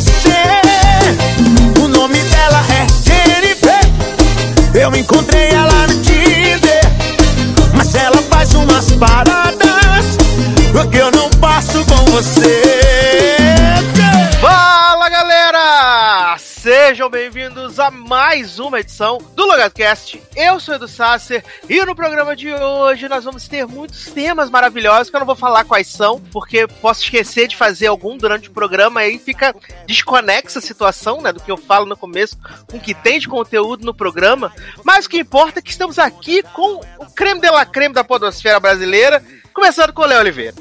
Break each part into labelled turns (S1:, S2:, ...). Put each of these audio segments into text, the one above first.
S1: ser. O nome dela é Jennifer. Eu encontrei ela no Tinder, mas ela faz umas paradas que eu não passo com você.
S2: A mais uma edição do LogadoCast. Eu sou Edu Sasser e no programa de hoje nós vamos ter muitos temas maravilhosos que eu não vou falar quais são, porque posso esquecer de fazer algum durante o programa aí fica desconexa a situação, né, do que eu falo no começo com o que tem de conteúdo no programa. Mas o que importa é que estamos aqui com o creme de la creme da podosfera brasileira, começando com o Léo Oliveira.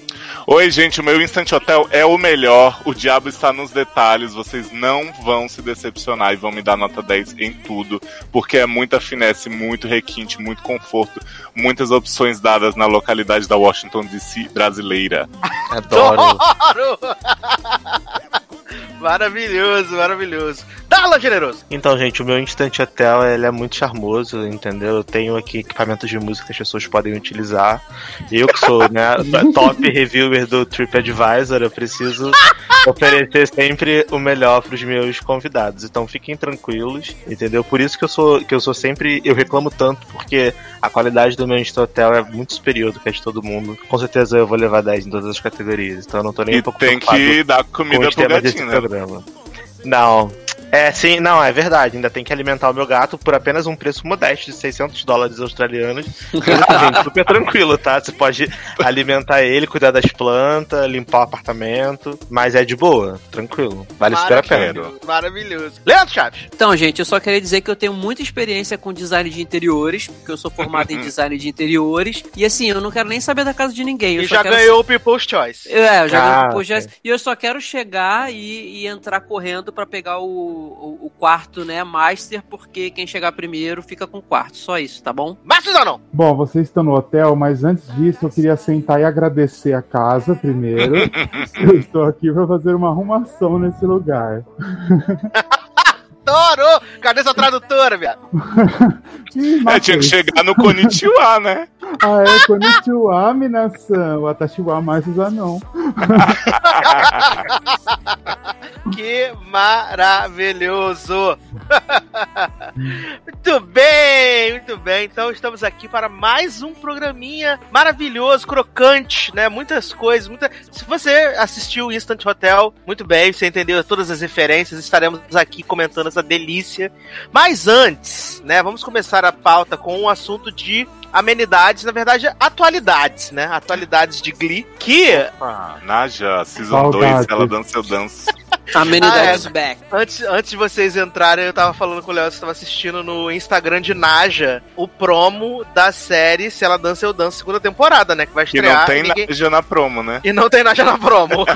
S3: Oi, gente, o meu Instant Hotel é o melhor. O diabo está nos detalhes. Vocês não vão se decepcionar e vão me dar nota 10 em tudo, porque é muita finesse, muito requinte, muito conforto, muitas opções dadas na localidade da Washington DC brasileira.
S4: Adoro.
S2: Adoro! Maravilhoso, maravilhoso. Dala, generoso!
S4: Então, gente, o meu Instant Hotel ele é muito charmoso, entendeu? Eu tenho aqui equipamentos de música que as pessoas podem utilizar. Eu que sou né, top reviewer do TripAdvisor, eu preciso oferecer sempre o melhor para os meus convidados. Então fiquem tranquilos, entendeu? Por isso que eu sou que eu sou sempre eu reclamo tanto porque a qualidade do meu Instant Hotel é muito superior do que a de todo mundo. Com certeza eu vou levar 10 em todas as categorias. Então eu não tô nem
S3: E
S4: um pouco
S3: tem
S4: preocupado
S3: que dar
S4: com
S3: comida pro
S4: temas
S3: né?
S4: programa. Não. É, sim, não, é verdade. Ainda tem que alimentar o meu gato por apenas um preço modesto de 600 dólares australianos. Gente, super tranquilo, tá? Você pode alimentar ele, cuidar das plantas, limpar o apartamento. Mas é de boa, tranquilo. Vale super a pena.
S2: Maravilhoso. Leandro Chaves.
S5: Então, gente, eu só queria dizer que eu tenho muita experiência com design de interiores, porque eu sou formado em design de interiores. E assim, eu não quero nem saber da casa de ninguém. Eu
S2: E
S5: só
S2: já
S5: quero...
S2: ganhou o People's Choice.
S5: É, eu já
S4: Ah,
S5: ganhei o Jazz,
S4: ok.
S5: E eu só quero chegar e, e entrar correndo pra pegar o, o, o quarto, né, Master, porque quem chegar primeiro fica com o quarto. Só isso, tá bom?
S2: Márcio Zanon.
S6: Bom, vocês estão no hotel, mas antes disso eu queria sentar e agradecer a casa primeiro. eu estou aqui para fazer uma arrumação nesse lugar.
S2: Toro! Cadê sua tradutora, viado?
S3: É, tinha que chegar no Konnichiwa, né?
S6: Ah, é, konnichiwa, minasan. Watashiwa mais não.
S2: Que maravilhoso! muito bem, muito bem. Então estamos aqui para mais um programinha maravilhoso, crocante, né? Muitas coisas, muita. Se você assistiu Instant Hotel, muito bem, você entendeu todas as referências, estaremos aqui comentando essa delícia. Mas antes, né? Vamos começar a pauta com um assunto de amenidades, na verdade, atualidades, né? Atualidades de Glee, que
S3: Ah, Naja, Season 2,
S6: Saudade.
S3: ela dança, eu danço.
S5: Amenidades
S2: Ah, é.
S5: back.
S2: Antes, antes de vocês entrarem, eu tava falando com o Léo, você tava assistindo no Instagram de Naja o promo da série Se Ela Dança, Eu Danço, segunda temporada, né? Que vai
S3: Que
S2: estrear.
S3: não tem
S2: e ninguém...
S3: Naja na promo, né?
S2: E não tem Naja na promo.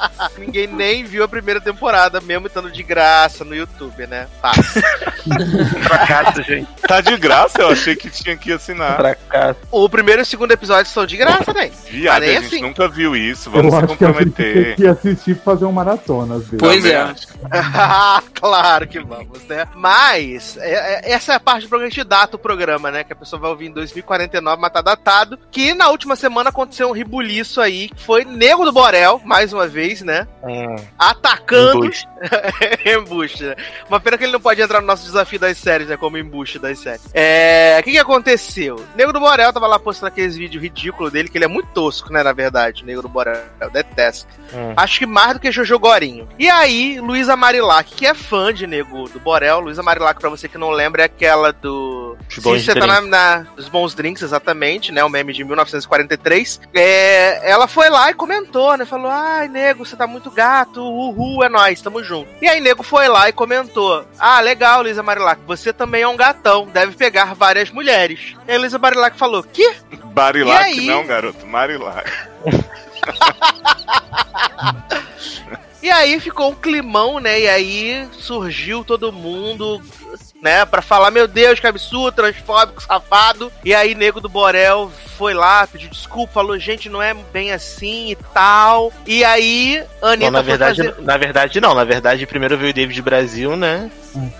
S2: ninguém nem viu a primeira temporada, mesmo estando de graça no YouTube, né? Fácil.
S4: Fracasso, gente.
S3: Tá de graça, eu achei que tinha que assinar.
S4: Fracasso.
S2: o primeiro e o segundo episódio são de graça, né?
S3: Viado, a gente
S2: assim.
S3: nunca viu isso,
S6: Eu
S3: vamos se
S6: acho que a gente tem
S3: comprometer.
S6: que assistir pra fazer um maratona às vezes.
S5: Pois é.
S2: claro que vamos, né? Mas, é- é- essa é a parte do programa que a gente data o programa, né? Que a pessoa vai ouvir em 2049, mas tá datado. Que na última semana aconteceu um ribuliço aí, que foi Nego do Borel, mais uma vez, né?
S4: Hum,
S2: Atacando.
S4: embuste.
S2: embuste, né? Uma pena que ele não pode entrar no nosso desafio das séries, né? Como embuste das séries. É. O que, que aconteceu? Nego do Borel tava lá postando aqueles vídeos ridículos dele, que ele é muito tosco, né? Na verdade, o Nego do Borel. Eu detesto.
S4: Hum.
S2: Acho que mais do que Jojo Gorinho. E aí, Luísa Marilac, que é fã de Nego do Borel. Luísa Marilac, pra você que não lembra, é aquela do Sim, você tá na, na- nos bons drinks, exatamente, né? O meme de 1943. É, ela foi lá e comentou, né? Falou: ai, nego, você tá muito gato, uhul, é nóis, tamo junto. E aí, nego foi lá e comentou: Ah, legal, Luísa Marilac, você também é um gatão, deve pegar várias mulheres. E a Luísa Marilac falou: Que?
S3: Barilac não, garoto. Marilac.
S2: E aí ficou um climão, né? E aí surgiu todo mundo, né? Pra falar, meu Deus, que absurdo, transfóbico, safado. E aí, nego do Borel foi lá, pediu desculpa, falou, gente, não é bem assim e tal. E aí, Anitta
S4: Não, na verdade,
S2: fazer...
S4: na verdade não. Na verdade, primeiro veio o David Brasil, né?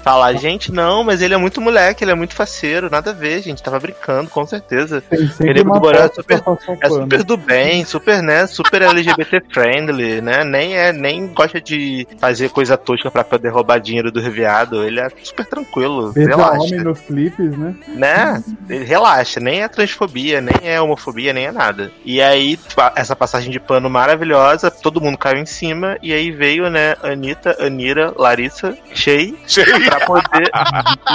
S4: Falar, gente, não, mas ele é muito moleque, ele é muito faceiro, nada a ver, gente. Tava brincando, com certeza. Ele é do Borel,
S6: foto
S4: super- É super do bem, super, né? Super LGBT friendly, né? Nem é, nem gosta de fazer coisa tosca pra poder roubar dinheiro do reviado. Ele é super tranquilo,
S6: Beija
S4: relaxa,
S6: homem nos clipes, né?
S4: né? Ele relaxa, nem é transfobia, nem é homofobia, nem é nada. E aí, essa passagem de pano maravilhosa, todo mundo caiu em cima, e aí veio, né, Anitta, Anira, Larissa, Shea, pra poder,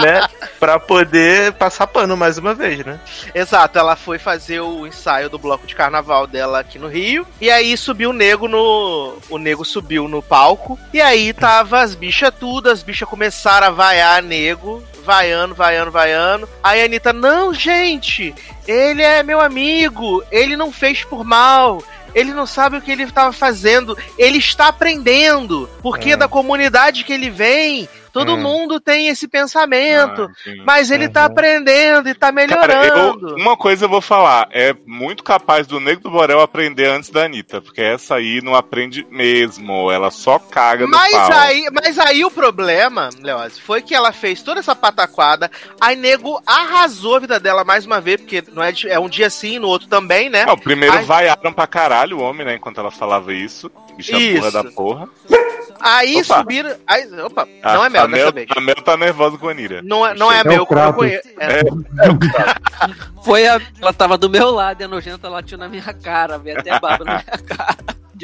S4: né, pra poder passar pano mais uma vez, né?
S2: Exato, ela foi fazer o ensaio do bloco de carnaval dela aqui no Rio. E aí subiu o nego no. O nego subiu no palco. E aí tava as bichas tudo, as bichas começaram a vaiar nego. Vaiando, vaiando, vaiando. Aí a Anitta, não, gente, ele é meu amigo, ele não fez por mal. Ele não sabe o que ele estava fazendo. Ele está aprendendo. Porque
S4: É.
S2: da comunidade que ele vem, todo
S4: Hum.
S2: mundo tem esse pensamento.
S3: Ah.
S2: Mas ele tá
S4: Uhum.
S2: aprendendo e tá
S3: Cara,
S2: melhorando.
S3: eu, uma coisa eu vou falar, é muito capaz do Nego do Borel aprender antes da Anitta, porque essa aí não aprende mesmo, ela só caga no
S2: Mas
S3: pau.
S2: aí, mas aí o problema, Leoz, foi que ela fez toda essa pataquada, aí nego arrasou a vida dela mais uma vez, porque não é, é um dia sim, no outro também, né?
S3: Não, primeiro
S2: Ai.
S3: vaiaram pra caralho o homem, né, enquanto ela falava isso. Bicha
S2: Isso.
S3: porra da porra.
S2: Aí
S3: Opa.
S2: subiram. Aí, opa,
S3: A-
S2: não é mel
S3: a
S2: dessa
S3: Mel,
S2: vez.
S3: a Mel tá nervosa com a Anira.
S2: Não é, não é
S6: É
S2: meu,
S6: o Kratos.
S2: eu conheço. É,
S5: Foi a. Ela tava do meu lado e a nojenta latiu na minha cara, veio até a barba na minha cara.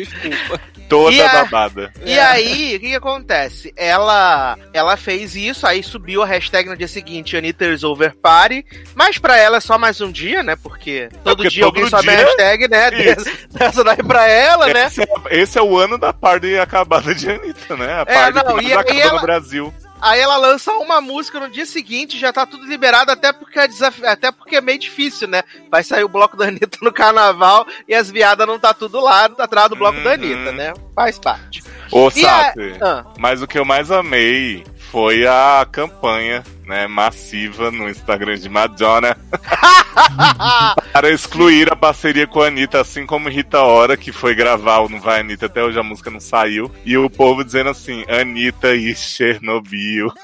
S5: Desculpa.
S3: Toda
S2: E a-
S3: babada.
S2: E aí, o que, que acontece? Ela ela fez isso, aí subiu a hashtag no dia seguinte, Anitta is over party. Mas pra ela é só mais um dia, né? Porque todo
S3: porque
S2: dia
S3: todo
S2: alguém sobe a
S3: dia-
S2: hashtag, né? Dessa daí pra ela, né?
S3: Esse é, esse é o ano da party acabada de Anitta, né? A
S2: É,
S3: party
S2: não,
S3: que mais
S2: e- e ela-
S3: no Brasil.
S2: Aí ela lança uma música no dia seguinte, já tá tudo liberado, até porque é, desaf... até porque é meio difícil, né? Vai sair o bloco da Anitta no carnaval e as viadas não tá tudo lá atrás do bloco da
S3: Uhum.
S2: Anitta, né? Faz parte.
S3: Ô,
S2: a-
S3: Sato,
S2: Ah,
S3: mas o que eu mais amei foi a campanha, né, massiva no Instagram de Madonna para excluir a parceria com a Anitta, assim como Rita Ora, que foi gravar o Não Vai Anitta, até hoje a música não saiu, e o povo dizendo assim, Anitta e Chernobyl.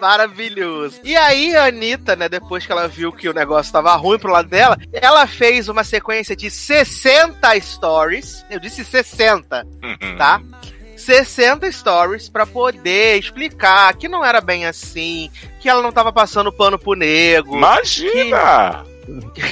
S2: Maravilhoso. E aí, a Anitta, né, depois que ela viu que o negócio tava ruim pro lado dela, ela fez uma sequência de 60 stories. Eu disse 60,
S3: Uhum.
S2: tá? 60 stories pra poder explicar que não era bem assim, que ela não tava passando pano pro nego,
S3: Imagina!
S2: que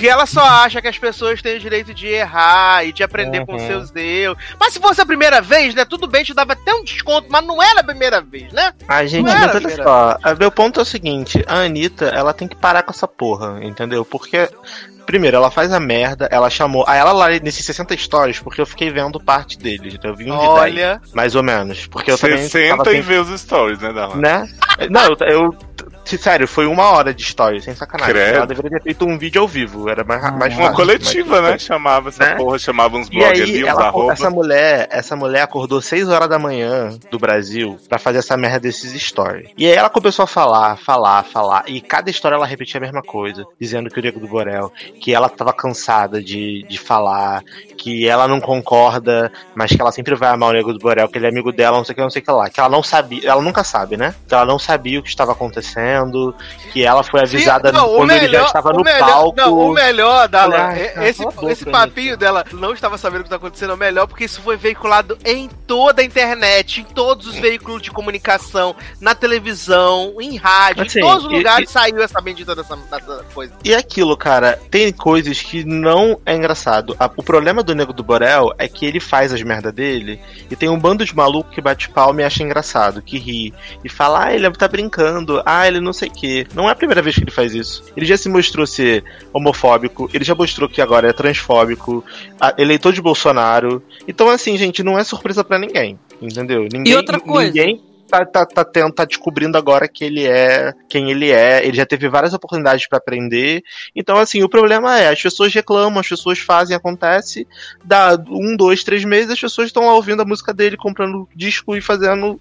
S2: ela só acha que as pessoas têm o direito de errar e de aprender com
S4: Uhum.
S2: seus deus. Mas se fosse a primeira vez, né, tudo bem, te dava até um desconto, mas não era a primeira vez, né?
S4: Ai, gente,
S2: Não era,
S4: mas olha só. a- Meu ponto é o seguinte: a Anitta, ela tem que parar com essa porra, entendeu? Porque. Primeiro, ela faz a merda, ela chamou. Aí ela lá nesses 60 stories, porque eu fiquei vendo parte deles, então eu vi um de 10,
S2: Olha,
S4: mais ou menos. Porque eu também.
S3: 60
S4: tava
S3: e vê os stories, né?
S4: Né? Não, eu. eu sério, foi uma hora de stories, sem sacanagem.
S3: Credo.
S4: Ela deveria ter feito um vídeo ao vivo, era mais, mais fácil.
S3: Uma coletiva,
S4: mas-
S3: né? Chamava essa
S4: Né?
S3: porra, chamava uns blogs ali, uns
S4: ela,
S3: arroba.
S4: essa mulher, essa mulher acordou 6 horas da manhã do Brasil pra fazer essa merda desses stories. E aí ela começou a falar, falar, falar. E cada história ela repetia a mesma coisa, dizendo que o Diego do Borel, que ela tava cansada de, de falar, que ela não concorda, mas que ela sempre vai amar o Nego do Borel, que ele é amigo dela, não sei o que, não sei o que lá. Que ela não sabia, ela nunca sabe, né? Que ela não sabia o que estava acontecendo, que ela foi avisada
S2: Sim, não,
S4: quando ele já
S2: melhor-
S4: estava no
S2: melhor-
S4: palco.
S2: Não, o melhor, Darlan,
S4: Ai,
S2: é-
S4: cara,
S2: esse,
S4: boca,
S2: esse papinho dela não estava sabendo o que está acontecendo é o melhor, porque isso foi veiculado em toda a internet, em todos os veículos de comunicação, na televisão, em rádio,
S4: Assim,
S2: em todos os
S4: e-
S2: lugares
S4: e-
S2: saiu essa bendita dessa, dessa coisa.
S4: E é aquilo, cara, tem coisas que não é engraçado. O problema do Nego do Borel é que ele faz as merda dele e tem um bando de maluco que bate palma e acha engraçado, que ri. E fala, ah, ele tá brincando, ah, ele não sei o quê. Não é a primeira vez que ele faz isso. Ele já se mostrou ser homofóbico, ele já mostrou que agora é transfóbico, eleitor de Bolsonaro. Então, assim, gente, não é surpresa pra ninguém. Entendeu? Ninguém,
S5: outra coisa?
S4: Ninguém tá, tá, tá, tendo, tá descobrindo agora que ele é quem ele é. Ele já teve várias oportunidades pra aprender. Então, assim, o problema é, as pessoas reclamam, as pessoas fazem, acontece. Dá um, dois, três meses, as pessoas estão lá ouvindo a música dele, comprando disco e fazendo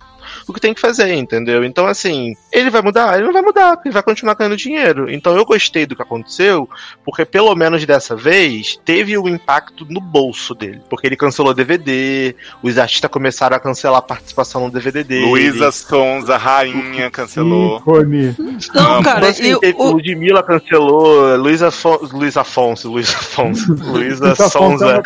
S4: o que tem que fazer, entendeu? Então, assim, ele vai mudar? Ele não vai mudar, ele vai continuar ganhando dinheiro. Então, eu gostei do que aconteceu, porque pelo menos dessa vez teve um impacto no bolso dele. Porque ele cancelou DVD, os artistas começaram a cancelar a participação no DVD dele.
S3: Luísa Sonza, rainha, cancelou.
S6: Ícone.
S5: Não,
S3: Não,
S5: cara,
S4: assim,
S5: eu,
S4: teve
S5: o-
S4: Ludmilla cancelou, Luiz Afonso, Luiz Afonso, Luiz Afonso, Luísa
S6: é
S4: Sonza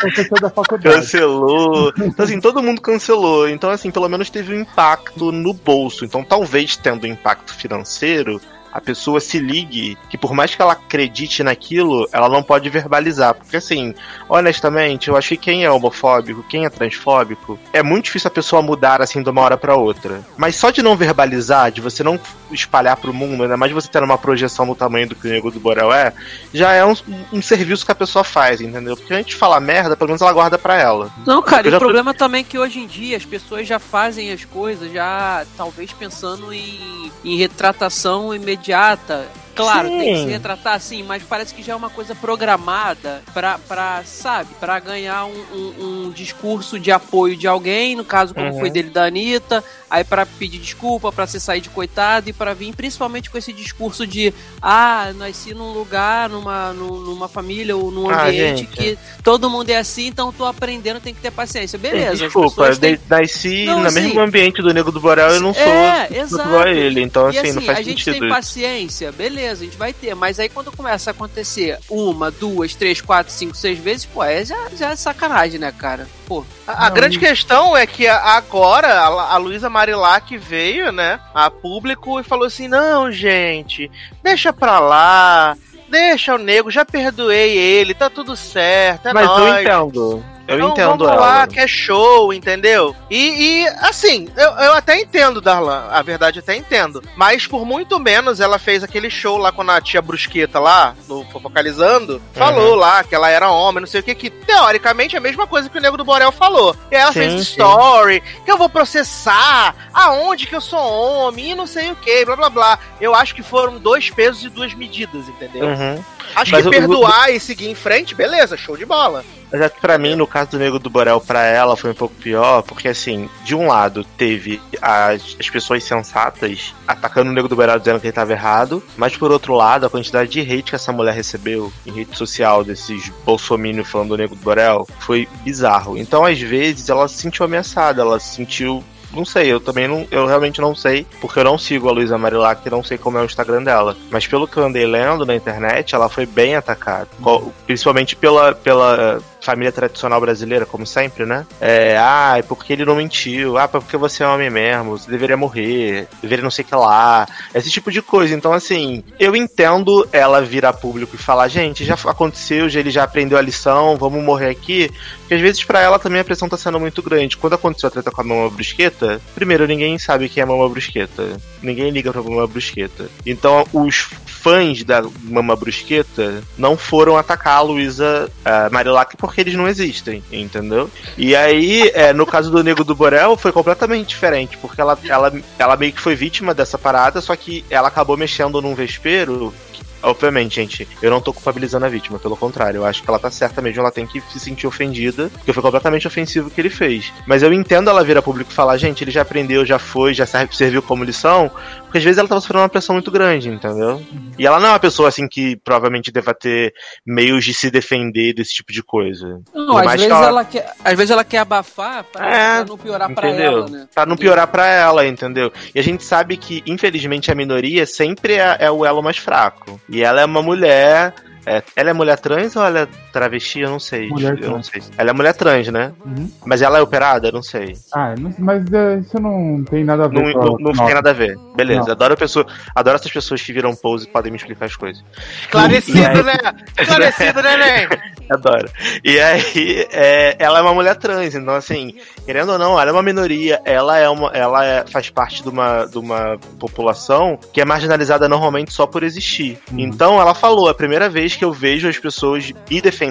S4: cancelou. Então, assim, todo mundo cancelou. Então, assim, pelo menos teve um impacto no bolso. Então, talvez tendo impacto financeiro, a pessoa se ligue que por mais que ela acredite naquilo, ela não pode verbalizar. Porque, assim, honestamente, eu acho que quem é homofóbico, quem é transfóbico, é muito difícil a pessoa mudar, assim, de uma hora pra outra. Mas só de não verbalizar, de você não espalhar pro mundo, ainda mais de você ter uma projeção do tamanho do que o Nego do Borel é, já é um, um serviço que a pessoa faz, entendeu? Porque a gente fala merda, pelo menos ela guarda pra ela.
S5: Não, cara, e o
S4: tô-
S5: problema também é que hoje em dia as pessoas já fazem as coisas, já talvez pensando em, em retratação imediata imediata Claro, tem que
S4: Sim.
S5: se retratar assim, mas parece que já é uma coisa programada pra, pra sabe, pra ganhar um, um- um discurso de apoio de alguém, no caso como
S4: Uhum.
S5: foi dele da Anitta, aí pra pedir desculpa, pra se sair de coitado e pra vir principalmente com esse discurso de ah, nasci num lugar, numa, num- numa família ou num
S4: Ah,
S5: ambiente
S4: gente.
S5: que todo mundo é assim, então tô aprendendo, tem que ter paciência. Beleza,
S4: Desculpa,
S5: têm...
S4: nasci no
S5: assim-
S4: mesmo ambiente do Nego do Borel eu não sou
S5: É, exato.
S4: igual a ele. Então, assim,
S5: assim,
S4: não faz
S5: a gente
S4: sentido
S5: tem
S4: isso.
S5: paciência, beleza, a gente vai ter. Mas aí quando começa a acontecer uma, duas, três, quatro, cinco, seis vezes, pô, é já, já é sacanagem, né, cara? Pô.
S2: A, a
S6: Não,
S2: grande
S6: e-
S2: questão é que agora a, a Luísa Marilac veio, né, a público e falou assim: não, gente, deixa pra lá, deixa o nego, já perdoei ele, tá tudo certo, é
S4: Mas eu
S2: nóis.
S4: entendo. Eu
S2: Então
S4: entendo
S2: vamos
S4: ela.
S2: lá, que é show, entendeu? E, e, assim, eu, eu até entendo, Darlan, a verdade até entendo. Mas por muito menos ela fez aquele show lá com a tia Brusqueta lá, no Fofocalizando, falou lá que ela era homem, não sei o que, que teoricamente é a mesma coisa que o Nego do Borel falou. E ela
S4: Sim,
S2: fez
S4: sim.
S2: story, que eu vou processar, aonde que eu sou homem, e não sei o que, blá blá blá. Eu acho que foram dois pesos e duas medidas, entendeu?
S4: Uhum.
S2: Acho
S4: Mas
S2: que perdoar e seguir em frente, beleza, show de bola.
S4: Mas é que pra mim, no caso do Nego do Borel, pra ela foi um pouco pior, porque assim, de um lado teve as, as pessoas sensatas atacando o Nego do Borel dizendo que ele tava errado, mas por outro lado, a quantidade de hate que essa mulher recebeu em rede social desses bolsominions falando do Nego do Borel foi bizarro. Então, às vezes, ela se sentiu ameaçada, ela se sentiu não sei, eu também não, eu realmente não sei, porque eu não sigo a Luísa Marilac e não sei como é o Instagram dela. Mas pelo que eu andei lendo na internet, ela foi bem atacada. Principalmente pela, pela família tradicional brasileira, como sempre, né? É, ah, é porque ele não mentiu, ah, porque você é homem mesmo, você deveria morrer, deveria não sei o que lá, esse tipo de coisa. Então, assim, eu entendo ela vir a público e falar, gente, já aconteceu, já- ele já aprendeu a lição, vamos morrer aqui. Porque às vezes pra ela também a pressão tá sendo muito grande. Quando aconteceu a treta com a Mama Brusqueta, primeiro, ninguém sabe quem é a Mama Brusqueta. Ninguém liga pra Mama Brusqueta. Então, os fãs da Mama Brusqueta não foram atacar a Luísa uh, Marilac porque eles não existem, entendeu? E aí, é, no caso do Nego do Borel, foi completamente diferente, porque ela, ela, ela meio que foi vítima dessa parada, só que ela acabou mexendo num vespeiro Obviamente, gente, eu não tô culpabilizando a vítima, pelo contrário, eu acho que ela tá certa mesmo, ela tem que se sentir ofendida, porque foi completamente ofensivo o que ele fez. Mas eu entendo ela vir a público e falar, gente, ele já aprendeu, já foi, já serviu como lição, porque às vezes ela tava sofrendo uma pressão muito grande, entendeu? E ela não é uma pessoa assim que provavelmente deva ter meios de se defender desse tipo de coisa.
S5: Não, às vezes,
S4: que ela-
S5: ela quer, às vezes ela quer abafar pra,
S4: É,
S5: pra não piorar pra
S4: entendeu?
S5: ela, né?
S4: Pra não piorar pra ela, entendeu? E a gente sabe que, infelizmente, a minoria sempre é, é o elo mais fraco. E ela é uma mulher. é, ela é mulher trans ou ela é travesti? Eu não sei.
S6: Mulher
S4: eu não
S6: trans.
S4: sei. Ela é mulher trans, né?
S6: Uhum.
S4: Mas ela é operada? Eu não sei.
S6: Ah, não- mas é, isso não tem nada a ver
S4: Não,
S6: com a-
S4: não, não
S6: a-
S4: tem nada a ver. Beleza.
S6: Não.
S4: Adoro, pessoa, adoro essas pessoas que viram pose e podem me explicar as coisas.
S2: Esclarecido, né? Esclarecido, né, Nen?
S4: Adoro. E aí, é, ela é uma mulher trans, então assim, querendo ou não, ela é uma minoria, ela é uma, ela é- faz parte de uma, de uma população que é marginalizada normalmente só por existir. Então ela falou, é a primeira vez que eu vejo as pessoas me defendendo,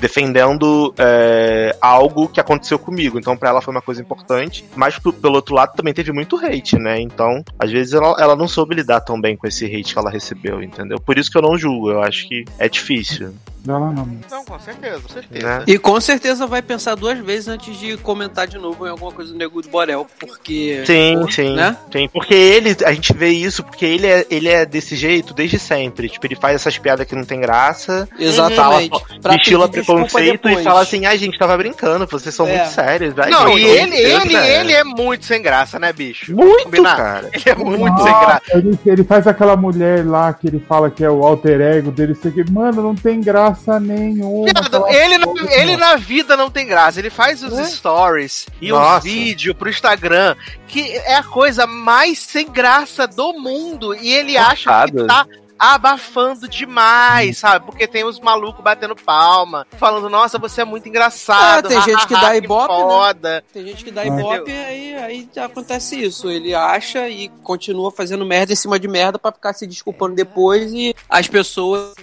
S4: defendendo é, algo que aconteceu comigo. Então pra ela foi uma coisa importante, mas pelo outro lado também teve muito hate, né? Então, às vezes ela, ela não soube lidar tão bem com esse hate que ela recebeu, entendeu? Por isso que eu não julgo, eu acho que é difícil.
S6: Não, não, não.
S2: Não, com certeza, com certeza.
S4: Né?
S5: E com certeza vai pensar duas vezes antes de comentar de novo em alguma coisa do Nego do Borel, porque.
S4: Sim, sim.
S5: Né?
S4: Sim, porque ele, a gente vê isso, porque ele é, ele é desse jeito desde sempre. Tipo, ele faz essas piadas que não tem graça,
S5: Exatamente. Pra
S4: estila
S5: pedir desculpa
S4: preconceito e fala assim, ai gente, tava brincando, vocês são
S5: É.
S4: muito sérios. Ai,
S2: Não,
S4: gente,
S2: e ele, ele,
S4: né?
S2: ele é muito sem graça, né, bicho?
S4: Muito,
S2: Combinar?
S4: cara.
S2: Ele é muito sem graça.
S6: Ah, ele, ele faz aquela mulher lá que ele fala que é o alter ego dele, sei que, mano, não tem graça nenhuma.
S2: Viado, ele, ele na vida não tem graça. Ele faz os
S4: É?
S2: stories e
S4: Nossa.
S2: os vídeos pro Instagram, que é a coisa mais sem graça do mundo. E ele acha que tá abafando demais, sabe? Porque tem os malucos batendo palma, falando, nossa, você é muito engraçado.
S5: Ah, tem gente que dá ibope, né?
S2: foda.
S5: Tem gente que dá ibope e aí, aí acontece isso. Ele acha e continua fazendo merda em cima de merda pra ficar se desculpando depois e as pessoas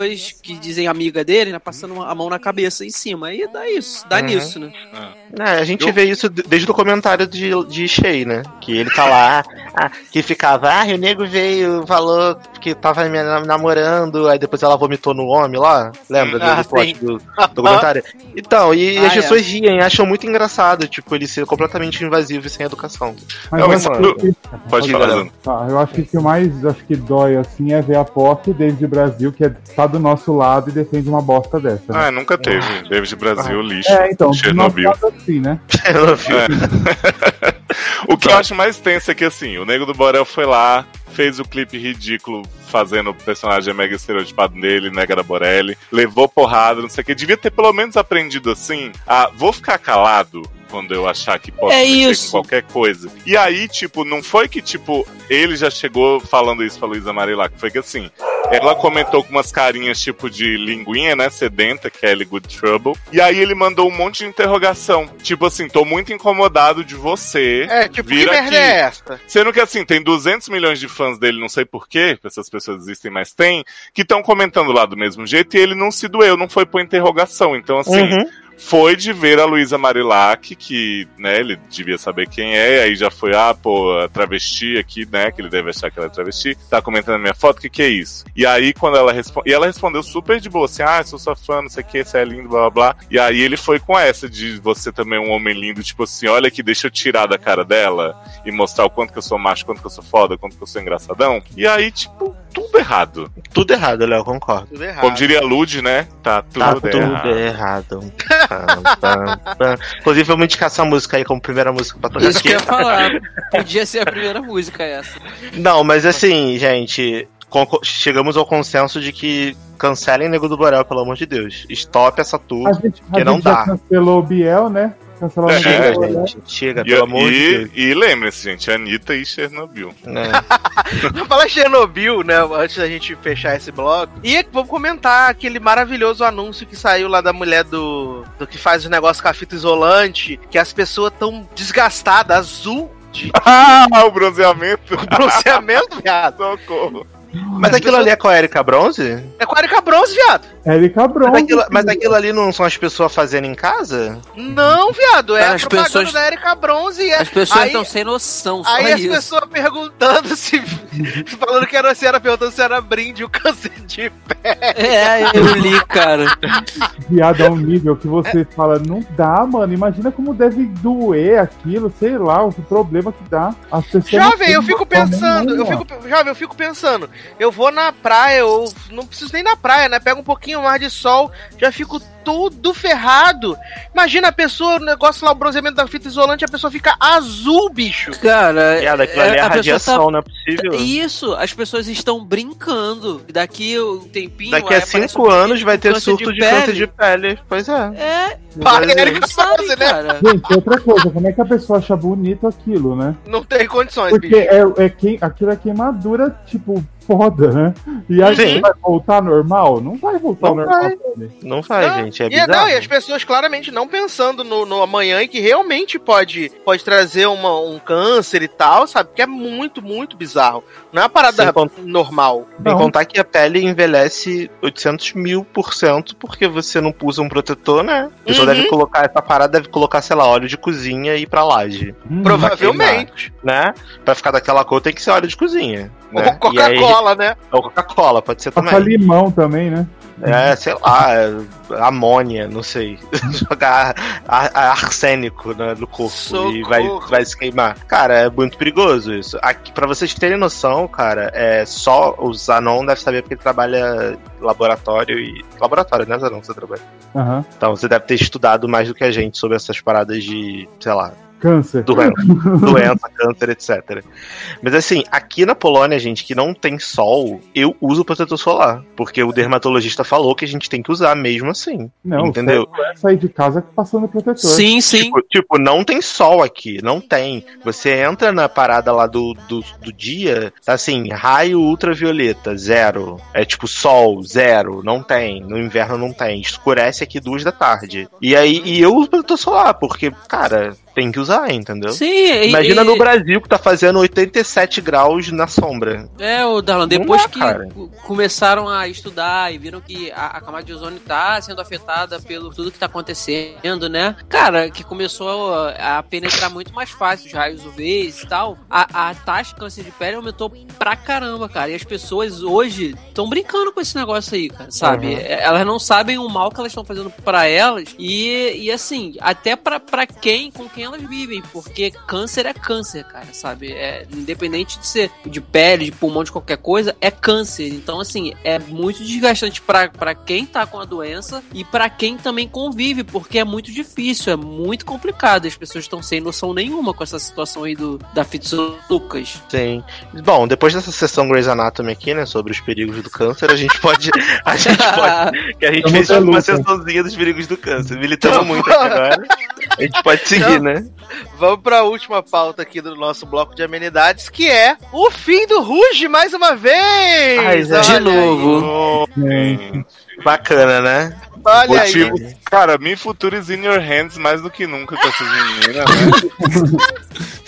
S5: que dizem amiga dele, né, passando a mão na cabeça em cima. Aí dá isso, dá
S4: Uhum.
S5: nisso, né?
S4: É, a gente
S3: Eu-
S4: vê isso de- desde o comentário de, de Shea, né? Que ele tá lá, ah, que ficava, ah, o nego veio, falou que tava me namorando, aí depois ela vomitou no homem lá. Lembra
S2: Ah,
S4: do plot do, do comentário? Então, e
S5: Ah,
S4: as
S5: é.
S4: pessoas riem, acham muito engraçado, tipo, ele ser completamente invasivo e sem educação.
S6: Mas que-
S3: Pode falar.
S6: Tá, eu acho que o que mais acho que dói assim é ver a POC David Brasil, que é, tá do nosso lado e defende uma bosta dessa. né?
S3: Ah, nunca teve. David Brasil, lixo.
S6: É, então,
S3: Chernobyl.
S6: assim, né?
S4: Não vi.
S3: O que eu acho mais tenso é que, assim, o Nego do Borel foi lá, fez o clipe ridículo fazendo o personagem mega estereotipado dele, Nega da Borelli, levou porrada, não sei o que. Devia ter pelo menos aprendido assim a vou ficar calado quando eu achar que posso
S5: É
S3: mexer
S5: isso.
S3: com qualquer coisa. E aí, tipo, não foi que, tipo, ele já chegou falando isso pra Luísa Marilac, foi que assim, ela comentou com umas carinhas tipo de linguinha, né, sedenta, Kelly Good Trouble, e aí ele mandou um monte de interrogação, tipo assim, tô muito incomodado de você.
S2: É, tipo, que
S3: Vira
S2: merda
S3: aqui.
S2: é essa?
S3: Sendo que assim, tem 200 milhões de fãs dele, não sei porquê, essas pessoas existem, mas tem, que estão comentando lá do mesmo jeito e ele não se doeu, não foi por interrogação. Então, assim,
S4: Uhum.
S3: Foi de ver a Luísa Marilac, que, né, ele devia saber quem é, aí já foi, ah, pô, a travesti aqui, né, que ele deve achar que ela é travesti, tá comentando a minha foto, o que que é isso? E aí, quando ela respondeu, e ela respondeu super de boa, assim, ah, sou sua fã, não sei o que, você é lindo, blá, blá, blá. E aí ele foi com essa de você também é um homem lindo, tipo assim, olha aqui, deixa eu tirar da cara dela e mostrar o quanto que eu sou macho, quanto que eu sou foda, quanto que eu sou engraçadão. E aí, tipo, tudo errado.
S4: Tudo errado, Léo, concordo.
S2: Tudo errado.
S3: Como diria Lud, né, tá tudo
S4: Tá tudo
S3: errado.
S4: errado. Inclusive, vamos indicar essa música aí como primeira música pra tocar
S5: Isso que
S4: aqui.
S5: eu ia falar. Podia ser a primeira música essa.
S4: Não, mas assim, gente, chegamos ao consenso de que cancelem Nego do Borel, pelo amor de Deus. Stop essa
S6: A
S4: tour.
S6: gente, a
S4: Que não
S6: gente já
S4: dá.
S6: cancelou o Biel, né? Cancelou
S3: É,
S6: o
S4: Chega,
S6: Biel, né?
S4: gente. Chega,
S3: E,
S4: pelo amor de
S3: e,
S4: Deus.
S3: e lembre-se, gente, Anitta e Chernobyl.
S2: Pra falar Chernobyl, né? Antes da gente fechar esse bloco. E vamos comentar aquele maravilhoso anúncio que saiu lá da mulher do, do que faz o negócio com a fita isolante, que as pessoas tão desgastadas, azul de
S3: Ah, o bronzeamento.
S2: bronzeamento, viado.
S3: Socorro.
S4: Mas aquilo ali é com a Erika Bronze?
S2: É com a Erika Bronze, viado.
S6: Érica Bronze.
S4: Mas aquilo, mas aquilo ali não são as pessoas fazendo em casa?
S2: Não, viado, é
S5: Cara,
S2: a
S5: as
S2: propaganda
S5: pessoas-
S2: da Erika Bronze. E é-
S5: As pessoas
S2: aí,
S5: estão sem noção, só
S2: aí as
S5: isso.
S2: pessoas perguntando se. falando que era, se era perguntando se era brinde o câncer de pé.
S5: É, eu li, cara.
S6: Viado a um nível que você fala, não dá, mano. Imagina como deve doer aquilo, sei lá, o problema que dá. As pessoas
S2: Jovem, eu fico pensando, eu fico, jovem, eu fico pensando, eu vou na praia, eu não preciso nem na praia, né? Pego um pouquinho mais de sol, já fico todo ferrado. Imagina a pessoa, o negócio lá, o bronzeamento da fita isolante, a pessoa fica azul, bicho.
S5: Cara,
S4: ali é
S5: a pessoa
S4: radiação,
S5: tá-
S4: não é possível.
S5: Isso, as pessoas estão brincando. Daqui um tempinho.
S4: Daqui
S5: aí
S4: a cinco
S5: um
S4: anos vai ter surto de,
S5: pele.
S4: câncer de pele. Pois é.
S5: É,
S2: Erika
S5: sabe,
S2: né?
S5: cara.
S6: Gente, outra coisa, como é que a pessoa acha bonito aquilo, né?
S2: Não tem condições,
S6: Porque
S2: bicho.
S6: é, é quem, aquilo é queimadura, tipo, foda, né? E aí
S4: Sim.
S6: vai voltar normal? Não vai voltar
S4: Não
S6: normal.
S4: vai.
S6: também.
S4: Não
S2: Não,
S4: gente. É
S2: e,
S4: bizarro.
S2: não, e as pessoas claramente não pensando no, no amanhã e que realmente pode, pode trazer uma, um câncer e tal, sabe? Que é muito, muito bizarro. Não é uma parada
S4: Sem cont-
S2: normal.
S4: Sem contar que a pele envelhece 800 mil por cento porque você não usa um protetor, né? A pessoa
S2: Uhum.
S4: deve colocar, essa parada deve colocar, sei lá, óleo de cozinha e ir pra laje,
S6: Hum,
S2: Provavelmente.
S4: né? Pra ficar daquela cor tem que ser óleo de cozinha. Né?
S2: Ou
S4: aí-
S2: Coca-Cola, né?
S4: Ou Coca-Cola, pode ser
S6: Passa
S4: também.
S6: limão também, né?
S4: É, sei lá, é, amônia, não sei. Jogar ar- ar- arsênico né, no corpo e vai,
S2: Socorro.
S4: vai se queimar. Cara, é muito perigoso isso. Aqui, pra vocês terem noção, cara, é só o Zanon deve saber porque ele trabalha laboratório e. Laboratório, né, Zanon? Você trabalha.
S6: Aham.
S4: Então você deve ter estudado mais do que a gente sobre essas paradas de, sei lá,
S6: Câncer.
S4: doença, doença, câncer, etc. Mas assim, aqui na Polônia, gente, que não tem sol, eu uso protetor solar. Porque o dermatologista falou que a gente tem que usar mesmo assim.
S6: Não,
S4: Entendeu?
S6: você vai sair de casa passando protetor.
S5: Sim, sim.
S4: Tipo, tipo, não tem sol aqui, não tem. Você entra na parada lá do, do, do dia, tá assim, raio ultravioleta, zero. É tipo sol, zero, não tem. No inverno não tem. Escurece aqui duas da tarde. E aí, e eu uso protetor solar, porque, cara, tem que usar, entendeu?
S5: Sim,
S4: Imagina
S5: e-
S4: no Brasil que tá fazendo 87 graus na sombra.
S5: É, o Darlan, depois
S4: dá,
S5: que
S4: cara.
S5: co- começaram a estudar e viram que a, a camada de ozônio tá sendo afetada pelo tudo que tá acontecendo, né? Cara, que começou a, a penetrar muito mais fácil os raios UVs e tal, a, a taxa de câncer de pele aumentou pra caramba, cara. E as pessoas hoje estão brincando com esse negócio aí, cara, sabe?
S4: Uhum.
S5: Elas não sabem o mal que elas estão fazendo pra elas e, e assim, até pra quem, com quem elas vivem, porque câncer é câncer, cara, sabe? É, independente de ser de pele, de pulmão, de qualquer coisa, é câncer. Então, assim, é muito desgastante pra, pra quem tá com a doença e pra quem também convive, porque é muito difícil, é muito complicado. As pessoas estão sem noção nenhuma com essa situação aí do, da Fitz Lucas.
S4: Sim. Bom, depois dessa sessão Grey's Anatomy aqui, né, sobre os perigos do câncer, a gente pode. A gente pode. Que a gente fez uma sessãozinha dos perigos do câncer. Militamos muito aqui agora. A gente pode seguir, né?
S2: Vamos pra última pauta aqui do nosso bloco de amenidades, que é o fim do Ruge mais uma vez!
S4: Ai,
S5: De
S2: Olha aí.
S5: novo.
S4: Bacana, né?
S2: Olha aí.
S3: Motivo, cara, Me Future is in your hands mais do que nunca com essas meninas, né?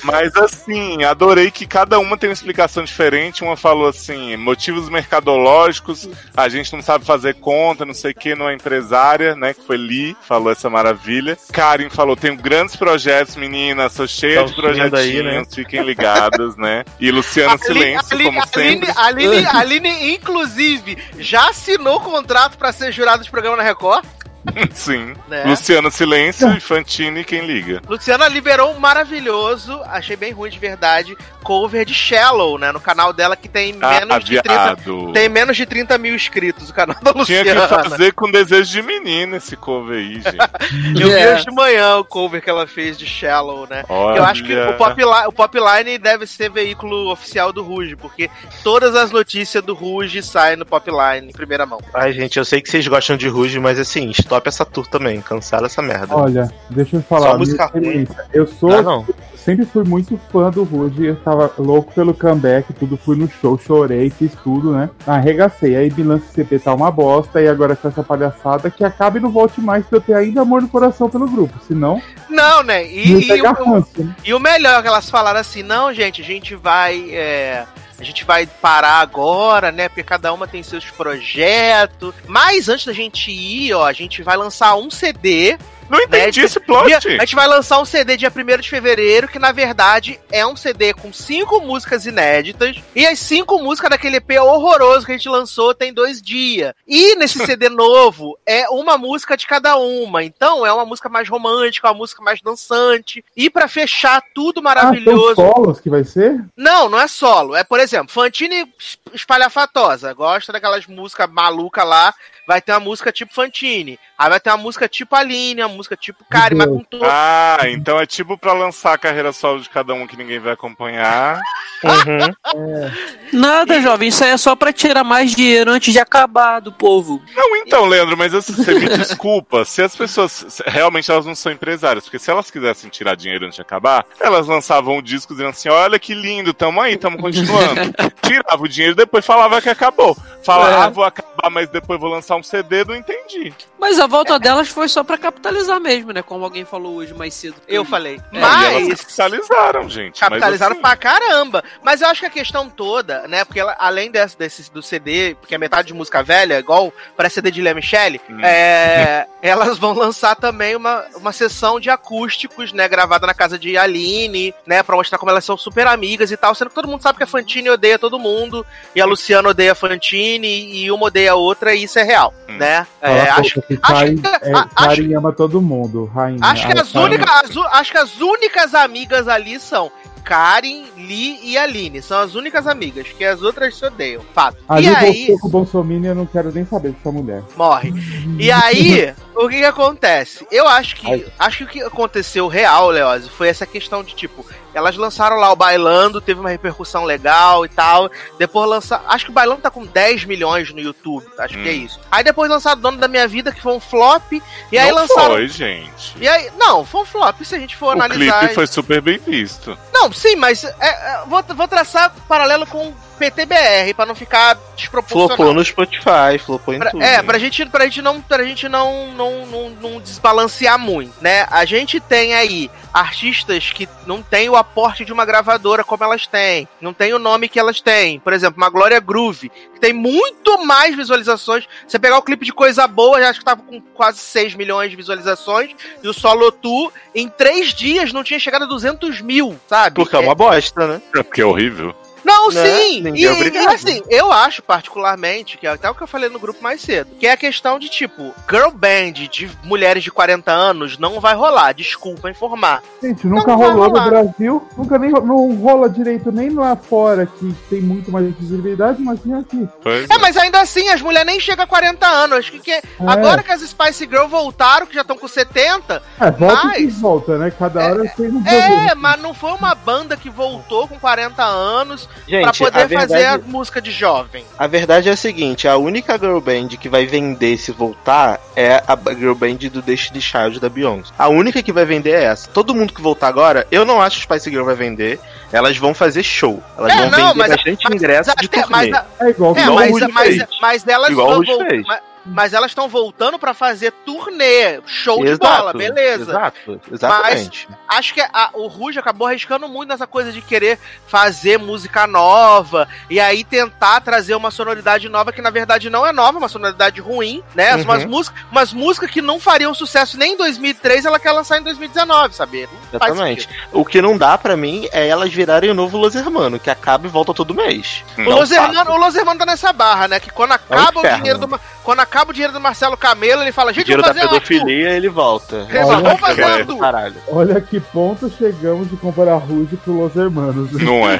S3: Mas assim, adorei que cada uma tem uma explicação diferente. Uma falou assim: motivos mercadológicos, a gente não sabe fazer conta, não sei o que, não é empresária, né? Que foi Lee, falou essa maravilha. Karen falou: tenho grandes projetos, meninas, sou cheia
S4: Tão
S3: de projetinhos,
S4: aí, né?
S3: fiquem ligadas, né? E Luciano Silêncio,
S2: Aline,
S3: como
S2: Aline,
S3: sempre.
S2: Aline, Aline, inclusive, já assinou contrato pra ser jurado de programa na Record,
S3: Sim.
S2: né?
S3: Luciano Silêncio e Fantini, quem liga?
S2: Luciana liberou um maravilhoso, achei bem ruim de verdade, cover de Shallow, né? No canal dela que tem menos
S3: Ah,
S2: de 30.
S3: viado.
S2: Tem menos de 30 mil inscritos o canal da
S3: Tinha
S2: Luciana.
S3: que fazer com desejo de menina esse cover aí, gente.
S2: Eu vi
S5: É.
S2: hoje de manhã o cover que ela fez de Shallow, né?
S3: Olha.
S2: Eu acho que o Popline, o Popline deve ser veículo oficial do Ruge, porque todas as notícias do Ruge saem no Popline em primeira mão.
S4: Ai, gente, eu sei que vocês gostam de Ruge, mas assim, stop essa tour também. Cancela essa merda.
S6: olha, deixa eu
S4: Só
S6: falar. minha
S4: música
S6: experiência. Eu sou,
S4: Ah, não.
S6: Sempre fui muito fã do Ruge. Eu tava louco pelo comeback, tudo. Fui no show, chorei, fiz tudo, né? Arregacei. Aí Bilance CP tá uma bosta. E agora com essa palhaçada que acabe e não volte mais pra eu ter ainda amor no coração pelo grupo. Senão,
S2: Não, né? E,
S6: não
S2: e o,
S6: né?
S2: e o melhor é que elas falaram assim, não, gente, a gente vai. é, a gente vai parar agora, né? Porque cada uma tem seus projetos. Mas antes da gente ir, ó, a gente vai lançar um CD
S3: Não entendi
S2: Né,
S3: esse plot.
S2: A gente vai lançar um CD dia 1 de fevereiro, que na verdade é um CD com cinco músicas inéditas. E as cinco músicas daquele EP horroroso que a gente lançou tem dois dias. E nesse CD novo é uma música de cada uma. Então é uma música mais romântica, uma música mais dançante. E pra fechar tudo
S6: Ah, são
S2: maravilhoso.
S6: solos que vai ser?
S2: Não, não é solo. É, por exemplo, Fantine espalhafatosa. Gosta daquelas músicas malucas lá. Vai ter uma música tipo Fantine. Aí vai ter uma música tipo Aline, uma música tipo Kari, mas com todo.
S3: Ah, então é tipo pra lançar a carreira solo de cada um que ninguém vai acompanhar.
S4: Uhum.
S5: Nada, jovem, isso aí é só pra tirar mais dinheiro antes de acabar do povo.
S3: Não, então, Leandro, mas assim, você me desculpa, se as pessoas se- realmente elas não são empresárias, porque se elas quisessem tirar dinheiro antes de acabar, elas lançavam o disco dizendo assim: olha que lindo, tamo aí, tamo continuando. Tirava o dinheiro depois falava que acabou. Fala,
S5: É.
S3: ah, vou acabar, mas depois vou lançar um CD, não entendi.
S5: Mas a volta delas foi só pra capitalizar mesmo, né? Como alguém falou hoje mais cedo.
S2: Eu falei.
S3: Elas
S2: Mas.
S3: capitalizaram, gente. mas
S2: Capitalizaram
S3: assim,
S2: pra caramba. Mas eu acho que a questão toda, né? Porque ela, além desse, desse do CD, porque é metade de música velha, igual para CD de Léa Michele,
S3: Hum.
S2: é, elas vão lançar também uma, uma sessão de acústicos, né? Gravada na casa de Aline, né? Pra mostrar como elas são super amigas e tal. Sendo que todo mundo sabe que a Fantine odeia todo mundo, e a Luciana odeia a Fantine, e uma odeia a outra, e isso é real,
S3: Hum.
S2: né? É, acho,
S6: que
S2: acho
S6: Karen,
S2: que-
S6: é,
S2: a-
S6: Karen ama todo mundo, rainha.
S2: Acho que,
S6: A
S2: as u- acho que as únicas amigas ali são Karen, Lee e Aline. São as únicas amigas, que as outras se odeiam. Fato.
S6: Ali
S2: e aí,
S6: com o Bolsonaro eu não quero nem saber dessa mulher.
S2: morre. E aí, o que que acontece? Eu acho que
S6: Ai.
S2: acho que o que aconteceu real, Leose, foi essa questão de tipo, elas lançaram lá o Bailando, teve uma repercussão legal e tal. Depois lançaram, acho que o Bailando tá com 10 milhões no YouTube, acho que é
S3: Hum.
S2: isso. Aí depois lançaram Dono da Minha Vida, que foi um flop, e aí
S3: não
S2: lançaram
S3: foi, gente.
S2: E aí, não, foi um flop se a gente for
S3: O
S2: analisar.
S3: clipe foi super bem visto.
S2: Não, sim, mas é, é, vou, vou traçar paralelo com PTBR pra não ficar desproporcional.
S4: Flopou no Spotify, flopou em
S2: Pra-
S4: tudo.
S2: é, pra gente, pra gente não, pra gente não, não, não, não desbalancear muito, né? A gente tem aí artistas que não tem o aporte de uma gravadora como elas têm, não tem o nome que elas têm. Por exemplo, uma Glória Groove, que tem muito mais visualizações. Você pegar o clipe de Coisa Boa, já acho que tava com quase 6 milhões de visualizações, e o Solo Tu, em três dias, não tinha chegado a 200 mil, sabe?
S4: Porque é uma bosta, né?
S3: É porque é horrível.
S2: Não,
S4: Né?
S2: sim.
S4: Ninguém
S2: E,
S4: é obrigado.
S2: e, assim, eu acho particularmente, que é até o que eu falei no grupo mais cedo, que é a questão de tipo, girl band de mulheres de 40 anos não vai rolar, desculpa informar.
S6: Gente, nunca
S2: Não
S6: rolou no. Brasil, nunca nem não rola direito nem lá fora, que tem muito mais visibilidade, mas nem aqui.
S3: Pois
S2: É, mas ainda assim, as mulheres nem chegam a 40 anos. Acho que, que- agora que as Spice Girl voltaram, que já estão com 70,
S6: É, volta
S2: Mas-
S6: e volta, né? Cada hora tem um
S2: é,
S6: problema.
S2: mas não foi uma banda que voltou com 40 anos pra
S4: Gente,
S2: poder
S4: a
S2: fazer
S4: verdade,
S2: a música de jovem.
S4: a verdade é a seguinte: a única girl band que vai vender se voltar é a girl band do Destiny Child da Beyoncé. A única que vai vender é essa. Todo mundo que voltar agora, eu não acho que Spice Girl vai vender. Elas vão fazer show. Elas
S2: É,
S4: vão
S2: não,
S4: vender
S2: mas-
S4: bastante
S2: mas-
S4: ingresso de
S2: até-
S4: turnê.
S2: mas a-
S6: É igual
S2: É,
S4: Igual
S2: mas, mas,
S4: fez.
S2: mas elas
S4: Igual
S2: vão voltar. Mas, mas elas estão voltando pra fazer turnê, show de
S4: Exato,
S2: bola, beleza.
S4: Exato, exatamente.
S2: Acho que a- o Ruge acabou arriscando muito nessa coisa de querer fazer música nova e aí tentar trazer uma sonoridade nova que na verdade não é nova, uma sonoridade ruim, né?
S4: Uhum.
S2: Umas, músicas, umas músicas que não fariam sucesso nem em 2003, ela quer lançar em 2019, sabe? Não
S4: Exatamente. O que não dá pra mim é elas virarem o novo Los Hermano, que acaba e volta todo mês.
S2: O
S3: Não
S2: Los. Hermano, o Los Hermano tá nessa barra, né? Que quando acaba o
S4: inferno.
S2: dinheiro do quando acaba o dinheiro do Marcelo Camelo, ele fala: gente,
S4: dinheiro
S2: vamos
S4: da
S2: fazer tour.
S4: pedofilia, ele volta.
S2: Ele fala, vamos fazer tour.
S4: Caralho.
S6: Olha que ponto chegamos de comparar Ruge com Los Hermanos.
S3: Não é?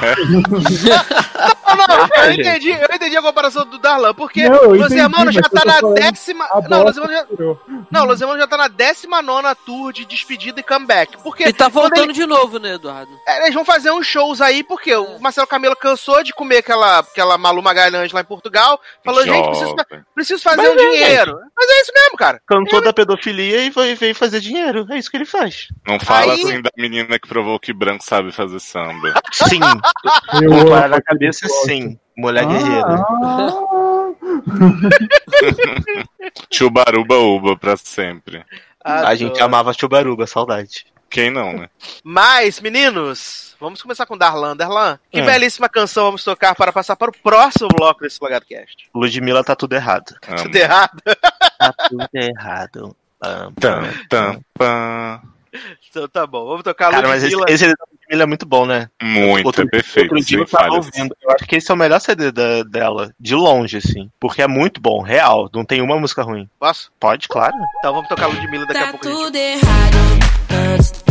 S2: Não, não, eu
S4: É, gente.
S2: entendi, eu entendi a comparação do Darlan, porque
S6: Não, eu
S2: Los
S6: entendi,
S2: Hermanos já tá
S6: eu
S2: na décima. Não, Los Hermanos já,
S6: tirou.
S2: não, Los Hermanos já tá na décima nona tour de despedida e comeback. Porque
S5: E tá voltando de novo, né, Eduardo?
S2: É, Eles vão fazer uns shows aí, porque o Marcelo Camelo cansou de comer aquela, aquela Malu Magalhães lá em Portugal. Falou, gente, preciso,
S3: Jovem.
S2: preciso fazer
S4: Mas
S2: um
S4: é,
S2: dinheiro. Mas é isso mesmo, cara.
S4: Cantou da pedofilia e foi, veio fazer dinheiro. É isso que ele faz.
S3: Não fala
S2: Aí-
S3: assim da menina que provou que branco sabe fazer samba.
S4: Sim.
S6: Eu
S4: Com
S6: amo
S4: para na cabeça, sim. Mulher
S6: Ah,
S4: guerreira.
S6: ah.
S3: Tio Baruba Uba pra sempre.
S4: A gente amava Chubaruba, saudade.
S3: Quem não, né?
S2: Mas, meninos, vamos começar com Darlan. Darlan, que
S4: Hum.
S2: belíssima canção vamos tocar para passar para o próximo bloco desse LogadoCast.
S4: Ludmilla tá tudo errado.
S3: Amo.
S2: Tudo errado?
S4: Tá tudo errado. Pam,
S3: Tam,
S4: pam,
S3: tam,
S4: pam.
S3: pam.
S2: Então tá bom, vamos tocar
S4: Cara, mas esse,
S2: Ludmilla.
S4: esse Ludmilla é muito bom, né?
S3: Muito,
S4: Outro-
S3: é perfeito.
S4: Outro dia eu tava ouvindo. Eu acho que esse é o melhor CD da- dela, de longe, assim. Porque é muito bom, real. Não tem uma música ruim.
S2: Posso?
S4: Pode, claro.
S2: Então vamos tocar Ludmilla daqui a
S7: Tá
S2: pouco. a gente-
S7: tudo errado.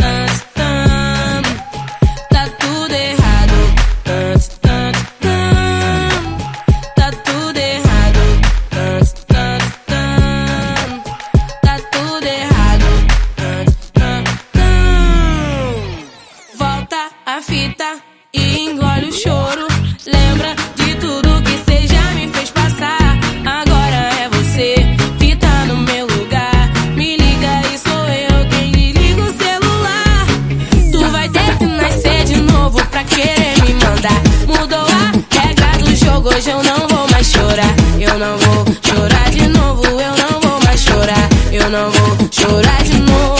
S7: hoje eu não vou mais chorar. Eu não vou chorar de novo, eu não vou mais chorar. Eu não vou chorar de novo.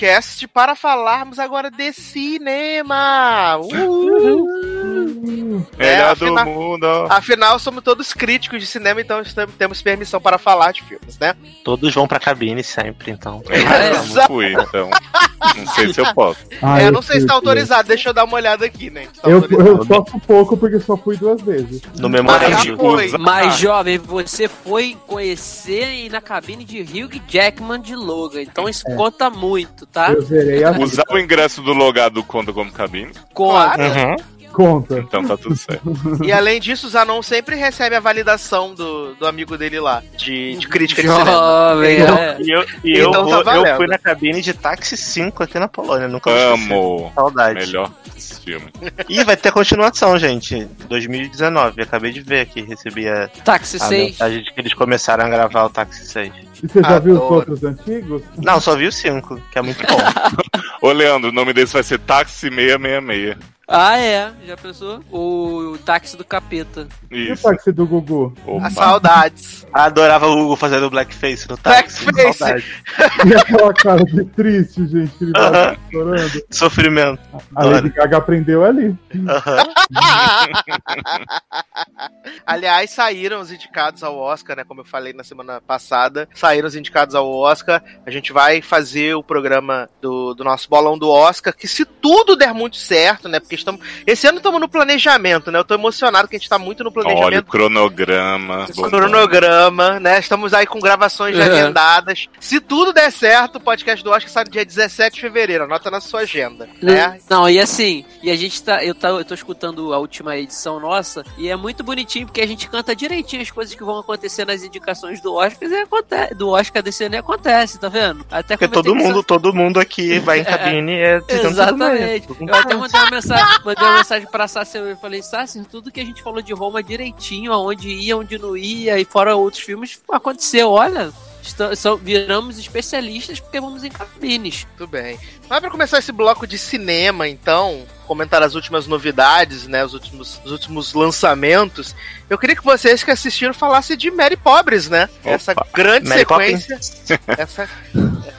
S2: Logado Cast para falarmos agora de cinema. Uhul. É,
S3: Melhor
S2: afinal-
S3: do mundo. ó.
S2: Afinal, somos todos críticos de cinema, então estamos- temos permissão para falar de filmes, né?
S4: Todos vão pra cabine sempre, então.
S3: Eu
S2: Exato.
S3: não fui, então. Não sei se eu posso.
S6: Ah,
S2: é, eu
S6: eu
S2: não sei se tá autorizado, deixa eu dar uma olhada aqui, né? Tá
S6: Eu, eu sofro pouco porque só fui duas vezes.
S4: No
S2: Ah,
S4: memorando.
S2: foi.
S5: Mas, jovem, você foi conhecer e ir na cabine de Hugh Jackman de Logan. Então isso conta muito, tá?
S6: Eu zerei a
S3: Usar o ingresso do logado conta como cabine?
S5: Conta.
S2: Claro.
S4: Uhum.
S6: Conta.
S3: Então tá tudo certo.
S2: E além disso, o Zanon sempre recebe a validação do, do amigo dele lá, de, de crítica de cinema.
S5: Jovem, é.
S4: E eu, e eu,
S2: Então tá
S4: vou- eu fui na cabine de táxi 5 aqui na Polônia. Nunca.
S3: Amo.
S4: Saudade.
S3: Melhor esse filme.
S4: E vai ter continuação, gente. 2019. Acabei de ver aqui. Recebi a,
S5: Táxi
S4: a
S5: 6.
S4: mensagem de que eles começaram a gravar o táxi 6.
S6: E você já viu os
S2: Adoro.
S6: outros antigos?
S4: Não, só vi o 5, que é muito bom.
S3: Ô, Leandro, o nome desse vai ser Táxi 666.
S5: Ah, é. Já pensou? O, táxi do capeta.
S6: E o
S3: Isso.
S6: táxi do Gugu?
S3: Opa.
S2: As saudades.
S4: Adorava o Hugo fazendo blackface no táxi.
S2: Blackface.
S6: E aquela cara de triste, gente, que ele tava chorando.
S4: Sofrimento.
S6: A Lady Gaga aprendeu ali.
S2: Aliás, saíram os indicados ao Oscar, né? Como eu falei na semana passada, saíram os indicados ao Oscar. A gente vai fazer o programa do, do nosso bolão do Oscar, que se tudo der muito certo, né? Porque estamos. Esse ano estamos no planejamento, né? Eu tô emocionado que a gente tá muito no
S3: Olha o
S2: planejamento.
S3: cronograma.
S2: o cronograma, né? Estamos aí com gravações já
S5: Uhum.
S2: agendadas. Se tudo der certo, o podcast do Oscar sai no dia 17 de fevereiro. Anota na sua agenda, né?
S5: Não, e assim, e a gente tá eu, tá. eu tô escutando a última edição nossa, e é muito bonitinho porque a gente canta direitinho as coisas que vão acontecer nas indicações do Oscar e acontece, do Oscar desse ano e acontece, tá vendo? Até
S4: Porque todo mundo, todo mundo aqui vai em cabine e é tentando
S5: Exatamente. Eu até mandei uma mensagem, mandei uma mensagem pra Sassi, eu falei, Sassi, tudo que a gente falou de Roma direitinho, aonde ia, onde não ia, e fora outros filmes, aconteceu, olha. esta- são- viramos especialistas porque vamos em cabines.
S2: Muito bem. Mas pra começar esse bloco de cinema, então, comentar as últimas novidades, né? Os últimos, os últimos lançamentos. Eu queria que vocês que assistiram falassem de Mary Pobres, né?
S3: Opa.
S2: Essa grande
S4: Mary
S2: sequência. Essa,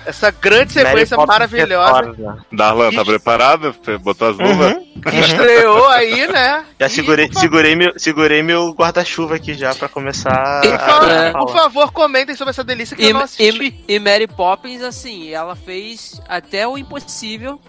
S2: essa grande
S4: Mary
S2: sequência
S4: Poppins
S2: maravilhosa
S4: retorna.
S3: Darlan, tá
S2: Ixi.
S3: preparado? Botou as luvas?
S4: Uhum.
S2: que estreou aí, né?
S4: Já
S2: E,
S4: segurei,
S2: fa-
S4: segurei meu, segurei meu guarda-chuva aqui já pra começar
S5: E,
S2: por
S4: a,
S5: É.
S4: a
S2: por favor, comentem sobre essa delícia que
S5: E,
S2: eu não assisti.
S5: e, e Mary Poppins, assim, ela fez até o impossível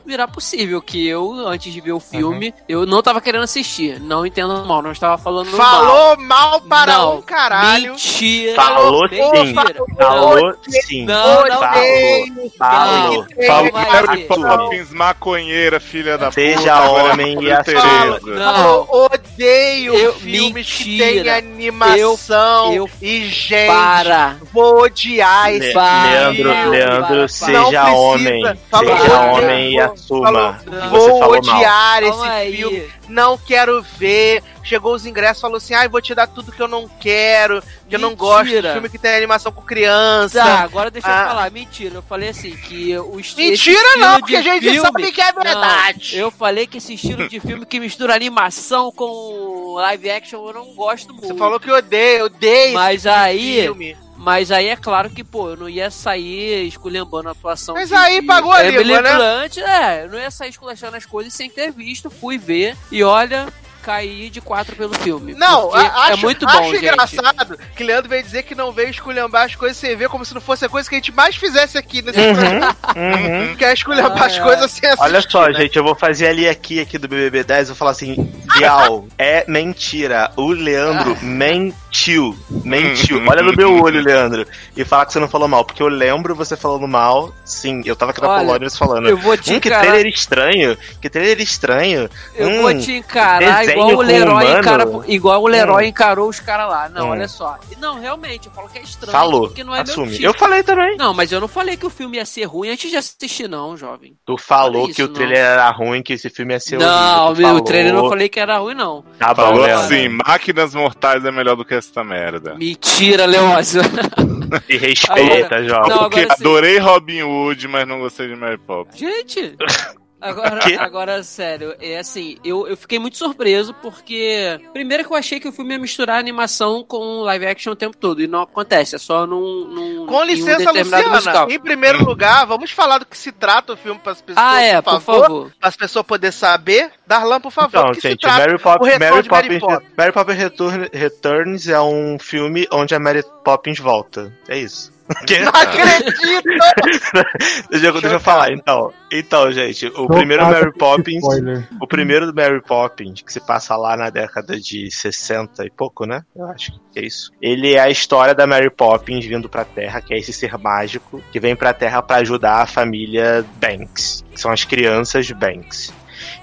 S5: virar possível. Que eu, antes de ver o filme, eu não tava querendo assistir. Não entendo mal, não estava falando mal.
S2: Falou mal para
S5: Não,
S2: um caralho.
S5: Mentira.
S4: Falou sim.
S5: mentira.
S4: Falou sim.
S5: Não, não,
S2: Odeio
S4: Falou.
S2: que
S3: que
S5: ver.
S3: Poppins, maconheira, filha da
S4: Seja
S3: puta. agora é
S4: homem e.
S3: Teresa.
S5: Não.
S2: Eu odeio
S5: Eu-
S2: filmes que
S5: mentira.
S2: tem animação
S5: Eu- eu-
S2: e gente.
S5: Para.
S2: Vou odiar
S4: Le-
S2: esse
S5: Para,
S4: Leandro. Leandro,
S5: Não
S4: seja homem.
S2: Falou,
S4: seja
S5: falou,
S4: homem e assuma.
S2: falou, Vou
S4: falou mal.
S2: odiar esse
S5: Calma aí.
S2: filme. Não quero ver. Chegou os ingressos, falou assim: ai, vou te dar tudo que eu não quero. Que eu não gosto de filme que tem animação com criança.
S5: Tá, agora deixa
S2: Ah.
S5: eu falar. Mentira, eu falei assim que o esti- esse
S2: Mentira
S5: estilo
S2: não, porque a gente
S5: filme-
S2: sabe que é
S5: Não,
S2: verdade.
S5: eu falei que esse estilo de filme que mistura animação com live action eu não gosto muito.
S2: Você falou que odeia, odeia
S5: Mas
S2: esse tipo
S5: aí-
S2: filme.
S5: Mas aí é claro que, pô, eu não ia sair esculhambando a atuação.
S2: Mas
S5: de-
S2: aí
S5: de
S2: pagou a
S5: Emily
S2: língua, né?
S5: É, eu não ia sair esculachando as coisas sem ter visto, fui ver e olha, caí de quatro pelo filme.
S2: Não, a- acho,
S5: é muito
S2: acho
S5: bom, gente.
S2: engraçado que Leandro veio dizer que não veio esculhambar as coisas sem ver, como se não fosse a coisa que a gente mais fizesse aqui nesse programa.
S4: Uhum.
S2: Que é esculhambar
S5: Ah,
S2: as
S5: é.
S2: coisas sem assistir.
S4: Olha só,
S2: né?
S4: gente, eu vou fazer ali aqui, aqui do BBB 10, eu vou falar assim, Bial, é mentira, o Leandro mentiu, mentiu. Olha no meu olho, Leandro, e falar que você não falou mal, porque eu lembro você falando mal, sim, eu tava aqui na
S5: Olha,
S4: Polônia falando.
S5: Eu vou te
S4: Hum, que
S5: encarar,
S4: trailer estranho, que trailer estranho.
S5: eu
S4: hum,
S5: vou te encarar igual o Leroy
S4: humano.
S5: encara, igual o Leroy encarou os caras lá. Não,
S4: Hum.
S5: olha só. E Não, realmente, eu falo que é estranho,
S4: Falou,
S5: porque não é meu
S4: assume.
S5: tipo.
S4: Eu falei também.
S5: Não, mas eu não falei que o filme ia ser ruim antes de assistir, não, jovem.
S4: Tu falou
S5: Olha
S4: que o
S5: isso,
S4: trailer era ruim, que esse filme ia ser
S5: não,
S4: horrível.
S5: Meu
S4: falou.
S5: trailer eu não falei que era ruim, não.
S4: Tá bom,
S3: Falou assim, máquinas mortais é melhor do que essa merda.
S5: Mentira, Leózio.
S4: Se respeita, jovem.
S5: Não,
S3: Porque
S5: agora sim.
S3: adorei Robin Hood, mas não gostei de Mary Poppins.
S5: Gente, Agora, agora, sério, é assim, eu, eu fiquei muito surpreso porque. Primeiro que eu achei que o filme ia misturar animação com live action o tempo todo. E não acontece, é só num. num
S2: Com
S5: em um
S2: licença,
S5: determinado
S2: Luciana,
S5: musical.
S2: em primeiro lugar, vamos falar do que se trata o filme para as pessoas,
S5: Ah, é, por favor.
S2: Para as pessoas poderem saber. Darlan, por favor,
S4: Então,
S2: do que se
S4: gente,
S2: trata
S4: Mary, Pop- Mary Poppins. Mary Poppins Return- Returns é um filme onde a Mary Poppins volta. É isso. Que-
S2: Não acredito!
S4: deixa, eu- deixa eu falar, então. Então, gente, o
S6: Tô
S4: primeiro Mary Poppins.
S6: Spoiler.
S4: O primeiro do Mary Poppins, que se passa lá na década de 60 e pouco, né? Eu acho que é isso. Ele é a história da Mary Poppins vindo pra Terra, que é esse ser mágico, que vem pra Terra pra ajudar a família Banks, que são as crianças Banks.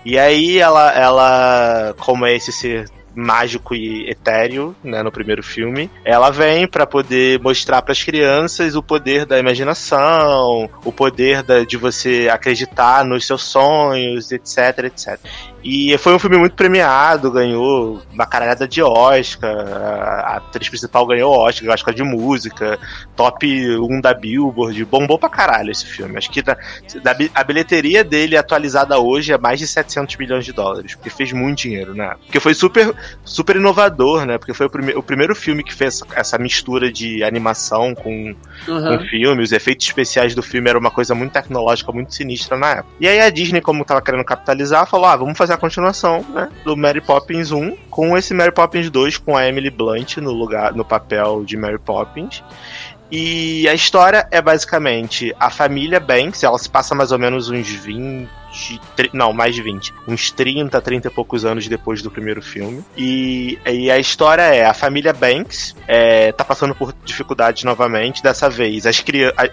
S4: E aí ela, ela como é esse ser mágico e etéreo, né, no primeiro filme, ela vem pra poder mostrar pras crianças o poder da imaginação, o poder da- de você acreditar nos seus sonhos, etc, etc. E foi um filme muito premiado, ganhou uma caralhada de Oscar, a atriz principal ganhou Oscar, Oscar de música, top 1 da Billboard, bombou pra caralho esse filme. Acho que da, da bi- a bilheteria dele atualizada hoje é mais de 700 milhões de dólares, porque fez muito dinheiro, né? Porque foi super, super inovador, né? Porque foi o, prime o primeiro filme que fez essa, essa mistura de animação com,
S5: Uhum.
S4: com filme, os efeitos especiais do filme era uma coisa muito tecnológica, muito sinistra na época. E aí a Disney, como tava querendo capitalizar, falou: ah, vamos fazer a continuação, né? Do Mary Poppins 1 com esse Mary Poppins 2 com a Emily Blunt no lugar, no papel de Mary Poppins. E a história é basicamente a família Banks, ela se passa mais ou menos uns 20. tri- Não, mais de 20. Uns 30, 30 e poucos anos depois do primeiro filme. E, e a história é: a família Banks é, tá passando por dificuldades novamente. Dessa vez, as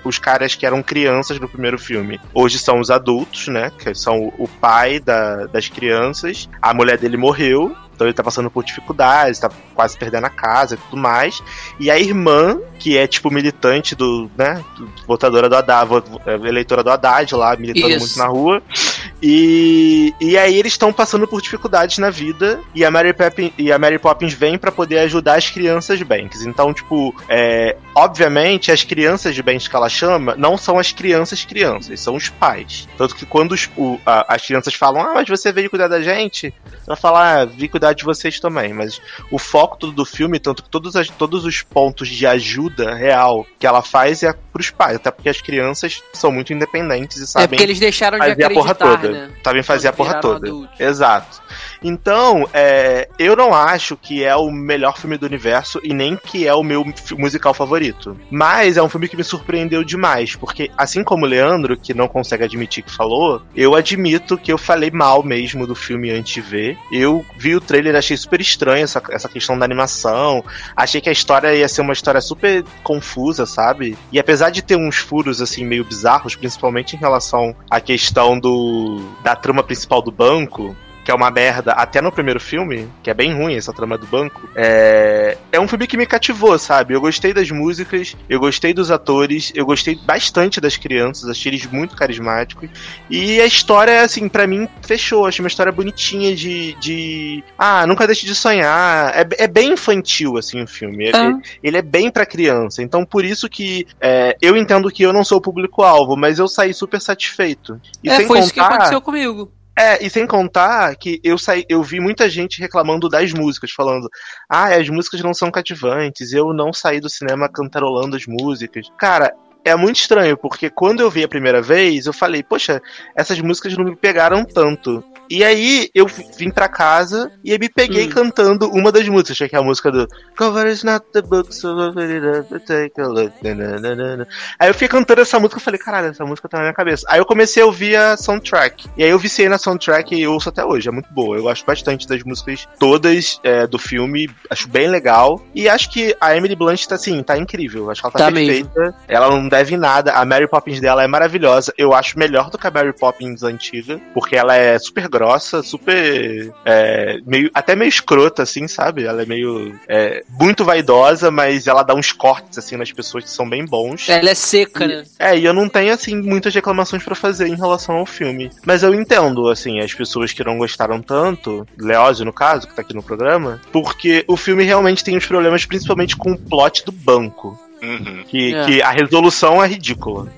S4: os caras que eram crianças no primeiro filme hoje são os adultos, né? Que são o, o pai da- das crianças. A mulher dele morreu. Então ele tá passando por dificuldades, tá quase perdendo a casa e tudo mais. E a irmã, que é tipo militante do, né, do- votadora do Haddad, é, eleitora do Haddad lá, militando
S5: Isso.
S4: muito na rua. E, e aí eles estão passando por dificuldades na vida e a Mary, Poppins, e a Mary Poppins vem pra poder ajudar as crianças Banks. Então, tipo, é, obviamente as crianças Banks que ela chama não são as crianças crianças, são os pais. Tanto que quando os- o- a- as crianças falam, ah, mas você veio cuidar da gente, ela fala, ah, vim cuidar de vocês também. Mas o foco todo do filme, tanto que todos, as- todos os pontos de ajuda real que ela faz é pros pais, até porque as crianças são muito independentes e
S5: É
S4: sabem
S5: porque eles deixaram de
S4: fazer a porra
S5: acreditar,
S4: toda.
S5: né?
S4: Sabem fazer a porra toda.
S5: adultos.
S4: Exato. Então, é, eu não acho que é o melhor filme do universo e nem que é o meu musical favorito. Mas é um filme que me surpreendeu demais, porque assim como o Leandro, que não consegue admitir que falou, eu admito que eu falei mal mesmo do filme antes de ver. Eu vi o trailer, achei super estranho essa, essa questão da animação. Achei que a história ia ser uma história super confusa, sabe? E apesar de ter uns furos assim meio bizarros, principalmente em relação à questão do da trama principal do banco, que é uma merda, até no primeiro filme, que é bem ruim essa trama do banco, é, é um filme que me cativou, sabe? Eu gostei das músicas, eu gostei dos atores, eu gostei bastante das crianças, achei eles muito carismáticos. E a história, assim, pra mim, fechou. Achei uma história bonitinha de. de ah, nunca deixe de sonhar. É, é bem infantil, assim, o filme. Ele,
S5: Ah.
S4: ele é bem pra criança. Então, por isso que é, eu entendo que eu não sou o público-alvo, mas eu saí super satisfeito. E
S5: é,
S4: sem
S5: foi isso que
S4: contar-
S5: aconteceu comigo.
S4: É, e sem contar que eu saí, eu vi muita gente reclamando das músicas, falando: "Ah, as músicas não são cativantes, eu não saí do cinema cantarolando as músicas". Cara, é muito estranho, porque quando eu vi a primeira vez, eu falei: "Poxa, essas músicas não me pegaram tanto". E aí eu vim pra casa e me peguei
S5: Hum.
S4: cantando uma das músicas, que é a música do Cover is not the book, so take a look. Aí eu fiquei cantando essa música e falei, caralho, essa música tá na minha cabeça. Aí eu comecei a ouvir a soundtrack. E aí eu viciei na soundtrack e ouço até hoje. É muito boa. Eu gosto bastante das músicas todas é, do filme. Acho bem legal. E acho que a Emily Blunt tá assim, tá incrível. Acho que ela tá,
S5: Tá
S4: perfeita. Ela não deve nada. A Mary Poppins dela é maravilhosa. Eu acho melhor do que a Mary Poppins antiga. Porque ela é super grossa, super. é, meio, até meio escrota, assim, sabe? Ela é meio. é, muito vaidosa, mas ela dá uns cortes, assim, nas pessoas que são bem bons.
S5: Ela é seca, né?
S4: É, e eu não tenho, assim, muitas reclamações pra fazer em relação ao filme. Mas eu entendo, assim, as pessoas que não gostaram tanto, Leózio, no caso, que tá aqui no programa, porque o filme realmente tem uns problemas, principalmente com o plot do banco.
S3: Uhum.
S4: Que,
S5: É.
S4: que a resolução é ridícula.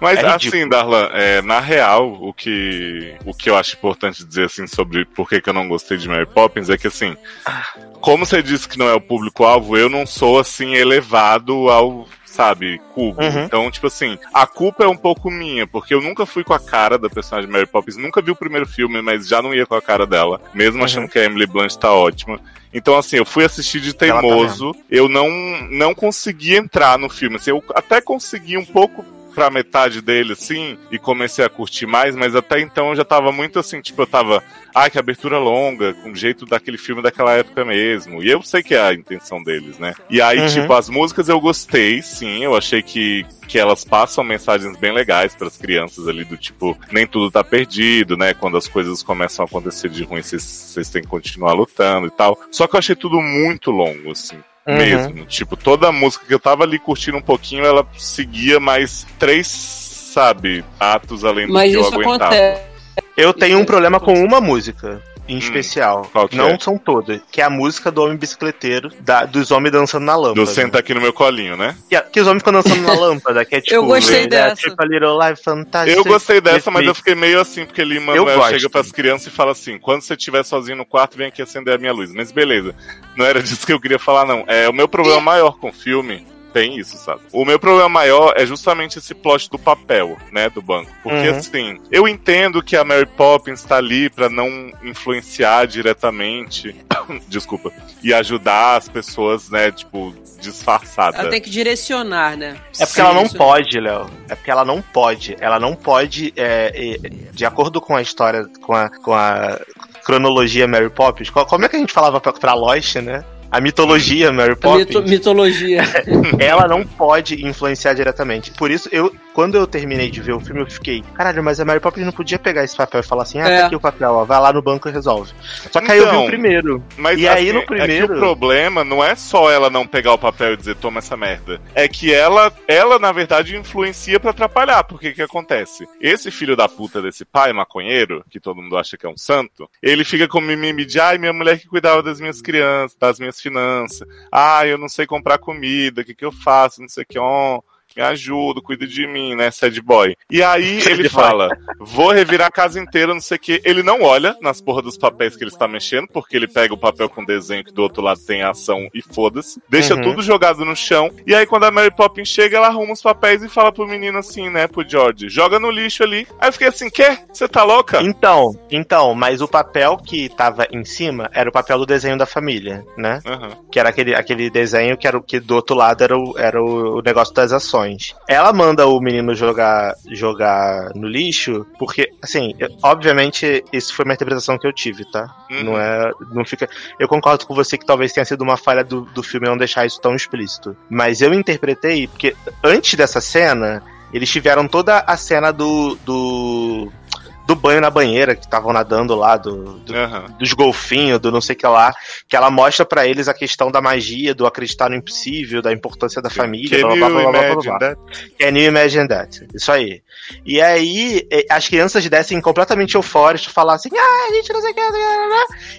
S3: Mas
S4: É
S3: assim. Darlan, é, na real, o que, o que eu acho importante dizer assim sobre por que, que eu não gostei de Mary Poppins é que assim, como você disse que não é o público-alvo, eu não sou assim elevado ao, sabe, cubo.
S4: Uhum.
S3: Então, tipo assim, a culpa é um pouco minha, porque eu nunca fui com a cara da personagem Mary Poppins, nunca vi o primeiro filme, mas já não ia com a cara dela, mesmo
S4: Uhum.
S3: achando que a Emily Blunt tá ótima. Então, assim, eu fui assistir de
S4: Ela tá
S3: teimoso, eu não, não consegui entrar no filme. Assim, eu até consegui um pouco pra metade dele, assim, e comecei a curtir mais, mas até então eu já tava muito assim, tipo, eu tava, ai, que abertura longa, com jeito daquele filme daquela época mesmo. E eu sei que é a intenção deles, né? E aí,
S4: Uhum.
S3: tipo, as músicas eu gostei, sim, eu achei que, que elas passam mensagens bem legais pras crianças ali, do tipo, nem tudo tá perdido, né? Quando as coisas começam a acontecer de ruim, vocês têm que continuar lutando e tal. Só que eu achei tudo muito longo, assim
S4: Uhum.
S3: mesmo. Tipo, toda a música que eu tava ali curtindo um pouquinho, ela seguia mais três, sabe, atos além do
S5: Mas
S3: que eu aguentava.
S5: acontece.
S4: Eu tenho
S5: Isso
S4: um problema com uma música. Em especial.
S3: qual que
S4: não
S3: é?
S4: são todas. Que é a música do homem bicicleteiro, da- dos homens dançando na lâmpada.
S3: Do senta aqui no meu colinho, né?
S4: Que, que os homens ficam dançando na lâmpada, que é tipo.
S5: Eu gostei dessa.
S4: Tipo a Little Life Fantastic.
S3: Eu gostei dessa, mas eu fiquei meio assim, porque ele
S4: Eu
S3: Manuel chega pras crianças e fala assim: quando você estiver sozinho no quarto, vem aqui acender a minha luz. Mas beleza, não era disso que eu queria falar, não. É, o meu problema maior com o filme. Tem isso, sabe? O meu problema maior é justamente esse plot do papel, né, do banco. Porque,
S4: Uhum.
S3: assim, eu entendo que a Mary Poppins tá ali pra não influenciar diretamente, desculpa, e ajudar as pessoas, né, tipo, disfarçada.
S5: Ela tem que direcionar, né?
S4: É porque ela não
S5: Isso.
S4: pode, Léo. É porque ela não pode. Ela não pode, é, é, de acordo com a história, com a, com a cronologia Mary Poppins, como é que a gente falava pra, pra Lost, né? A mitologia Mary
S5: A
S4: Poppins.
S5: mito- mitologia.
S4: ela não pode influenciar diretamente. Por isso, eu, quando eu terminei de ver o filme, eu fiquei, caralho, mas a Mary Poppins não podia pegar esse papel e falar assim, ah,
S5: É.
S4: tá aqui o papel, ó, vai lá no banco e resolve. Só que aí eu vi
S3: Então,
S4: o primeiro.
S3: Mas
S4: E aí,
S3: assim,
S4: no
S3: É que
S4: primeiro-
S3: o problema não é só ela não pegar o papel e dizer toma essa merda. É que ela, ela na verdade, influencia pra atrapalhar. Porque o que acontece? Esse filho da puta desse pai maconheiro, que todo mundo acha que é um santo, ele fica com mimimi de ai, minha mulher que cuidava das minhas crianças, das minhas finanças. Ah, eu não sei comprar comida, o que, que eu faço? Não sei o que, ó. Me ajuda, cuida de mim, né, sad boy. E aí ele fala: vou revirar a casa inteira, não sei o que. Ele não olha nas porra dos papéis que ele está mexendo, porque ele pega o papel com desenho que do outro lado tem ação e foda-se. Deixa
S4: Uhum.
S3: tudo jogado no chão. E aí quando a Mary Poppins chega, ela arruma os papéis e fala pro menino assim, né, pro George: joga no lixo ali. Aí eu fiquei assim: quer? Você tá louca?
S4: Então, então, mas o papel que tava em cima era o papel do desenho da família, né?
S3: Aham.
S4: Que era aquele, aquele desenho que era o que do outro lado era o, era o negócio das ações. Ela manda o menino jogar, jogar no lixo, porque, assim, obviamente, isso foi uma interpretação que eu tive, tá?
S3: Uhum.
S4: Não é. Não fica. Eu concordo com você que talvez tenha sido uma falha do, do filme não deixar isso tão explícito. Mas eu interpretei, porque antes dessa cena, eles tiveram toda a cena do. do do banho na banheira que estavam nadando lá, do, do-
S3: Aham.
S4: dos golfinhos, do não sei o que lá, que ela mostra pra eles a questão da magia, do acreditar no impossível, da importância da família,
S3: Can
S4: blá, blá, blá, blá, blá, blá? Can you imagine that? Isso aí. E aí, as crianças descem completamente eufóricas, falar assim, ah, a gente não sei o que,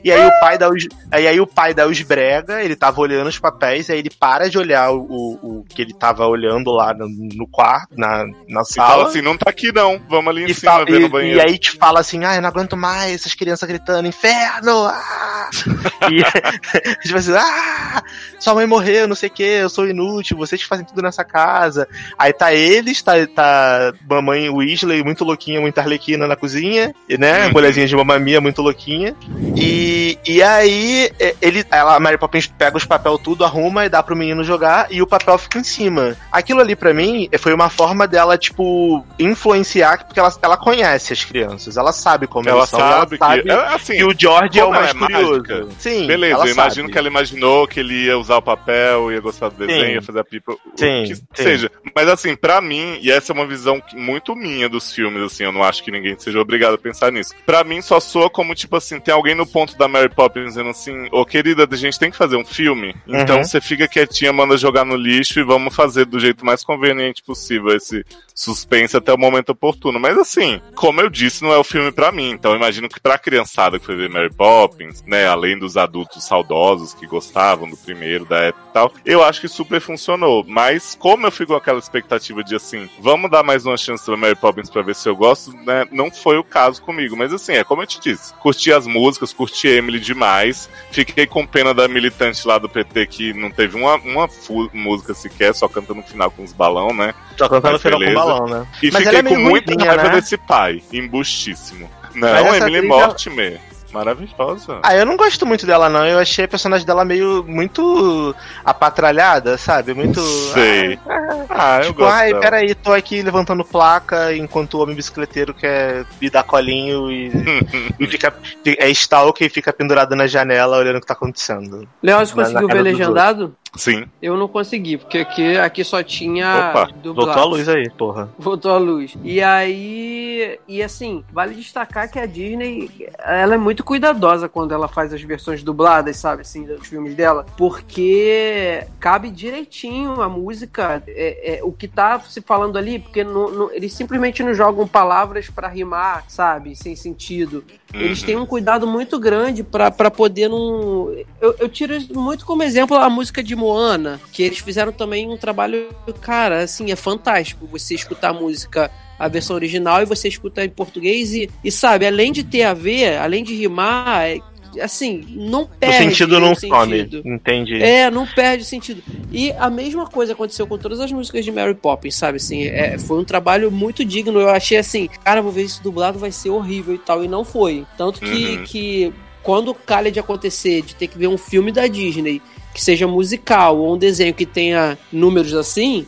S4: e aí o pai dá os, aí, aí o pai dá os brega, ele tava olhando os papéis, aí ele para de olhar o, o, o que ele tava olhando lá no, no quarto, na, na
S3: E
S4: sala.
S3: fala assim: não tá aqui não, vamos ali em
S4: E,
S3: cima ver no
S4: e-
S3: banheiro.
S4: e aí te fala assim, ah, eu não aguento mais essas crianças gritando, inferno! Ah! e tipo assim, ah, sua mãe morreu, não sei o que, eu sou inútil, vocês fazem tudo nessa casa. Aí tá eles, tá, tá mamãe Weasley, muito louquinha, muito arlequina na cozinha, e, né,
S3: Uhum.
S4: mulherzinha de mamamia, muito louquinha. E, e aí, é, ele, ela, a Mary Poppins pega os papel tudo, arruma e dá pro menino jogar, e o papel fica em cima. Aquilo ali, pra mim, foi uma forma dela, tipo, influenciar, porque ela, ela conhece as crianças, ela sabe como
S3: Ela
S4: são,
S3: sabe,
S4: ela sabe
S3: que. é, assim,
S4: que o George é o
S3: ela
S4: mais
S3: é
S4: curioso.
S3: mágica,
S4: Sim,
S3: Beleza, eu imagino
S4: sabe.
S3: que ela imaginou que ele ia usar o papel, ia gostar do desenho,
S4: Sim.
S3: ia fazer a pipa,
S4: Sim,
S3: que
S4: sim.
S3: seja. Mas assim, pra mim, e essa é uma visão muito minha dos filmes, assim, eu não acho que ninguém seja obrigado a pensar nisso. Pra mim, só soa como, tipo assim, tem alguém no ponto da Mary Poppins dizendo assim, ô querida, a gente tem que fazer um filme, então
S4: Uhum.
S3: você fica quietinha, manda jogar no lixo e vamos fazer do jeito mais conveniente possível esse suspense até o momento oportuno. Mas assim, como eu disse, não é o filme pra mim. Então imagino que pra criançada que foi ver Mary Poppins, né, além dos adultos saudosos que gostavam do primeiro, da época tal. Eu acho que super funcionou. Mas como eu fico com aquela expectativa de assim, vamos dar mais uma chance pra Mary Poppins pra ver se eu gosto, né? Não foi o caso comigo. Mas assim, é como eu te disse, curti as músicas, curti Emily demais. Fiquei com pena da militante lá do PT que não teve uma, uma música sequer, só canta no final com os balão, né?
S4: Tô cantando
S3: Mas
S4: final com balão, né?
S3: E
S4: Mas
S3: fiquei
S4: é
S3: com
S4: meio
S3: muita raiva
S4: né?
S3: desse pai, embustíssimo. Não, Emily
S4: atriz,
S3: Mortimer. Maravilhosa.
S4: Ah, eu não gosto muito dela, não. Eu achei a personagem dela meio muito apatralhada, sabe? Muito.
S3: Sei. Ah, eu
S4: Tipo,
S3: gosto
S4: ai,
S3: dela.
S4: peraí, tô aqui levantando placa enquanto o homem bicicleteiro quer me dar colinho e, e fica, é stalker e fica pendurado na janela olhando o que tá acontecendo.
S5: Léo, você
S4: Na- na
S5: conseguiu ver legendado?
S3: Sim.
S5: Eu não consegui, porque aqui, aqui só tinha
S3: Opa,
S5: dublado.
S4: Voltou a luz aí, porra.
S5: Voltou a luz. E aí. E assim, vale destacar que a Disney ela é muito cuidadosa quando ela faz as versões dubladas, sabe, assim, dos filmes dela. Porque cabe direitinho a música, é, é, o que tá se falando ali, porque não- não- eles simplesmente não jogam palavras pra rimar, sabe, sem sentido. Eles
S3: Uhum.
S5: têm um cuidado muito grande pra pra poder não. Eu, eu tiro muito como exemplo a música de Moana, que eles fizeram também um trabalho, cara, assim, é fantástico. Você escutar a música, a versão original, e você escuta em português, e, e sabe, além de ter a ver, além de rimar, é- assim, não
S4: O
S5: perde.
S4: sentido não
S5: o
S4: some,
S5: sentido.
S4: entendi.
S5: É, não perde sentido. E a mesma coisa aconteceu com todas as músicas de Mary Poppins, sabe? Assim, é, foi um trabalho muito digno. Eu achei assim, cara, vou ver isso dublado, vai ser horrível e tal. E não foi. Tanto que,
S3: Uhum.
S5: que quando calha de acontecer, de ter que ver um filme da Disney que seja musical ou um desenho que tenha números assim,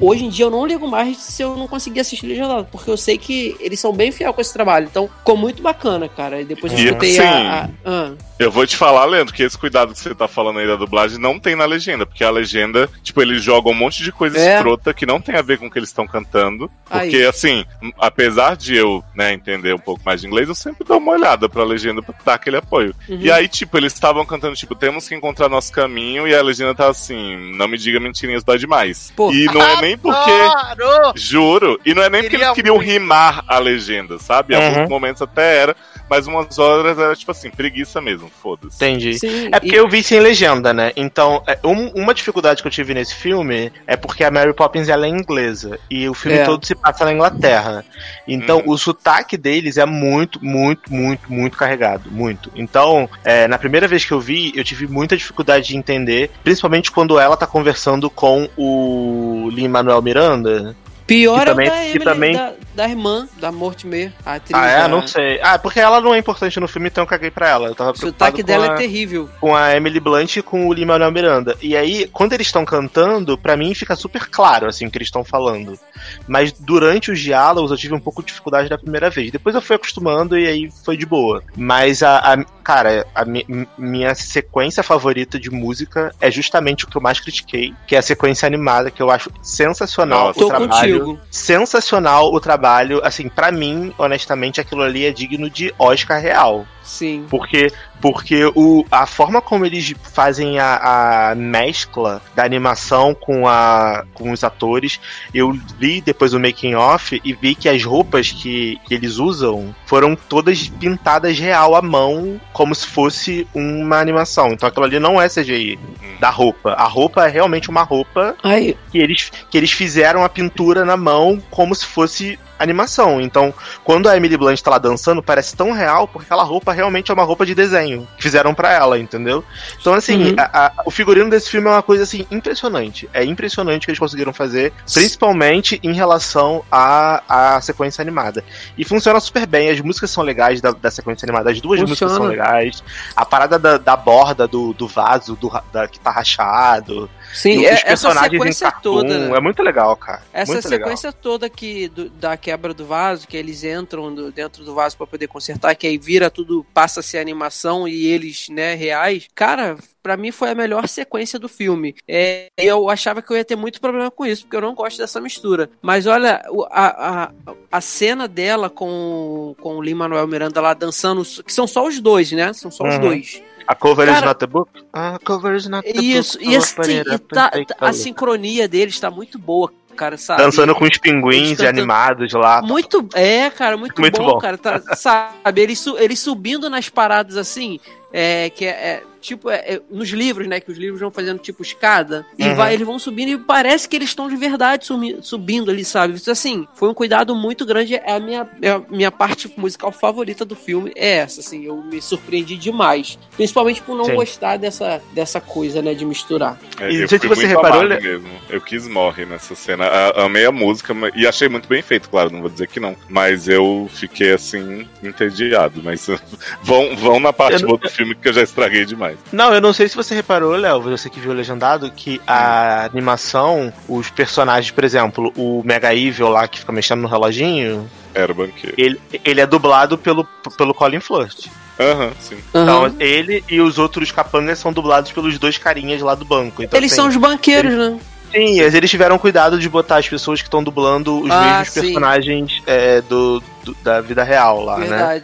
S5: hoje em dia eu não ligo mais se eu não conseguir assistir legendado, porque eu sei que eles são bem fiel com esse trabalho. Então, ficou muito bacana, cara. E depois eu escutei
S3: sim.
S5: a. a- ah.
S3: Eu vou te falar, Leandro, que esse cuidado que você tá falando aí da dublagem não tem na legenda, porque a legenda, tipo, eles jogam um monte de coisa
S5: É.
S3: escrota que não tem a ver com o que eles estão cantando. Porque,
S5: Aí.
S3: assim, apesar de eu, né, entender um pouco mais de inglês, eu sempre dou uma olhada pra legenda pra dar aquele apoio.
S5: Uhum.
S3: E aí, tipo, eles estavam cantando, tipo, temos que encontrar nosso caminho, e a legenda tá assim, não me diga mentirinhas, dói demais.
S5: Pô.
S3: E não é nem porque.
S2: Adoro!
S3: Juro. E não é nem porque eles queriam
S2: muito.
S3: rimar a legenda, sabe? Em
S4: Uhum.
S3: alguns momentos até era, mas umas horas era tipo assim, preguiça mesmo, foda-se.
S4: Entendi.
S5: Sim,
S4: É porque
S5: e-
S4: eu vi sem legenda, né? Então, é, um- uma dificuldade que eu tive nesse filme é porque a Mary Poppins ela é inglesa e o filme
S5: É.
S4: todo se passa na Inglaterra. Então,
S3: Uhum.
S4: o sotaque deles é muito, muito, muito, muito carregado. Muito. Então, é, na primeira vez que eu vi, eu tive muita dificuldade de entender, principalmente quando ela tá conversando com o Lin-Manuel Miranda.
S5: Pior
S4: Que também-
S5: é o da
S4: que
S5: Emily,
S4: também-
S5: da, da irmã, da Mortimer, a atriz.
S4: Ah, é?
S5: da-
S4: Não sei. Ah, porque ela não é importante no filme, então eu caguei pra ela. Eu tava
S5: O sotaque dela
S4: a...
S5: é terrível.
S4: com a Emily Blunt e com o Lin-Manuel Miranda. E aí, quando eles estão cantando, pra mim fica super claro, assim, o que eles estão falando. Mas durante os diálogos eu tive um pouco de dificuldade da primeira vez. Depois eu fui acostumando e aí foi de boa. Mas a, a- cara, a mi- minha sequência favorita de música é justamente o que eu mais critiquei, que é a sequência animada, que eu acho sensacional
S3: Nossa.
S4: o trabalho.
S5: contigo.
S4: Sensacional o trabalho, assim, pra mim, honestamente, aquilo ali é digno de Oscar real.
S5: Sim.
S4: Porque, porque o, a forma como eles fazem a, a mescla da animação com, a, com os atores, eu li depois o making off e vi que as roupas que, que eles usam foram todas pintadas real à mão, como se fosse uma animação. Então aquilo ali não é CGI da roupa. A roupa é realmente uma roupa
S5: Aí,
S4: que eles, que eles fizeram a pintura na mão como se fosse animação. Então, quando a Emily Blunt tá lá dançando, parece tão real porque aquela roupa realmente é uma roupa de desenho que fizeram pra ela, entendeu? Então, assim,
S5: Uhum.
S4: a- a- o figurino desse filme é uma coisa assim impressionante. É impressionante o que eles conseguiram fazer, principalmente em relação à, à sequência animada. E funciona super bem. As músicas são legais da, da sequência animada, as duas músicas são
S5: Funciona.
S4: legais. A parada da, da borda do, do vaso do, da, que tá rachado.
S5: sim, é, essa sequência toda. né?
S4: É muito legal, cara.
S5: Essa
S4: muito legal.
S5: sequência toda que do- da quebra do vaso, que eles entram do- dentro do vaso pra poder consertar, que aí vira tudo, passa a ser animação e eles, né, reais. Cara, pra mim foi a melhor sequência do filme. É, eu achava que eu ia ter muito problema com isso, porque eu não gosto dessa mistura. Mas olha, a, a, a cena dela com, com o Lin-Manuel Miranda lá dançando, que são só os dois, né? São só os
S4: Uhum.
S5: dois.
S4: A cover is
S5: Cara,
S4: not the book? A cover is not the
S5: Isso,
S4: book.
S5: e assim, e tá-
S4: a
S5: sincronia deles tá muito boa, cara, sabe?
S4: Dançando com os pinguins
S5: cantando-
S4: animados lá.
S5: Muito, é, cara, muito,
S4: Muito
S5: bom,
S4: bom.
S5: cara, tá- sabe? Eles, eles subindo nas paradas assim, é, que é, é, tipo, é, é, nos livros, né? Que os livros vão fazendo tipo escada. E
S4: Uhum.
S5: vai, eles vão subindo e parece que eles estão de verdade sumi- subindo ali, sabe? Isso, assim, foi um cuidado muito grande. É a minha, é a minha parte musical favorita do filme. É essa, assim. Eu me surpreendi demais. Principalmente por não
S4: Sim.
S5: gostar dessa, dessa coisa, né? De misturar.
S3: É,
S4: E
S3: eu
S4: você reparou,
S3: amado mesmo. Eu quis morrer nessa cena. A- amei a música mas- e achei muito bem feito, claro, não vou dizer que não. Mas eu fiquei assim, entediado. Mas vão, vão na parte boa do filme que eu já estraguei demais.
S4: Não, eu não sei se você reparou, Léo, você que viu o legendado, que a animação, os personagens, por exemplo, o Mega Evil lá que fica mexendo no reloginho,
S3: Era o banqueiro.
S4: ele, ele é dublado pelo, pelo Colin Firth.
S3: Aham, sim.
S5: Aham.
S4: Então, ele e os outros capangas são dublados pelos dois carinhas lá do banco. Então,
S5: eles
S4: assim,
S5: são os banqueiros, né?
S4: Sim, eles eles tiveram cuidado de botar as pessoas que estão dublando os
S5: Ah,
S4: mesmos
S5: sim.
S4: personagens é, do, do- da vida real lá, né?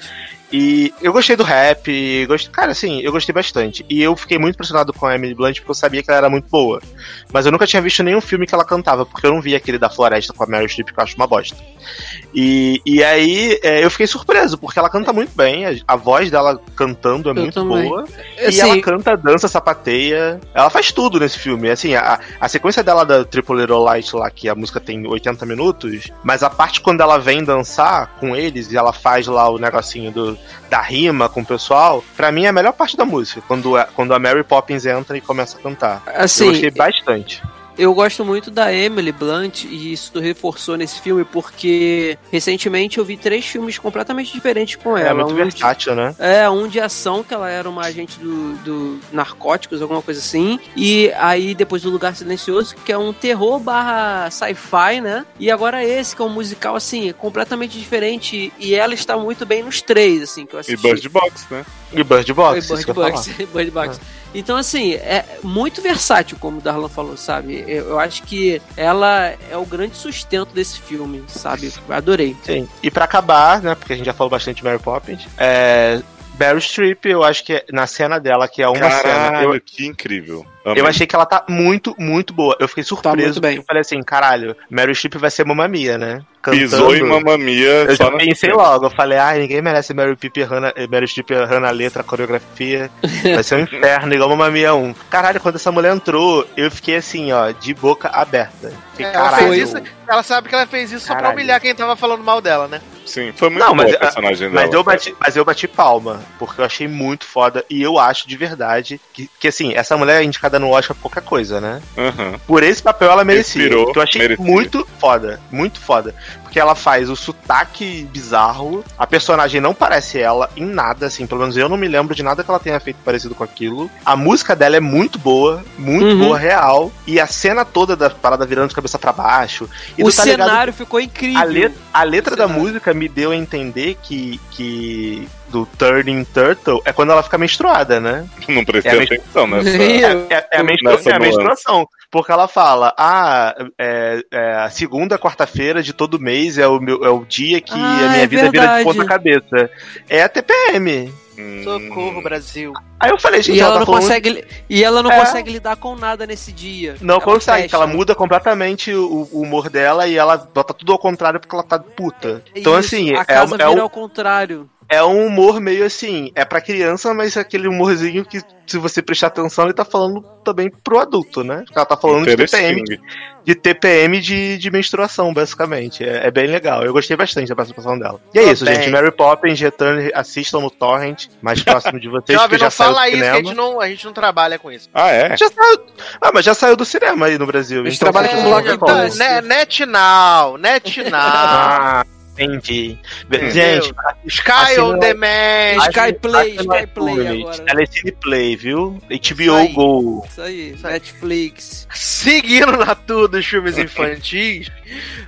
S4: E eu gostei do rap, gostei, cara, assim, eu gostei bastante. E eu fiquei muito impressionado com a Emily Blunt porque eu sabia que ela era muito boa. Mas eu nunca tinha visto nenhum filme que ela cantava, porque eu não vi aquele da Floresta com a Meryl Streep, que eu acho uma bosta. E, e aí é, eu fiquei surpreso, porque ela canta muito bem, a, a voz dela cantando é
S5: Eu
S4: muito
S5: também.
S4: boa. E
S5: Assim,
S4: ela canta, dança, sapateia. Ela faz tudo nesse filme. Assim, a, a sequência dela da Triple Little Light lá, que a música tem 80 minutos, mas a parte quando ela vem dançar com eles e ela faz lá o negocinho do, da rima com o pessoal, pra mim é a melhor parte da música. Quando, a- quando a Mary Poppins entra e começa a cantar. eu
S5: assim,
S4: gostei bastante.
S5: Eu gosto muito da Emily Blunt e isso reforçou nesse filme porque recentemente eu vi três filmes completamente diferentes com ela.
S4: É muito
S5: um
S4: versátil, né?
S5: de, é, um de ação, que ela era uma agente do, do narcóticos, alguma coisa assim. E aí depois do Lugar Silencioso, que é um terror barra sci-fi, né? E agora esse, que é um musical, assim, completamente diferente. E ela está muito bem nos três, assim, que eu
S3: E
S5: assisti.
S3: Bird Box, né?
S4: E Bird Box, isso
S5: Bird
S4: que eu ia
S5: Box.
S4: falar.
S5: Bird Box. Então, assim, é muito versátil, como o Darlan falou, sabe? Eu, eu acho que ela é o grande sustento desse filme, sabe? Adorei.
S4: Sim. E pra acabar, né, porque a gente já falou bastante de Mary Poppins, é... Meryl Streep, eu acho que é- na cena dela, que é uma cena,
S3: Caralho,
S4: eu,
S3: que incrível. Amei.
S4: Eu achei que ela tá muito, muito boa. Eu fiquei
S5: muito
S4: surpreso.
S5: bem.
S4: porque eu falei assim, caralho, Meryl Streep vai ser Mamma Mia, né?
S3: Pisou em Mamma Mia
S4: Eu
S3: só
S4: já
S3: na
S4: pensei logo, eu falei, ai, ninguém merece Meryl errando, a- Meryl Streep errando a letra, a coreografia. Vai ser um inferno, igual Mamma Mia 1. Caralho, quando essa mulher entrou, eu fiquei assim, ó, de boca aberta. Fiquei,
S2: É, ela
S4: caralho.
S2: fez isso, ela sabe que ela fez isso só pra
S4: Caralho.
S2: humilhar quem tava falando mal dela, né?
S3: Sim, foi muito
S4: Não,
S3: boa
S4: mas-
S3: a personagem
S4: Mas
S3: dela.
S4: eu, bati, mas eu bati palma, porque eu achei muito foda. E eu acho de verdade que, que assim, essa mulher é indicada no Oscar por qualquer coisa, né?
S3: Aham.
S4: Por esse papel ela merecia.
S3: Inspirou,
S4: que eu achei muito foda. Muito foda. Porque ela faz o sotaque bizarro. A personagem não parece ela em nada, assim. Pelo menos eu não me lembro de nada que ela tenha feito parecido com aquilo. A música dela é muito boa. Muito
S5: Uhum.
S4: boa, real. E a cena toda da parada virando de cabeça pra baixo. E
S5: o
S4: tá ligado
S5: cenário ficou incrível.
S4: a, let- a letra
S5: O
S4: da
S5: cenário.
S4: música me deu a entender que, que do Turning Turtle é quando ela fica menstruada, né?
S3: Não prestei
S4: É
S3: atenção nessa.
S4: É, é- é a, menstru-
S3: Nessa
S4: é a menstruação. Porque ela fala, ah, é, é, a segunda quarta-feira de todo mês é o, meu, é o dia que
S5: Ah,
S4: a minha
S5: é
S4: vida vira de
S5: verdade.
S4: ponta cabeça. É a TPM.
S3: Hum.
S2: Socorro, Brasil.
S4: Aí eu falei, gente,
S5: E ela,
S4: tá
S5: não
S4: falando-
S5: consegue, e ela não
S4: É.
S5: consegue lidar com nada nesse dia.
S4: Não
S5: Ela
S4: consegue,
S5: fecha.
S4: ela muda completamente o, o humor dela e ela bota tudo ao contrário porque ela tá puta. Então,
S5: Isso,
S4: assim,
S5: a
S4: é,
S5: casa
S4: é,
S5: vira
S4: um,
S5: ao contrário.
S4: É um humor meio assim, é pra criança, mas é aquele humorzinho que, se você prestar atenção, ele tá falando também pro adulto, né? Ela tá falando de TPM, de, TPM de, de menstruação, basicamente. É, é bem legal. Eu gostei bastante da participação dela. E é isso,
S2: bem.
S4: gente. Mary Poppins, Return, assistam no Torrent, mais próximo de vocês,
S2: Jovem,
S4: que já
S2: não
S4: saiu do
S2: fala isso, que a gente, não, a gente não trabalha com isso.
S3: Ah, é?
S4: Já saiu... Ah, mas já saiu do cinema aí no Brasil.
S5: A gente
S4: então
S5: trabalha com blockbuster.
S4: bom.
S2: Então, né, NetNow, NetNow,
S4: Ah, entendi. Gente,
S2: Sky
S4: Assina-
S2: on Demand.
S5: Skyplay,
S4: assina
S5: Skyplay
S4: iTunes,
S5: agora.
S4: Telecine Play, viu?
S2: Isso
S4: HBO
S2: aí.
S4: Go.
S5: Isso aí,
S2: Isso aí.
S5: Netflix.
S2: Seguindo na tour dos filmes infantis,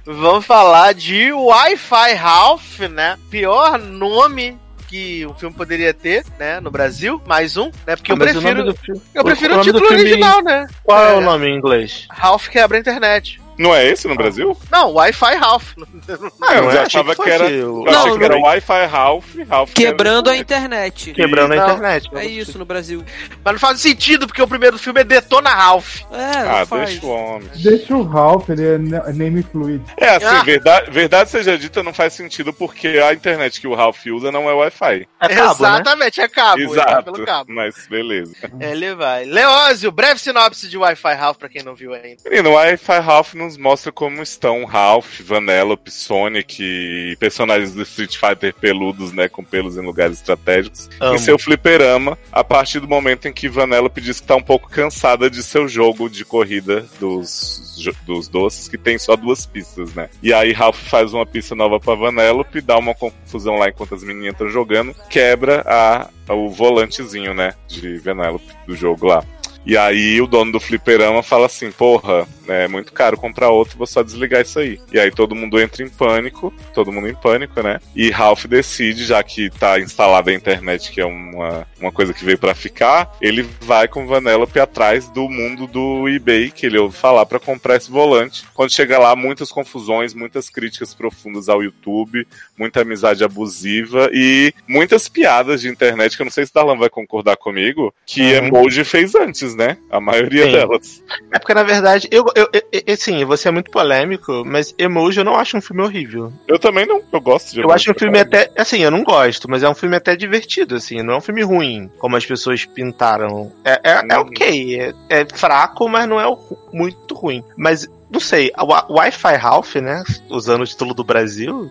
S2: vamos falar de Wi-Fi Ralph, né? Pior nome que o filme poderia ter, né, no Brasil, mais um, né? Porque eu
S4: Ah, o
S2: prefiro,
S4: nome do filme-
S2: eu prefiro o,
S4: do
S2: título original, né?
S4: Qual é,
S2: É.
S4: o nome em inglês?
S2: Ralph quebra a internet.
S3: Não é esse no Brasil?
S2: Não, Wi-Fi Ralph.
S3: Ah, eu
S4: não
S3: já
S4: é? Achei
S3: achava
S4: que
S3: que era.
S4: fosse
S3: Eu
S4: o-
S3: achei
S5: Não,
S3: que era
S5: não.
S3: Wi-Fi Ralph, Ralph
S5: Quebrando a internet.
S4: Quebrando a
S2: Não.
S4: internet.
S5: É isso no Brasil.
S2: Mas não faz sentido, porque o primeiro filme é Detona Ralph.
S5: É, não
S3: Ah,
S5: faz.
S3: deixa o homem.
S6: Deixa o Ralph, ele é ne- name fluid.
S3: É assim,
S2: Ah.
S3: verdade, verdade seja dita, não faz sentido porque a internet que o Ralph usa não é Wi-Fi.
S4: É cabo, né?
S2: Exatamente, é cabo. ele vai
S3: Exato.
S2: pelo cabo.
S3: Mas beleza.
S2: Ele vai. Leózio, breve sinopse de Wi-Fi Ralph pra quem não viu ainda.
S3: Menino, o Wi-Fi Ralph nos mostra como estão Ralph, Vanellope, Sonic e personagens do Street Fighter peludos, né, com pelos em lugares estratégicos,
S4: Amo.
S3: em seu fliperama, a partir do momento em que Vanellope diz que tá um pouco cansada de seu jogo de corrida dos, dos doces, que tem só duas pistas, né. E aí Ralph faz uma pista nova pra Vanellope, dá uma confusão lá enquanto as meninas estão jogando, quebra a, o volantezinho, né, de Vanellope do jogo lá. E aí o dono do fliperama fala assim, porra, é muito caro comprar outro, vou só desligar isso aí. E aí todo mundo entra em pânico, todo mundo em pânico, né? E Ralph decide, já que tá instalada a internet, que é uma, uma coisa que veio pra ficar, ele vai com Vanellope atrás do mundo do eBay, que ele ouve falar pra comprar esse volante. Quando chega lá, muitas confusões, muitas críticas profundas ao YouTube, muita amizade abusiva e muitas piadas de internet, que eu não sei se Darlan vai concordar comigo, que
S4: Uhum.
S3: emoji fez antes, né? A maioria
S4: Sim.
S3: delas.
S4: É porque, na verdade, eu, eu, eu, assim, você é muito polêmico, mas Emoji eu não acho um filme horrível.
S3: Eu também não, eu gosto de
S4: Eu acho um filme até. Assim, eu não gosto, mas é um filme até divertido, assim. Não é um filme ruim, como as pessoas pintaram. É, é, é
S3: Hum.
S4: ok. É, é fraco, mas não é muito ruim. Mas. Não sei, Wi-Fi Ralph, né? Usando o título do Brasil,
S3: Uhum.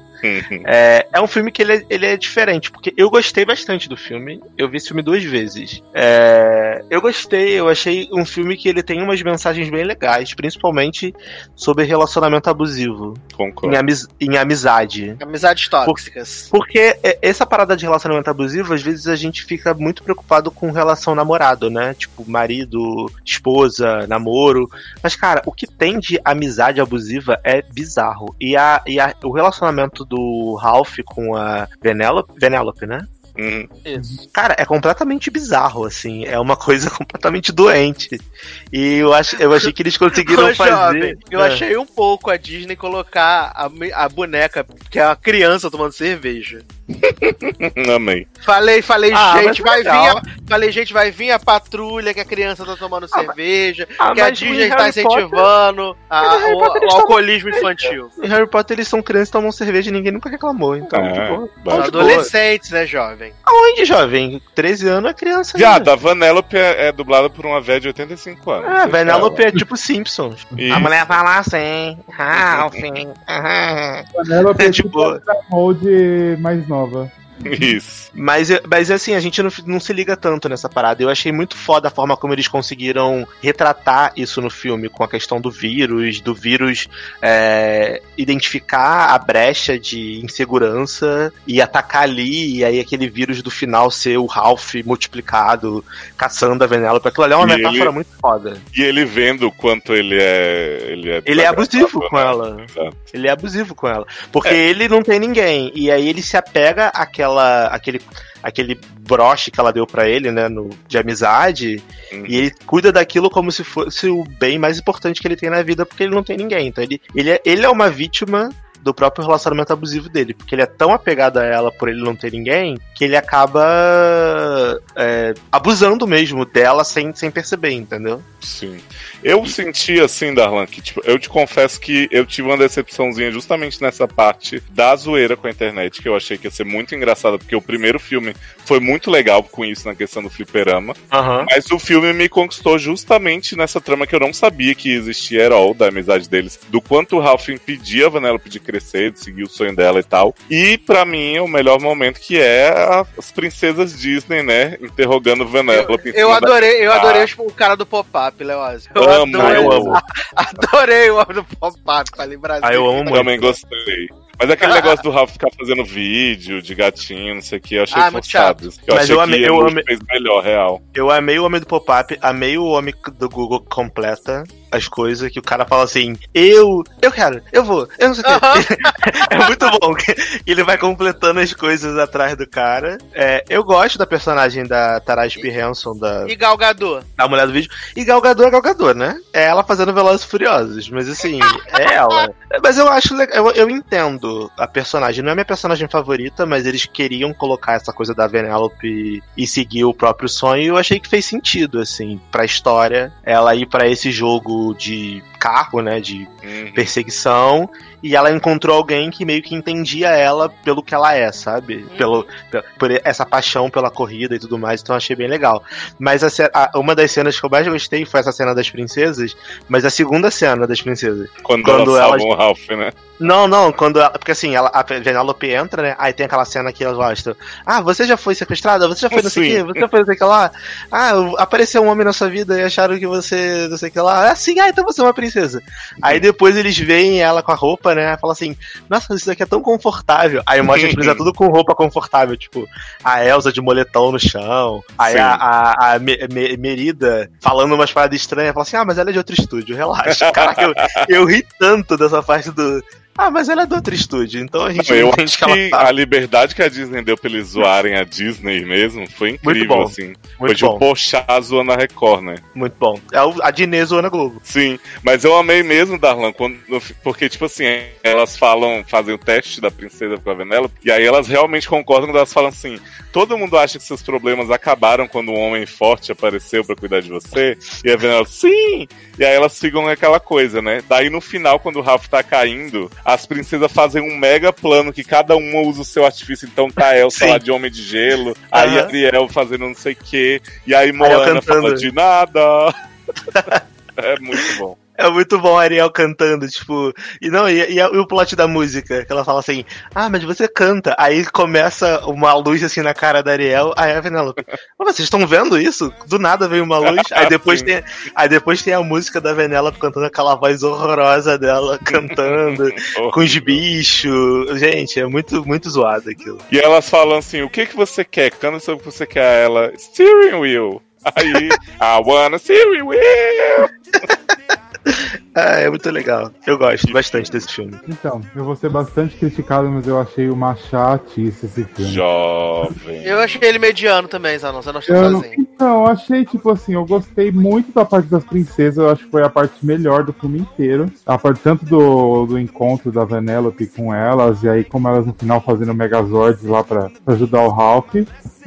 S4: É, é um filme que ele é, ele é diferente, porque eu gostei bastante do filme. Eu vi esse filme duas vezes. É, eu gostei, eu achei um filme que ele tem umas mensagens bem legais, principalmente sobre relacionamento abusivo,
S3: Concordo.
S4: em, amiz- em amizade.
S2: Amizades tóxicas.
S4: Porque é, essa parada de relacionamento abusivo, às vezes a gente fica muito preocupado com relação namorado, né? Tipo, marido, esposa, namoro. Mas, cara, o que tem de amizade abusiva é bizarro. E, a, e a- o relacionamento do Ralph com a Venelope, Venelope, né?
S3: Uhum.
S2: Isso.
S4: Cara, é completamente bizarro, assim. É uma coisa completamente doente. E eu, acho, eu achei que eles conseguiram
S2: Ô,
S4: fazer.
S2: jovem, eu
S4: É.
S2: achei um pouco a Disney colocar a, a boneca, que é uma criança tomando cerveja.
S3: Amei.
S2: Falei, falei,
S4: Ah,
S2: gente, vai vir
S4: legal.
S2: a, falei, gente, vai vir a patrulha que a criança tá tomando cerveja,
S4: Ah,
S2: que a Disney
S4: Potter-
S2: incentivando a- o, o alcoolismo infantil.
S4: Em Harry Potter eles são crianças, tomam cerveja e ninguém nunca reclamou. Então,
S3: É.
S4: Então, de boa.
S2: Adolescentes, né, jovem?
S4: Aonde, jovem? 13 anos é criança.
S3: Viado, a Vanellope é, é dublada por uma velha de 85 anos.
S4: Ah, Vanellope é tipo Simpsons.
S3: Isso.
S4: A mulher fala assim, Ralph.
S6: Ela
S4: É tipo-
S6: molde mais nova.
S3: Isso.
S4: Mas, mas assim, a gente não, não se liga tanto nessa parada. Eu achei muito foda a forma como eles conseguiram retratar isso no filme, com a questão do vírus, do vírus é, identificar a brecha de insegurança e atacar ali, e aí aquele vírus do final ser o Ralph multiplicado, caçando a Venelope. Aquilo ali é uma
S3: E
S4: metáfora
S3: ele-
S4: muito foda.
S3: E ele vendo o quanto ele é. Ele é,
S4: Ele é abusivo com
S3: né?
S4: ela.
S3: Exato.
S4: Ele é abusivo com ela. Porque ele não tem ninguém. E aí ele se apega àquela, àquele, aquele broche que ela deu pra ele, né, no, de amizade,
S3: Uhum.
S4: e ele cuida daquilo como se fosse o bem mais importante que ele tem na vida, porque ele não tem ninguém. Então ele, ele, é, ele é uma vítima do próprio relacionamento abusivo dele, porque ele é tão apegado a ela por ele não ter ninguém, que ele acaba é, abusando mesmo dela sem, sem perceber, entendeu?
S3: Sim. Eu senti assim, Darlan, que tipo, eu te confesso que eu tive uma decepçãozinha justamente nessa parte da zoeira com a internet, que eu achei que ia ser muito engraçada, porque o primeiro filme foi muito legal com isso na questão do fliperama.
S4: Aham.
S3: Mas o filme me conquistou justamente nessa trama que eu não sabia que existia Herol, da amizade deles, do quanto o Ralph impedia a Vanellope de crescer, de seguir o sonho dela e tal. E pra mim, o melhor momento que é as princesas Disney, né, interrogando Vanellope. em
S2: Eu
S3: cima da-
S2: adorei, eu adorei
S3: Ah.
S2: o cara do pop-up, Leoz. Eu
S3: Amo,
S2: adorei,
S3: eu amo.
S2: adorei o homem do pop-up, falei Brasil.
S4: Ah, eu amo muito.
S3: Também gostei. Mas aquele negócio do Ralph ficar fazendo vídeo de gatinho, não sei o que, eu achei
S2: Ah, muito
S3: forçado. Eu
S4: Mas
S3: achei
S4: eu amei-
S3: que
S4: eu amei-
S3: fez melhor, real.
S4: Eu amei o Homem do Pop-Up, amei o Homem do Google completa. As coisas, que o cara fala assim, eu, eu quero, eu vou, eu não sei o quê. é muito bom que ele vai completando as coisas atrás do cara. É, eu gosto da personagem da Taraji P. Henson, da,
S2: E Galgador.
S4: da mulher do vídeo. E Galgador é Galgador, né? É ela fazendo Velozes e Furiosos. Mas assim, é ela. Mas eu acho legal. Eu, eu entendo a personagem. Não é minha personagem favorita, mas eles queriam colocar essa coisa da Vanellope e seguir o próprio sonho. E eu achei que fez sentido, assim, pra história. Ela ir pra esse jogo de carro, né? De
S3: Uhum.
S4: perseguição e ela encontrou alguém que meio que entendia ela pelo que ela é, sabe? Pelo, pe- por essa paixão pela corrida e tudo mais, então achei bem legal. Mas a a- uma das cenas que eu mais gostei foi essa cena das princesas, mas a segunda cena das princesas.
S3: Quando,
S4: Quando
S3: ela salva o Ralph, né?
S4: Não, não, quando ela, porque assim, ela, a Penelope entra, né? Aí tem aquela cena que elas gostam. Ah, você já foi sequestrada? Você já foi não sei o quê? Você já foi não sei o que lá? Ah, apareceu um homem na sua vida e acharam que você não sei o que lá. Ah, sim, ah, então você é uma princesa. Aí depois eles veem ela com a roupa, né? Fala assim, nossa, isso daqui é tão confortável. Aí mostra as princesas tudo com roupa confortável, tipo, a Elsa de moletom no chão. Aí a, a, a Me- Me- Merida falando umas paradas estranhas, fala assim, ah, mas ela é de outro estúdio, relaxa. Caraca, eu, eu ri tanto dessa parte do. Ah, mas ela é do outro estúdio, então a gente
S3: Não, eu acho
S4: que
S3: que
S4: tá.
S3: a liberdade que a Disney deu pra eles zoarem a Disney mesmo foi incrível,
S4: bom.
S3: assim. foi
S4: Muito
S3: tipo
S4: bom,
S3: Pochá zoando a Record, né?
S4: muito bom. É o- a Dinê zoando a Globo.
S3: Sim, mas eu amei mesmo, Darlan, quando, porque, tipo assim, elas falam, fazem o teste da princesa com a Vanellope, e aí elas realmente concordam quando elas falam assim: todo mundo acha que seus problemas acabaram quando um homem forte apareceu pra cuidar de você, e a Vanellope, sim! E aí elas ficam aquela coisa, né? Daí no final, quando o Ralph tá caindo, as princesas fazem um mega plano que cada uma usa o seu artifício, então tá Elsa
S4: Sim.
S3: lá de Homem de Gelo, aí a
S4: Aham.
S3: Ariel fazendo não sei o quê, e aí Moana fala de nada. É muito bom.
S4: É muito bom a Ariel cantando, tipo. E não, e, e, o plot da música, que ela fala assim, ah, mas você canta. Aí começa uma luz assim na cara da Ariel, aí a Penelope, "Ah, vocês estão vendo isso? Do nada veio uma luz. Aí depois, tem, aí depois tem a música da Venelope cantando aquela voz horrorosa dela, cantando, com os bichos. Gente, é muito, muito zoado aquilo.
S3: E elas falam assim: o que que você quer? Canta sobre o que você quer. Ela, steering wheel. Aí, I wanna steering wheel.
S4: Ah, é muito legal. Eu gosto bastante desse filme.
S6: Então, eu vou ser bastante criticado, mas eu achei uma chatice esse filme.
S3: Jovem.
S2: Eu achei ele mediano também, Zanon. Você não achou
S6: Eu não,
S2: sozinho.
S6: então, eu achei, tipo assim, eu gostei muito da parte das princesas, eu acho que foi a parte melhor do filme inteiro. A parte tanto do, do encontro da Vanellope com elas, e aí como elas no final fazendo Megazords lá pra, pra ajudar o Ralph.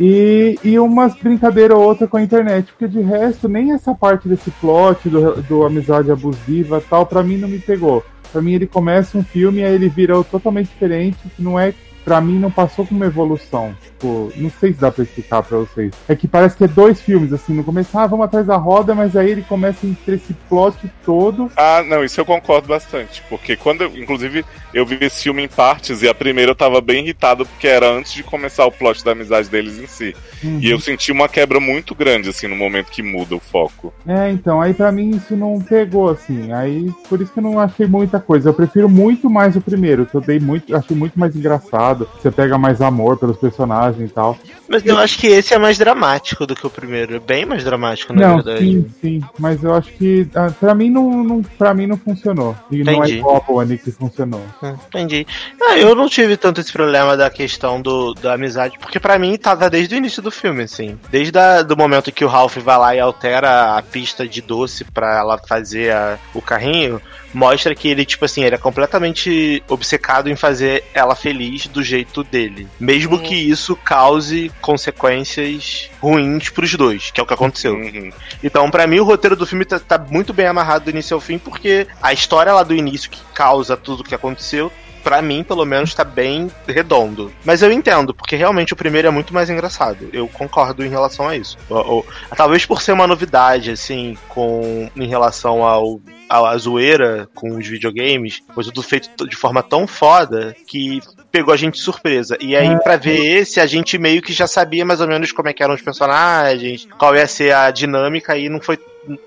S6: E, e umas brincadeiras ou outra com a internet, porque de resto, nem essa parte desse plot do, do amizade abusiva tal, pra mim não me pegou. Pra mim ele começa um filme e aí ele vira totalmente diferente, que não é pra mim não passou com uma evolução. Tipo, não sei se dá pra explicar pra vocês. É que parece que é dois filmes, assim, no começo, ah, vamos atrás da roda, mas aí ele começa a ter esse plot todo.
S3: Ah, não, isso eu concordo bastante. Porque quando, eu, inclusive, eu vi esse filme em partes e a primeira eu tava bem irritado porque era antes de começar o plot da amizade deles em si.
S6: Uhum.
S3: E eu senti uma quebra muito grande, assim, no momento que muda o foco.
S6: É, então, aí pra mim isso não pegou, assim. Aí, por isso que eu não achei muita coisa. Eu prefiro muito mais o primeiro, que eu dei muito, achei muito mais engraçado. Você pega mais amor pelos personagens e tal.
S4: Mas eu acho que esse é mais dramático do que o primeiro. É bem mais dramático, na
S6: não,
S4: verdade.
S6: sim, sim. Mas eu acho que ah, pra mim não, não, pra mim não funcionou. E não é
S4: Entendi.
S6: igual a Bonnie que funcionou.
S4: Hum, Entendi. Ah, eu não tive tanto esse problema da questão do, da amizade, porque pra mim tava desde o início do filme, assim. Desde o do momento que o Ralph vai lá e altera a pista de doce pra ela fazer a- o carrinho, mostra que ele, tipo assim, ele é completamente obcecado em fazer ela feliz do jeito dele. Mesmo
S2: Uhum.
S4: que isso cause consequências ruins pros dois, que é o que aconteceu.
S3: Uhum.
S4: Então, pra mim, o roteiro do filme tá, tá muito bem amarrado do início ao fim, porque a história lá do início que causa tudo o que aconteceu, pra mim, pelo menos, tá bem redondo. Mas eu entendo, porque realmente o primeiro é muito mais engraçado. Eu concordo em relação a isso. Ou- ou- talvez por ser uma novidade, assim, com em relação ao à zoeira com os videogames, foi tudo feito de forma tão foda que pegou a gente de surpresa. E aí, pra ver esse, a gente meio que já sabia mais ou menos como é que eram os personagens, qual ia ser a dinâmica, e não foi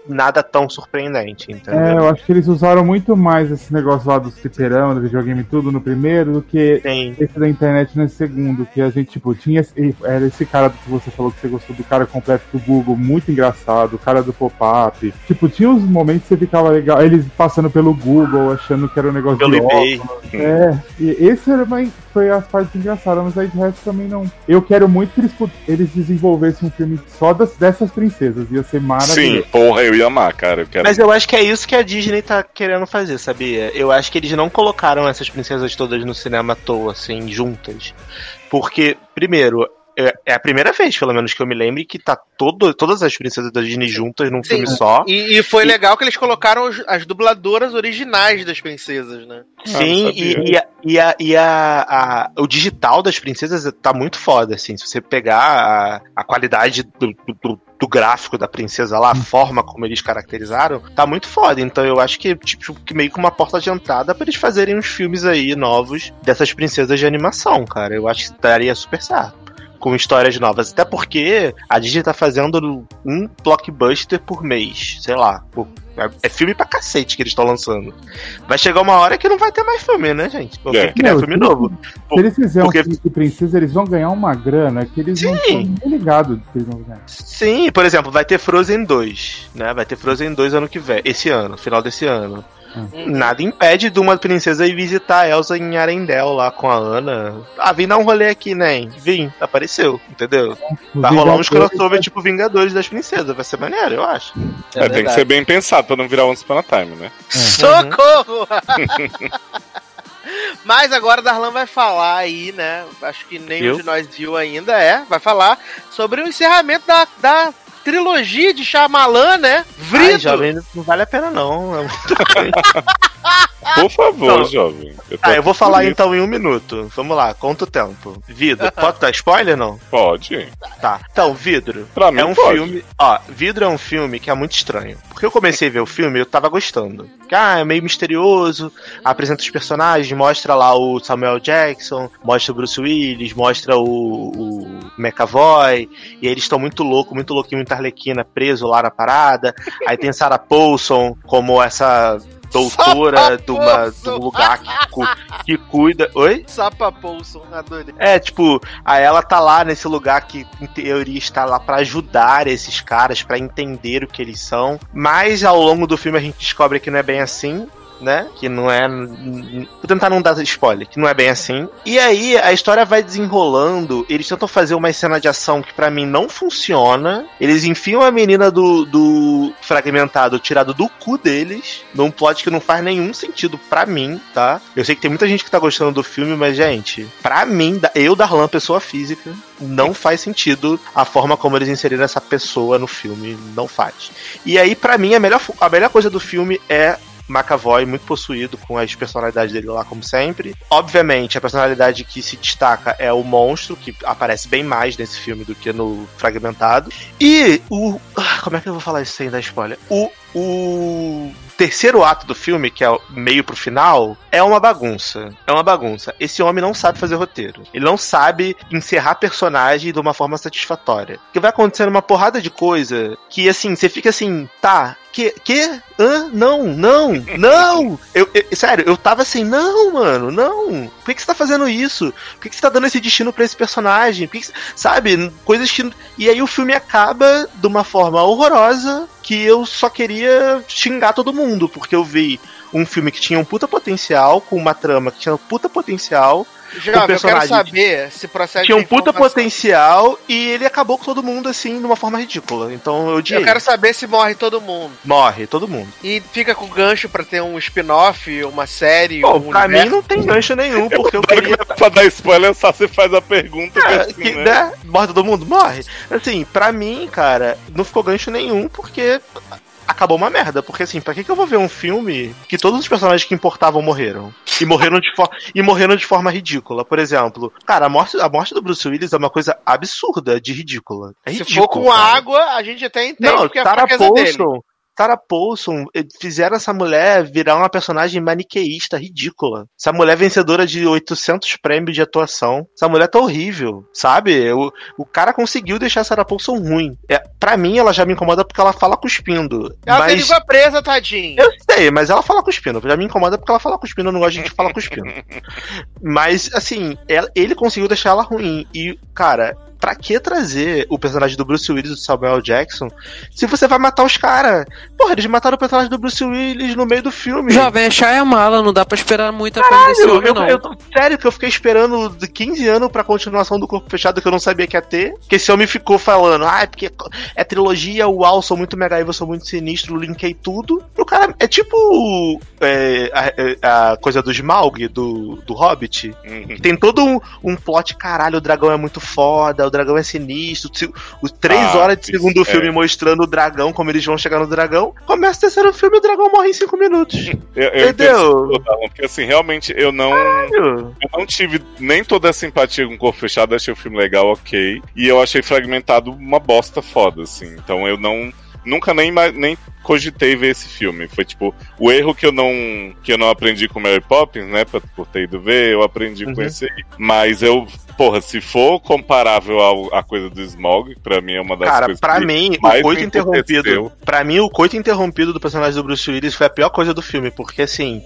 S4: nada tão surpreendente, entendeu?
S6: É, eu acho que eles usaram muito mais esse negócio lá dos fliperama, do videogame tudo no primeiro, do que
S4: Tem.
S6: esse da internet no segundo, que a gente, tipo, tinha. esse- Era esse cara que você falou que você gostou do cara completo do Google, muito engraçado, o cara do pop-up. Tipo, tinha uns momentos que você ficava legal, eles passando pelo Google, achando que era um negócio
S4: Pelo
S6: de
S4: eBay.
S6: É, e esse era uma, foi as partes engraçadas, mas aí de resto também não. Eu quero muito que eles, eles desenvolvessem um filme só das, dessas princesas, ia ser
S3: Sim,
S6: maravilhoso.
S3: Porra, eu ia amar, cara. Quero.
S4: Mas eu acho que é isso que a Disney tá querendo fazer, sabia? Eu acho que eles não colocaram essas princesas todas no cinema à toa, assim, juntas. Porque, primeiro, é é a primeira vez, pelo menos, que eu me lembre que tá todo, todas as princesas da Disney juntas num
S2: Sim.
S4: filme só.
S2: E, e foi
S4: E-
S2: legal que eles colocaram as dubladoras originais das princesas, né?
S4: Sim,
S3: não
S4: e, e, a, e, a, e a- a- o digital das princesas tá muito foda, assim. Se você pegar a, a qualidade do, do- do gráfico da princesa lá, a forma como eles caracterizaram, tá muito foda. Então eu acho que, tipo, que meio que uma porta de entrada pra eles fazerem uns filmes aí novos dessas princesas de animação, cara. Eu acho que daria super certo. Com histórias novas. Até porque a Disney tá fazendo um blockbuster por mês. Sei lá. por- é- É filme pra cacete que eles estão lançando. Vai chegar uma hora que não vai ter mais filme, né, gente? Vou
S3: É.
S4: que criar
S6: Meu,
S4: filme
S6: se-
S4: novo.
S6: Se eles fizerem
S4: Porque-
S6: um filme de princesa, eles vão ganhar uma grana que eles não estão
S4: Sim.
S6: ligados que eles vão ganhar.
S4: Sim, por exemplo, vai ter Frozen 2, né? Vai ter Frozen 2 ano que vem, esse ano, final desse ano.
S6: Hum.
S4: Nada impede de uma princesa ir visitar a Elsa em Arendelle lá com a Ana. Ah, vim dar um rolê aqui, né? Vim, apareceu, entendeu? Vai rolar uns crossover tipo Vingadores das Princesas, vai ser maneiro, eu acho.
S3: É, tem que ser bem pensado pra não virar Once Upon a Time, né?
S2: Socorro! Mas agora o Darlan vai falar aí, né? Acho que nenhum
S4: Eu?
S2: de nós viu ainda, é. Vai falar sobre o encerramento da, da trilogia de Shyamalan, né?
S4: Ai,
S2: Vrito!
S4: jovem, não vale a pena não. É.
S3: Por favor,
S4: Não.
S3: jovem. Eu
S4: Ah, eu vou falar então em um minuto. Vamos lá, conta o tempo. Vidro, pode dar spoiler não?
S3: Pode.
S4: Tá. Então, Vidro.
S3: Pra mim,
S4: É um
S3: pode.
S4: filme. Ó, Vidro é um filme que é muito estranho. Porque eu comecei a ver o filme e eu tava gostando. Que, ah, é meio misterioso, apresenta os personagens, mostra lá o Samuel Jackson, mostra o Bruce Willis, mostra o, o McAvoy, e eles estão muito louco, muito louquinho, muito arlequina, preso lá na parada. Aí tem Sarah Paulson como essa doutora de, uma, de um lugar que, cu- que cuida. Oi?
S2: Sapa Paulson, adorei.
S4: É, tipo, aí ela tá lá nesse lugar que, em teoria, está lá pra ajudar esses caras, pra entender o que eles são. Mas ao longo do filme a gente descobre que não é bem assim. Né? Que não é. Vou tentar não dar spoiler, que não é bem assim. E aí a história vai desenrolando. Eles tentam fazer uma cena de ação que pra mim não funciona. Eles enfiam a menina do, do fragmentado tirado do cu deles. Num plot que não faz nenhum sentido pra mim, tá? Eu sei que tem muita gente que tá gostando do filme, mas, gente, pra mim, eu, Darlan, pessoa física, não faz sentido a forma como eles inseriram essa pessoa no filme. Não faz. E aí, pra mim, a melhor, a melhor coisa do filme é McAvoy muito possuído com as personalidades dele lá, como sempre. Obviamente, a personalidade que se destaca é o monstro, que aparece bem mais nesse filme do que no Fragmentado. E o. ah, Como é que eu vou falar isso sem dar spoiler? O. O terceiro ato do filme, que é meio pro final, é uma bagunça. É uma bagunça. Esse homem não sabe fazer roteiro. Ele não sabe encerrar personagem de uma forma satisfatória. Porque vai acontecendo uma porrada de coisa que, assim, você fica assim, tá, que, que? Hã? Não, não, não! Eu, eu- sério, eu tava assim, não, mano, não! Por que, que você tá fazendo isso? Por que, que você tá dando esse destino pra esse personagem? Que que sabe? Coisas que. E aí o filme acaba de uma forma horrorosa que eu só queria xingar todo mundo, porque eu vi um filme que tinha um puta potencial, com uma trama que tinha um puta potencial,
S2: Jovem, eu quero
S4: personagem
S2: saber se procede
S4: tinha um puta
S2: informação.
S4: potencial e ele acabou com todo mundo assim, de uma forma ridícula. Então eu odiei.
S2: Eu quero saber se morre todo mundo.
S4: Morre, todo mundo.
S2: E fica com gancho pra ter um spin-off, uma série,
S4: Bom,
S2: um
S4: pra mim
S2: universo.
S4: não tem gancho nenhum, porque eu
S3: Agora
S4: queria.
S3: que pra dar spoiler, só você faz a pergunta que
S4: É,
S3: assim,
S4: que,
S3: né?
S4: né? Morre todo mundo? Morre. Assim, pra mim, cara, não ficou gancho nenhum, porque acabou uma merda. Porque assim, pra que, que eu vou ver um filme que todos os personagens que importavam morreram? E morreram de, for e morreram de forma ridícula. Por exemplo, cara, a morte, a morte do Bruce Willis é uma coisa absurda de ridícula. É
S2: Se
S4: ridículo,
S2: for com
S4: cara.
S2: água, a gente até entende
S4: Não,
S2: que é a
S4: Sarah
S2: fraqueza dele.
S4: Sarah Paulson eh, fizeram essa mulher virar uma personagem maniqueísta, ridícula. Essa mulher vencedora de 800 prêmios de atuação. Essa mulher tá horrível, sabe? O, o cara conseguiu deixar a Sarah Paulson ruim. É, pra mim, ela já me incomoda porque ela fala cuspindo.
S2: Ela tem
S4: mas...
S2: língua presa, tadinho.
S4: Eu sei, mas ela fala cuspindo. Já me incomoda porque ela fala cuspindo. Eu não gosto de gente que fala cuspindo. mas, assim, ela- ele conseguiu deixar ela ruim. E, cara, pra que trazer o personagem do Bruce Willis e do Samuel Jackson se você vai matar os caras? Porra, eles mataram o personagem do Bruce Willis no meio do filme.
S5: Jovem, é Shyamala, não dá pra esperar muita coisa desse
S4: Caralho,
S5: homem,
S4: eu,
S5: não.
S4: eu tô- sério que eu fiquei esperando de 15 anos pra continuação do Corpo Fechado que eu não sabia que ia ter. Que esse homem ficou falando, ah, é porque é trilogia, uau, sou muito mega eu sou muito sinistro, linkei tudo. O cara é tipo é, a, a coisa do Smaug, do, do Hobbit.
S3: Uhum.
S4: Tem todo um, um plot, caralho, o dragão é muito foda, o dragão é sinistro. Os três
S3: Ah,
S4: horas de segundo
S3: é.
S4: filme mostrando o dragão, como eles vão chegar no dragão. Começa o terceiro filme e o dragão morre em cinco minutos.
S3: Eu, eu entendo
S4: Entendeu?
S3: isso, Alan, porque assim, realmente eu não.
S4: Caralho.
S3: Eu não tive nem toda a simpatia com o Corpo Fechado, achei o filme legal, ok. E eu achei fragmentado uma bosta foda, assim. Então eu não. Nunca nem, nem cogitei ver esse filme. Foi tipo, o erro que eu não que eu não aprendi com Mary Poppins, né? Pra, por ter ido ver, eu aprendi com
S4: Uhum.
S3: esse aí. Mas eu, porra, se for comparável ao, à coisa do Smog, pra mim é uma das
S4: Cara,
S3: coisas
S4: pra
S3: que
S4: mim,
S3: mais
S4: o coito
S3: me
S4: interrompido. Pra mim, o coito interrompido do personagem do Bruce Willis foi a pior coisa do filme, porque assim,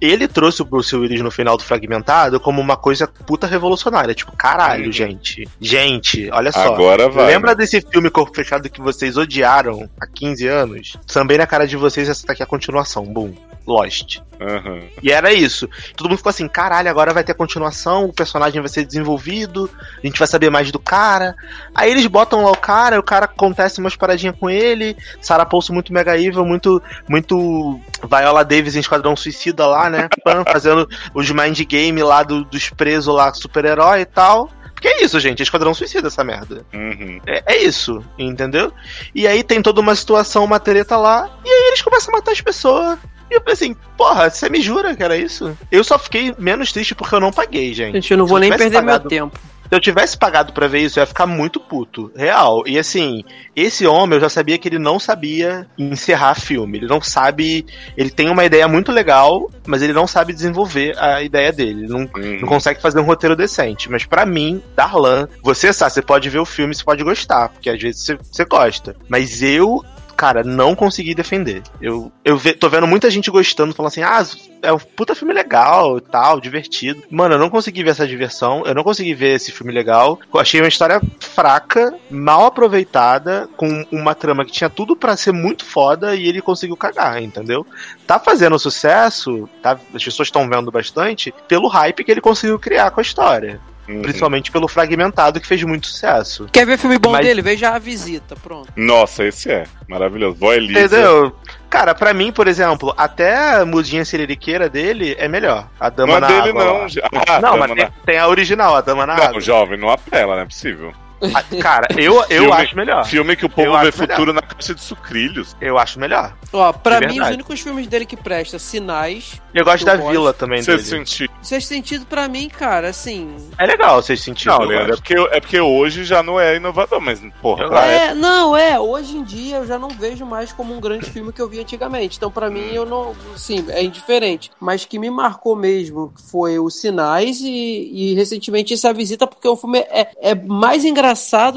S4: ele trouxe o Bruce Willis no final do Fragmentado como uma coisa puta revolucionária. Tipo, caralho,
S3: Uhum.
S4: gente. Gente, olha só.
S3: Agora vai.
S4: Lembra
S3: né?
S4: desse filme Corpo Fechado que vocês odiaram há 15 anos? Também na cara de vocês, essa daqui é a continuação. Boom. Lost.
S3: Aham.
S4: E era isso. Todo mundo ficou assim, caralho, agora vai ter continuação, o personagem vai ser desenvolvido, a gente vai saber mais do cara. Aí eles botam lá o cara, o cara acontece umas paradinhas com ele, Sarah Paulson muito mega evil, muito, muito Viola Davis em Esquadrão Suicida lá, né? Pam, fazendo os mind game lá do- dos presos lá, super-herói e tal. Porque é isso, gente, é Esquadrão Suicida essa merda.
S3: Uhum.
S4: É, é isso, entendeu? E aí tem toda uma situação, uma treta lá, e aí eles começam a matar as pessoas. E eu pensei assim, porra, você me jura que era isso? Eu só fiquei menos triste porque eu não paguei, gente.
S5: Gente, eu não vou nem perder
S4: pagado-
S5: meu tempo.
S4: Se eu tivesse pagado pra ver isso, eu ia ficar muito puto. Real. E assim, esse homem, eu já sabia que ele não sabia encerrar filme. Ele não sabe. Ele tem uma ideia muito legal, mas ele não sabe desenvolver a ideia dele. Ele não,
S3: Uhum.
S4: não consegue fazer um roteiro decente. Mas pra mim, Darlan, você sabe, você pode ver o filme, você pode gostar, porque às vezes você, você gosta. Mas eu, cara, não consegui defender. Eu, eu ve- tô vendo muita gente gostando, falando assim, ah, é um puta filme legal e tal, divertido. Mano, eu não consegui ver essa diversão, eu não consegui ver esse filme legal. Eu achei uma história fraca, mal aproveitada, com uma trama que tinha tudo pra ser muito foda e ele conseguiu cagar, entendeu? Tá fazendo sucesso, tá, as pessoas estão vendo bastante, pelo hype que ele conseguiu criar com a história.
S3: Uhum.
S4: Principalmente pelo Fragmentado, que fez muito sucesso.
S5: Quer ver filme bom
S4: Mas-
S5: dele? Veja a visita, pronto.
S3: Nossa, esse é maravilhoso. Vó Elisa.
S4: Entendeu? Cara, pra mim, por exemplo, até a mudinha siririqueira dele é melhor. A Dama
S3: Não é
S4: na
S3: dele,
S4: Água.
S3: não.
S4: lá.
S3: Ah,
S4: não, mas
S3: na-
S4: tem, tem a original, a Dama na
S3: Não,
S4: Água.
S3: jovem, não apela, não é possível.
S4: Ah, Cara, eu, eu
S3: Filme-
S4: acho melhor.
S3: Filme que o povo
S4: Eu
S3: vê
S4: acho melhor.
S3: futuro na caixa de sucrilhos.
S4: Eu acho melhor.
S5: Ó, pra mim, os únicos filmes dele que presta, Sinais.
S4: Eu gosto da
S5: gosto.
S4: Vila também
S3: Você
S4: dele.
S3: sentiu.
S5: Sexto sentido, pra mim, cara, assim.
S4: É legal vocês sentiram.
S3: Não,
S4: eu
S3: Leandro, é porque, é porque hoje já não é inovador, mas, porra.
S5: É, não, é, hoje em dia eu já não vejo mais como um grande filme que eu vi antigamente. Então, pra mim, eu não. Sim, é indiferente. Mas que me marcou mesmo foi o Sinais e, e recentemente essa visita, porque o filme é, é mais engraçado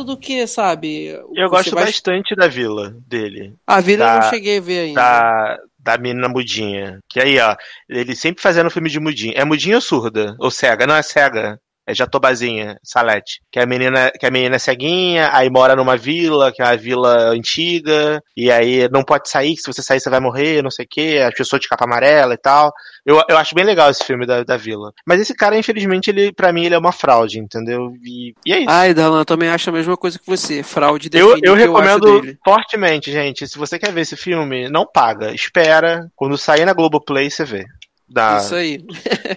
S5: do que, sabe?
S4: Eu gosto
S5: vai-
S4: bastante da Vila dele.
S5: A vida eu
S4: da-
S5: não cheguei a ver ainda.
S4: Da, da menina mudinha. Que aí, ó, ele sempre fazendo filme de mudinha. É mudinha ou surda? Ou cega? Não, é cega. É Jatobazinha, Salete. Que a menina, que a menina é ceguinha, aí mora numa vila, que é uma vila antiga, e aí não pode sair, que se você sair você vai morrer, não sei o quê, as pessoas de capa amarela e tal. Eu, eu acho bem legal esse filme da, da vila. Mas esse cara, infelizmente, ele, pra mim, ele é uma fraude, entendeu? E, e é isso.
S5: Ai, Darlan, eu também acho a mesma coisa que você. Fraude
S4: Eu, eu recomendo
S5: dele.
S4: fortemente, gente. Se você quer ver esse filme, não paga. Espera. Quando sair na Globoplay, você vê. Da
S5: Isso aí.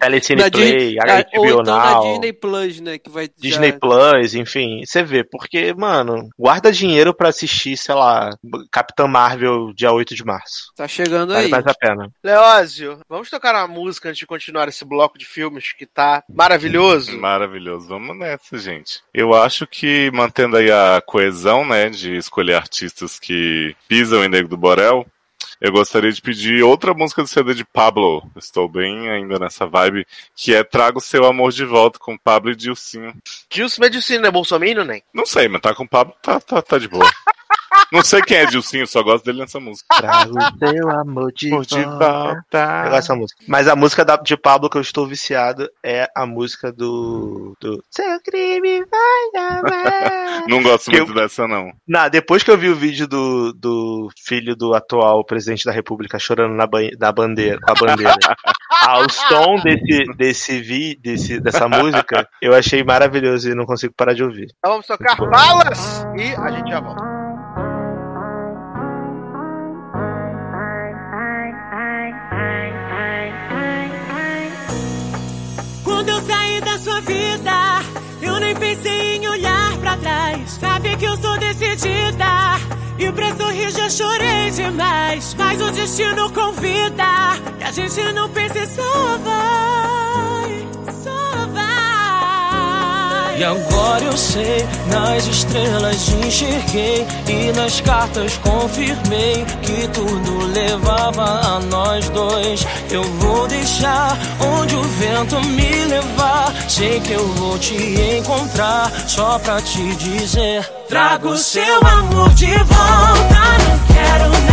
S4: Telecine
S5: Na
S4: Play,
S5: Disney- ah, ou
S4: HBO
S5: então na
S4: Now,
S5: Disney Plus, né? Que vai
S4: Disney
S5: já-
S4: Plus, enfim. Você vê. Porque, mano, guarda dinheiro pra assistir, sei lá, Capitã Marvel dia 8 de março.
S5: Tá chegando
S4: Vale
S5: aí.
S4: mais a pena.
S2: Leózio, vamos tocar uma música antes de continuar esse bloco de filmes que tá maravilhoso.
S3: Maravilhoso. Vamos nessa, gente. Eu acho que mantendo aí a coesão, né, de escolher artistas que pisam em Nego do Borel, eu gostaria de pedir outra música do CD de Pablo. Estou bem ainda nessa vibe, que é Traga o Seu Amor de Volta com Pablo e Dilcinho.
S2: Gilson Medicina é bolsominion, nem?
S3: Não sei, mas tá com o Pablo, tá, tá, tá de boa. Não sei quem é Dilcinho, só gosto dele nessa música.
S4: Trago seu amor de
S3: Amor de
S4: volta. Eu gosto dessa música. Mas a música da- de Pablo que eu estou viciado é a música do. do Seu crime vai amar.
S3: Não gosto
S4: Que
S3: muito dessa, não.
S4: Não, depois que eu vi o vídeo do, do filho do atual presidente da república chorando na, banhe- na bandeira, com a bandeira, ao som desse, desse, vi, desse, dessa música, eu achei maravilhoso e não consigo parar de ouvir.
S2: Então vamos tocar balas e a gente já volta.
S8: Pensei em olhar pra trás. Sabe que eu sou decidida. E pra sorrir já chorei demais. Mas o destino convida. E a gente não pensa e só vai. Só vai.
S9: E agora eu sei, nas estrelas enxerguei e nas cartas confirmei que tudo levava a nós dois. Eu vou deixar onde o vento me levar. Sei que eu vou te encontrar só pra te dizer:
S8: Trago seu amor de volta. Não quero nada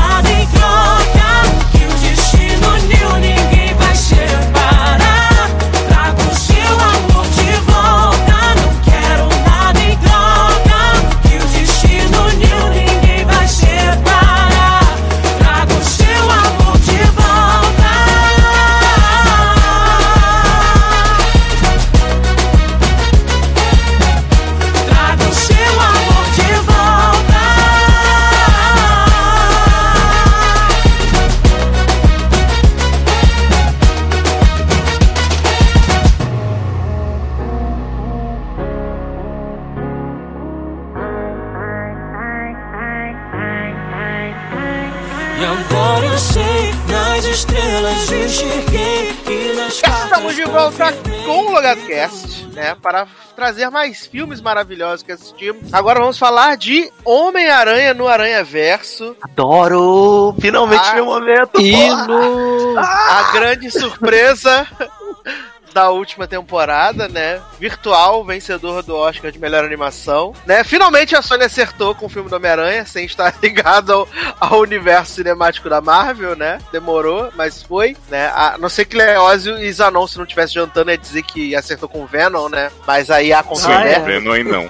S2: Estamos de volta com o LogadoCast, né? Para trazer mais filmes maravilhosos que assistimos. Agora vamos falar de Homem-Aranha no Aranha Verso.
S4: Adoro! Finalmente
S2: Ah,
S4: meu momento!
S5: E no.
S2: A grande surpresa da última temporada, né? Virtual, vencedor do Oscar de melhor animação. Né? Finalmente a Sony acertou com o filme do Homem-Aranha, sem estar ligado ao, ao universo cinemático da Marvel, né? Demorou, mas foi, né? A não ser que Leózio e Zanon, se não estivesse jantando, ia dizer que acertou com o Venom, né? Mas aí há
S3: Sim,
S2: controvérsias.
S3: Venom aí não.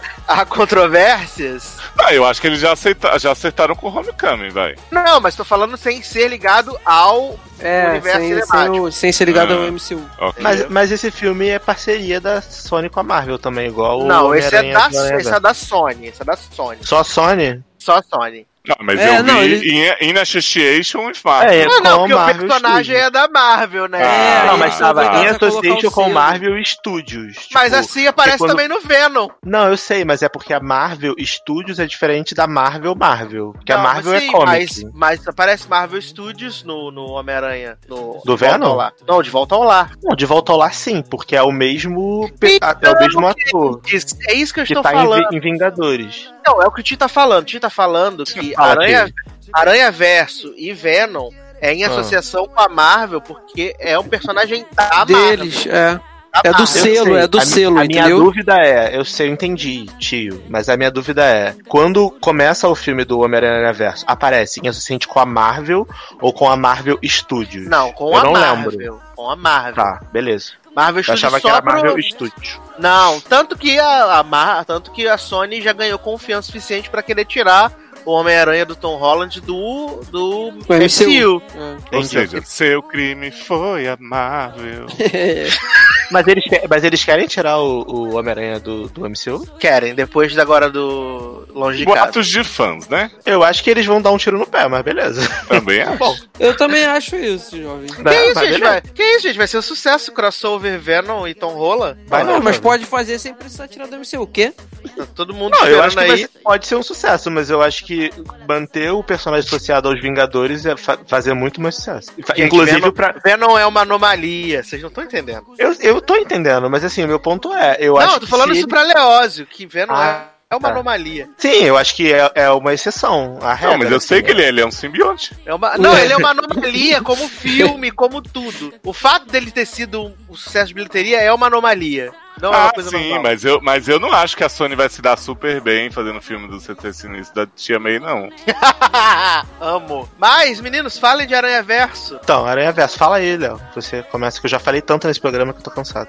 S2: há controvérsias.
S3: Ah, eu acho que eles já, aceita, já acertaram com o Homecoming, vai.
S2: Não, mas tô falando sem ser ligado ao
S5: É,
S2: universo
S5: sem, sem, o- sem ser ligado
S3: Ah.
S5: ao MCU.
S3: Ok.
S4: Mas, mas esse filme é parceria da Sony com a Marvel também, igual o
S2: Não, esse é, da, esse é da Sony. Esse é da Sony.
S4: Só Sony?
S2: Só Sony.
S3: Não, mas
S5: É,
S3: eu
S5: não,
S3: vi
S5: ele-
S3: in, in Association with Marvel.
S4: É,
S2: Não, não, porque o
S4: Marvel
S2: personagem
S4: Studios.
S2: é da Marvel, né?
S3: Ah,
S4: Não,
S5: aí
S4: mas
S5: são
S4: tava em
S5: a
S4: association com. Marvel Studios.
S2: Mas
S4: tipo,
S2: assim aparece
S4: quando-
S2: também no Venom.
S4: Não, eu sei, mas é porque a Marvel Studios é diferente da Marvel Marvel. Porque a
S2: Não,
S4: Marvel
S2: mas
S4: é
S2: sim,
S4: comic.
S2: Mas, mas aparece Marvel Studios no, no Homem-Aranha. No,
S4: Do Venom?
S2: Lar. Não, de volta ao lar.
S4: Não, de volta ao lar sim, porque é o mesmo. pe-
S2: Então,
S4: é o mesmo ator.
S2: Isso- É isso que eu
S4: Que
S2: estou
S4: tá
S2: falando.
S4: Vi- em Vingadores.
S2: Não, é o que o Ti tá falando. O Ti tá falando que Aranha, Aranha Verso e Venom é em
S4: Ah.
S2: associação com a Marvel, porque é um personagem da Marvel.
S5: Deles, é.
S2: da
S5: É do
S2: Marvel.
S5: selo, é do
S4: a,
S5: selo,
S4: A minha dúvida é, eu sei, eu entendi, tio, mas a minha dúvida é, quando começa o filme do Homem-Aranha Verso, aparece em associante com a Marvel ou com a Marvel Studios?
S2: Não, com
S4: Eu
S2: a
S4: não
S2: Marvel.
S4: lembro.
S2: Com a Marvel.
S4: Tá, beleza.
S2: Marvel
S4: Eu
S2: Studios
S4: achava que era Marvel
S2: pro-
S4: Studios.
S2: Não, tanto que a, a Mar... tanto que a Sony já ganhou confiança suficiente pra querer tirar o Homem-Aranha do Tom Holland do do
S5: MCU.
S2: MCU.
S5: É.
S3: Ou seja, seu crime foi a Marvel.
S4: Mas eles, mas eles querem tirar o, o Homem-Aranha do, do MCU?
S2: Querem, depois de agora do Longe de Casa.
S3: Boatos de fãs, né?
S4: Eu acho que eles vão dar um tiro no pé, mas beleza.
S3: Também é bom.
S5: Eu também acho isso, jovem.
S2: Que
S4: Não,
S2: isso,
S4: mas
S2: gente? Vai, que isso, gente? Vai ser um sucesso crossover Venom e Tom Holland?
S4: Vai
S5: não,
S4: não,
S5: mas pode fazer sem precisar tirar do MCU. O quê?
S2: Todo mundo
S4: Não, eu acho que
S2: aí.
S4: ser- pode ser um sucesso, mas eu acho que manter o personagem associado aos Vingadores é fa- fazer muito mais sucesso.
S2: Gente,
S4: Inclusive
S2: Venom,
S4: pra.
S2: Venom é uma anomalia, vocês não estão entendendo.
S4: Eu, eu tô entendendo, mas assim, o meu ponto é. Eu
S2: não,
S4: acho
S2: eu tô falando isso pra Leózio, que Venom
S4: Ah,
S2: É uma
S4: Tá.
S2: anomalia.
S4: Sim, eu acho que é, é uma exceção. A regra,
S3: Não, mas eu sei
S4: assim,
S3: que ele, é- ele é um simbionte.
S2: É uma... Não, ele é uma anomalia como filme, como tudo. O fato dele ter sido um sucesso de bilheteria é uma anomalia. Não é uma
S3: ah,
S2: coisa
S3: sim,
S2: normal.
S3: mas eu, mas eu não acho que a Sony vai se dar super bem fazendo filme do CT Sinistro da Tia May, não.
S2: Amo. Mas, meninos, falem de Aranha Verso.
S4: Então, Aranha Verso, fala aí, Léo. Você começa que eu já falei tanto nesse programa que eu tô cansado.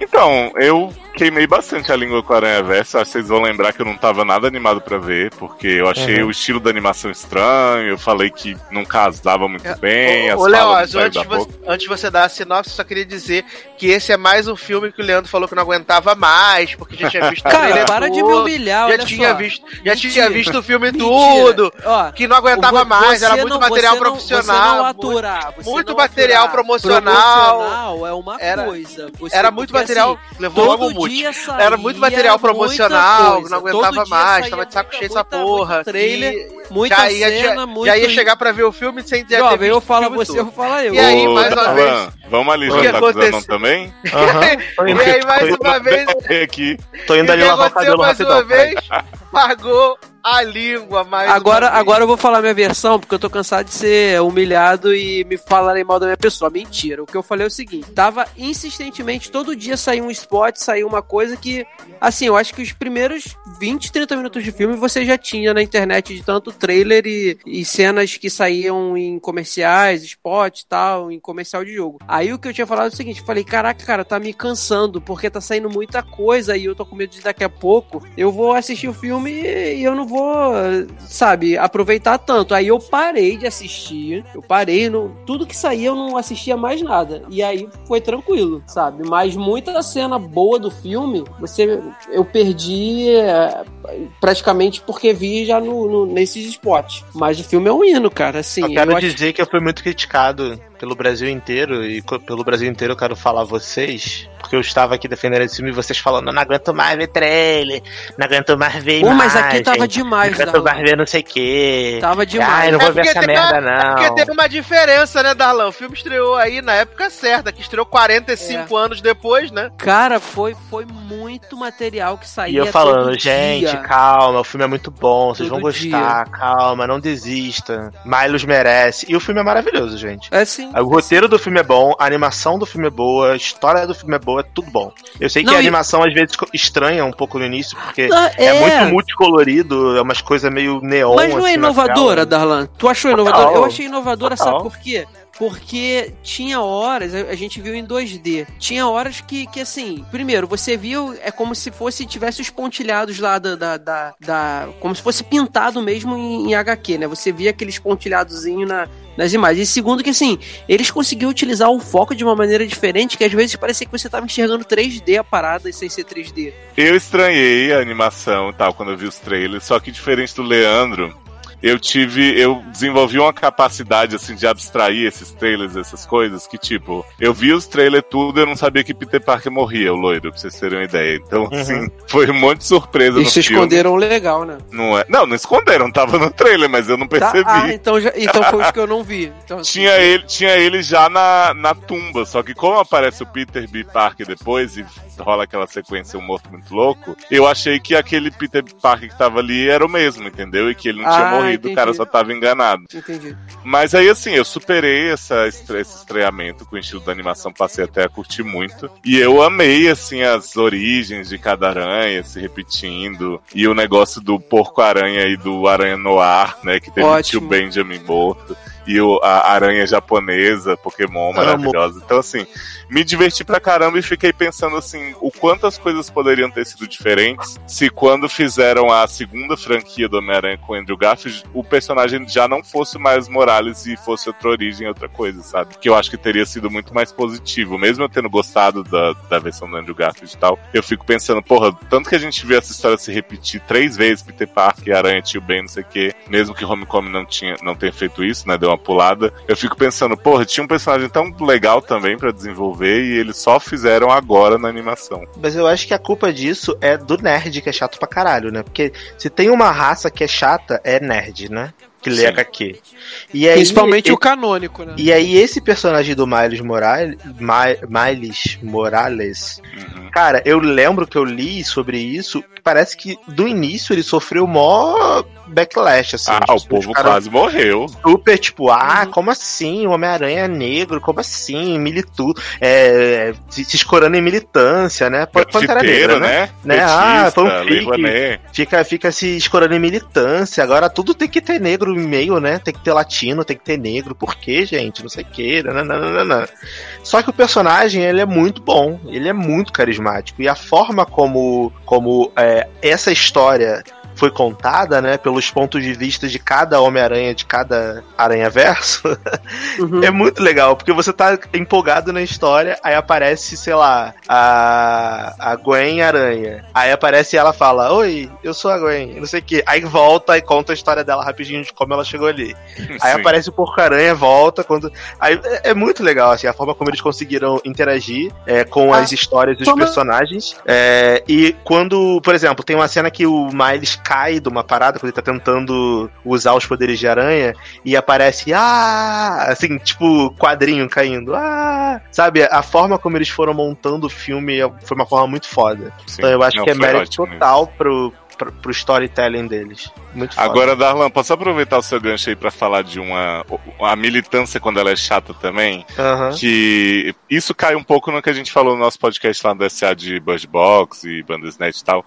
S3: Então, eu queimei bastante a língua com a Aranha que vocês vão lembrar que eu não tava nada animado pra ver, porque eu achei
S4: Uhum.
S3: o estilo da animação estranho. Eu falei que não casava muito bem.
S2: Ô,
S3: não
S2: antes, você- antes de você dar a sinopse, só queria dizer que esse é mais um filme que o Leandro falou que não aguentava mais, porque já tinha visto o
S5: Cara, para de me humilhar,
S2: já
S5: olha
S2: tinha
S5: só.
S2: visto, já
S5: Mentira.
S2: tinha visto o filme
S5: Mentira.
S2: tudo,
S5: Ó,
S2: que não aguentava mais, era muito
S5: não-
S2: material
S5: você não-
S2: profissional.
S5: Você não
S2: muito-
S5: aturar, você
S2: muito
S5: não
S2: material
S5: aturar.
S2: promocional.
S5: Promocional é uma
S2: Era-
S5: coisa. Você-
S2: Era muito
S5: porque,
S2: material,
S5: assim,
S2: levou logo
S5: todo
S2: o mute. Era muito material promocional,
S5: coisa.
S2: não aguentava mais, tava de saco cheio essa porra.
S5: muito trailer,
S2: e
S5: muita
S2: já ia,
S5: cena,
S2: já,
S5: muito
S2: já ia chegar pra ver o filme sem ter
S5: Jovem, eu falo
S2: filme
S5: você,
S2: todo.
S5: eu vou falar eu.
S2: E aí,
S3: Ô,
S2: mais uma
S3: Alan,
S2: vez,
S3: Vamos ali
S2: o que
S3: já tá
S2: aconteceu?
S3: Também?
S4: Indo,
S2: E aí, mais uma vez,
S3: Aqui.
S4: tô indo ali
S2: que
S4: lavar o cabelo
S2: mais
S4: rapidão.
S2: uma vez? Pagou a língua mais
S5: Agora, agora eu vou falar minha versão, porque eu tô cansado de ser humilhado e me falarem mal da minha pessoa. Mentira. O que eu falei é o seguinte: tava insistentemente, todo dia saía um spot, saía uma coisa que, assim, eu acho que os primeiros 20, 30 minutos de filme você já tinha na internet de tanto trailer e, e cenas que saíam em comerciais, spot e tal, em comercial de jogo. Aí o que eu tinha falado é o seguinte: falei, caraca, cara, tá me cansando, porque tá saindo muita coisa e eu tô com medo de daqui a pouco eu vou assistir o filme e eu não vou, sabe, aproveitar tanto. Aí eu parei de assistir, eu parei, no, tudo que saía eu não assistia mais nada. E aí foi tranquilo, sabe? Mas muita cena boa do filme, você eu perdi é, praticamente porque vi já no, no- nesses spots. Mas o filme é um hino, cara, assim.
S4: Eu quero
S5: eu acho-
S4: dizer que eu fui muito criticado pelo Brasil inteiro, e pelo Brasil inteiro eu quero falar a vocês, porque eu estava aqui defendendo esse filme e vocês falando, não aguento mais ver trailer, não aguento mais ver
S5: Pô, mas
S4: imagem,
S5: aqui tava demais,
S4: não aguento
S5: Darlan.
S4: mais ver não sei o que.
S5: Tava demais.
S4: Ai, não vou ver
S2: porque
S4: essa
S2: tem
S4: merda
S2: uma- é
S4: não.
S2: Porque teve uma diferença, né, Darlan? O filme estreou aí na época certa, que estreou 45 anos depois, né?
S5: Cara, foi, foi muito material que saía
S4: E eu falando, gente,
S5: dia.
S4: calma, o filme é muito bom, vocês
S5: Todo
S4: vão gostar, calma, não desista. Milos merece. E o filme é maravilhoso, gente.
S5: É sim.
S4: O roteiro do filme é bom, a animação do filme é boa, a história do filme é boa, é tudo bom. Eu sei que
S5: Não,
S4: a
S5: e-
S4: animação às vezes estranha um pouco no início, porque
S5: Ah,
S4: é, muito multicolorido, é umas coisas meio neon.
S5: Mas não é
S4: assim,
S5: inovadora. Darlan? Tu achou
S4: Total.
S5: inovadora? Eu achei inovadora,
S4: Total.
S5: sabe por quê? Porque tinha horas, a a gente viu em 2D, tinha horas que, que assim, primeiro, você viu, é como se fosse, tivesse os pontilhados lá da, da, da, da- como se fosse pintado mesmo em, em HQ, né? Você via aqueles pontilhadozinhos na, nas imagens. E segundo que, assim, eles conseguiram utilizar o foco de uma maneira diferente, que às vezes parecia que você tava enxergando 3D a parada sem ser 3D.
S3: Eu estranhei a animação tal quando eu vi os trailers, só que diferente do Leandro, eu tive, eu desenvolvi uma capacidade assim de abstrair esses trailers, essas coisas, que tipo, eu vi os trailers tudo, eu não sabia que Peter Parker morria, o loiro, pra vocês terem uma ideia. Então, assim, foi um monte de surpresa
S5: Eles
S3: no
S5: se
S3: filme.
S5: esconderam legal, né?
S3: Não, é, não, não esconderam, tava no trailer, mas eu não
S5: Tá?
S3: percebi.
S5: Ah, então, já, então foi os que eu não vi. Então, assim,
S3: Tinha ele, tinha ele já na, na tumba, só que como aparece o Peter B. Parker depois e rola aquela sequência um morto muito louco, eu achei que aquele Peter Parker que tava ali era o mesmo, entendeu? E que ele não tinha
S5: Ah, entendi.
S3: o cara só tava enganado.
S5: Entendi.
S3: Mas aí, assim, eu superei essa, esse estreamento com o estilo da animação, passei até a curtir muito. E eu amei, assim, as origens de cada aranha se repetindo. E o negócio do porco-aranha e do aranha noir, né? Que teve o tio
S5: Ótimo.
S3: Benjamin morto. E o, a aranha japonesa, Pokémon maravilhosa. Então, assim, me diverti pra caramba e fiquei pensando, assim, o quanto as coisas poderiam ter sido diferentes se quando fizeram a segunda franquia do Homem-Aranha com o Andrew Garfield, o personagem já não fosse mais Morales e fosse outra origem, outra coisa, sabe? Que eu acho que teria sido muito mais positivo. Mesmo eu tendo gostado da, da versão do Andrew Garfield e tal, eu fico pensando, porra, tanto que a gente vê essa história se repetir três vezes, Peter Parker, Aranha, Tio Ben, não sei o quê, mesmo que Homecoming não, tinha, não tenha feito isso, né? Deu uma pulada. Eu fico pensando, porra, tinha um personagem tão legal também pra desenvolver e eles só fizeram agora na animação.
S4: Mas eu acho que a culpa disso é do nerd que é chato pra caralho, né? Porque se tem uma raça que é chata, é nerd, né? que lê
S3: Sim.
S4: HQ. E aí,
S5: Principalmente
S4: e-
S5: o canônico, né?
S4: E aí, esse personagem do Miles Morales, Mi- Miles Morales,
S3: Uhum.
S4: cara, eu lembro que eu li sobre isso, parece que do início ele sofreu mó backlash, assim.
S3: Ah, o
S4: pessoas
S3: povo quase morreu.
S4: super, tipo, ah,
S5: Uhum.
S4: como assim? O Homem-Aranha é negro, como assim? Militu, é, se, se escorando em militância, né? Pantera Negra, né?
S3: né?
S4: Né? Ah, fanfic. Fica, fica se escorando em militância. Agora tudo tem que ter negro no meio, né? Tem que ter latino, tem que ter negro. Por quê, gente? Não sei o. Nananana. Só que o personagem, ele é muito bom. Ele é muito carismático. E a forma como, como é, essa história foi contada, né? Pelos pontos de vista de cada Homem-Aranha, de cada Aranha-Verso,
S5: Uhum.
S4: é muito legal, porque você tá empolgado na história, aí aparece, sei lá, a, a Gwen Aranha. Aí aparece e ela fala: Oi, eu sou a Gwen, não sei o que. Aí volta e conta a história dela rapidinho de como ela chegou ali. Aí
S3: Sim.
S4: aparece o Porco Aranha, volta. Quando... Aí é, é muito legal, assim, a forma como eles conseguiram interagir é, com as histórias dos
S5: como-
S4: personagens. É, e quando, por exemplo, tem uma cena que o Miles cai de uma parada, quando ele tá tentando usar os poderes de aranha, e aparece, ah, assim, tipo, quadrinho caindo, ah, sabe? A forma como eles foram montando o filme foi uma forma muito foda.
S3: Sim.
S4: Então eu acho
S3: Não,
S4: que é mérito
S3: mesmo.
S4: total pro, pro, pro storytelling deles. Muito foda.
S3: Agora, Darlan, posso aproveitar o seu gancho aí pra falar de uma. A militância quando ela é chata também?
S4: Aham.
S3: Que isso cai um pouco no que a gente falou no nosso podcast lá do SA de Bird Box e Bandersnet e tal,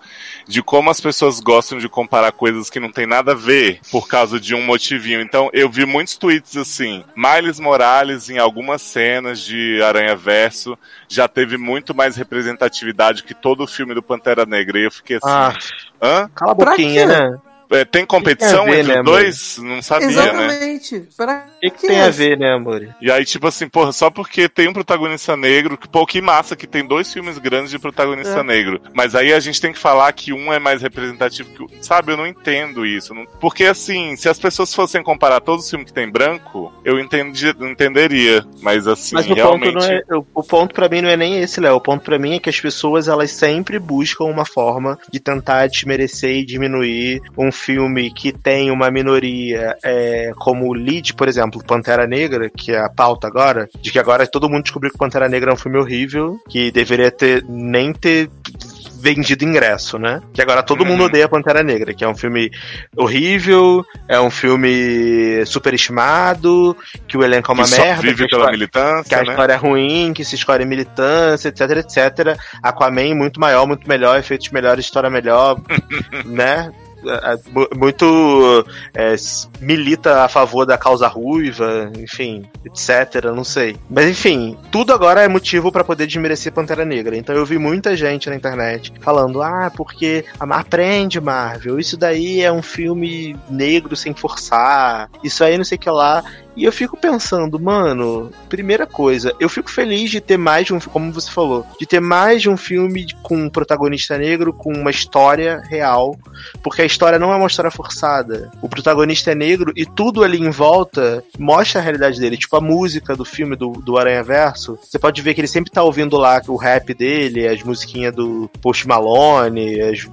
S3: de como as pessoas gostam de comparar coisas que não tem nada a ver por causa de um motivinho. Então, eu vi muitos tweets assim: Miles Morales, em algumas cenas de Aranha Verso, já teve muito mais representatividade que todo o filme do Pantera Negra. E eu fiquei assim:
S4: Ah,
S3: hã?
S4: cala a boquinha, né?
S3: É, tem competição
S4: Tem ver,
S3: entre
S4: né,
S3: os dois? Não sabia, né?
S5: Exatamente. Pra
S4: O que, que tem a ver, né, amor?
S3: E aí, tipo assim, porra, só porque tem um protagonista negro, que, pô, que massa que tem dois filmes grandes de protagonista
S5: É.
S3: negro. Mas aí a gente tem que falar que um é mais representativo que o. Sabe, eu não entendo isso. não- Porque assim, se as pessoas fossem comparar todos os filmes que tem branco, eu entendi, entenderia. Mas assim,
S4: Mas o
S3: realmente.
S4: ponto, é, o, ponto para mim não é nem esse, Léo. O ponto pra mim é que as pessoas elas sempre buscam uma forma de tentar desmerecer e diminuir um filme que tem uma minoria é, como lead, por exemplo, Pantera Negra, que é a pauta agora, de que agora todo mundo descobriu que Pantera Negra é um filme horrível, que deveria ter nem ter vendido ingresso, né? Que agora todo
S3: Uhum.
S4: mundo odeia Pantera Negra, que é um filme horrível, é um filme superestimado, que o elenco é uma
S3: que só
S4: merda,
S3: vive
S4: que a
S3: pela
S4: história-
S3: militância,
S4: que a
S3: né?
S4: história é ruim, que se escolhe militância, etc, etc. Aquaman muito maior, muito melhor, efeitos melhores, história melhor, né? É, é, mu- Muito é, milita a favor da causa ruiva, enfim, etc, não sei. Mas enfim, tudo agora é motivo pra poder desmerecer Pantera Negra. Então eu vi muita gente na internet falando: ah, porque aprende, Marvel, isso daí é um filme negro sem forçar, isso aí não sei o que lá. E eu fico pensando, mano, primeira coisa, eu fico feliz de ter mais de um, como você falou, de ter mais de um filme com um protagonista negro, com uma história real, porque a história não é uma história forçada. O protagonista é negro e tudo ali em volta mostra a realidade dele. Tipo a música do filme do, do Aranha Verso, você pode ver que ele sempre tá ouvindo lá o rap dele, as musiquinhas do Post Malone, as-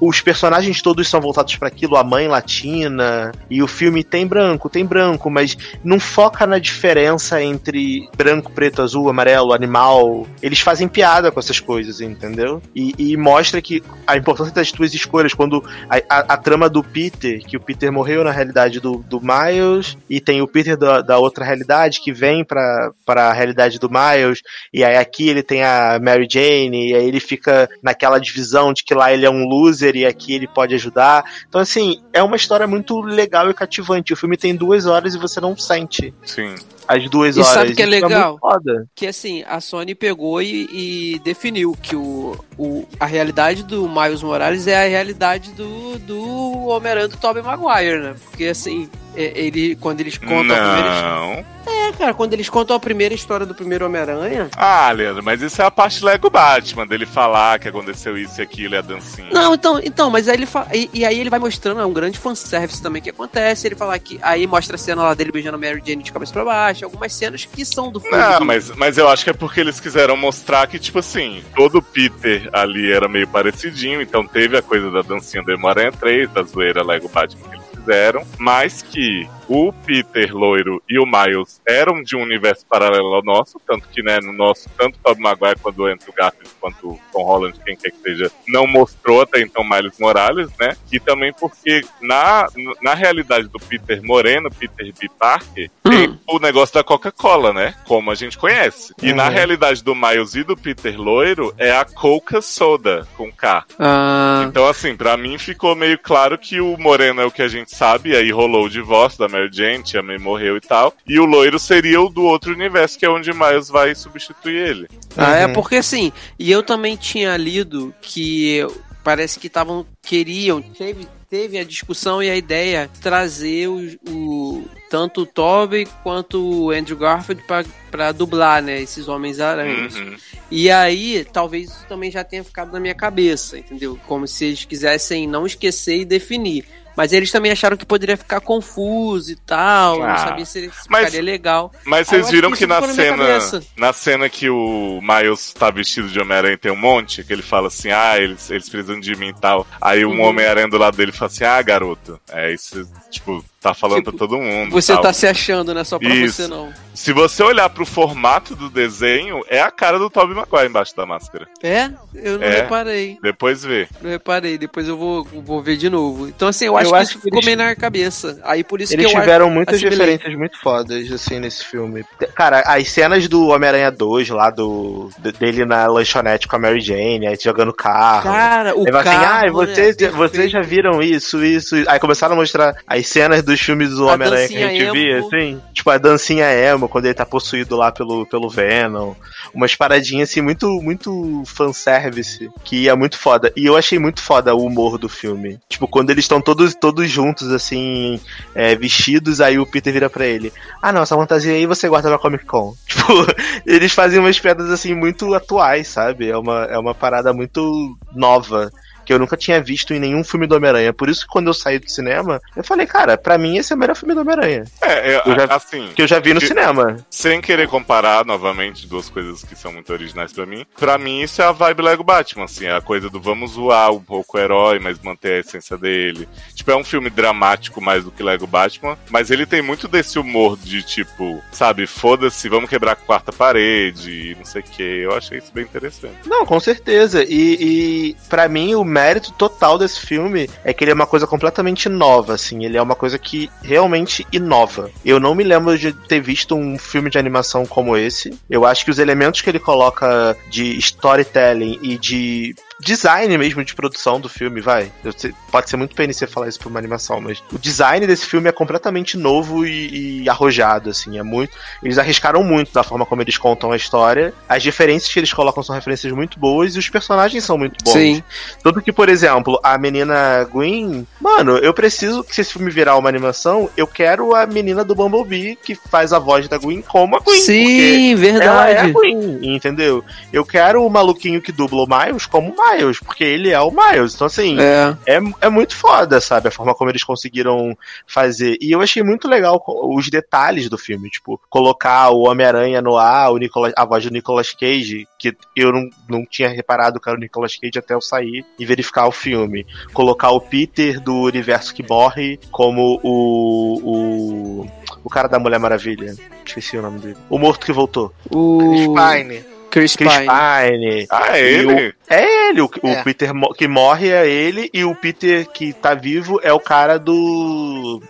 S4: os personagens todos são voltados para aquilo, a mãe latina, e o filme tem branco, tem branco, mas não foca na diferença entre branco, preto, azul, amarelo, animal. Eles fazem piada com essas coisas, entendeu? E, e mostra que a importância das tuas escolhas, quando a, a- a trama do Peter, que o Peter morreu na realidade do, do Miles, e tem o Peter da, da outra realidade que vem pra, pra realidade do Miles, e aí aqui ele tem a Mary Jane, e aí ele fica naquela divisão de que lá ele é um loser e aqui ele pode ajudar. Então, assim, é uma história muito legal e cativante. O filme tem duas horas e você não sente
S3: Sim.
S4: As duas
S5: E
S4: horas.
S5: sabe o que é
S4: Isso
S5: legal?
S4: foda.
S5: que assim, a Sony pegou e, e definiu que o, o, a realidade do Miles Morales é a realidade do, do Homem-Aranha do Tobey Maguire, né? Porque assim, é- ele, quando eles contam a primeira.
S3: Não.
S5: É, cara, quando eles contam a primeira história do primeiro Homem-Aranha.
S3: Ah, Leandro, mas isso é a parte Lego Batman, dele falar que aconteceu isso e aquilo e a dancinha.
S5: Não, então, então, mas aí ele fa... e, e aí ele vai mostrando, é um grande fanservice também que acontece. Ele fala que. Aí mostra a cena lá dele beijando a Mary Jane de cabeça pra baixo, algumas cenas que são do filme. Do-
S3: mas, mas eu acho que é porque eles quiseram mostrar que, tipo assim, todo Peter ali era meio parecidinho, então teve a coisa da dancinha do Homem-Aranha 3, da zoeira Lego Batman que eles fizeram, mas que o Peter loiro e o Miles eram de um universo paralelo ao nosso, tanto que, né, no nosso, tanto o Tobey Maguire quanto o Andrew Garfield, quanto o Tom Holland, quem quer que seja, não mostrou até então Miles Morales, né, e também porque na, na realidade do Peter Moreno, Peter B. Parker, tem o negócio da Coca-Cola, né, como a gente conhece. E na
S5: Uhum.
S3: realidade do Miles e do Peter loiro é a Coca Soda, com K.
S5: Ah,
S3: Então, assim, pra mim ficou meio claro que o Moreno é o que a gente sabe, e aí rolou o divórcio da Mary Jane, Tia May morreu e tal. E o loiro seria o do outro universo, que é onde Miles vai substituir ele.
S5: ah, é
S4: Uhum.
S5: porque assim, e eu também tinha lido que parece que estavam, queriam, teve, teve a discussão e a ideia de trazer o, o- tanto o Tobey quanto o Andrew Garfield pra, pra dublar, né, esses Homens-Aranhas.
S3: Uhum.
S5: E aí, talvez isso também já tenha ficado na minha cabeça, entendeu? Como se eles quisessem não esquecer e definir. Mas eles também acharam que poderia ficar confuso e tal.
S3: Ah,
S5: não sabia se
S3: mas-
S5: ficaria legal.
S3: Mas vocês viram
S5: que
S3: que, na
S5: na
S3: cena,
S5: cabeça.
S3: na cena que o Miles tá vestido de Homem-Aranha tem um monte, que ele fala assim, ah, eles, eles precisam de mim e tal. Aí um
S5: Uhum.
S3: Homem-Aranha do lado dele fala assim, ah, garoto, é isso, tipo, tá falando
S5: Tipo,
S3: pra todo mundo.
S5: Você
S3: tal.
S5: tá se achando, né? Só pra
S3: Isso.
S5: você não.
S3: Se você olhar pro formato do desenho, é a cara do Tobey Maguire embaixo da máscara.
S5: É? Eu não
S3: É.
S5: reparei.
S3: Depois vê.
S5: Não reparei. Depois eu vou, vou ver de novo. Então, assim, eu acho
S4: Eu
S5: que
S4: acho
S5: isso
S4: que
S5: ficou
S4: eles-
S5: meio na cabeça. Aí por isso
S4: Eles
S5: que eu
S4: tiveram
S5: acho-
S4: muitas
S5: assimilei.
S4: referências muito fodas, assim, nesse filme. Cara, as cenas do Homem-Aranha 2, lá do de- dele na lanchonete com a Mary Jane, aí jogando carro.
S5: Cara, o
S4: Aí vai
S5: carro,
S4: assim, ah,
S5: né?
S4: vocês,
S5: Perfeito.
S4: vocês já viram isso, isso. Aí começaram a mostrar as cenas dos filmes do Homem-Aranha que a gente
S5: dancinha
S4: via,
S5: emo.
S4: assim. Tipo, a dancinha emo, quando ele tá possuído lá pelo, pelo Venom. Umas paradinhas, assim, muito, muito fanservice, que é muito foda. E eu achei muito foda o humor do filme. Tipo, quando eles estão todos, todos juntos, assim, é, vestidos, aí o Peter vira pra ele. Ah, não, essa fantasia aí você guarda na Comic Con. Tipo, eles fazem umas piadas, assim, muito atuais, sabe? É uma, é uma parada muito nova. Que eu nunca tinha visto em nenhum filme do Homem-Aranha. Por isso que quando eu saí do cinema, eu falei, cara, pra mim esse é o melhor filme do Homem-Aranha.
S3: É, é,
S4: Eu já-
S3: assim,
S4: Que eu já vi no cinema.
S3: sem querer comparar novamente duas coisas que são muito originais pra mim, pra mim isso é a vibe Lego Batman, assim, é a coisa do vamos zoar um pouco o herói, mas manter a essência dele. Tipo, é um filme dramático mais do que Lego Batman, mas ele tem muito desse humor de tipo, sabe, foda-se, vamos quebrar a quarta parede e não sei o que. Eu achei isso bem interessante.
S4: Não, com certeza. E, e para mim o mérito total desse filme é que ele é uma coisa completamente nova, assim. Ele é uma coisa que realmente inova. Eu não me lembro de ter visto um filme de animação como esse. Eu acho que os elementos que ele coloca de storytelling e de design mesmo de produção do filme, vai. Sei- pode ser muito PNC falar isso pra uma animação, mas o design desse filme é completamente novo e, e arrojado, assim. É muito. Eles arriscaram muito da forma como eles contam a história. As referências que eles colocam são referências muito boas e os personagens são muito bons.
S5: Sim.
S4: Tanto que, por exemplo, a menina Gwen, mano, eu preciso que se esse filme virar uma animação, eu quero a menina do Bumblebee que faz a voz da Gwen como a Gwen.
S5: Sim,
S4: ela é a
S5: verdade.
S4: Gwen, entendeu? Eu quero o maluquinho que dubla o Miles como o Miles, porque ele é o Miles. Então, assim,
S5: É.
S4: é, é muito foda, sabe? A forma como eles conseguiram fazer. E eu achei muito legal os detalhes do filme. Tipo, colocar o Homem-Aranha no ar, o Nicolas, a voz do Nicolas Cage, que eu não, não tinha reparado que era o Nicolas Cage até eu sair e verificar o filme. Colocar o Peter do universo que morre como o. o. o cara da Mulher Maravilha. Esqueci o nome dele. O morto que voltou.
S5: O
S2: Spine.
S5: Chris
S4: Chris
S5: Pine.
S4: Pine.
S3: Ah, é
S4: E
S3: ele?
S4: É ele, o, o
S2: É.
S4: Peter mo- que morre é ele, e o Peter que tá vivo é o cara do.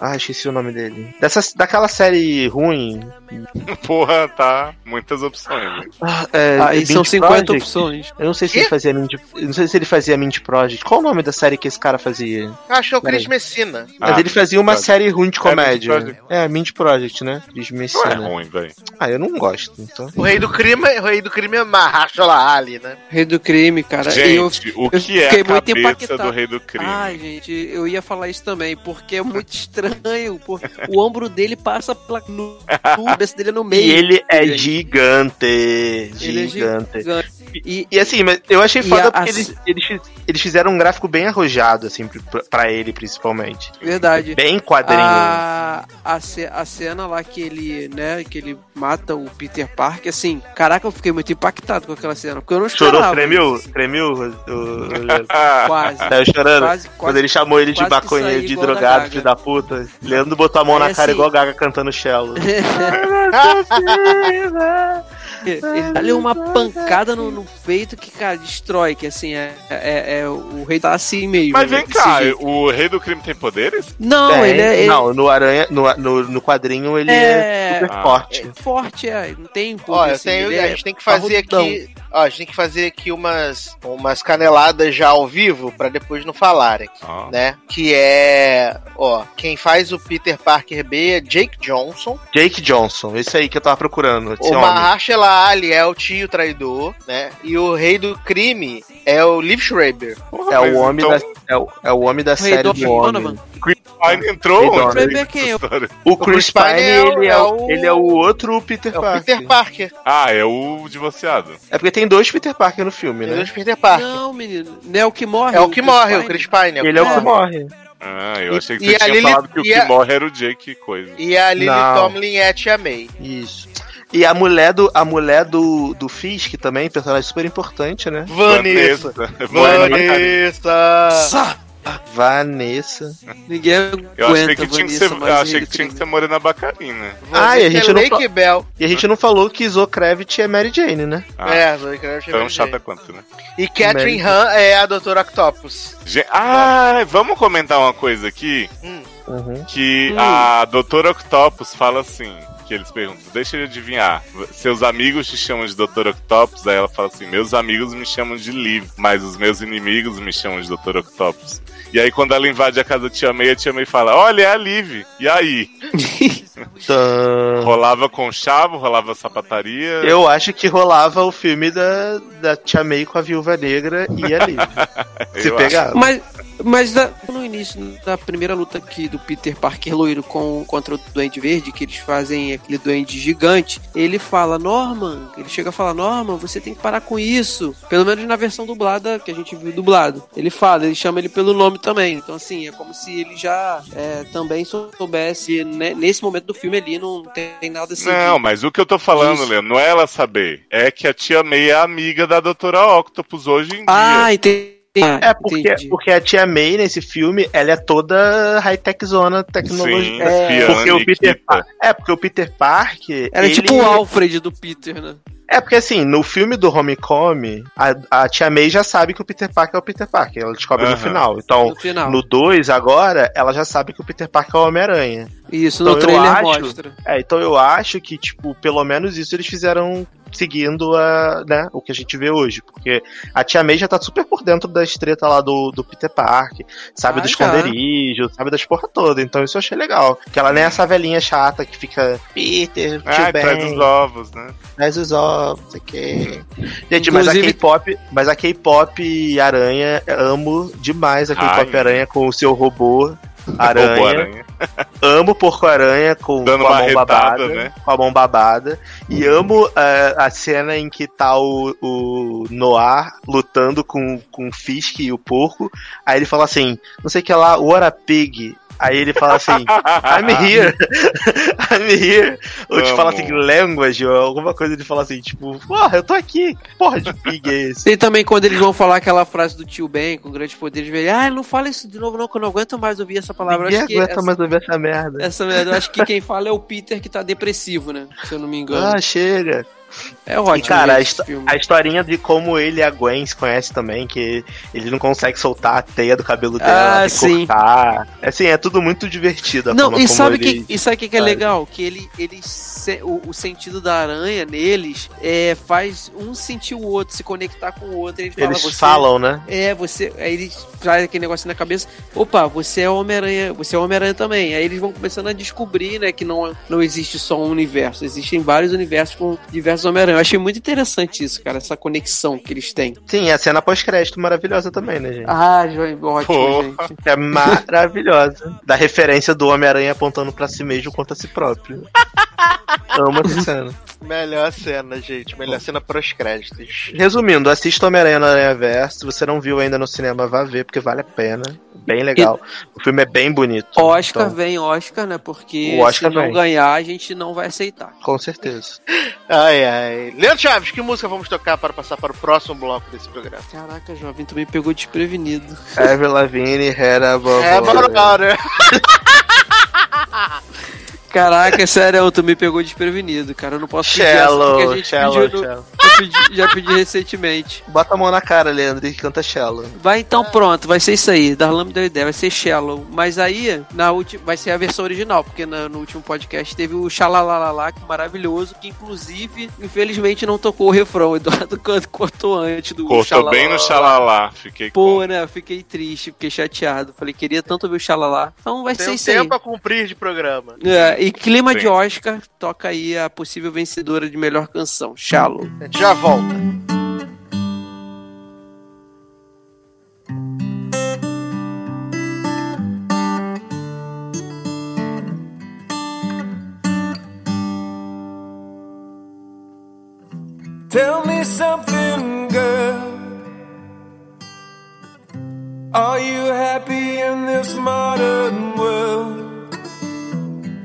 S4: Ah, esqueci o nome dele. Dessa, daquela série ruim.
S3: Porra, tá. Muitas opções. né?
S4: Ah, é,
S5: Aí
S4: Mint
S5: são 50
S4: Project.
S5: opções.
S4: Eu não sei se
S2: Quê?
S4: ele fazia Mint, eu não sei se ele fazia Mint Project. Qual o nome da série que esse cara fazia?
S2: Eu acho que é o Chris. Messina.
S4: Mas
S3: Ah,
S4: ele fazia uma
S3: Project.
S4: série ruim de
S3: É, Mint
S4: comédia.
S3: Project.
S4: É, Mint Project, né? Chris
S3: Não é
S4: Messina.
S3: ruim, velho.
S4: Ah, eu não gosto, então.
S2: O rei do crime, o rei do crime é Mahershala Ali, né?
S5: Rei do crime, cara. E eu-
S3: Gente, o
S5: eu
S3: que é
S5: fiquei
S3: a cabeça do rei do crime?
S5: Ai, gente, eu ia falar isso também, porque é muito estranho. Pô. O ombro dele passa pela no, cabeça dele é no meio.
S4: E ele é
S5: gente.
S4: gigante.
S5: Ele é
S4: Gigante.
S5: E,
S4: E assim, mas eu achei foda
S5: a-
S4: porque
S5: a-
S4: eles, eles, eles fizeram um gráfico bem arrojado, assim, pra, pra ele, principalmente.
S5: verdade.
S4: Bem quadrinho.
S5: A, a, a cena lá que ele, né, que ele mata o Peter Parker, assim, caraca, eu fiquei muito impactado com aquela cena, porque eu não esperava.
S4: Chorou, tremeu? Tremeu? O, o, o-
S5: Quase.
S4: Saiu chorando?
S5: Quase,
S4: Quando
S5: quase.
S4: ele chamou ele de maconheiro,
S5: saí
S4: de drogado, filho da puta. Leandro botou a mão
S5: Aí,
S4: na cara
S5: assim-
S4: igual Gaga cantando cello.
S5: Ele dá-lhe uma pancada no, no peito que, cara, destrói, que assim, é, é, é- o rei tá assim meio.
S3: Mas
S5: né,
S3: vem cá,
S5: jeito.
S3: o rei do crime tem poderes?
S5: Não,
S4: Tem.
S5: ele é. Ele
S4: Não, no Aranha, no, no, no quadrinho ele é,
S5: É.
S4: super
S3: Ah.
S4: forte.
S5: é forte, é. Não tem poder,
S2: Ó, eu
S5: assim,
S2: tenho,
S5: ele é
S2: a gente tem que fazer aqui. Ó, a gente tem que fazer aqui umas, umas caneladas já ao vivo pra depois não falarem,
S3: Ah.
S2: né? Que é, ó, quem faz o Peter Parker B é Jake Johnson.
S4: Jake Johnson, esse aí que eu tava procurando.
S2: O. Mahershala Ali é o tio traidor, né? E o rei do crime é o Liv Schreiber.
S3: Porra,
S4: É o homem
S3: então,
S4: da, é, o, é o homem da
S5: Rei
S4: série
S5: do
S4: do homem.
S5: Donovan.
S3: Pine entrou
S5: é quem?
S3: nessa história?
S4: O Chris
S2: Chris Pine
S4: Pine,
S2: é o-
S4: ele, é
S2: é
S4: o,
S2: o-
S4: ele é o outro Peter
S2: É o
S4: Parker.
S2: Peter Parker.
S3: Ah, é o divorciado.
S4: É porque tem dois Peter Parker no filme,
S2: Tem
S4: né?
S2: dois Peter Parker.
S5: Não, menino. Não é o que morre.
S2: é o que morre,
S5: Pine.
S2: o Chris Pine.
S4: Ele é o que
S2: morre.
S4: morre.
S3: Ah, eu
S2: E-
S3: achei que
S2: e
S3: você
S2: a
S3: tinha falado que o
S2: e
S3: que
S2: a-
S3: morre era o Jake coisa.
S2: E a Lily
S4: Não.
S2: Tomlin é a Tia May.
S4: Isso. E a mulher do, a mulher do, do Fisk também, personagem super importante, né?
S2: Vanessa.
S3: Vanessa.
S2: Vanessa.
S4: Vanessa.
S5: Ninguém
S3: Eu
S5: aguenta
S3: achei que tinha que
S5: Vanessa,
S3: ser, eu achei que tinha que ser Morena Bacarina.
S4: Ah, e a gente
S2: é
S4: não
S2: Lake Bell.
S4: E a gente não falou que Zoe Kravitz é Mary Jane, né?
S3: Ah,
S2: É, Zoe Kravitz é
S3: tão
S2: Mary
S3: chata
S2: Jane.
S3: quanto, né?
S2: E Catherine
S4: Mary
S2: Han é a Doutora Octopus.
S3: Gen- Ah, vamos comentar uma coisa aqui.
S4: Uhum.
S3: Que
S5: Hum.
S3: a doutora Octopus fala assim: que eles perguntam, deixa ele adivinhar. Seus amigos te chamam de Doutor Octopus? Aí ela fala assim: meus amigos me chamam de Liv, mas os meus inimigos me chamam de Doutor Octopus. E aí, quando ela invade a casa da Tia May, a Tia May fala: Olha, é a Liv. E aí?
S4: Tã.
S3: Rolava com chavo, rolava sapataria.
S4: Eu acho que rolava o filme da, da Tia May com a Viúva Negra e a Liv. Se pegar.
S5: Mas, mas da- no início da primeira luta aqui do Peter Parker loiro com, contra o Duende Verde, que eles fazem aquele duende gigante, ele fala, Norman, ele chega a falar, Norman, você tem que parar com isso. Pelo menos na versão dublada, que a gente viu dublado. Ele fala, ele chama ele pelo nome também. Então, assim, é como se ele já é, também soubesse, né, nesse momento do filme ali, não tem nada assim.
S3: Não,
S5: de-
S3: mas o que eu tô falando,
S5: Isso.
S3: Leandro, não é ela saber. É que a Tia May é amiga da Doutora Octopus hoje em dia.
S5: Ah, entendi.
S4: É porque,
S5: entendi.
S4: porque a Tia May nesse filme, ela é toda high-tech zona tecnologia.
S3: Sim,
S4: é,
S3: espiã,
S4: porque o Peter. Par- é, porque o Peter Parker.
S5: Era
S4: ele-
S5: tipo o Alfred do Peter, né?
S4: É porque assim, no filme do Homecoming, a, a Tia May já sabe que o Peter Parker é o Peter Parker. Ela descobre no
S3: Aham.
S4: final. Então,
S5: No final.
S4: no 2, agora, ela já sabe que o Peter Parker é o Homem-Aranha.
S5: Isso,
S4: Então
S5: no trailer
S4: acho-
S5: mostra.
S4: É, então eu acho que, tipo, pelo menos isso eles fizeram seguindo a, né, o que a gente vê hoje. Porque a Tia May já tá super por dentro das tretas lá do, do Peter Parker, sabe
S5: Ah,
S4: do
S5: já.
S4: esconderijo, sabe das porra toda. Então isso eu achei legal. Que ela nem é essa velhinha chata que fica, Peter, tio
S3: Ah, traz
S4: Ben,
S3: os ovos, né?
S4: traz os ovos, não sei o quê. Gente, mas a
S5: Inclusive-
S4: K-pop, mas a K-pop Aranha, amo demais a K-pop. Aranha com o seu robô. Aranha,
S3: aranha.
S4: amo Porco Aranha com,
S3: Dando
S4: com a mão
S3: retada,
S4: babada,
S3: né?
S4: com a mão babada, e amo eh, a cena em que tá o, o Noir lutando com, com o Fisk e o porco, aí ele fala assim, não sei o que lá, what a pig, aí ele fala assim, I'm here, I'm here, ou te fala assim, language, ou alguma coisa, ele fala assim, tipo, porra, eu tô aqui, porra de pig é esse?
S5: Tem também quando eles vão falar aquela frase do tio Ben, com grandes poderes, ele, ah, não fala isso de novo não, que eu não aguento mais ouvir essa palavra.
S4: Ninguém
S5: acho que
S4: aguenta
S5: essa,
S4: mais ouvir essa merda.
S5: essa merda, eu acho que quem fala é o Peter que tá depressivo, né? Se eu não me engano.
S4: Ah, chega.
S5: É ótimo.
S4: E, cara, a, a historinha de como ele e a Gwen se conhecem também, que ele não consegue soltar a teia do cabelo dela,
S5: Ah, sim.
S4: cortar. Assim, é tudo muito divertido.
S5: Não, e sabe,
S4: ele-
S5: que, e sabe o que, que é legal? Que ele, ele o, o sentido da aranha neles é, faz um sentir o outro, se conectar com o outro. Ele fala,
S4: eles falam, né?
S5: É, você. Aí eles trazem aquele negócio na cabeça. Opa, você é Homem-Aranha, você é Homem-Aranha também. Aí eles vão começando a descobrir, né, que não, não existe só um universo. Existem vários universos com diversos do Homem-Aranha. Eu achei muito interessante isso, cara, essa conexão que eles têm.
S4: Sim, a cena pós-crédito maravilhosa também, né, gente?
S5: Ah, João, ótimo,
S3: Porra.
S5: gente.
S4: É maravilhosa. Da referência do Homem-Aranha apontando pra si mesmo quanto a si próprio. Amo essa cena.
S2: Melhor cena, gente. Melhor cena pros créditos.
S4: Resumindo, assista Homem-Aranha no Aranha Verso. Se você não viu ainda no cinema, vá ver, porque vale a pena. Bem legal. O filme é bem bonito.
S5: Oscar
S4: Então,
S5: vem Oscar, né? Porque
S4: O Oscar
S5: se não
S4: vem.
S5: ganhar, a gente não vai aceitar.
S4: Com certeza.
S2: Ai, ai. Leandro Chaves, que música vamos tocar para passar para o próximo bloco desse programa?
S5: Caraca, jovem, tu me pegou desprevenido.
S4: Ever Lavigne, Head Above
S2: É.
S5: Caraca, sério, tu me pegou desprevenido, cara. Eu não posso pedir essa, porque a
S4: Shallow,
S5: gente
S4: shallow,
S5: pediu no- pedi- já pedi recentemente.
S4: Bota a mão na cara, Leandro, e canta Shallow.
S5: Vai então, pronto, vai ser isso aí. Darlan me deu ideia, vai ser Shallow. Mas aí, na última, vai ser a versão original, porque na- no último podcast teve o Xalalalala, que é maravilhoso, que inclusive, infelizmente, não tocou o refrão. O Eduardo Canto cortou antes do
S3: Cortou bem no xalalá. Fiquei
S5: Pô,
S3: com...
S5: né? Eu fiquei triste, fiquei chateado. Falei, queria tanto ver o Xalalá. Então vai
S2: Tem
S5: ser
S2: um
S5: isso aí.
S2: tempo a cumprir de programa.
S5: É, e clima
S3: Sim.
S5: de Oscar, toca aí a possível vencedora de melhor canção, Shallow.
S2: Já volta.
S10: Tell me something, girl. Are you happy in this modern world?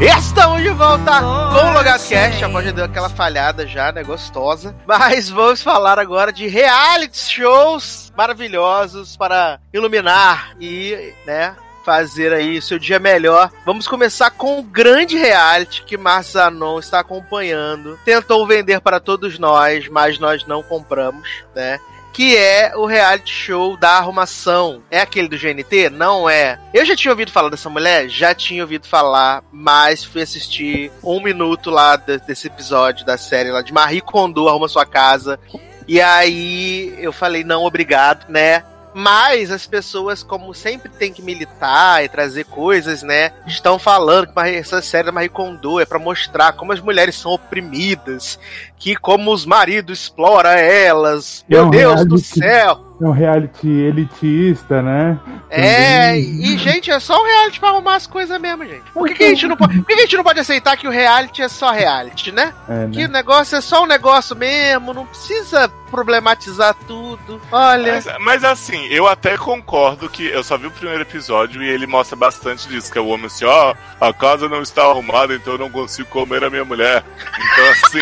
S2: Estamos de volta com o Logado Cast. A voz já deu aquela falhada já, né? Gostosa. Mas vamos falar agora de reality shows maravilhosos para iluminar e, né? Fazer aí seu dia melhor. Vamos começar com o grande reality que Márcio Zanon está acompanhando. Tentou vender para todos nós, mas nós não compramos, né? Que é o reality show da arrumação. É aquele do GNT? Não é. Eu já tinha ouvido falar dessa mulher? Já tinha ouvido falar, mas fui assistir um minuto lá de- desse episódio da série lá de Marie Kondo Arruma Sua Casa. E aí eu falei, não, obrigado, né? Mas as pessoas, como sempre tem que militar e trazer coisas, né? Estão falando que Marie- essa série da Marie Kondo é pra mostrar como as mulheres são oprimidas, que como os maridos exploram elas.
S6: É
S2: Meu
S6: um
S2: Deus do céu!
S6: É um reality elitista, né?
S2: É, e gente, é só um reality pra arrumar as coisas mesmo, gente. Por que, que a gente não pode, por que, que a gente não pode aceitar que o reality é só reality, né?
S6: É,
S2: Que
S6: né?
S2: o negócio é só um negócio mesmo, não precisa problematizar tudo. Olha,
S3: Mas, mas assim, eu até concordo que eu só vi o primeiro episódio e ele mostra bastante disso, que é o homem assim, ó, a casa não está arrumada, então eu não consigo comer a minha mulher. Então, assim,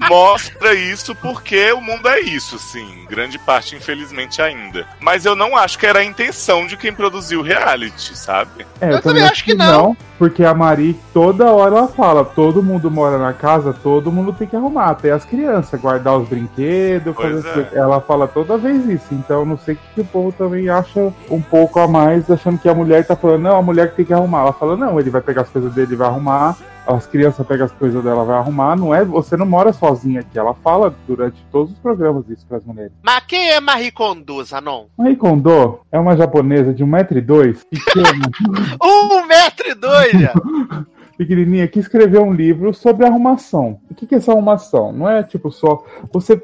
S3: mostra isso porque o mundo é isso, assim, grande parte, infelizmente, ainda. Mas eu não acho que era a intenção de quem produziu o reality, sabe?
S6: É,
S2: Eu também acho que não.
S6: Porque a Mari, toda hora ela fala, todo mundo mora na casa, todo mundo tem que arrumar, até as crianças, guardar os brinquedos,
S3: Pois
S6: fazer
S3: é.
S6: Ela fala toda vez isso, então não sei o que, que o povo também acha um pouco a mais, achando que a mulher tá falando, não, a mulher que tem que arrumar. Ela fala, não, ele vai pegar as coisas dele e vai arrumar, as crianças pegam as coisas dela vai arrumar, não é, você não mora sozinha aqui. Ela fala durante todos os programas isso pras mulheres.
S2: mas quem é Marie Kondo, Zanon?
S6: Marie Kondo é uma japonesa de 1,2m, pequena.
S2: Um metro e dois, já.
S6: pequenininha que escreveu um livro sobre arrumação. O que, que é essa arrumação? Não é tipo só você,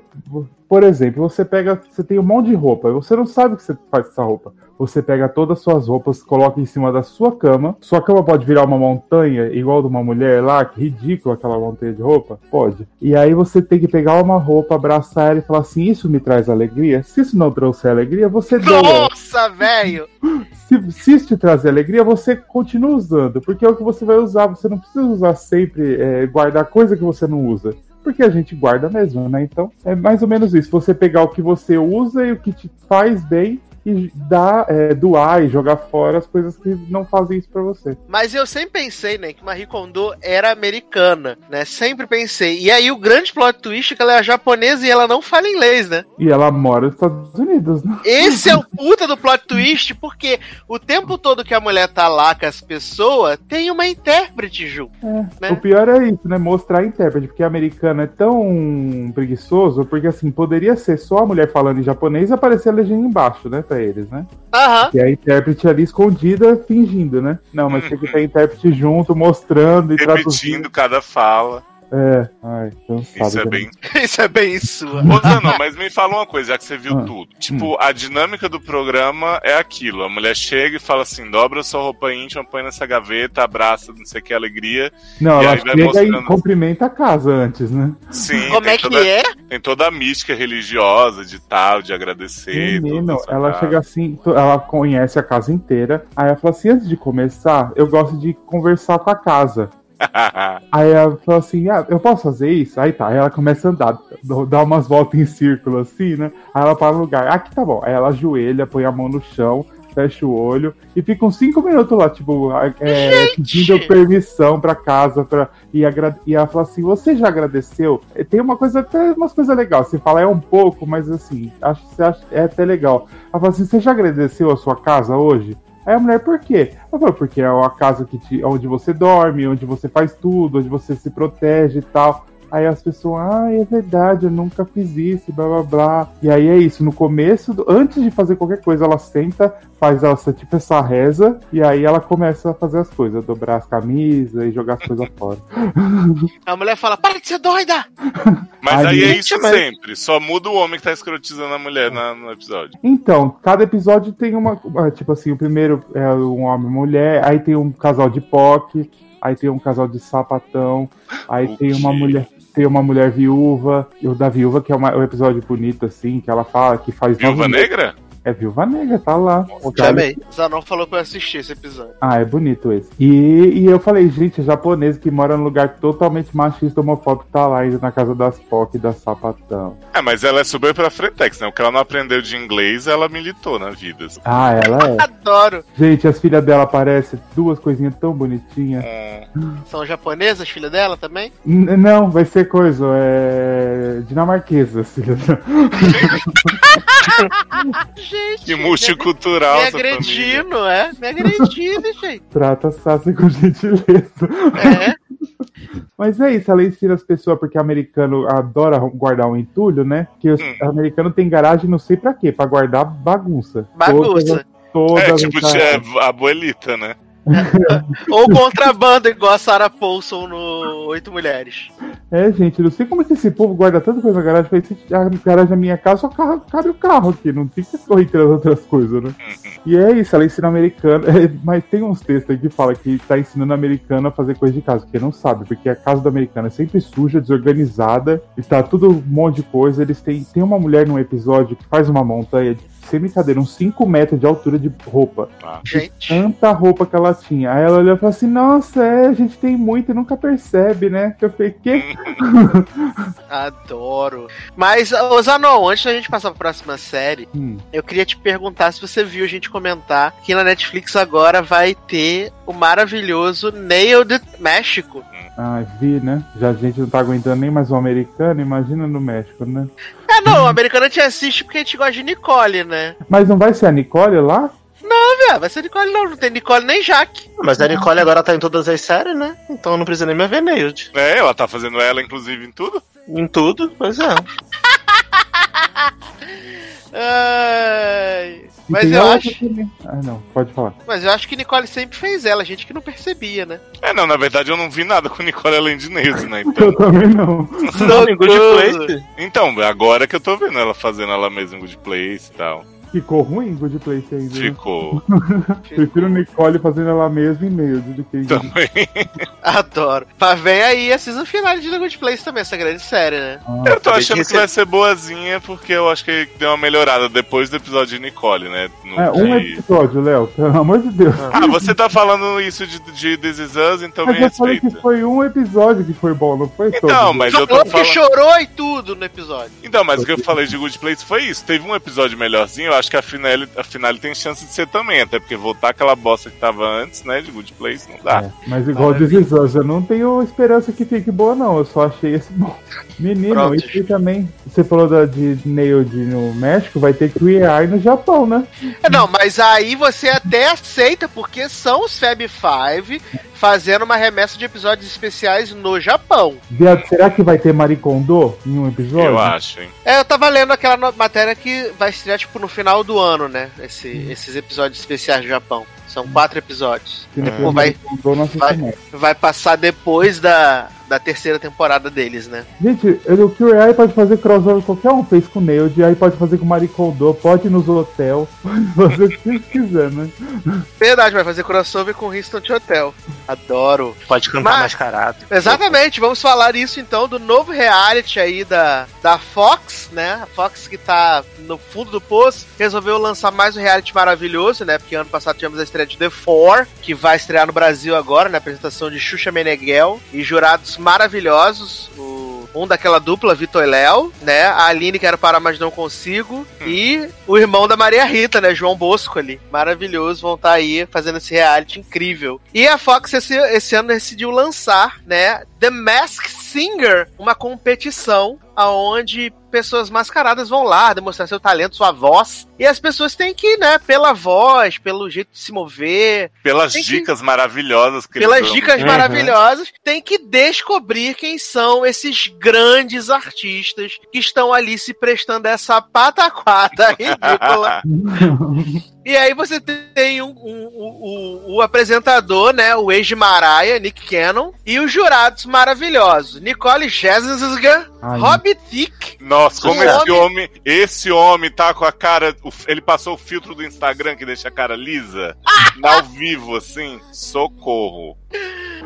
S6: por exemplo, você pega, você tem um monte de roupa, você não sabe o que você faz com essa roupa. Você pega todas as suas roupas, coloca em cima da sua cama. Sua cama pode virar uma montanha, igual de uma mulher lá, que ridículo aquela montanha de roupa? Pode. E aí você tem que pegar uma roupa, abraçar ela e falar assim: Isso me traz alegria? Se isso não trouxer alegria, você doa.
S2: Nossa, velho!
S6: Se, se isso te trazer alegria, você continua usando, porque é o que você vai usar. Você não precisa usar sempre, é, guardar coisa que você não usa. Porque a gente guarda mesmo, né? Então, é mais ou menos isso. Você pegar o que você usa e o que te faz bem e dar, é, doar e jogar fora as coisas que não fazem isso pra você.
S2: Mas eu sempre pensei, né, que Marie Kondo era americana, né? Sempre pensei. E aí o grande plot twist é que ela é japonesa e ela não fala inglês, né?
S6: E ela mora nos Estados Unidos, né?
S2: Esse é o puta do plot twist, porque o tempo todo que a mulher tá lá com as pessoas, tem uma intérprete junto. né?
S6: O pior é isso, né? Mostrar a intérprete, porque americano é tão preguiçoso, porque assim, poderia ser só a mulher falando em japonês e aparecer a legenda embaixo, né, pra eles, né?
S2: Aham.
S6: E a intérprete ali escondida, fingindo, né? Não, mas tem que ter a intérprete junto, mostrando e traduzindo.
S3: Repetindo cada fala.
S6: É, ai, cansado.
S3: Isso é bem.
S2: Isso é bem sua.
S3: Ô, Zanon, mas me fala uma coisa, já que você viu
S6: Ah,
S3: tudo. Tipo, a dinâmica do programa é aquilo. A mulher chega e fala assim: dobra sua roupa íntima, põe nessa gaveta, abraça, não sei o que, alegria.
S6: Não,
S3: E
S6: ela
S3: aí vai
S6: chega e
S3: mostrando-
S6: cumprimenta a casa antes, né?
S3: Sim,
S2: Como é que
S3: toda,
S2: é?
S3: Tem toda a mística religiosa de tal, de agradecer.
S6: Menino, ela
S3: casa.
S6: chega assim, ela conhece a casa inteira. Aí ela fala assim: antes de começar, eu gosto de conversar com a casa. Aí ela fala assim: ah, eu posso fazer isso? Aí tá, aí ela começa a andar, dá umas voltas em círculo assim, né? Aí ela para no lugar, aqui tá bom. Aí ela ajoelha, põe a mão no chão, fecha o olho e fica uns cinco minutos lá, tipo, é, pedindo permissão pra casa. Pra, e, agra- e ela fala assim: você já agradeceu? E Tem uma coisa, até umas coisas legais. Você fala, é um pouco, mas assim, acho acha, é até legal. Ela fala assim: você já agradeceu a sua casa hoje? Aí a mulher, por quê? Ela falou, porque é a casa que te, onde você dorme, onde você faz tudo, onde você se protege e tal. Aí as pessoas, ah, é verdade, eu nunca fiz isso, blá blá blá. E aí é isso, no começo, do- antes de fazer qualquer coisa, ela senta, faz essa, tipo essa reza, e aí ela começa a fazer as coisas, dobrar as camisas e jogar as coisas fora.
S2: A mulher fala: para de ser doida!
S3: Mas aí
S6: Aí-
S3: é isso sempre. Só muda o homem que tá escrotizando a mulher na- no episódio.
S6: Então, cada episódio tem uma. Tipo assim, o primeiro é um homem e mulher, aí tem um casal de POC, aí tem um casal de sapatão, aí
S3: O
S6: tem uma mulher. Tem uma mulher viúva, e o da viúva, que é uma- um episódio bonito, assim, que ela fala que faz.
S3: Viúva
S6: nove
S3: Negra?
S6: É Viúva Negra, tá lá.
S5: Chamei.
S2: Zanon falou pra eu assistir esse episódio.
S6: Ah, é bonito esse. E, e eu falei, gente, japonês que mora num lugar totalmente machista, homofóbico, tá lá ainda na casa das POC e da sapatão.
S3: É, mas ela é super pra Fretex, né? O que ela não aprendeu de inglês, ela militou na vida. assim.
S6: Ah, ela é.
S2: Adoro.
S6: gente, as filhas dela aparecem, duas coisinhas tão bonitinhas.
S3: Hum,
S2: São japonesas, filha dela também?
S6: N- Não, vai ser coisa, é. dinamarquesa, filha dela.
S2: Gente,
S3: que
S2: me,
S3: multicultural
S2: me
S3: família.
S2: agredindo, é? Me agredindo, gente.
S6: Trata Sassi com gentileza.
S2: É.
S6: Mas é isso, ela ensina as pessoas, porque americano adora guardar um entulho, né? Que os
S3: Hum.
S6: americanos tem garagem não sei pra quê, pra guardar bagunça.
S2: Bagunça.
S6: Todas,
S3: É,
S6: todas
S3: tipo, é a abuelita, né?
S2: Ou contrabando, igual a Sarah Paulson no Oito Mulheres.
S6: É, gente, não sei como é que esse povo guarda tanta coisa na garagem. Falei, "Se a garagem da minha casa só ca- cabe o carro aqui, não fica correndo as outras coisas, né? E é isso, ela ensina americano. é, mas tem uns textos aí que fala que tá ensinando americano a fazer coisa de casa, porque não sabe, porque a casa do americano é sempre suja, desorganizada, e tá tudo um monte de coisa. Eles têm. Tem uma mulher num episódio que faz uma montanha de. Sem brincadeira, uns 5 metros de altura de roupa.
S2: Gente,
S6: Tanta roupa que ela tinha. Aí ela olhou e falou assim: Nossa, é, a gente tem muito e nunca percebe, né? Que eu falei: Quê?
S2: adoro. Mas, ô Zanon, antes da gente passar pra próxima série,
S6: Hum.
S2: eu queria te perguntar se você viu a gente comentar que na Netflix agora vai ter o maravilhoso Nailed México.
S6: Ah, vi, né? Já a gente não tá aguentando nem mais o americano, imagina no México, né?
S2: É, não, o americano te assiste porque a gente gosta de Nicole, né?
S6: Mas não vai ser a Nicole lá?
S2: Não, velho, vai ser Nicole não, não tem Nicole nem Jaque.
S4: Mas a Nicole agora tá em todas as séries, né? Então não precisa nem me ver Nailed.
S3: É, ela tá fazendo ela, inclusive, em tudo.
S4: Em tudo, pois é.
S2: Ai. Mas eu acho-
S6: também. Ah, não, pode falar.
S2: Mas eu acho que Nicole sempre fez ela, gente que não percebia, né?
S3: É, não, na verdade eu não vi nada com Nicole além de Neise, né? Então,
S6: Eu também não.
S4: Não, em Good Place.
S3: então, agora que eu tô vendo ela fazendo ela mesma em Good Place e tal.
S6: Ficou ruim Good Place ainda. né?
S3: Ficou
S6: Prefiro Nicole fazendo ela mesma em meio do que
S3: também.
S2: Adoro. Mas vem aí a season final de The Good Place também, essa grande série, né?
S3: Eu tô achando
S4: de
S3: que vai ser boazinha porque eu acho que deu uma melhorada depois do episódio de Nicole, né? No
S6: É, um
S3: que-
S6: episódio, Léo, pelo amor de Deus.
S3: Ah, você tá falando isso de, de This Is Us, então me
S6: Mas eu falei que foi um episódio que foi bom, não foi todo.
S3: Então, mas eu tô
S2: Falou que
S3: falando.
S2: chorou e tudo no episódio.
S3: Então, mas o que eu falei de Good Place foi isso. Teve um episódio melhorzinho, eu acho que a finale, a finale tem chance de ser também, até porque voltar aquela bosta que tava antes, né, de Good Place, não dá.
S6: É, mas igual This Is Us, eu não tenho esperança que fique boa, não. Eu só achei esse bom. Menino,
S2: Pronto.
S6: isso aí também. Você falou da, de Nailed no México, vai ter Queer Eye no Japão, né?
S2: É, Não, mas aí você até aceita, porque são os Fab Five fazendo uma remessa de episódios especiais no Japão.
S6: Viado, será que vai ter Maricondo em um episódio?
S3: Eu acho, hein.
S2: É, eu tava lendo aquela matéria que vai estrear, tipo, no final do ano, né? Esse- esses episódios especiais do Japão. São quatro episódios.
S6: For
S2: vai- vai-. Vai passar depois da, da terceira temporada deles, né?
S6: Gente, ele- o Queer Eye pode fazer crossover qualquer um fez com Nailed, aí pode fazer com Maricondo, pode ir nos hotel, pode fazer o que quiser, né?
S2: Verdade, vai fazer crossover com Houston Hotel. Adoro.
S4: Pode cantar
S2: Mas-
S4: mascarado.
S2: Exatamente, vamos falar isso então do novo reality aí da, da Fox, né? A Fox que tá no fundo do poço, resolveu lançar mais um reality maravilhoso, né? Porque ano passado tivemos a estreia de The Four, que vai estrear no Brasil agora, na apresentação de Xuxa Meneghel e jurados maravilhosos. O um daquela dupla, Vitor e Léo, né? A Aline, que era para mas não consigo. E o irmão da Maria Rita, né? João Bosco ali. Maravilhoso, vão estar aí fazendo esse reality incrível. E a Fox esse, esse ano decidiu lançar, né? The Mask Singer, uma competição aonde pessoas mascaradas vão lá demonstrar seu talento, sua voz. E as pessoas têm que, né, pela voz, pelo jeito de se mover,
S3: Pelas
S2: Tem que-
S3: dicas maravilhosas que
S2: pelas dicas
S4: Uhum.
S2: maravilhosas, tem que descobrir quem são esses grandes artistas que estão ali se prestando essa pataquada ridícula. E aí você tem um- um- o, o- o apresentador, né? O ex de Mariah, Nick Cannon, e os jurados maravilhosos. Nicole Scherzinger,
S6: Ai.
S2: Robbie Thicke.
S3: Nossa, como
S2: Esse
S3: esse homem, esse homem tá com a cara, ele passou o filtro do Instagram que deixa a cara lisa, ao vivo assim, socorro.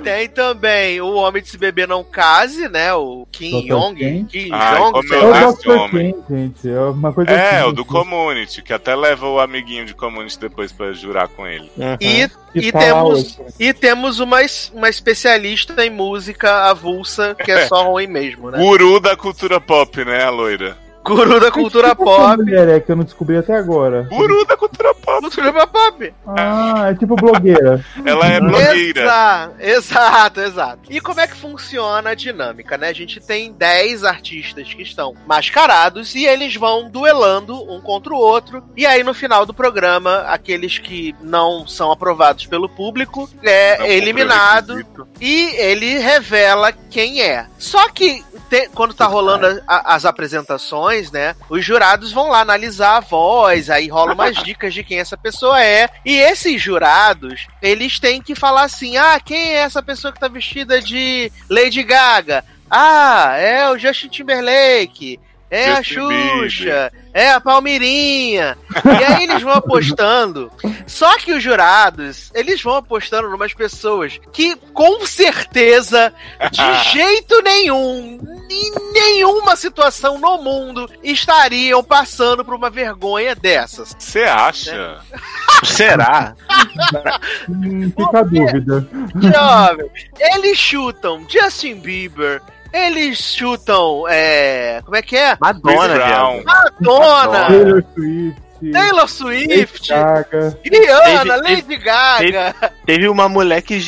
S2: Tem também o Homem de Se Beber Não Case, né? O Kim
S6: Dr.
S2: Jong.
S6: Kim?
S2: Kim Jong.
S6: É o Dr.
S3: homem.
S6: King, gente. É uma coisa
S3: É,
S6: assim,
S3: o do Community, que até leva o amiguinho de Community depois pra jurar com ele.
S2: E,
S6: que
S2: e
S6: fala
S2: temos, e temos uma, uma especialista em música avulsa, que é só ruim mesmo, né?
S3: Guru da cultura pop, né, a loira?
S2: Guru da cultura
S6: Essa
S2: pop.
S6: mulher é que eu não descobri até agora.
S3: Guru da cultura pop.
S2: Cultura pop.
S6: Ah, é tipo blogueira.
S3: Ela é blogueira.
S2: Exato, exato, exato. E como é que funciona a dinâmica, né? A gente tem 10 artistas que estão mascarados e eles vão duelando um contra o outro. E aí, no final do programa, aqueles que não são aprovados pelo público é
S3: Não
S2: eliminado e ele revela quem é. Só que te- quando tá rolando a- a- as apresentações, né? Os jurados vão lá analisar a voz, aí rola umas dicas de quem essa pessoa é. E esses jurados, eles têm que falar assim: ah, quem é essa pessoa que tá vestida de Lady Gaga? Ah, é o Justin Timberlake. É a Xuxa, é a Palmirinha. E aí eles vão apostando. Só que os jurados, eles vão apostando numas pessoas que, com certeza, de jeito nenhum, em nenhuma situação no mundo, estariam passando por uma vergonha dessas.
S3: Você acha?
S4: Será?
S6: Hum, fica a dúvida.
S2: Jovem, eles chutam Justin Bieber, eles chutam. É, como é que é?
S4: Madonna,
S3: Brown.
S2: Madonna,
S6: Taylor Swift.
S2: Taylor Swift,
S6: Gaga.
S2: Rihanna,
S4: Teve-
S2: Lady Gaga.
S4: Teve uma mulher que,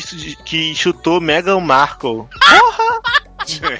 S4: que chutou Meghan Markle.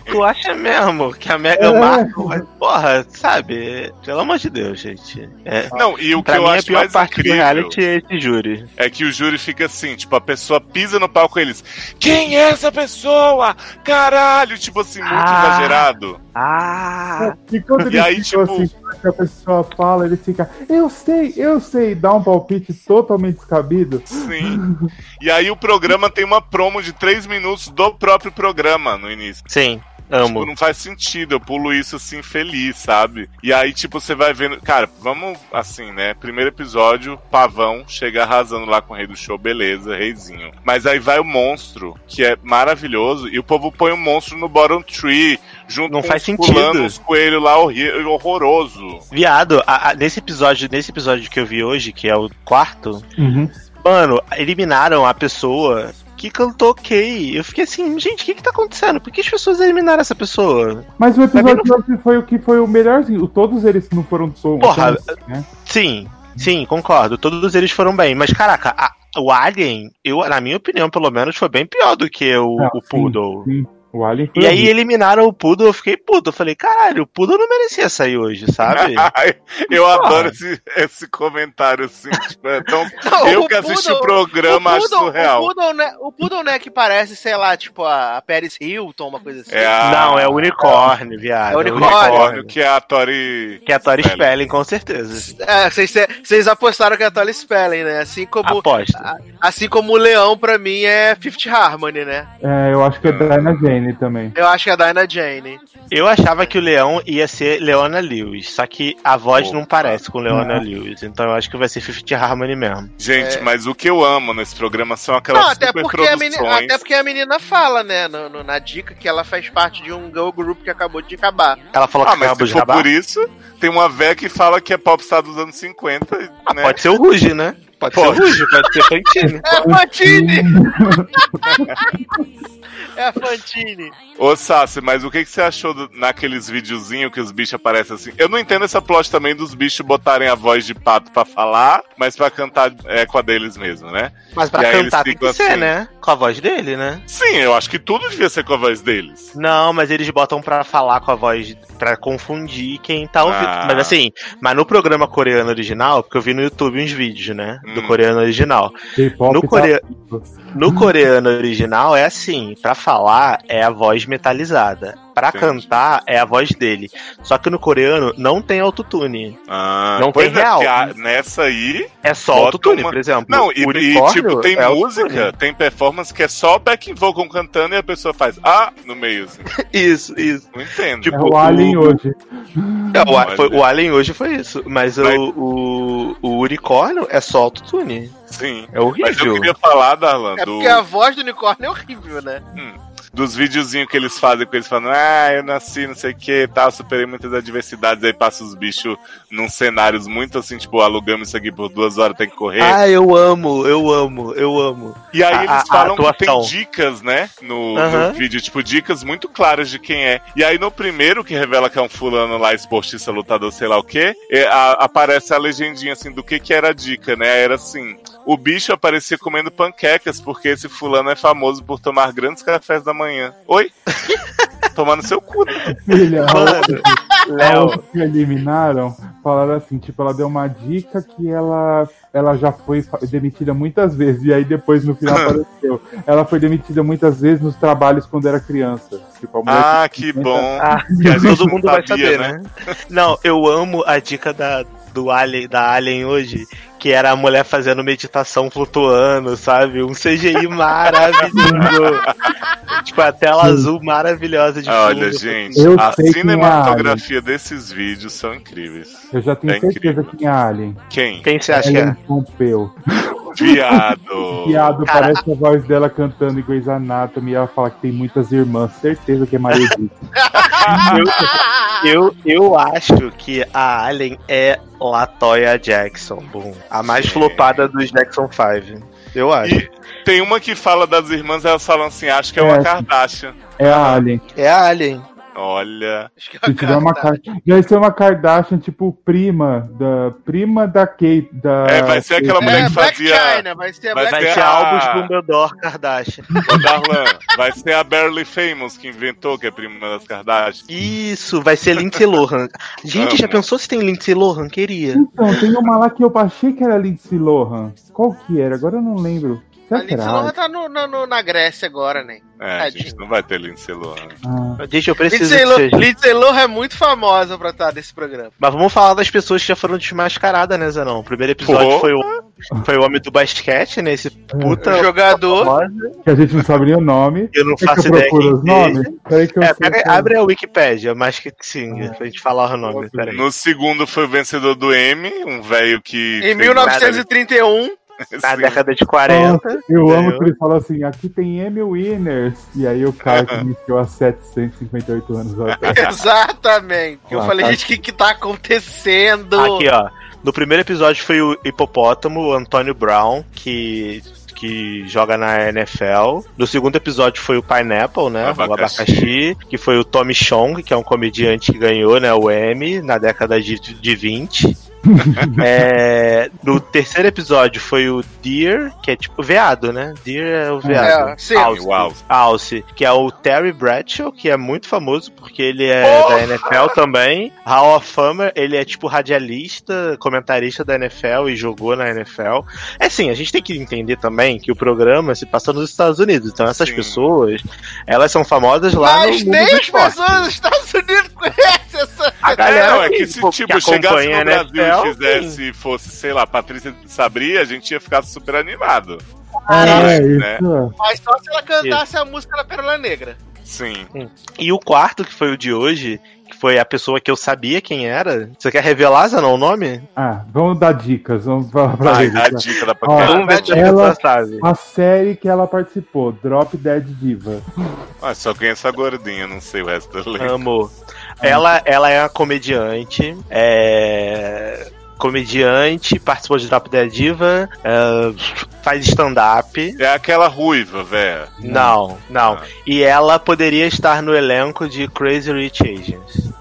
S4: Tu acha mesmo que a Mega
S6: É.
S4: Porra, sabe? Pelo amor de Deus, gente. É,
S3: Não, e o que eu acho
S4: pior
S3: mais
S4: parte do
S3: incrível
S4: reality é esse júri.
S3: é que o júri fica assim, tipo, a pessoa pisa no palco e eles. Quem é essa pessoa? Caralho! Tipo assim, muito
S4: Ah.
S3: exagerado.
S4: Ah!
S6: E quando
S3: E aí, tipo-
S6: assim, que a pessoa fala, ele fica, eu sei, eu sei, dá um palpite totalmente descabido.
S3: Sim. E aí o programa tem uma promo de três minutos do próprio programa no início.
S4: Sim,
S3: Tipo,
S4: amo.
S3: não faz sentido, eu pulo isso assim feliz, sabe? E aí, tipo, você vai vendo. Cara, vamos assim, né? Primeiro episódio, Pavão chega arrasando lá com o rei do show, beleza, reizinho. Mas aí vai o monstro, que é maravilhoso, e o povo põe o monstro no bottom tree, junto
S4: Não
S3: com
S4: faz
S3: os
S4: sentido.
S3: fulano, os coelhos lá horroroso.
S4: Viado, a- a- nesse episódio, nesse episódio que eu vi hoje, que é o quarto, mano, eliminaram a pessoa que cantou ok. Eu fiquei assim, gente, o que que tá acontecendo? Por que as pessoas eliminaram essa pessoa?
S6: Mas o episódio hoje foi o que foi o melhorzinho. Todos eles não foram tão.
S4: Porra,
S6: né?
S4: Sim, sim, concordo. Todos eles foram bem. Mas, caraca, a- o Alien, eu, na minha opinião, pelo menos, foi bem pior do que o,
S6: Não,
S4: o
S6: sim,
S4: Poodle.
S6: sim. O Alien foi
S4: E aí eliminaram o Poodle, eu fiquei puto. Eu falei, caralho, o Poodle não merecia sair hoje, sabe?
S3: eu
S4: Porra.
S3: adoro esse, esse comentário, assim. Tipo, é tão-
S2: Não,
S3: eu
S2: o
S3: que assisti
S2: Poodle-
S3: o programa
S2: o
S3: acho
S2: Poodle,
S3: surreal.
S2: O Poodle, né, o Poodle, né, que parece, sei lá, tipo a, a Paris Hilton, uma coisa assim.
S3: É a-
S4: Não, é o unicórnio, viado.
S2: É o unicórnio.
S3: unicórnio, que é a Tori.
S4: Que é a Tori
S3: Spelling.
S4: Spelling, com certeza.
S2: É, vocês- apostaram que é a Tolly Spelling, né? Assim como,
S4: Aposta.
S2: assim como o Leão, pra mim, é Fifth Harmony, né?
S6: É, eu acho que é Diana Jane também.
S2: Eu acho que é a Dinah Jane.
S4: Eu achava que o Leão ia ser Leona Lewis, só que a voz
S3: Opa.
S4: não parece com Leona
S6: Não.
S4: Lewis, então eu acho que vai ser Fifth Harmony mesmo.
S3: Gente,
S2: É.
S3: mas o que eu amo nesse programa são aquelas
S2: Não, até
S3: super
S2: porque, a menina, até porque a menina fala, né, no- no- na dica, que ela faz parte de um girl group que acabou de acabar.
S4: Ela falou
S3: Ah,
S4: que acabou
S3: se
S4: de
S3: for
S4: acabar.
S3: por isso, tem uma véia que fala que é popstar dos anos 50, né?
S4: Pode ser o Ruge, né? Pode,
S3: Pode.
S4: ser Ruge, pode ser Fantine.
S2: É a Fantine! é a Fantine.
S3: Ô, Sassi, mas o que, que você achou do- naqueles videozinhos que os bichos aparecem assim? Eu não entendo essa plot também dos bichos botarem a voz de pato pra falar, mas pra cantar é com a deles mesmo, né?
S4: Mas pra cantar tem que
S3: ficam
S4: ser,
S3: assim.
S4: né? Com a voz dele, né?
S3: Sim, eu acho que tudo devia ser com a voz deles.
S4: Não, mas eles botam pra falar com a voz, pra confundir quem tá ouvindo.
S3: Ah.
S4: Mas assim, mas no programa coreano original, porque eu vi no YouTube uns vídeos, né? Do coreano original. No,
S6: tá-
S4: core... no coreano original é assim, pra falar é a voz metalizada. Pra
S3: Entendi.
S4: cantar é a voz dele. Só que no coreano não tem autotune.
S3: Ah,
S4: Não tem
S3: é,
S4: real.
S3: porque a- nessa aí.
S4: É só autotune,
S3: uma-
S4: por exemplo.
S3: Não, e, e, tipo, tem
S4: é
S3: música, tem performance que é só back vocal cantando e a pessoa faz ah no meio, assim.
S4: Isso, isso.
S3: Não entendo.
S4: Tipo,
S6: É o Alien
S4: o-
S6: hoje.
S4: É, o,
S3: Olha.
S4: foi- o Alien hoje foi isso. Mas,
S3: Mas-
S4: O, o, o unicórnio é só autotune.
S3: Sim.
S4: É
S3: Mas eu
S4: horrível.
S3: queria falar, Darlan,
S2: É
S3: do,
S2: porque a voz do unicórnio é horrível, né?
S3: Dos videozinhos que eles fazem com eles falando, ah, eu nasci, não sei o que, tal, superei muitas adversidades, aí passa os bichos num cenários muito assim, tipo, alugamos isso aqui por duas horas, tem que correr.
S4: Ah, eu amo, eu amo, eu amo.
S3: e aí
S4: a-
S3: eles falam que tem dicas, né, no, no vídeo, tipo, dicas muito claras de quem é. E aí no primeiro, que revela que é um fulano lá, esportista, lutador, sei lá o que, aparece a legendinha, assim, do que que era a dica, né, era assim... O bicho aparecia comendo panquecas porque esse fulano é famoso por tomar grandes cafés da manhã. Oi? Tomar no seu cu. né?
S6: Filha,
S4: Léo,
S6: que eliminaram, falaram assim, tipo, ela deu uma dica que ela, ela já foi demitida muitas vezes, e aí depois no final apareceu. Ela foi demitida muitas vezes nos trabalhos quando era criança. Tipo,
S3: Ah, que
S6: 50
S3: bom.
S4: Ah, todo mundo
S3: não
S4: vai
S3: sabia,
S4: saber, né? Não, eu amo a dica da, do Alien, da Alien hoje, que era a mulher fazendo meditação flutuando, sabe? Um CGI maravilhoso. tipo, a tela azul maravilhosa de
S3: Olha,
S4: fundo.
S3: gente,
S6: Eu
S3: a
S6: é
S3: cinematografia desses vídeos são incríveis.
S6: Eu já tenho
S3: É
S6: certeza
S3: incrível.
S6: quem é Alien.
S3: Quem?
S4: Quem você acha que
S6: Ellen
S4: é?
S6: Pompeu.
S3: Viado.
S6: Piado,
S4: Cara-
S6: parece a voz dela cantando em Grey's Anatomy. e Ela fala que tem muitas irmãs. Certeza que é Maria Edith.
S4: Eu, eu acho que a Alien é Latoya Jackson, bom, a mais flopada dos Jackson 5. Eu acho.
S3: E tem uma que fala das irmãs, elas falam assim, acho que é uma
S6: É.
S3: Kardashian.
S6: É a Alien.
S4: É a Alien.
S3: Olha.
S2: Acho que é
S6: tiver uma
S2: Kardashian.
S6: Kar- Vai ser uma Kardashian, tipo, prima da. Prima da Kate. Da
S3: É, vai ser aquela mulher
S2: É,
S3: que
S2: Black
S3: fazia.
S2: China, vai ser
S3: vai
S2: Black
S4: Vai
S3: ser a-
S4: Albus Dumbledore Kardashian.
S3: Ô, Darlan, vai ser a Barely Famous que inventou, que é prima das Kardashian.
S4: Isso, vai ser Lindsay Lohan. Gente, já pensou se tem Lindsay Lohan? Queria.
S6: Então, tem uma lá que eu achei que era Lindsay Lohan. Qual que era? Agora eu não lembro.
S2: A Lindsay? Lohan tá no, no- no- na Grécia agora, né?
S3: É, a gente
S2: Tadinho.
S3: não vai ter Lindsay Lohan.
S6: Ah,
S4: Gente, eu preciso
S2: Lindsay, Lo
S4: seja.
S2: Lindsay Lohan é muito famosa pra estar nesse programa.
S4: Mas vamos falar das pessoas que já foram desmascaradas, né, Zanão? O primeiro episódio
S3: Pô.
S4: foi o, foi o homem do basquete, né? Esse puta.
S2: Jogador.
S4: famosa.
S6: que a gente não sabe nem o nome.
S4: Eu não
S6: que
S4: faço
S6: eu
S4: ideia
S6: os nomes?
S4: seja.
S6: Peraí que eu
S4: É,
S6: sei
S4: pega,
S6: que-
S4: abre a Wikipédia, mas que sim, pra gente falar o nome, peraí.
S3: No segundo foi o vencedor do M, um velho que.
S2: Em
S3: fez
S2: 1931.
S4: Na
S3: Sim.
S4: década de 40.
S6: Nossa, eu amo que ele fala assim, aqui tem Emmy Winners. E aí o cara que iniciou há 758 anos atrás.
S2: Exatamente. Eu
S6: Ah,
S2: falei,
S6: tá.
S2: gente, o que que tá acontecendo?
S4: Aqui, ó. No primeiro episódio foi o hipopótamo, o Antônio Brown, que, que joga na NFL. No segundo episódio foi o Pineapple, né?
S3: Abacaxi.
S4: O abacaxi, que foi o Tommy Chong, que é um comediante que ganhou, né? O Emmy na década de, de 20. É, no terceiro episódio foi o Deer, que é tipo veado, né? Deer é o veado.
S2: É, sim.
S4: Alce,
S3: Uau.
S4: Alce, que é o Terry Bradshaw, que é muito famoso porque ele é
S2: Porra!
S4: da NFL também. Hall of Famer, ele é tipo radialista, comentarista da NFL e jogou na NFL. É assim, a gente tem que entender também que o programa se passa nos Estados Unidos, então essas
S3: Sim.
S4: pessoas, elas são famosas lá
S2: Mas
S4: no mundo
S2: nem
S4: do esporte.
S2: pessoas dos Estados Unidos conhecem
S4: A
S3: É,
S4: galera
S3: não, é
S4: que,
S3: se tipo,
S4: que
S3: chegasse
S4: acompanha
S3: no
S4: a
S3: Brasil
S4: NFL,
S3: e fizesse, fosse, sei lá, Patrícia de Sabri, a gente ia ficar super animado.
S6: É,
S3: né?
S6: isso.
S2: Mas só se ela cantasse a música da Pérola Negra.
S3: Sim.
S4: E o quarto, que foi o de hoje, que foi a pessoa que eu sabia quem era. Você quer revelar, Zanon, o nome?
S6: Ah, vamos dar dicas. Vamos falar pra
S3: Vai,
S6: ele.
S3: a dica da
S6: Ó.
S4: Vamos ver se a
S6: ela-
S4: sabe.
S6: A série que ela participou, Drop Dead Diva.
S3: Ah, só conheço a gordinha, não sei o resto do elenco.
S4: Amo. Ela, ela é uma comediante. É. Comediante, participou de Drop Dead Diva, é, faz stand-up.
S3: É aquela ruiva, velho.
S4: Não, não.
S3: Ah.
S4: E ela poderia estar no elenco de Crazy Rich Asians.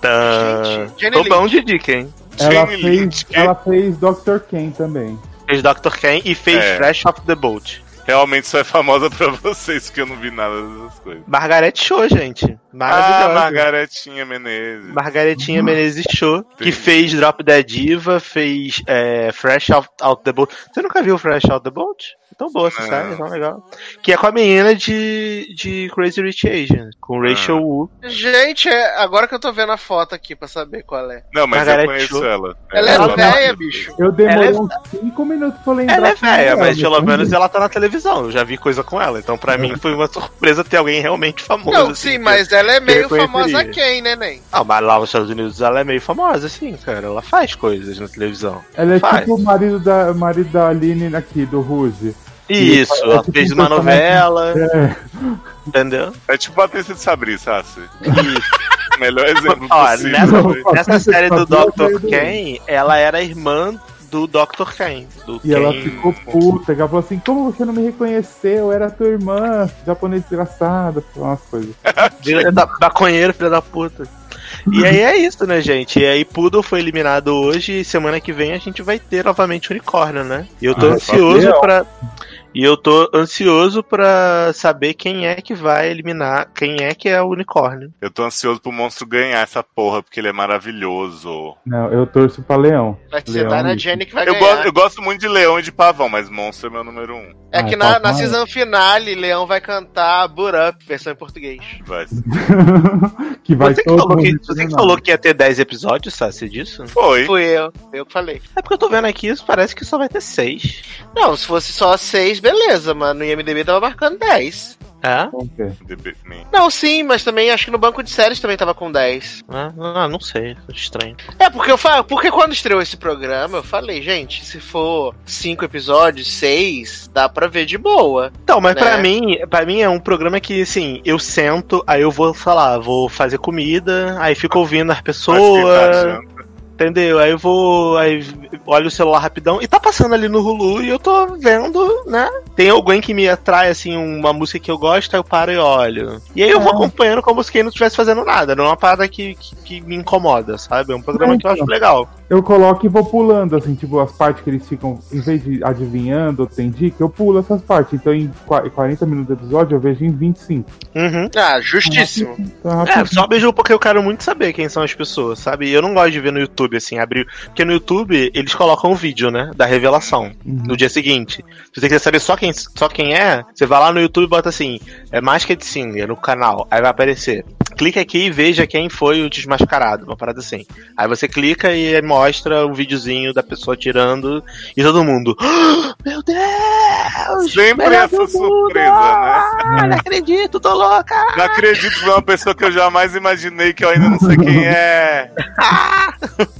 S4: Tã.
S2: Gente,
S4: Tô bom de dica, hein?
S6: Ela fez,
S3: Lynch,
S6: ela fez Dr. Ken também.
S4: Fez Dr. Ken e fez
S3: É.
S4: Fresh Off the Boat.
S3: realmente só é famosa pra vocês, que eu não vi nada dessas coisas.
S4: Margaret Show, gente.
S3: Ah,
S4: Maravilhosa.
S3: Margaretinha Menezes.
S4: Margaretinha Menezes Show, que fez Drop Dead Diva, fez é, Fresh Out, Out the Boat. Você nunca viu Fresh Out the Boat? Tão boa essa série, tão legal. Que é com a menina de, de Crazy Rich Asians, com Rachel
S3: Ah.
S4: Wu.
S2: Gente, é- agora que eu tô vendo a foto aqui pra saber qual é.
S3: Não, mas
S4: Margaret
S3: eu conheço
S4: Cho.
S3: ela.
S2: Ela é
S4: Ela-
S2: velha, bicho.
S6: Eu demorei
S4: Ela é-
S6: uns 5 minutos pra lembrar.
S4: Ela é velha, mas
S6: ela.
S4: pelo menos ela tá na televisão. Eu já vi coisa com ela. Então, pra mim, foi uma surpresa ter alguém realmente famoso.
S2: Não,
S4: assim,
S2: sim,
S4: que-
S2: mas ela é meio famosa quem, né, Nen?
S4: Não, mas lá nos Estados Unidos ela é meio famosa, assim, cara. Ela faz coisas na televisão.
S6: Ela é
S4: Faz.
S6: tipo o marido da, marido da Aline aqui, do Ruge.
S4: Isso,
S6: É
S4: ela
S6: tipo
S4: fez
S6: um
S4: uma novela,
S6: É,
S4: entendeu?
S3: É tipo Patrícia de Sabri, Sassi.
S4: Isso.
S3: Melhor exemplo
S4: Ó,
S3: possível.
S4: nessa, nessa série do
S6: Patrícia
S4: Dr. Ken, ela era irmã do Dr. Ken. Do
S6: E ela
S4: Ken-
S6: ficou puta, ela falou assim, como você não me reconheceu? Eu era tua irmã, japonês desgraçada, umas coisas.
S4: Da maconheiro, filha da puta. E aí é isso, né, gente? E aí Poodle foi eliminado hoje e semana que vem a gente vai ter novamente unicórnio, né? E eu tô
S6: Ah,
S4: ansioso pra. E eu tô ansioso pra saber quem é que vai eliminar, quem é que é o unicórnio.
S3: Eu tô ansioso pro monstro ganhar essa porra, porque ele é maravilhoso.
S6: Não, eu torço pra Leão.
S2: Vai ser
S6: Leão isso.
S2: Jenny que vai
S3: Eu,
S2: ganhar.
S3: gosto- eu gosto muito de leão e de pavão, mas monstro é meu número um.
S2: É
S6: Ah,
S2: que na,
S6: tá,
S2: na
S6: tá.
S2: season finale, Leão vai cantar Boot Up, versão em português.
S3: Vai.
S6: que vai
S4: você que,
S6: todo
S4: falou que, você que falou que ia ter 10 episódios, Sassi, disso?
S3: Foi.
S2: Fui eu, eu que falei.
S4: É porque eu tô vendo aqui, isso parece que só vai ter 6.
S2: Não, se fosse só seis, beleza, mano. No IMDB tava marcando 10.
S4: É?
S2: Não, sim, mas também acho que no banco de séries também tava com 10.
S4: Ah, não, não sei, estranho.
S2: É, porque eu falo, porque quando estreou esse programa, eu falei, gente, se for cinco episódios, seis, dá pra ver de boa.
S4: Então, mas
S2: Né?
S4: pra mim, para mim é um programa que, assim, eu sento, aí eu vou falar, vou fazer comida, aí fico ouvindo as pessoas. Entendeu? Aí eu vou, aí olho o celular rapidão e tá passando ali no Hulu e eu tô vendo, né? Tem alguém que me atrai, assim, uma música que eu gosto, aí eu paro e olho. E aí eu vou acompanhando como se quem não estivesse fazendo nada. Não é uma parada que, que, que me incomoda, sabe? É um programa que eu acho
S6: Então.
S4: legal.
S6: Eu coloco e vou pulando, assim, tipo, as partes que eles ficam, em vez de adivinhando ou tem dica, eu pulo essas partes. Então em qua- 40 minutos do episódio eu vejo em 25.
S4: Uhum.
S2: Ah, justíssimo.
S6: Então,
S4: É, só beijo porque eu quero muito saber quem são as pessoas, sabe? Eu não gosto de ver no YouTube, assim, abrir. Porque no YouTube eles colocam o vídeo, né? Da revelação.
S6: Uhum.
S4: No dia seguinte. Se você quiser saber só quem, só quem é, você vai lá no YouTube e bota assim: é Masked Singer no canal. Aí vai aparecer. Clica aqui e veja quem foi o desmascarado, uma parada assim. Aí você clica e mostra o videozinho da pessoa tirando e todo mundo. "Ah, Meu Deus!
S3: Sempre essa surpresa, né?
S4: Ah, não acredito, tô louca!
S3: Não acredito é uma pessoa que eu jamais imaginei que eu ainda não sei quem é.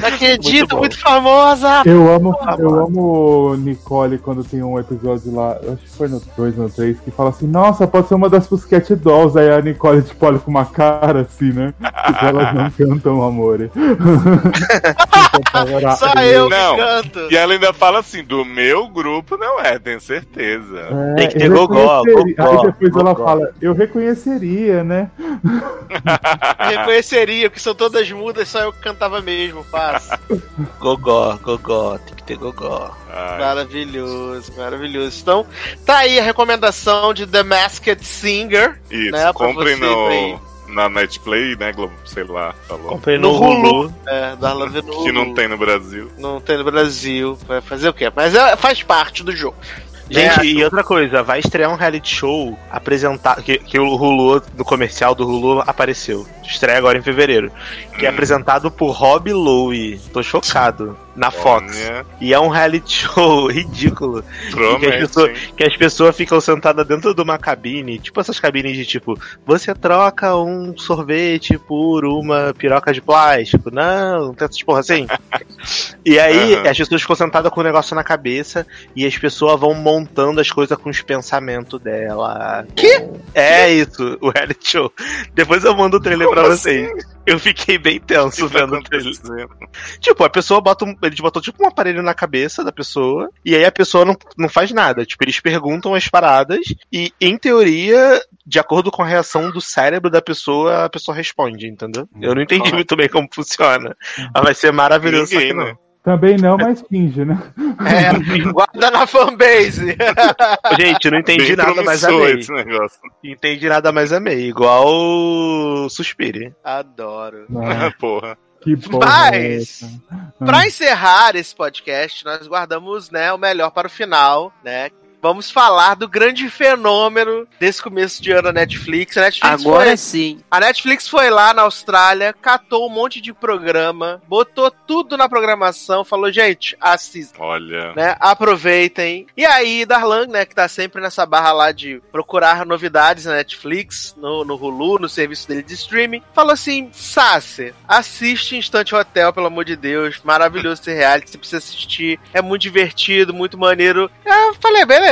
S2: Não acredito,
S4: Muito
S2: muito, famosa.
S6: Eu amo, eu amo Nicole quando tem um episódio lá, eu acho que foi no 2 no 3, que fala assim, nossa, pode ser uma das Pussycat Dolls. Aí a Nicole, tipo, olha com uma cara assim, né? Tipo, elas não cantam, amor.
S2: Só eu
S3: Não.
S2: que canto.
S3: E ela ainda fala assim: do meu grupo não é, tenho certeza.
S6: É,
S4: Tem que ter gogó,
S6: Aí depois ela
S4: gogó.
S6: fala, eu reconheceria, né?
S2: Reconheceria, porque são todas mudas, só eu que cantava mesmo,
S4: Gogó, gogó, tem que ter gogó.
S3: Ai,
S2: Maravilhoso, maravilhoso. Então, tá aí a recomendação de The Masked Singer.
S3: Isso,
S2: né,
S3: comprem no, na Netplay, né, Globo? Sei lá, falou.
S4: Comprei
S2: No
S4: no,
S2: Hulu.
S4: Hulu.
S2: É, da Love no
S3: Que não
S2: Hulu.
S3: tem no Brasil.
S2: Não tem no Brasil. Vai fazer o quê? Mas é- faz parte do jogo.
S4: Gente,
S2: É,
S4: e outra coisa, vai estrear um reality show apresentado. Que, que o Hulu, no comercial do Hulu, apareceu. Estreia agora em fevereiro. Que é
S3: Hum.
S4: apresentado por Rob Lowe. Tô chocado. Na Fox.
S3: Olha,
S4: E é um reality show ridículo. que, as
S3: promete,
S4: pessoas, que as pessoas ficam sentadas dentro de uma cabine, tipo essas cabines de tipo, você troca um sorvete por uma piroca de plástico. Não, não tem essas porra assim. e aí
S3: Aham.
S4: as pessoas ficam sentadas com o negócio na cabeça e as pessoas vão montando as coisas com os pensamentos dela.
S2: Que?
S4: É isso, o reality show. Depois eu mando o trailer pra vocês.
S3: assim?
S4: Eu fiquei bem tenso
S3: que tá
S4: vendo trailer.
S3: acontecendo?
S4: Tipo, a pessoa bota um. Eles botam tipo um aparelho na cabeça da pessoa. E aí a pessoa não, não faz nada. Tipo, eles perguntam as paradas. E, em teoria, de acordo com a reação do cérebro da pessoa, a pessoa responde, entendeu? Eu não entendi muito bem como funciona. Mas vai ser maravilhoso,
S3: Ninguém,
S4: não.
S6: Também não, mas finge, né?
S2: É, guarda na fanbase.
S4: Gente, não entendi
S3: Bem
S4: nada, mas amei.
S3: esse negócio.
S4: Entendi nada, mas amei. Igual o Suspire.
S2: Adoro.
S6: Ah,
S3: Porra.
S6: que porra. é
S2: Mas,
S6: essa?
S2: pra encerrar esse podcast, nós guardamos né, o melhor para o final, né? Vamos falar do grande fenômeno desse começo de ano da Netflix. A Netflix
S5: Agora
S2: foi,
S5: sim.
S2: A Netflix foi lá na Austrália, catou um monte de programa, botou tudo na programação, falou, gente, assistam.
S3: Olha.
S2: Né, aproveitem. E aí, Darlan, né, que tá sempre nessa barra lá de procurar novidades na Netflix, no, no Hulu, no serviço dele de streaming, falou assim: Sassi, assiste Instante Hotel, pelo amor de Deus, maravilhoso esse reality, você precisa assistir, é muito divertido, muito maneiro. Eu falei, beleza,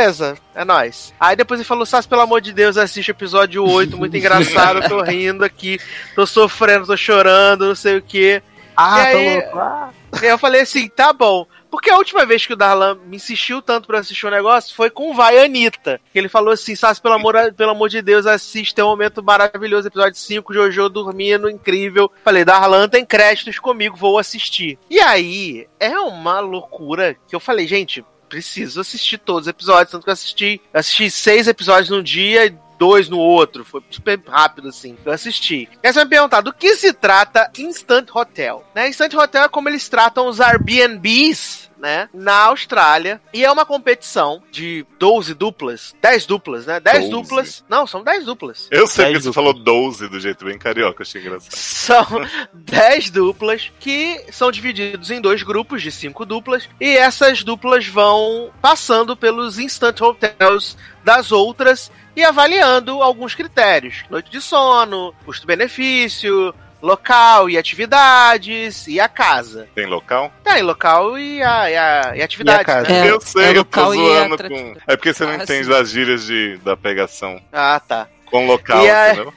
S2: é nóis. Aí depois ele falou: Sassi, pelo amor de Deus, assiste o episódio 8, muito engraçado, tô rindo aqui, tô sofrendo, tô chorando, não sei o que.
S4: Ah,
S2: E
S4: tô
S2: aí-
S4: louco. Ah.
S2: Eu falei assim, tá bom. Porque a última vez que o Darlan me insistiu tanto pra assistir o negócio foi com o Vai Anitta. Que ele falou assim, Sassi, pelo amor, pelo amor de Deus, assiste, é um momento maravilhoso, episódio 5, Jojo dormindo, incrível. Falei, Darlan tem créditos comigo, vou assistir. E aí, é uma loucura que eu falei, gente, preciso assistir todos os episódios, tanto que eu assisti, assisti seis episódios num dia e dois no outro. Foi super rápido, assim. Eu assisti. E aí você vai me perguntar, do que se trata Instant Hotel? Né? Instant Hotel é como eles tratam os Airbnbs, né? Na Austrália. E é uma competição de 12 duplas. 10 duplas, né? 10
S3: 12.
S2: duplas. Não, são 10 duplas.
S3: Eu sei que você falou 12 do jeito bem carioca, achei engraçado.
S2: São 10 duplas que são divididos em dois grupos de 5 duplas. E essas duplas vão passando pelos instant hotels das outras e avaliando alguns critérios: noite de sono, custo-benefício, local e atividades e a casa.
S3: Tem local?
S2: Tem local e a, e a, e atividades.
S4: casa.
S2: né?
S5: É,
S3: eu sei,
S5: é
S3: eu tô
S5: e
S3: zoando com. É porque você não
S5: Ah,
S3: entende
S5: sim.
S3: das gírias de, da pegação.
S2: Ah, tá.
S3: Com local,
S2: E a-
S3: entendeu?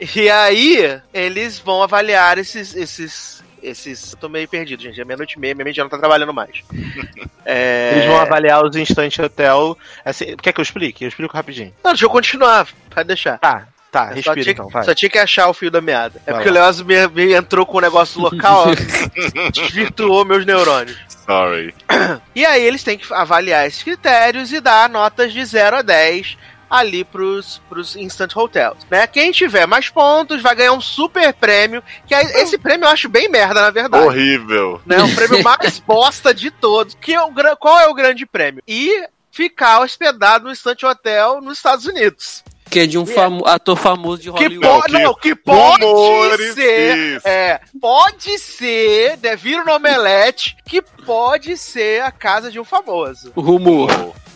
S2: E aí, eles vão avaliar esses, esses, esses. Eu tô meio perdido, gente. É meia-noite e meia, minha mente já não tá trabalhando mais. É...
S4: Eles vão avaliar os Instant Hotel. Assim, quer que eu explique? Eu explico rapidinho.
S2: Não, deixa eu continuar. Pode deixar.
S4: Tá, tá,
S2: Eu só
S4: respira
S2: tinha,
S4: então, vai.
S2: só tinha que achar o fio da meada. É
S4: Vai
S2: porque
S4: lá.
S2: o Leoz me, me entrou com o negócio local, ó, desvirtuou meus neurônios.
S3: Sorry.
S2: E aí eles têm que avaliar esses critérios e dar notas de 0 a 10 ali pros, pros Instant Hotels, né? Quem tiver mais pontos vai ganhar um super prêmio, que aí, esse prêmio eu acho bem merda, na verdade.
S3: Horrível.
S2: Né? O prêmio mais bosta de todos. Que é o, qual é o grande prêmio? E ficar hospedado no Instant Hotel nos Estados Unidos.
S5: Que é de um famo- ator famoso de
S2: Que
S5: Hollywood.
S2: pode,
S3: que
S2: não, que pode
S3: rumores,
S2: ser,
S3: isso.
S2: é, pode ser, devido no Omelete, que pode ser a casa de um famoso.
S5: O rumor.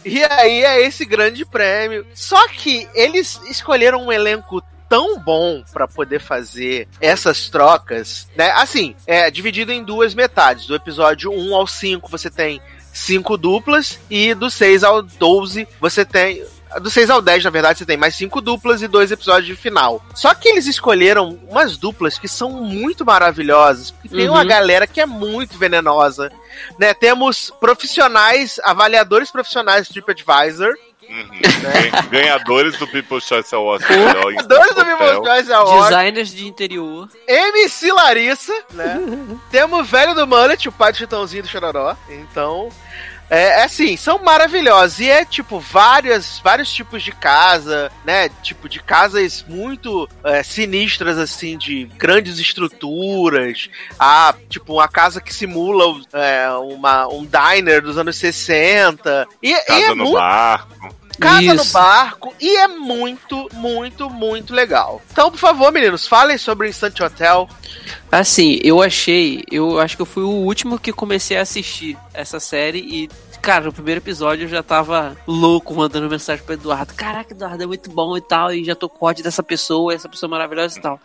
S2: E aí é esse grande prêmio. Só que eles escolheram um elenco tão bom pra poder fazer essas trocas, né? Assim, é dividido em duas metades. Do episódio 1 ao 5 você tem cinco duplas e do 6 ao 12 você tem do 6 ao 10, na verdade, você tem mais cinco duplas e dois episódios de final. Só que eles escolheram umas duplas que são muito maravilhosas, porque tem
S5: Uhum.
S2: uma galera que é muito venenosa, né? Temos profissionais, avaliadores profissionais do TripAdvisor,
S3: Uhum. Gan- Ganhadores do People's Choice Awards.
S2: dois do. People's Choice Awards,
S5: Designers de interior.
S2: MC Larissa, né? Temos o velho do Mullet, o pai do Chitãozinho do Chororó. Então, é, é assim, são maravilhosos. E é tipo várias, vários tipos de casa, né? Tipo de casas muito é, sinistras, assim, de grandes estruturas. Ah, tipo uma casa que simula é, uma, um diner dos anos 60. E, e é
S3: Casa no
S2: muito
S3: barco.
S2: Casa no
S5: Isso.
S2: barco e é muito, muito, muito legal. Então, por favor, meninos, falem sobre o Instant Hotel.
S5: Assim, eu achei, eu acho que eu fui o último que comecei a assistir essa série e, cara, no primeiro episódio eu já tava louco mandando mensagem pro Eduardo. Caraca, Eduardo, é muito bom e tal, e já tô com ódio dessa pessoa, essa pessoa é maravilhosa e tal.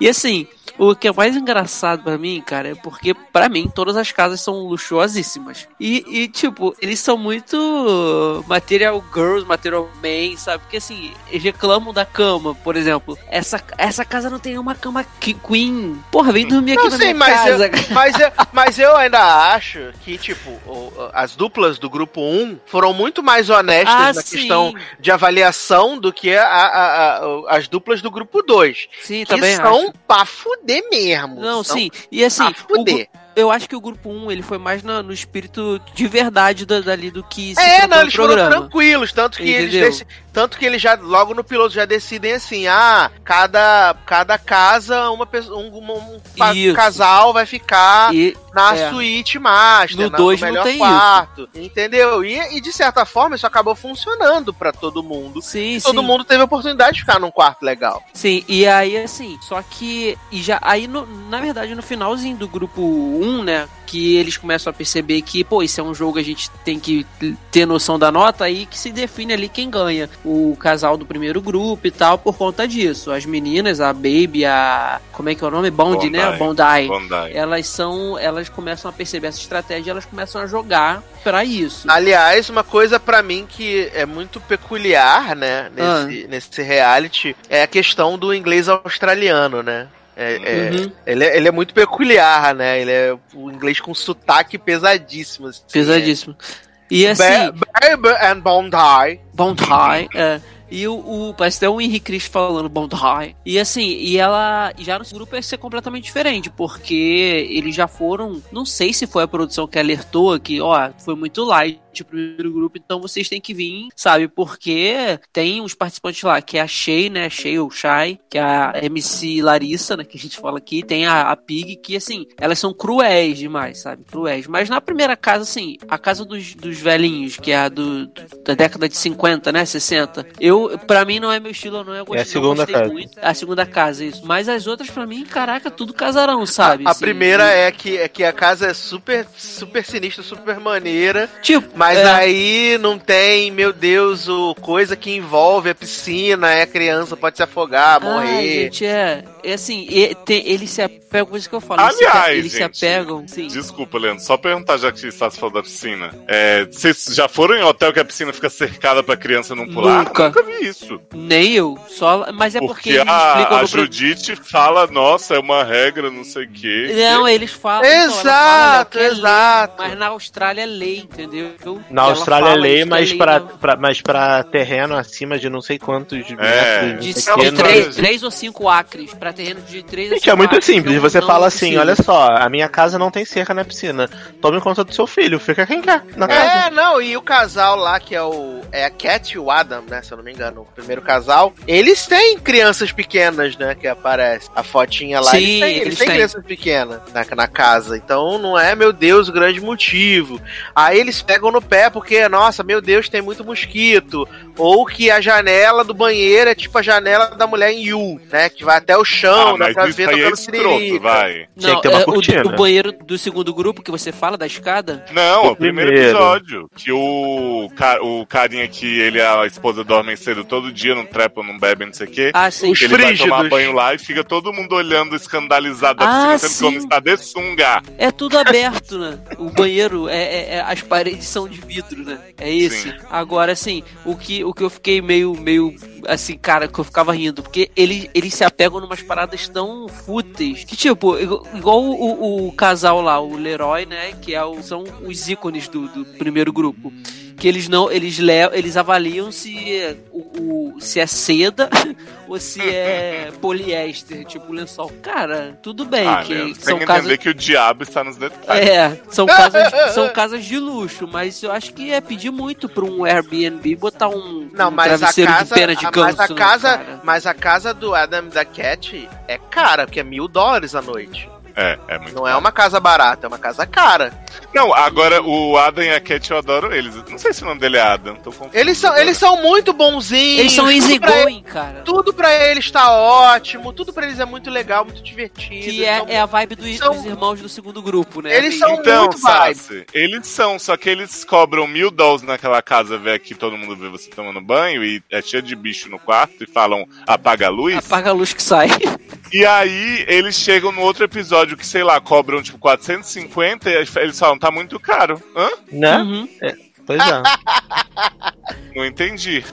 S5: E assim, o que é mais engraçado pra mim, cara, é porque, pra mim, todas as casas são luxuosíssimas. E, e, tipo, eles são muito material girls, material men, sabe? Porque, assim, eles reclamam da cama, por exemplo. Essa, essa casa não tem uma cama que- queen. Porra, vem dormir aqui
S2: Não
S5: na
S2: sei,
S5: minha
S2: mas eu,
S5: casa.
S2: mas, eu, mas eu ainda acho que, tipo, as duplas do grupo 1 foram muito mais honestas
S5: Ah,
S2: na
S5: sim.
S2: questão de avaliação do que a- a- a- as duplas do grupo 2.
S5: Sim,
S2: Que
S5: também
S2: são
S5: acho.
S2: pra fuder mesmo.
S5: Não, sim. E assim,
S2: pra fuder.
S5: eu acho que o grupo 1 ele foi mais na- no espírito de verdade da- dali do que se
S2: É, não,
S5: no
S2: eles foram
S5: programa.
S2: tranquilos, tanto que eles
S5: Entendeu?
S2: deci- tanto que eles já logo no piloto já decidem assim, ah, cada cada casa uma pessoa um, um- um
S5: Isso.
S2: casal vai ficar
S5: E
S2: na
S5: é.
S2: suíte master,
S5: No
S2: na-
S5: dois não
S2: melhor
S5: tem
S2: quarto, entendeu? E, e de certa forma isso acabou funcionando pra todo mundo.
S5: sim,
S2: Todo
S5: sim.
S2: mundo teve a oportunidade de ficar num quarto legal.
S5: Sim, e aí assim, só que e já aí no- na verdade no finalzinho do grupo 1, né, que eles começam a perceber que, pô, isso é um jogo a gente tem que ter noção da nota aí que se define ali quem ganha. O casal do primeiro grupo e tal por conta disso. As meninas, a Baby, a como é que é o nome? Bond, né? Bondi.
S3: Bondi.
S5: Elas são, elas começam a perceber essa estratégia, elas começam a jogar pra isso.
S2: Aliás, uma coisa pra mim que é muito peculiar, né,
S5: Ah.
S2: nesse, nesse reality, é a questão do inglês australiano, né? É, é-
S5: Uhum.
S2: ele, é, ele é muito peculiar, né? Ele é o inglês com sotaque pesadíssimo. assim,
S5: Pesadíssimo. E assim,
S2: Ba- Baby and Bondi.
S5: Bond High, é. E o, o- parece até o Henrique Cristo falando Bond High. E assim, e ela já no grupo ia ser completamente diferente, porque eles já foram. Não sei se foi a produção que alertou que, ó, foi muito light o primeiro grupo, então vocês têm que vir, sabe? Porque tem uns participantes lá, que é a Shay, né? Shay ou Shy, que é a MC Larissa, né? Que a gente fala aqui. Tem a, a Pig, que assim, elas são cruéis demais, sabe? Cruéis. Mas na primeira casa, assim, a casa dos, dos velhinhos, que é a do, do- da década de 50, né? 60. Eu, pra mim, não é meu estilo, eu não é
S4: É a segunda casa.
S5: muito. A segunda casa, isso. Mas as outras, pra mim, caraca, tudo casarão, sabe?
S2: A
S5: Assim,
S2: primeira
S5: e-
S2: é que, é que a casa é super, super sinistra, super maneira.
S5: Tipo,
S2: Mas
S5: é,
S2: aí não tem, meu Deus, o coisa que envolve a piscina, é a criança pode se afogar,
S5: Ai,
S2: morrer.
S5: gente, é. É assim, tem- eles se apegam, por isso que eu falo, eles,
S3: Aliás,
S5: eles se
S3: gente,
S5: apegam, sim.
S3: Desculpa, Leandro, só perguntar já que está se falando da piscina. É, vocês já foram em hotel que a piscina fica cercada pra criança não pular?
S5: Nunca.
S3: Nunca vi isso.
S5: Nem eu, só, mas é porque,
S3: Porque
S5: eles
S3: a, a
S5: pro-
S3: Judite fala, nossa, é uma regra, não sei o quê.
S5: Não, eles falam. então, ela fala,
S2: Exato,
S5: é lei,
S2: exato.
S5: mas na Austrália é lei, entendeu?
S4: Na
S5: Ela
S4: Austrália é lei,
S5: que
S4: mas
S5: lei
S4: pra,
S5: não-
S4: pra- mas pra terreno acima de não sei quantos
S3: É.
S4: metros.
S5: De, de
S4: não-
S5: três, três ou cinco acres, pra terreno de três ou
S4: Gente,
S5: cinco
S4: é muito simples. Você fala assim:
S5: precisa.
S4: olha só, a minha casa não tem cerca na piscina. Tome conta do seu filho, fica quem quer na casa.
S2: É, não, e o casal lá, que é o. É a Cat e o Adam, né? Se eu não me engano, o primeiro casal. Eles têm crianças pequenas, né? Que aparece. A fotinha lá.
S5: Sim,
S2: eles têm, eles
S5: eles
S2: têm
S5: têm.
S2: crianças pequenas na, na casa. Então não é, meu Deus, o grande motivo. Aí eles pegam no pé porque, nossa, meu Deus, tem muito mosquito. Ou que a janela do banheiro é tipo a janela da mulher em You, né? Que vai até o chão,
S3: Ah,
S2: né?
S3: mas
S2: Pra
S3: isso
S2: ver
S3: é
S2: tocando siririca.
S3: vai.
S4: Tinha que ter uma
S5: é, o-
S4: cortina.
S5: o, banheiro do segundo grupo que você fala, da escada?
S3: Não,
S4: O
S3: o primeiro
S4: primeiro.
S3: episódio. Que o, o carinha que ele e a esposa dormem cedo todo dia, não trepam, não bebem, não sei o quê.
S5: Ah, sim.
S2: Os
S3: ele vai tomar
S2: frígidos.
S3: banho lá e fica todo mundo olhando escandalizado
S5: Ah,
S3: assim, sendo que o homem
S5: sim.
S3: está de sunga.
S5: É tudo aberto, né? O banheiro, é, é- é- as paredes são de vidro, né? É esse.
S3: Sim.
S5: Agora, assim, o que, o que eu fiquei meio, meio, assim, cara, que eu ficava rindo, porque eles, eles se apegam numas paradas tão fúteis, que tipo, igual, o, o- o casal lá, o Leroy, né, que é o, são os ícones do, do primeiro grupo. Que eles não, eles levam, eles avaliam se é, o, o- se é seda ou se é poliéster, tipo lençol. Cara, tudo bem,
S3: Ah,
S5: que
S3: Leandro,
S5: são
S3: tem que
S5: casas
S3: entender que o diabo está nos detalhes.
S5: é, são casas, são casas de luxo, mas eu acho que é pedir muito pra um Airbnb botar um,
S2: Não,
S5: um
S2: mas a
S5: travesseiro
S2: casa,
S5: de pena de
S2: a-
S5: ganso
S2: mas a
S5: na
S2: casa,
S5: cara.
S2: mas a casa do Adam da Cat é cara, porque é mil dólares a noite.
S3: É, é muito
S2: Não é uma casa barata, é uma casa cara.
S3: Não, agora o Adam e a Cat eu adoro eles. Não sei se o nome dele é Adam, tô confuso.
S2: Eles são,
S3: agora.
S2: eles são muito bonzinhos.
S5: Eles são
S2: tudo
S5: easy going, cara.
S2: Tudo pra eles tá ótimo, tudo pra eles é muito legal, muito divertido.
S5: Que é, é a vibe do-
S2: são-
S5: dos irmãos do segundo grupo, né?
S2: Eles são
S3: Então,
S2: muito vibe.
S3: Sassi, eles são, só que eles cobram mil dólares naquela casa, vê aqui todo mundo vê você tomando banho e é cheio de bicho no quarto e falam apaga a luz.
S5: Apaga a luz que sai.
S3: E aí eles chegam no outro episódio que, sei lá, cobram tipo 450 e eles falam, tá muito caro. Hã?
S4: Né?
S5: Uhum.
S4: Pois é.
S3: Não entendi.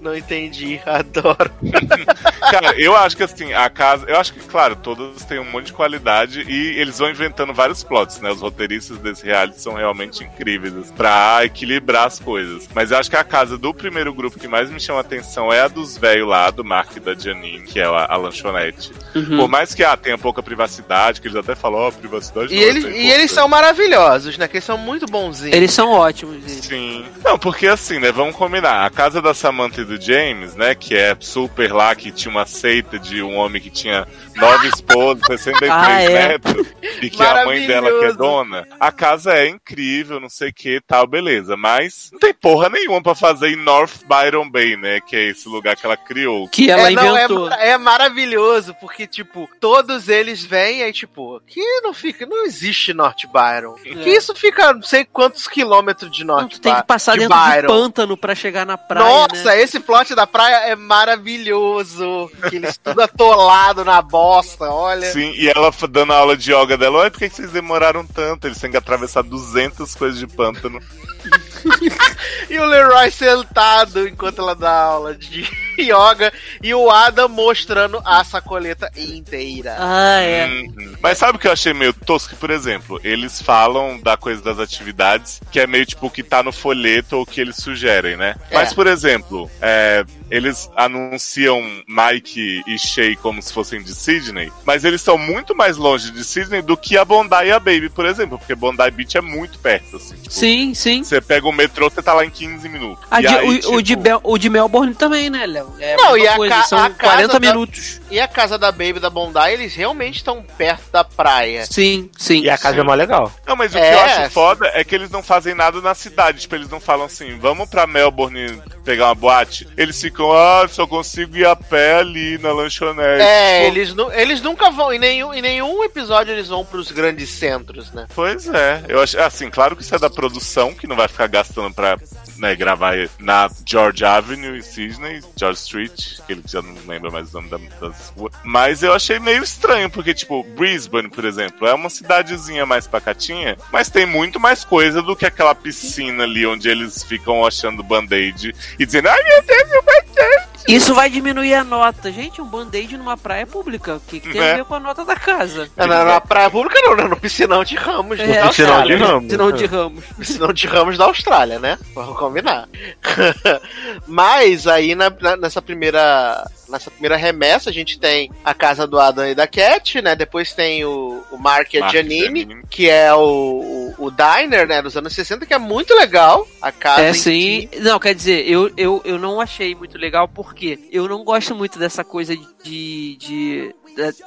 S2: Não entendi, adoro.
S3: Cara, eu acho que assim, a casa. Eu acho que, claro, todas têm um monte de qualidade e eles vão inventando vários plots, né? Os roteiristas desse reality são realmente incríveis assim, pra equilibrar as coisas. Mas eu acho que a casa do primeiro grupo que mais me chama a atenção é a dos velhos lá, do Mark e da Janine, que é a, a lanchonete.
S5: Uhum.
S3: Por mais que ah, tenha pouca privacidade, que eles até falam, ó, privacidade
S2: E
S3: é
S2: eles, e eles são maravilhosos, né? Que eles são muito bonzinhos.
S5: Eles são ótimos. gente.
S3: Sim. Não, porque assim, né? Vamos combinar. A casa da Samantha e do James, né? Que é super lá, que tinha uma seita de um homem que tinha nove esposas, 63
S5: Ah, é.
S3: netos, e que a mãe dela que é dona. A casa é incrível, não sei o que, tal, beleza. Mas não tem porra nenhuma pra fazer em North Byron Bay, né? Que é esse lugar que ela criou.
S5: Que ela
S2: é, não, é,
S5: inventou.
S2: é maravilhoso, porque, tipo, todos eles vêm aí, tipo, que não fica, não existe North Byron. Que isso fica não sei quantos quilômetros de North
S5: É. Não, tu tem que passar
S2: de
S5: dentro de
S2: Byron.
S5: pântano pra chegar na praia,
S2: Nossa,
S5: né?
S2: esse plot da praia é maravilhoso. Que eles tudo atolado na bosta, olha.
S3: Sim, e ela dando a aula de yoga dela, olha por que vocês demoraram tanto? Eles têm que atravessar 200 coisas de pântano.
S2: E o Leroy sentado enquanto ela dá aula de yoga e o Adam mostrando a sacoleta inteira.
S5: Ah, é.
S3: Uhum. Mas sabe o que eu achei meio tosco? Por exemplo, eles falam da coisa das atividades, que é meio tipo o que tá no folheto ou o que eles sugerem, né?
S2: É.
S3: Mas, por exemplo, é, eles anunciam Mike e Shay como se fossem de Sydney, mas eles são muito mais longe de Sydney do que a Bondi e a Baby, por exemplo, porque Bondi Beach é muito perto, assim. tipo,
S5: Sim, sim.
S3: Você pega o metrô, você tá lá em 15 minutos.
S5: A
S3: E
S5: de-
S3: aí,
S5: o, o
S3: tipo,
S5: de Bel- o de Melbourne também, né, Léo? É
S2: Não, e a
S5: coisa,
S2: ca-
S5: são
S2: a casa
S5: 40
S2: da-
S5: minutos.
S2: E a casa da Baby da Bondi, eles realmente estão perto da praia.
S5: Sim, sim.
S4: E a casa é mó legal.
S3: Não, mas o
S2: É,
S3: que eu acho
S2: sim.
S3: foda é que eles não fazem nada na cidade. Tipo, eles não falam assim, vamos pra Melbourne pegar uma boate. Eles ficam, ah, só consigo ir a pé ali na lanchonete.
S2: É, eles, nu- eles nunca vão, em nenhum, em nenhum episódio eles vão pros grandes centros, né?
S3: Pois é. Eu acho, assim, claro que isso é da produção, que não vai ficar gastando pra né, gravar na George Avenue em Sydney, George Street, que ele já não lembra mais o nome da, das ruas. Mas eu achei meio estranho, porque, tipo, Brisbane, por exemplo, é uma cidadezinha mais pacatinha, mas tem muito mais coisa do que aquela piscina ali onde eles ficam achando band-aid e dizendo, ai meu Deus, meu band-aid!
S5: Isso vai diminuir a nota. Gente, um band-aid numa praia pública. O que, que tem
S3: É.
S5: a ver com a nota da casa?
S2: É, Na, na praia pública não, né? No piscinão de Ramos.
S5: É,
S2: da
S4: piscinão de. Ramos.
S5: Piscinão de ramos.
S2: Piscinão de Ramos da Austrália, né? Combinar. Mas aí na- na- nessa primeira. Nessa primeira remessa, a gente tem a casa do Adam e da Cat, né? Depois tem o, o Mark e a
S3: Giannini.
S2: que é o, o, o diner, né? Dos anos 60, que é muito legal. A casa.
S5: É sim.
S2: si.
S5: Não, quer dizer, eu, eu, eu não achei muito legal porque eu não gosto muito dessa coisa de. de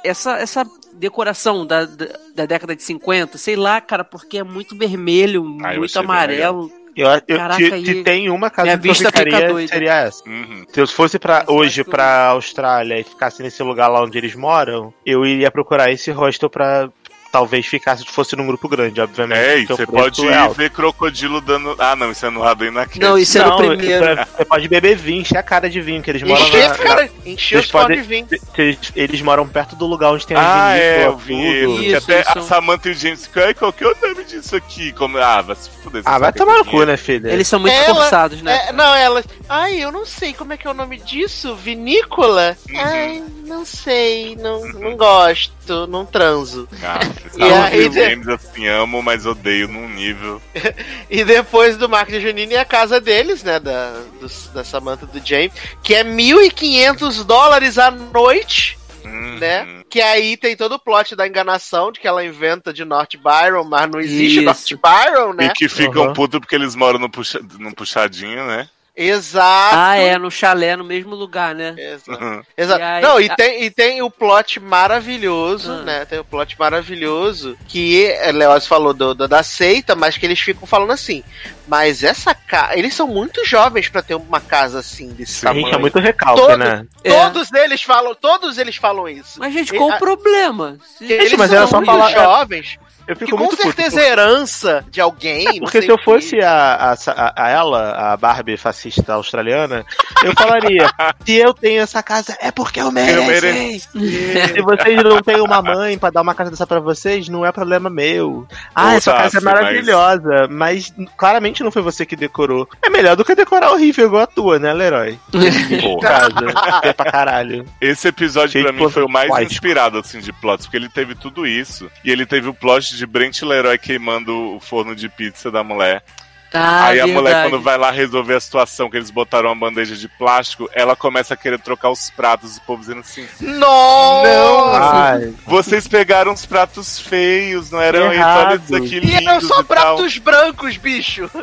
S5: essa, essa decoração da, da, da década de 50, sei lá, cara, porque é muito vermelho,
S3: Ah,
S5: muito amarelo.
S4: Eu, eu,
S5: Caraca,
S4: se, se tem uma casa
S5: minha
S4: que eu
S5: vista
S4: ficaria, seria essa.
S3: Uhum.
S4: Se eu fosse
S5: eu
S4: hoje pra Austrália e ficasse nesse lugar lá onde eles moram, eu iria procurar esse hostel pra talvez ficasse, fosse num grupo grande, obviamente.
S3: É, e
S4: o
S3: você pode
S4: é alto.
S3: ver crocodilo dando. Ah, não, isso é no Radar e na.
S5: Não, isso é no
S4: Não,
S5: primeiro.
S4: é- Você pode beber vinho, encher a cara de vinho, que eles moram
S2: Encher,
S4: na,
S2: cara, encher os pau de
S4: podem-
S2: vinho.
S4: Eles, eles moram perto do lugar onde tem
S3: Ah, é,
S4: vinícolas,
S3: eu vi
S4: tudo.
S3: isso. Que
S5: Isso,
S3: até
S5: isso.
S3: a Samantha e o James "Ai, qual que é o nome disso aqui? Como... Ah, vai se fuder.
S4: Ah, vai tomar
S3: é
S4: no cu, né, filha?
S5: Eles são muito
S2: Ela-
S5: forçados, né?
S2: É, não, ela. Ai, eu não sei como é que é o nome disso. Vinícola?
S3: Uhum.
S2: Ai, não sei. Não, não gosto. Não transo.
S3: Ah,
S2: E aí,
S3: os James assim, amo, mas odeio num nível.
S2: E depois do Mark de Janine é a casa deles, né? Da, dos- da Samantha do James, que é 1.500 dólares a noite,
S3: Uhum.
S2: né? Que aí tem todo o plot da enganação de que ela inventa de North Byron, mas não existe
S5: Isso.
S2: North Byron, né?
S3: E que ficam
S4: Uhum.
S3: putos porque eles moram no, puxa... no puxadinho, né?
S2: Exato.
S5: Ah, é, no chalé, no mesmo lugar, né?
S2: Exato.
S3: Uhum.
S2: Exato.
S5: E aí-
S2: não, e tem, e tem o plot maravilhoso,
S5: Ah.
S2: né? Tem o plot maravilhoso que é, Leoz falou do, do- da seita, mas que eles ficam falando assim. Mas essa casa. Eles são muito jovens pra ter uma casa assim, desse
S4: A
S2: tamanho.
S4: gente é muito recalque,
S2: Todo-
S4: né?
S5: É.
S2: Todos eles falam, todos eles falam isso.
S5: Mas, gente,
S2: E-
S5: qual
S2: a-
S5: o problema? Se-
S2: Eles
S4: mas
S2: são
S4: era só
S2: muito
S4: falar-
S2: jovens.
S4: Eu
S2: Que
S4: fico
S2: com
S4: muito puto,
S2: certeza é herança de alguém. não
S4: Porque se eu fosse a, a, a- ela, a Barbie fascista australiana, eu falaria: se eu tenho essa casa, é porque eu
S3: Eu
S4: mereço. Se vocês não têm uma mãe pra dar uma casa dessa pra vocês, não é problema meu. Ah, essa casa é
S3: Tassi, mas-
S4: maravilhosa, mas... claramente não foi você que decorou. É melhor do que decorar horrível igual a tua, né, Leroy? Casa, é pra caralho.
S3: Esse episódio
S4: de
S3: mim foi o mais inspirado assim de plots, porque ele teve tudo isso e ele teve o plot de Brent Leroy queimando o forno de pizza da mulher.
S5: Ah,
S3: Aí a mulher
S5: verdade.
S3: quando vai lá resolver a situação que eles botaram uma bandeja de plástico, ela começa a querer trocar os pratos, o povo dizendo assim:
S2: Nossa!
S4: Ai,
S3: "Vocês pegaram os pratos feios, não eram eles,
S4: Errado.
S3: olha isso aqui
S2: E eram só
S3: e tal."
S2: pratos brancos, bicho.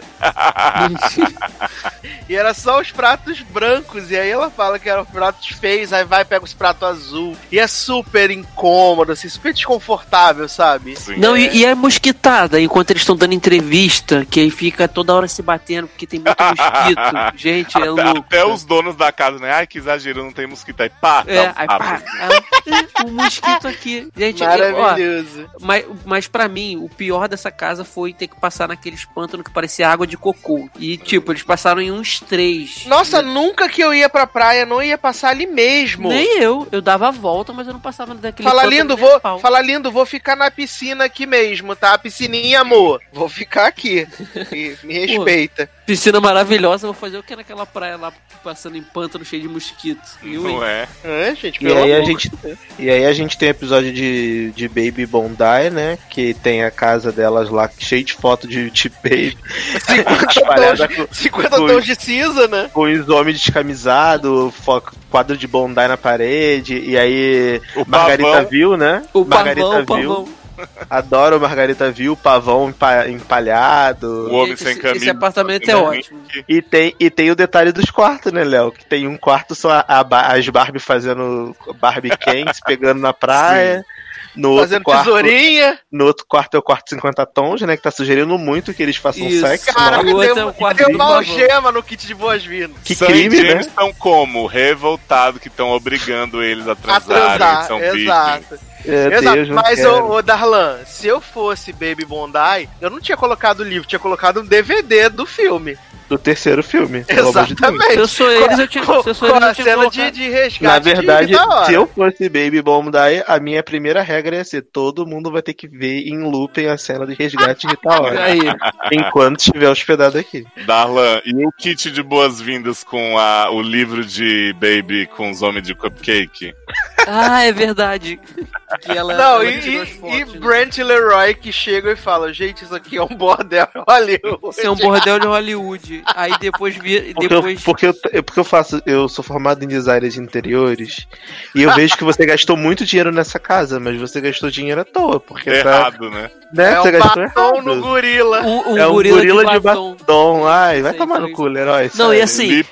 S2: E era só os pratos brancos. E aí ela fala que eram pratos feios, aí vai e pega os pratos azul. E é super incômodo, assim, super desconfortável, sabe?
S3: Sim.
S5: Não, e, e é mosquitada enquanto eles estão dando entrevista, que aí fica toda hora se batendo porque tem muito mosquito. Gente, é louco.
S3: até os donos da casa, né? Ai, que exagero, não tem mosquito. Aí pá,
S5: É,
S3: dá um
S5: aí pá, é, um mosquito aqui. Gente, ó,
S2: Maravilhoso.
S5: mas, mas para mim, o pior dessa casa foi ter que passar naqueles pântanos que parecia água de cocô. E, tipo, eles passaram em uns três.
S2: Nossa, nunca que eu ia pra praia, não ia passar ali mesmo.
S5: Nem eu. Eu dava a volta, mas eu não passava daquele
S2: Fala lindo, vou,
S5: a pau.
S2: fala lindo, vou ficar na piscina aqui mesmo, tá? Piscininha, amor. Vou ficar aqui. E me respeita.
S5: Piscina maravilhosa, vou fazer o que naquela praia lá, passando em pântano cheio de mosquitos.
S3: Não é?
S2: É, gente,
S4: E aí, a
S2: amor.
S4: gente, e aí a gente tem o episódio de, de Baby Bondi, né? Que tem a casa delas lá cheia de foto de, de Baby.
S2: 50
S4: espalhada
S2: tons,
S4: com,
S2: 50
S4: com-
S2: tons de cinza, né?
S4: com os homens descamisados, quadro de Bondi na parede. E aí,
S3: O
S4: Margarita
S3: pavão.
S4: viu, né?
S5: O
S4: Margarita
S5: pavão, o
S4: viu.
S5: pavão.
S4: Adoro Margarita viu, pavão empa- empalhado.
S3: O homem
S5: Gente,
S3: sem
S5: esse-
S3: camisa.
S5: esse apartamento é ótimo.
S4: E tem, e tem o detalhe dos quartos, né, Léo? Que tem um quarto só a, a as Barbie fazendo Barbie Cans, pegando na praia. No outro,
S2: Fazendo
S4: quarto,
S2: tesourinha.
S4: no outro quarto é o quarto 50 tons, né? Que tá sugerindo muito que eles façam
S5: Isso.
S4: sexo.
S2: Caraca,
S5: o
S2: tem,
S5: outro é o
S2: um-
S5: quarto
S2: tem
S5: de
S2: uma algema no kit de boas-vindas.
S4: Que
S3: Sam
S4: crime, né?
S3: James estão como? Revoltados que estão obrigando eles a
S2: A
S3: transarem.
S2: transar,
S3: são virgens.
S4: Meu
S2: Exato,
S4: Deus,
S2: mas ô, ô Darlan, se eu fosse Baby Bondi, eu não tinha colocado o livro, tinha colocado um DVD do filme.
S4: do terceiro filme. amor de.
S2: Exatamente.
S5: Se eu sou eles, eu tinha-
S2: Com-
S5: se eu sou
S2: com
S5: eles, eu
S2: a
S5: tinha
S2: cena de,
S5: colocado.
S2: de resgate.
S4: Na verdade,
S2: de,
S4: se eu fosse Baby Bombay, a minha primeira regra ia ser todo mundo vai ter que ver em looping a cena de resgate de Rita Ora,
S5: Aí,
S4: enquanto estiver hospedado aqui.
S3: Darlan, e o kit de boas-vindas com a, o livro de Baby com os homens de cupcake?
S5: Ah, é verdade. Que ela,
S2: Não,
S5: ela
S2: e, e,
S5: né?
S2: Brent Leroy que chegam e falam: gente, isso aqui é um bordel Hollywood.
S5: Isso é um bordel de Hollywood. Aí depois vi,
S4: Porque,
S5: depois
S4: eu, porque, eu, porque eu faço, eu sou formado em design de interiores e eu vejo que você gastou muito dinheiro nessa casa, mas você gastou dinheiro à toa, porque tá,
S3: Errado, né?
S4: né,
S2: É
S4: você
S2: um
S4: gastou
S2: batom
S4: errado.
S2: no gorila.
S5: um
S4: é um
S5: gorila,
S4: gorila,
S5: de
S4: de
S5: batom.
S4: batom. Ai, vai
S5: Sei,
S4: tomar no cu, herói.
S5: Não, e assim,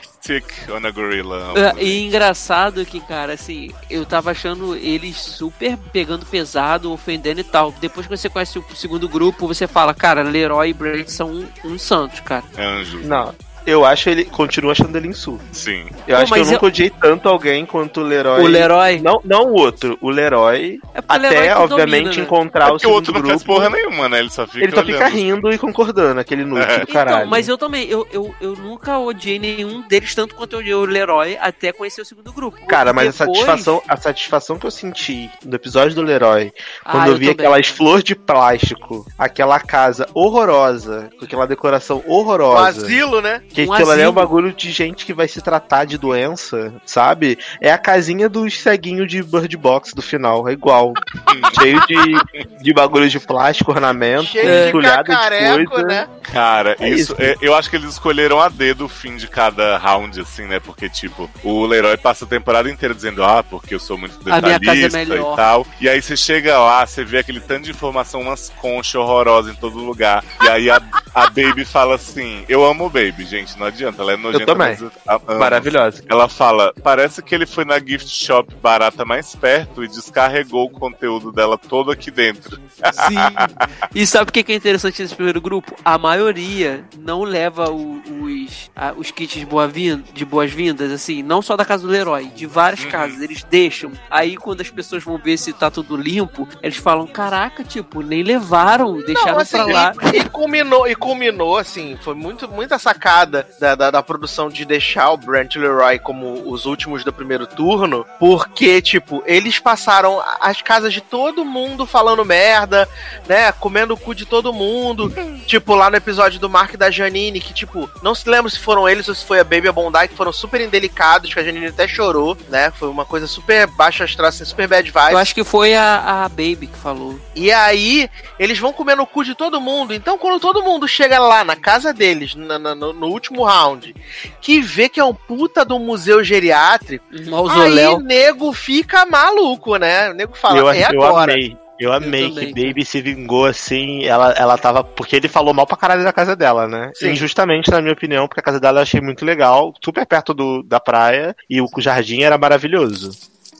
S3: On a gorilla.
S5: É, E engraçado que, cara, assim, eu tava achando eles super pegando pesado, ofendendo e tal. Depois que você conhece o segundo grupo, você fala, cara, Leroy e Brent são um, um santos, cara.
S3: Anjos.
S4: Não, eu acho ele. Continuo achando ele insulto.
S3: Sim.
S4: Eu
S5: Pô,
S4: acho que eu
S5: mas
S4: nunca odiei tanto alguém quanto o Leroy.
S5: O Leroy.
S4: Não, não o outro, o Leroy.
S5: É o
S4: Até,
S5: Leroy
S4: obviamente,
S5: domina, né?
S4: encontrar
S3: É
S4: o
S3: porque o outro
S4: segundo
S3: não faz
S4: grupo.
S3: porra nenhuma, né? Ele só fica
S4: Ele só fica
S3: olhando.
S4: rindo e concordando, aquele inútil
S3: É.
S4: do caralho.
S5: Então, mas eu também, eu, eu, eu nunca odiei nenhum deles tanto quanto eu odiei o Leroy até conhecer o segundo grupo.
S4: Cara, mas a
S5: Depois-
S4: satisfação, a satisfação que eu senti no episódio do Leroy,
S5: Ah,
S4: quando eu, vi aquelas flores de plástico, aquela casa horrorosa, com aquela decoração
S2: O
S4: horrorosa.
S2: asilo, né?
S4: Que
S5: Um
S4: aquilo ali é um bagulho de gente que vai se tratar de doença, sabe? É a casinha dos ceguinhos de Bird Box do final, é igual. Cheio de, de bagulho de plástico, ornamento,
S2: Cheio de
S4: entulhado de
S2: cacareco,
S4: coisa.
S2: né?
S3: Cara,
S4: É
S3: isso,
S4: isso.
S3: é- eu acho que eles escolheram a dedo o fim de cada round, assim, né? Porque, tipo, o Leroy passa a temporada inteira dizendo, ah, porque eu sou muito
S5: minha
S3: detalhista
S5: é
S3: e tal. E aí você chega lá, você vê aquele tanto de informação, umas conchas horrorosas em todo lugar. E aí a, a Baby fala assim, eu amo o Baby, gente, não adianta, ela é nojenta.
S4: também.
S3: mas eu amo.
S4: Maravilhosa.
S3: Ela fala, parece que ele foi na gift shop barata mais perto e descarregou o conteúdo dela todo aqui dentro.
S5: Sim. E sabe o que é interessante nesse primeiro grupo? A maioria não leva o- os, a- os kits de boas-vindas, assim, não só da casa do Leroy, de várias
S3: Uhum.
S5: casas. Eles deixam. Aí quando as pessoas vão ver se tá tudo limpo, eles falam: caraca, tipo, nem levaram, deixaram
S2: Não, assim,
S5: pra lá.
S2: E, e culminou, e culminou, assim, foi muito, muita sacada da, da, da produção de deixar o Brent Leroy como os últimos do primeiro turno, porque, tipo, eles passaram as casas de todo mundo falando merda, né, comendo o cu de todo mundo, tipo, lá no episódio do Mark e da Janine, que, tipo, não se lembra se foram eles ou se foi a Baby e a Bondi, que foram super indelicados, que a Janine até chorou, né, foi uma coisa super baixa astral, assim, super bad vibes.
S5: Eu acho que foi a, a Baby que falou.
S2: E aí, eles vão comendo o cu de todo mundo. Então, quando todo mundo chega lá na casa deles, na- na- no, no último round, que vê que é um puta do museu geriátrico, aí
S5: Mausoléu.
S2: nego fica maluco, né? O nego fala,
S4: eu,
S2: é
S4: eu
S2: agora.
S4: amei. Eu amei
S5: também,
S4: que Baby se vingou assim. Ela, ela tava. Porque ele falou mal pra caralho da casa dela, né?
S2: Sim.
S4: Injustamente, na minha opinião, porque a casa dela eu achei muito legal, super perto do, da praia, e o jardim era maravilhoso.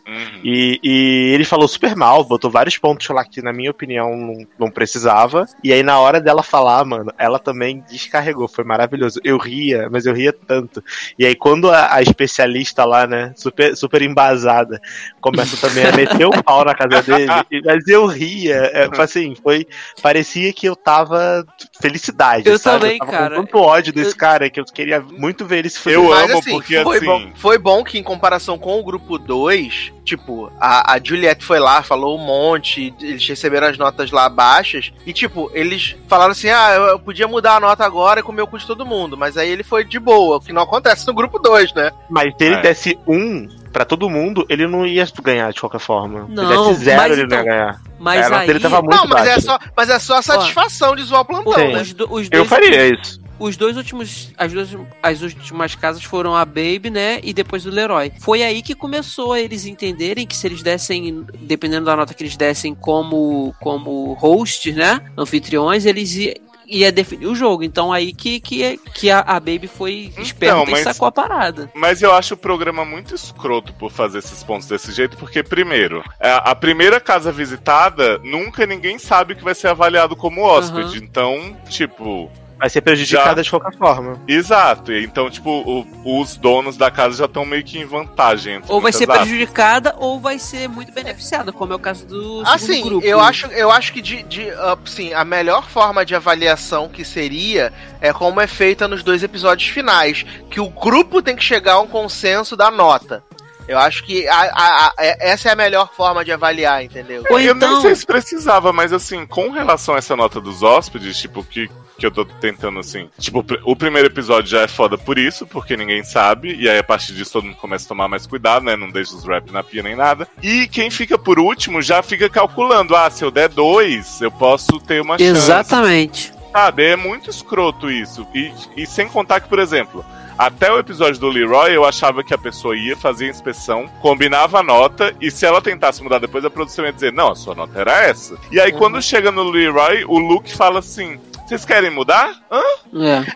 S3: Uhum.
S4: E, e ele falou super mal, botou vários pontos lá que, na minha opinião, não, não precisava. E aí, na hora dela falar, mano, ela também descarregou, foi maravilhoso. Eu ria, mas eu ria tanto. E aí, quando a, a especialista lá, né, super, super embasada, começa também a meter o pau na casa dele, e- mas eu ria. É, assim, foi. Parecia que eu tava felicidade.
S5: Eu
S4: sabe?
S5: também,
S4: tava
S5: cara.
S4: Com tanto ódio desse
S5: Eu-
S4: cara que eu queria muito ver ele se fuder.
S3: Eu
S2: Mas
S3: amo
S2: assim,
S3: porque,
S2: foi,
S3: assim-
S2: bom, foi bom que em comparação com o grupo 2, tipo, a, a Juliette foi lá, falou um monte, eles receberam as notas lá baixas, e tipo, eles falaram assim, ah, eu, eu podia mudar a nota agora e comer o cu de todo mundo, mas aí ele foi de boa, o que não acontece no grupo 2, né?
S4: Mas se ele
S3: É.
S4: desse um pra todo mundo, ele não ia ganhar de qualquer forma.
S5: Não,
S4: se desse zero,
S5: mas
S4: ele
S5: então,
S4: não ia ganhar.
S5: Mas
S4: a nota
S5: aí.
S4: dele tava muito
S2: não, mas é,
S4: baixa.
S2: só, mas é só a satisfação de zoar o plantão, né?
S5: Os, do- os
S4: Eu
S5: dois
S4: faria isso.
S5: Os dois últimos. As duas as últimas casas foram a Baby, né? E depois o Leroy. Foi aí que começou a eles entenderem que se eles dessem, dependendo da nota que eles dessem como, como hosts, né? Anfitriões, eles ia, ia definir o jogo. Então aí que, que, que a, a Baby foi esperta
S3: mas-
S5: e sacou a parada.
S3: Mas eu acho o programa muito escroto por fazer esses pontos desse jeito, porque, primeiro, a a primeira casa visitada, nunca ninguém sabe que vai ser avaliado como hóspede. Então, tipo,
S4: Vai ser prejudicada
S3: Já.
S4: de qualquer forma.
S3: Exato. Então, tipo, o- os donos da casa já estão meio que em vantagem.
S5: Ou vai ser
S3: aspas.
S5: prejudicada ou vai ser muito beneficiada, como é o caso do
S2: Assim,
S5: grupo.
S2: eu acho, eu acho que de, de assim, a melhor forma de avaliação que seria é como é feita nos dois episódios finais, que o grupo tem que chegar a um consenso da nota. Eu acho que a- a- a- é- essa é a melhor forma de avaliar, entendeu?
S5: Ou
S3: eu
S5: então-
S3: nem sei se precisava, mas assim, com relação a essa nota dos hóspedes, tipo, que, que eu tô tentando assim. Tipo, o primeiro episódio já é foda por isso, porque ninguém sabe, e aí a partir disso todo mundo começa a tomar mais cuidado, né? Não deixa os rap na pia nem nada. E quem fica por último já fica calculando: ah, se eu der dois, eu posso ter uma chance.
S5: Exatamente.
S3: Sabe, é muito escroto isso. E, e sem contar que, por exemplo, até o episódio do Leroy, eu achava que a pessoa ia fazer a inspeção, combinava a nota, e se ela tentasse mudar depois, a produção ia dizer, não, a sua nota era essa. E aí,
S5: Uhum.
S3: quando chega no Leroy, o Luke fala assim, vocês querem mudar? Hã?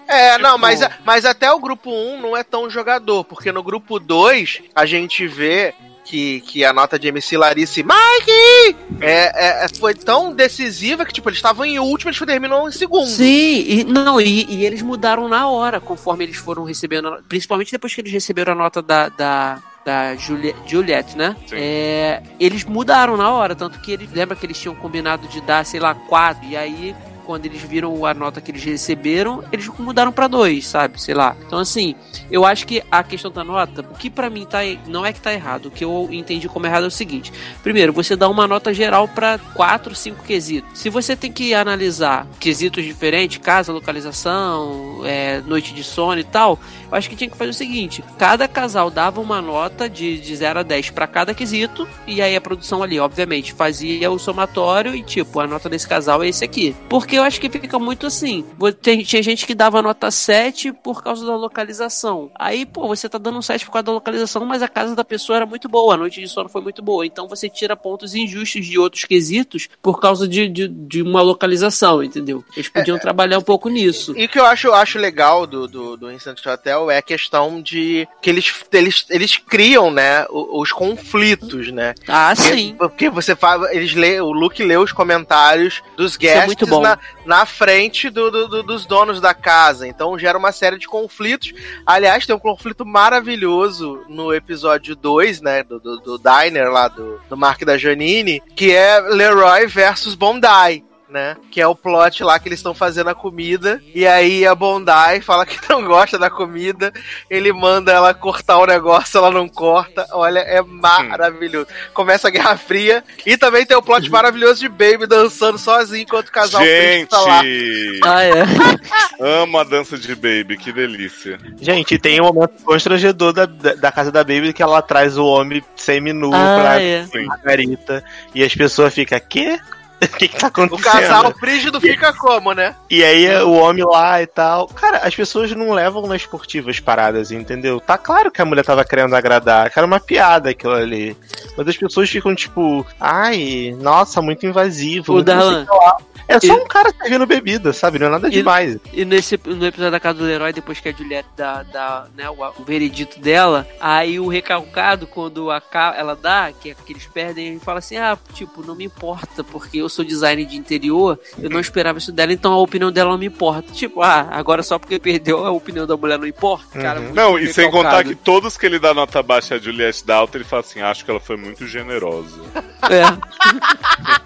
S5: É.
S2: É, não,
S3: Tipo-
S2: mas, mas até o grupo 1 não é tão jogador, porque no grupo 2 a gente vê que, que a nota de MC Larissa e Mike é, é- é- foi tão decisiva que, tipo, eles estavam em último, eles terminam em segundo.
S5: Sim, e, não, e, e eles mudaram na hora, conforme eles foram recebendo, a- principalmente depois que eles receberam a nota da, da, da Juliette, Juliette, né? É, eles mudaram na hora, tanto que eles lembra que eles tinham combinado de dar, sei lá, quatro, e aí quando eles viram a nota que eles receberam, eles mudaram pra dois, sabe? Sei lá. Então, assim, eu acho que a questão da nota, o que pra mim tá, não é que tá errado, o que eu entendi como errado é o seguinte: primeiro, você dá uma nota geral pra quatro, cinco quesitos. Se você tem que analisar quesitos diferentes, casa, localização, é, noite de sono e tal, eu acho que tinha que fazer o seguinte: cada casal dava uma nota de, de 0 a 10 pra cada quesito, e aí a produção ali, obviamente, fazia o somatório e tipo, a nota desse casal é esse aqui. Porque eu acho que fica muito assim. Tem, tinha gente que dava nota 7 por causa da localização. Aí, pô, você tá dando um 7 por causa da localização, mas a casa da pessoa era muito boa, a noite de sono foi muito boa. Então você tira pontos injustos de outros quesitos por causa de, de, de uma localização, entendeu? Eles podiam trabalhar um pouco nisso.
S2: E o que eu acho, eu acho legal do, do, do Instant Hotel é a questão de que eles, eles, eles criam, né, o- os conflitos, né?
S5: Ah,
S2: Porque-
S5: sim.
S2: Porque você faz. Eles lê, o Luke lê os comentários dos
S5: é
S2: guests
S5: muito bom.
S2: Na, na frente do, do- do- dos donos da casa. Então gera uma série de conflitos. Aliás, tem um conflito maravilhoso no episódio 2, né? Do, do, Diner lá do, do Mark da Janine, que é Leroy versus Bondi. Né? Que é o plot lá que eles estão fazendo a comida. E aí a Bondi fala que não gosta da comida. Ele manda ela cortar o negócio, ela não corta. Olha, é maravilhoso. Começa a Guerra Fria. E também tem o plot maravilhoso de Baby dançando sozinho enquanto o casal
S3: Gente,
S2: tá lá.
S5: Ah, é.
S3: amo a dança de Baby, que delícia.
S4: Gente, tem um momento constrangedor da, da, da casa da Baby que ela traz o homem semi-nu
S5: Ah,
S4: pra
S5: é.
S4: Margarita. E as pessoas ficam, quê? O que, que tá
S2: O
S4: acontecendo?
S2: casal frígido fica como, né?
S4: E aí o homem lá e tal. Cara, as pessoas não levam nas esportivas paradas, entendeu? Tá claro que a mulher tava querendo agradar, que era uma piada aquilo ali. Mas as pessoas ficam tipo, ai, nossa, muito invasivo.
S5: O Darlan.
S4: É só
S5: E-
S4: um cara servindo bebida, sabe? Não é nada
S5: E-
S4: demais.
S5: E nesse, no episódio da casa do herói, depois que a Juliette dá, dá né, o, o veredito dela, aí o recalcado, quando a, ela dá, que é que eles perdem, ele fala assim: ah, tipo, não me importa, porque eu sou designer de interior, eu não esperava isso dela, então a opinião dela não me importa. Tipo, ah, agora só porque perdeu, a opinião da mulher não importa. Cara,
S4: Uhum.
S3: Não, e sem contar que todos que ele dá nota baixa a Juliette dá alta, ele fala assim, acho que ela foi muito generosa.
S5: É.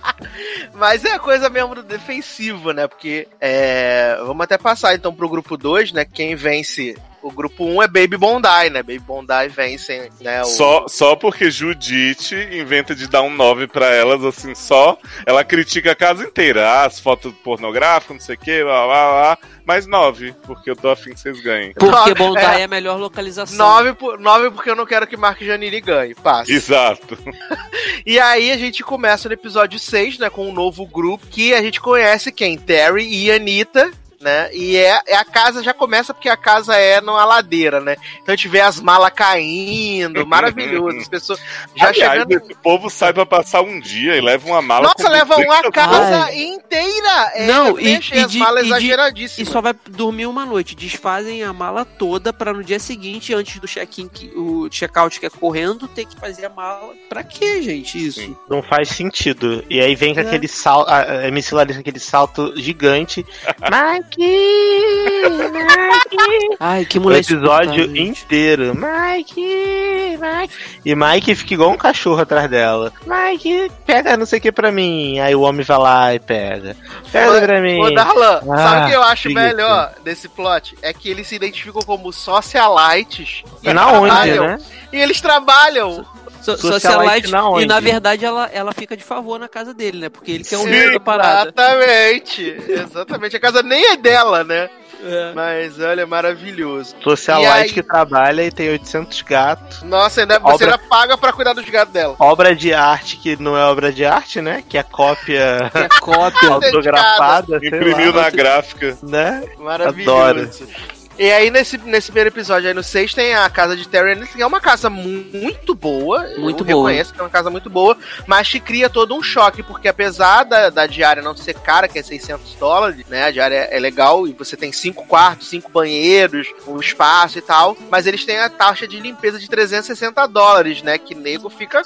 S2: Mas é a coisa mesmo do defensivo, né? Porque é, vamos até passar então pro grupo 2, né? Quem vence o grupo 1 um é Baby Bondi, né? Baby Bondi vence, né? O...
S3: Só, só porque Judite inventa de dar um 9 pra elas, assim, só. Ela critica a casa inteira. Ah, as fotos pornográficas, não sei o que, lá, lá, lá. Mas 9, porque eu tô afim que vocês ganhem.
S5: Porque Bondi
S2: é.
S5: é a melhor localização.
S2: 9, por, 9 porque eu não quero que Mark Janine ganhe. Passa.
S3: Exato.
S2: E aí a gente começa no episódio 6, né? Com um novo grupo que a gente conhece quem? Terry e Anitta. Né? E é, é a casa já começa porque a casa é numa ladeira, né? Então a gente vê as malas caindo, maravilhoso. As pessoas já
S3: Aliás,
S2: chegando.
S3: esse povo sai pra passar um dia e leva uma mala
S2: Nossa,
S3: com
S2: leva
S3: 200
S2: uma casa
S5: Ai.
S2: inteira! É,
S5: Não, e- e
S2: as
S5: de-
S2: malas exageradíssimas.
S5: E só vai dormir uma noite. Desfazem a mala toda pra no dia seguinte, antes do check-in, que- o check-out que é correndo, ter que fazer a mala. Pra quê, gente, isso?
S3: Sim.
S4: Não faz sentido. E aí vem com
S5: É.
S4: aquele salto, a a MC Larissa aquele salto gigante. Mike!
S5: Ai, que
S4: O
S5: mulher
S4: episódio
S5: insuportável, gente.
S4: inteiro. Mike! Mike! E Mike fica igual um cachorro atrás dela. Mike, pega não sei o que pra mim. Aí o homem vai lá e pega. Pega pra mim.
S2: Ô, Darlan, sabe
S4: Ah,
S2: o que eu acho
S4: preguiça.
S2: melhor desse plot? É que eles se identificam como socialites. e
S4: Na onde,
S2: trabalham.
S4: né?
S2: E eles trabalham.
S5: So-
S4: Socialite
S5: Socialite,
S4: na onde?
S5: e na verdade ela, ela fica de favor na casa dele, né? Porque ele quer o dono da parada.
S2: Exatamente. Exatamente. A casa nem é dela, né?
S5: É.
S2: Mas olha, maravilhoso. E
S4: Socialite
S2: aí?
S4: que trabalha e tem 800 gatos.
S2: Nossa, ainda, você
S4: Obra-
S2: ainda paga pra cuidar dos gatos dela.
S4: Obra de arte que não é obra de arte, né? Que é cópia
S5: Que é cópia.
S4: autografada,
S3: Imprimiu na gráfica.
S4: né?
S2: Maravilhoso.
S4: Adoro.
S2: E aí, nesse, nesse primeiro episódio, aí no 6, tem a casa de Terry que é uma casa mu- muito boa.
S5: Muito
S2: eu
S5: boa.
S2: reconheço que é uma casa muito boa, mas que cria todo um choque, porque apesar da, da diária não ser cara, que é 600 dólares, né? A diária é legal e você tem cinco quartos, cinco banheiros, um espaço e tal, mas eles têm a taxa de limpeza de 360 dólares, né? Que nego fica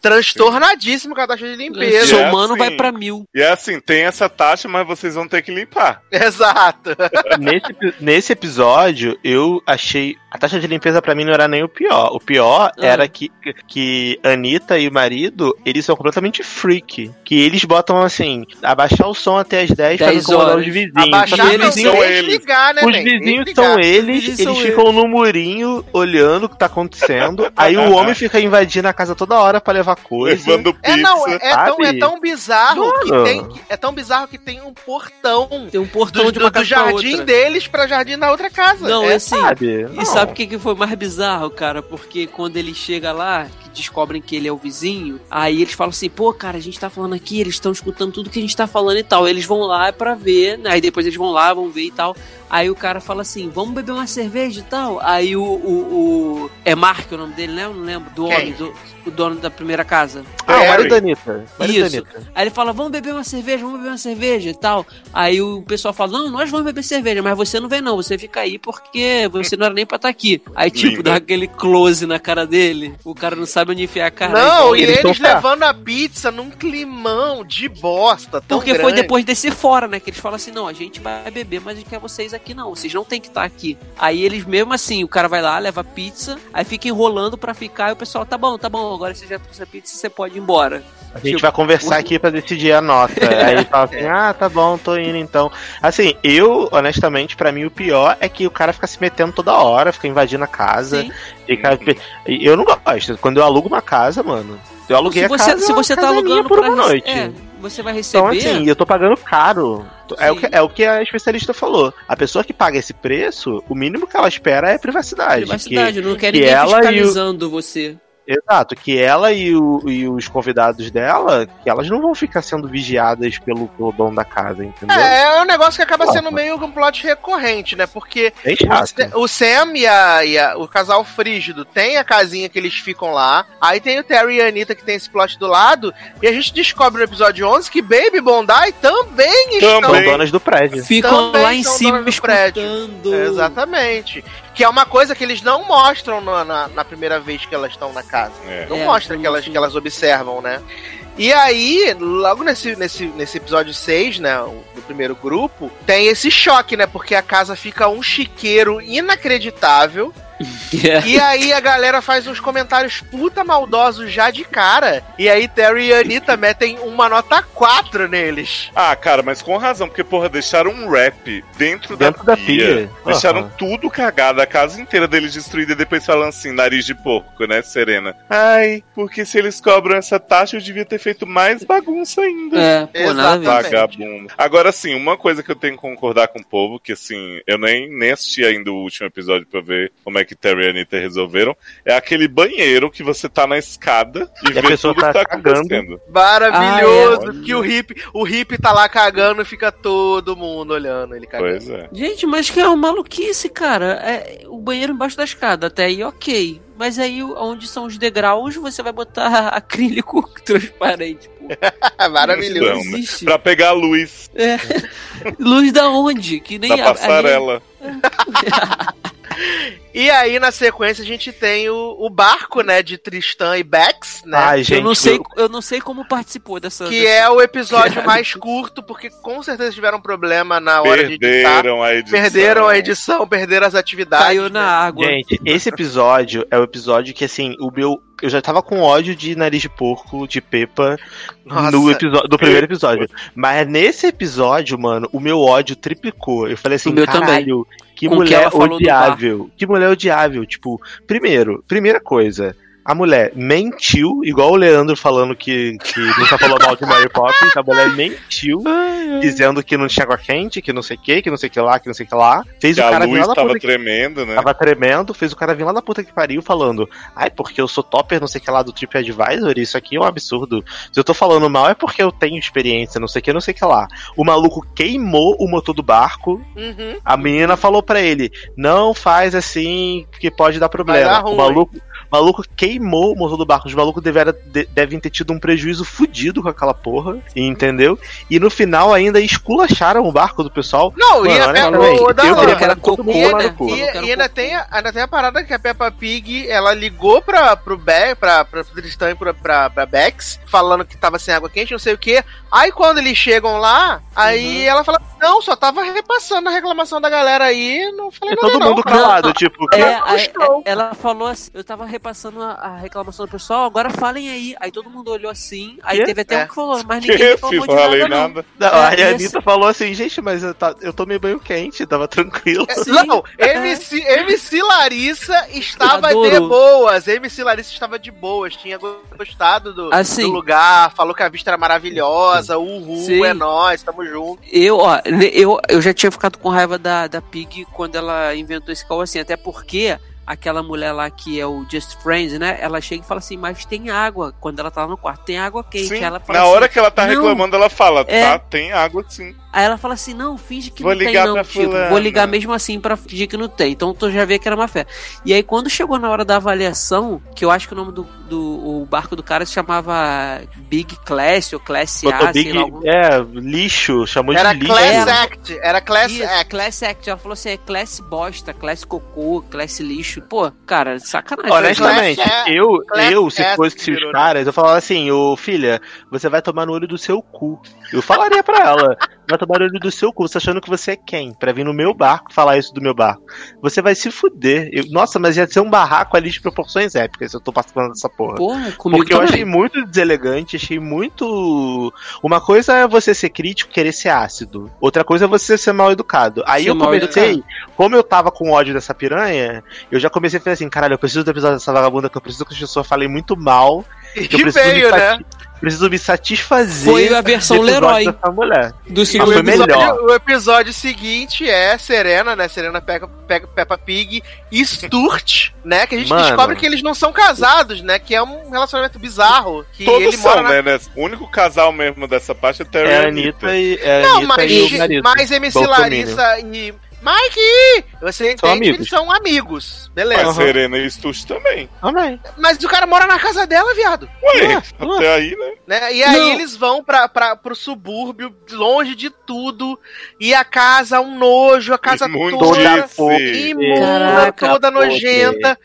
S2: transtornadíssimo com a taxa de limpeza.
S3: Sou-
S5: Somando
S3: assim.
S5: vai pra mil.
S3: E é assim, tem essa taxa, mas vocês vão ter que limpar.
S2: Exato.
S4: nesse, nesse episódio, eu achei. A taxa de limpeza pra mim não era nem o pior. O pior
S5: Ah.
S4: era que, que Anitta e o marido, eles são completamente freak. Que eles botam assim, abaixar o som até as 10 pra não
S5: 10
S4: incomodar
S5: horas.
S4: os vizinhos.
S2: Abaixar
S4: Os
S5: eles
S3: são eles.
S2: ligar, né,
S4: os vizinhos
S2: ligar.
S4: são eles,
S5: Eles
S4: eles ficam no murinho olhando o que tá acontecendo. aí o homem fica invadindo a casa toda hora pra levar coisa.
S3: Levando pizza.
S2: É, não, é, tão, é tão bizarro que tem. que- É tão bizarro que tem um portão
S5: Tem um portão
S2: do,
S5: de uma
S2: do, do jardim
S5: outra.
S2: deles pra jardim da outra casa.
S5: Não,
S2: é,
S5: assim,
S4: Sabe?
S5: E
S4: Não.
S5: sabe o que, que foi mais bizarro, cara? Porque quando ele chega lá, que descobrem que ele é o vizinho, aí eles falam assim, pô, cara, a gente tá falando aqui, eles estão escutando tudo que a gente tá falando e tal. Eles vão lá pra ver, né? aí depois eles vão lá, vão ver e tal. Aí o cara fala assim, vamos beber uma cerveja e tal. Aí o. o, o- é Mark o nome dele, né? Eu não lembro. Do
S2: Quem?
S5: homem, do, o dono da primeira casa.
S4: Ah, o marido da Anitta.
S5: Isso.
S4: Anitta.
S5: Aí ele fala, vamos beber uma cerveja, vamos beber uma cerveja e tal. Aí o pessoal fala, não, nós vamos beber cerveja, mas você não vem não, você fica aí porque você não era nem pra estar aqui. Aí tipo,
S3: Linda.
S5: dá aquele close na cara dele, o cara não sabe onde enfiar a cara.
S2: Não,
S5: aí
S2: e
S4: eles tão
S2: levando a pizza num climão de bosta. Tão
S5: Porque foi
S2: grande.
S5: depois desse fora, né? Que eles falam assim: não, a gente vai beber, mas a gente quer vocês aqui não. Vocês não tem que estar aqui. Aí eles mesmo assim, o cara vai lá, leva pizza, aí fica enrolando pra ficar, e o pessoal, tá bom, tá bom, agora você já trouxe a pizza, você pode ir embora.
S4: A gente
S5: Tipo,
S4: vai conversar aqui pra decidir a nota. Aí ele fala assim: ah, tá bom, tô indo então. Assim, eu, honestamente, pra mim o pior é que o cara fica se metendo toda hora, fica invadindo a casa.
S5: Sim.
S4: Fica... Eu não gosto. Quando eu alugo uma casa, mano, eu aluguei
S5: Se
S4: a
S5: você,
S4: casa.
S5: se você
S4: a
S5: tá
S4: é
S5: alugando
S4: por
S5: pra
S4: uma noite.
S5: É, você vai
S4: Então,
S5: receber.
S4: assim, eu tô pagando caro. É o, que, é o que a especialista falou. A pessoa que paga esse preço, o mínimo que ela espera é privacidade.
S5: privacidade, não quer
S4: que
S5: ninguém
S4: ela e o-
S5: fiscalizando você.
S4: Exato, que ela e, o- e os convidados dela, que elas não vão ficar sendo vigiadas pelo, pelo dono da casa, entendeu?
S2: É, é um negócio que acaba
S4: Nossa.
S2: sendo meio um plot recorrente, né? Porque o, o Sam e, a, e a- o casal frígido tem a casinha que eles ficam lá. Aí tem o Terry e a Anitta que tem esse plot do lado. E a gente descobre no episódio 11 que Baby Bondi também estão.
S4: São
S3: Também.
S4: donas do prédio.
S5: Ficam
S2: Também
S5: lá em cima
S2: do prédio. Exatamente. Que é uma coisa que eles não mostram na, na, na primeira vez que elas estão na casa.
S3: É.
S2: Não
S5: É,
S2: mostra que elas, que elas observam, né? E aí, logo nesse, nesse, nesse episódio 6, né? Do primeiro grupo, tem esse choque, né? Porque a casa fica um chiqueiro inacreditável.
S5: É.
S2: E aí a galera faz uns comentários puta maldosos já de cara. E aí Terry e Anitta metem uma nota 4 neles.
S3: Ah, cara, mas com razão, porque, porra, deixaram um rap dentro,
S4: Dentro
S3: da,
S4: da
S3: pia.
S4: pia.
S3: Deixaram
S4: Aham.
S3: tudo cagado, a casa inteira deles destruída e depois falam assim, nariz de porco, né, Serena? Ai, porque se eles cobram essa taxa, eu devia ter feito mais bagunça ainda.
S5: É, pô.
S3: Vagabundo. Agora, sim, uma coisa que eu tenho que concordar com o povo, que assim, eu nem, nem assisti ainda o último episódio pra ver como é que Terry e Anitta resolveram, é aquele banheiro que você tá na escada e,
S4: E a
S3: vê
S4: pessoa
S3: tudo
S4: tá
S3: que tá
S4: cagando.
S3: acontecendo.
S2: Maravilhoso.
S3: Ah, é.
S2: Que o hippie, o hippie tá lá cagando e fica todo mundo olhando ele cagando.
S3: Pois é.
S5: Gente, mas que é uma maluquice, cara. É, o banheiro embaixo da escada, até aí ok. Mas aí, onde são os degraus, você vai botar acrílico transparente.
S2: Maravilhoso.
S3: Não, né? Pra pegar a luz
S5: É. Luz da onde? Que nem
S3: da
S5: a-
S3: passarela.
S2: E aí, na sequência, a gente tem o, o barco, né, de Tristan e Bex, né?
S4: Ai, gente,
S5: eu, não sei, eu não sei como participou dessa.
S2: que
S5: dessa-
S2: é o episódio mais curto, porque com certeza tiveram problema na hora de editar.
S3: Perderam a edição.
S2: Perderam a edição, perderam as atividades.
S5: Caiu na
S2: né?
S5: água.
S4: Gente, esse episódio é o episódio que, assim, o meu. Eu já tava com ódio de nariz de porco, de Pepa,
S2: Nossa.
S4: no episódio, do primeiro episódio. Mas nesse episódio, mano, o meu ódio triplicou. Eu falei assim,
S5: O meu também.
S4: caralho,
S5: o que
S4: mulher
S5: do
S4: odiável. Que mulher odiável. Tipo, primeiro, primeira coisa. A mulher mentiu, igual o Leandro falando que, que nunca falou mal de Mary Poppins. A mulher mentiu, dizendo que não tinha água quente, que não sei o que, que não sei o que lá, que não sei o que lá. Fez
S3: Que
S4: o
S3: a
S4: cara vir
S3: luz
S4: lá da
S3: tava
S4: puta que
S3: tremendo, né?
S4: Tava tremendo, fez o cara vir lá da puta que pariu falando: Ai, porque eu sou topper, não sei o que lá do TripAdvisor, isso aqui é um absurdo. Se eu tô falando mal é porque eu tenho experiência, não sei o que, não sei o que lá. O maluco queimou o motor do barco,
S2: Uhum.
S4: a menina falou pra ele: Não faz assim, que pode dar
S2: Vai
S4: problema.
S2: dar
S4: o maluco. O maluco queimou o motor do barco. Os malucos devera- de- devem ter tido um prejuízo fudido com aquela porra. Entendeu? E no final ainda esculacharam o barco do pessoal.
S2: Não, e a Peppa,
S4: eu queria que
S5: era cocô, né?
S4: cu.
S2: E,
S5: quero
S2: e ainda, tem, a- ainda tem a parada que a Peppa Pig, ela ligou pra, pro Be pra, pra Tristan e pra, pra, pra Bex, falando que tava sem água quente, não sei o que. Aí quando eles chegam lá, aí
S5: Uhum.
S2: ela fala, não, só tava repassando a reclamação da galera aí, não falei
S4: E
S2: nada
S4: todo
S2: não.
S4: mundo calado, tipo,
S5: É, é- ela falou assim, eu tava repassando a, a reclamação do pessoal, agora falem aí. Aí todo mundo olhou assim, aí
S4: Quê?
S5: teve até
S2: É.
S5: um que falou, mas
S3: Que,
S5: ninguém reclamou de
S3: falei
S5: nada, não.
S3: nada.
S4: Não,
S5: É,
S4: aí a Anitta falou assim, gente, mas eu, tá- eu tomei banho quente, tava tranquilo.
S2: É,
S5: Sim.
S2: Não, MC, MC Larissa estava de boas. MC Larissa estava de boas. Tinha gostado do,
S5: Assim.
S2: do lugar, falou que a vista era maravilhosa. Uhul,
S5: Sim.
S2: é nóis, tamo junto.
S5: Eu, ó, eu, eu já tinha ficado com raiva da, da Pig quando ela inventou esse caô assim, até porque aquela mulher lá que é o Just Friends, né? Ela chega e fala assim, mas tem água. Quando ela tá lá no quarto, tem água quente.
S3: Sim,
S5: ela fala
S3: na
S5: assim,
S3: hora que ela tá reclamando, ela fala,
S5: É.
S3: tá, tem água sim.
S5: Aí ela fala assim, não, finge que
S3: Vou
S5: não tem
S3: ligar
S5: não,
S3: pra
S5: tipo,
S3: fulana.
S5: vou ligar mesmo assim pra fingir que não tem. Então tu já vê que era uma fé. E aí quando chegou na hora da avaliação, que eu acho que o nome do, do o barco do cara se chamava Big Class ou Class
S4: Botou
S5: A,
S4: Big,
S5: sei lá. algum-
S4: é, lixo, chamou
S2: Era
S4: de lixo.
S2: Class
S5: Ela-
S2: Act. Era Class
S5: Isso,
S2: Act.
S5: Class Act. Ela falou assim, é classe bosta, classe cocô, classe lixo. Pô, cara, sacanagem.
S4: Honestamente,
S2: Class é-
S4: eu,
S2: Class
S4: eu, se
S2: S
S4: fosse os
S2: né?
S4: caras, eu falava assim, ô filha, você vai tomar no olho do seu cu. Eu falaria pra ela, vai tomar no olho do seu cu, você achando que você é quem? Pra vir no meu barco falar isso do meu barco. Você vai se fuder. Eu- nossa, mas ia ser um barraco ali de proporções épicas se eu tô participando dessa porra.
S5: Porra, comigo
S4: Porque eu
S5: também.
S4: achei muito deselegante, achei muito. Uma coisa é você ser crítico, querer ser ácido. Outra coisa é você ser mal educado. Aí
S5: Ser
S4: eu comecei, como eu tava com ódio dessa piranha, eu já comecei a falar assim: caralho, eu preciso do episódio dessa vagabunda, que eu preciso que as pessoas falem muito mal.
S2: E
S4: Que eu preciso
S2: veio,
S4: me,
S2: né?
S4: preciso me satisfazer.
S5: Foi a versão Leroy.
S4: Dessa mulher.
S5: Do segundo
S4: foi
S2: episódio,
S4: melhor.
S2: o episódio seguinte é Serena, né? Serena pega, pega Peppa Pig e Sturt, né? Que a gente
S4: Mano.
S2: descobre que eles não são casados, né? Que é um relacionamento bizarro. Que
S3: Todos
S2: ele
S3: são,
S2: mora na...
S3: né, né? O único casal mesmo dessa parte é Terry
S4: É
S3: e
S4: a
S3: Anitta.
S4: Anitta e, é a
S2: Não,
S4: Anitta
S2: mas,
S4: e o marido.
S2: mas MC. Larissa e Mike! Você entende que
S4: amigos.
S2: eles são amigos.
S3: Mas
S2: Beleza.
S3: Serena e Stutz também.
S4: Amém.
S2: Mas o cara mora na casa dela, viado.
S3: Ué,
S4: Ué,
S3: até aí, né?
S2: Né? E aí
S5: Não.
S2: eles vão pra, pra, pro subúrbio, longe de tudo. E a casa, um nojo, a casa
S3: Imundice.
S2: toda imunda,
S5: Caraca,
S2: toda nojenta.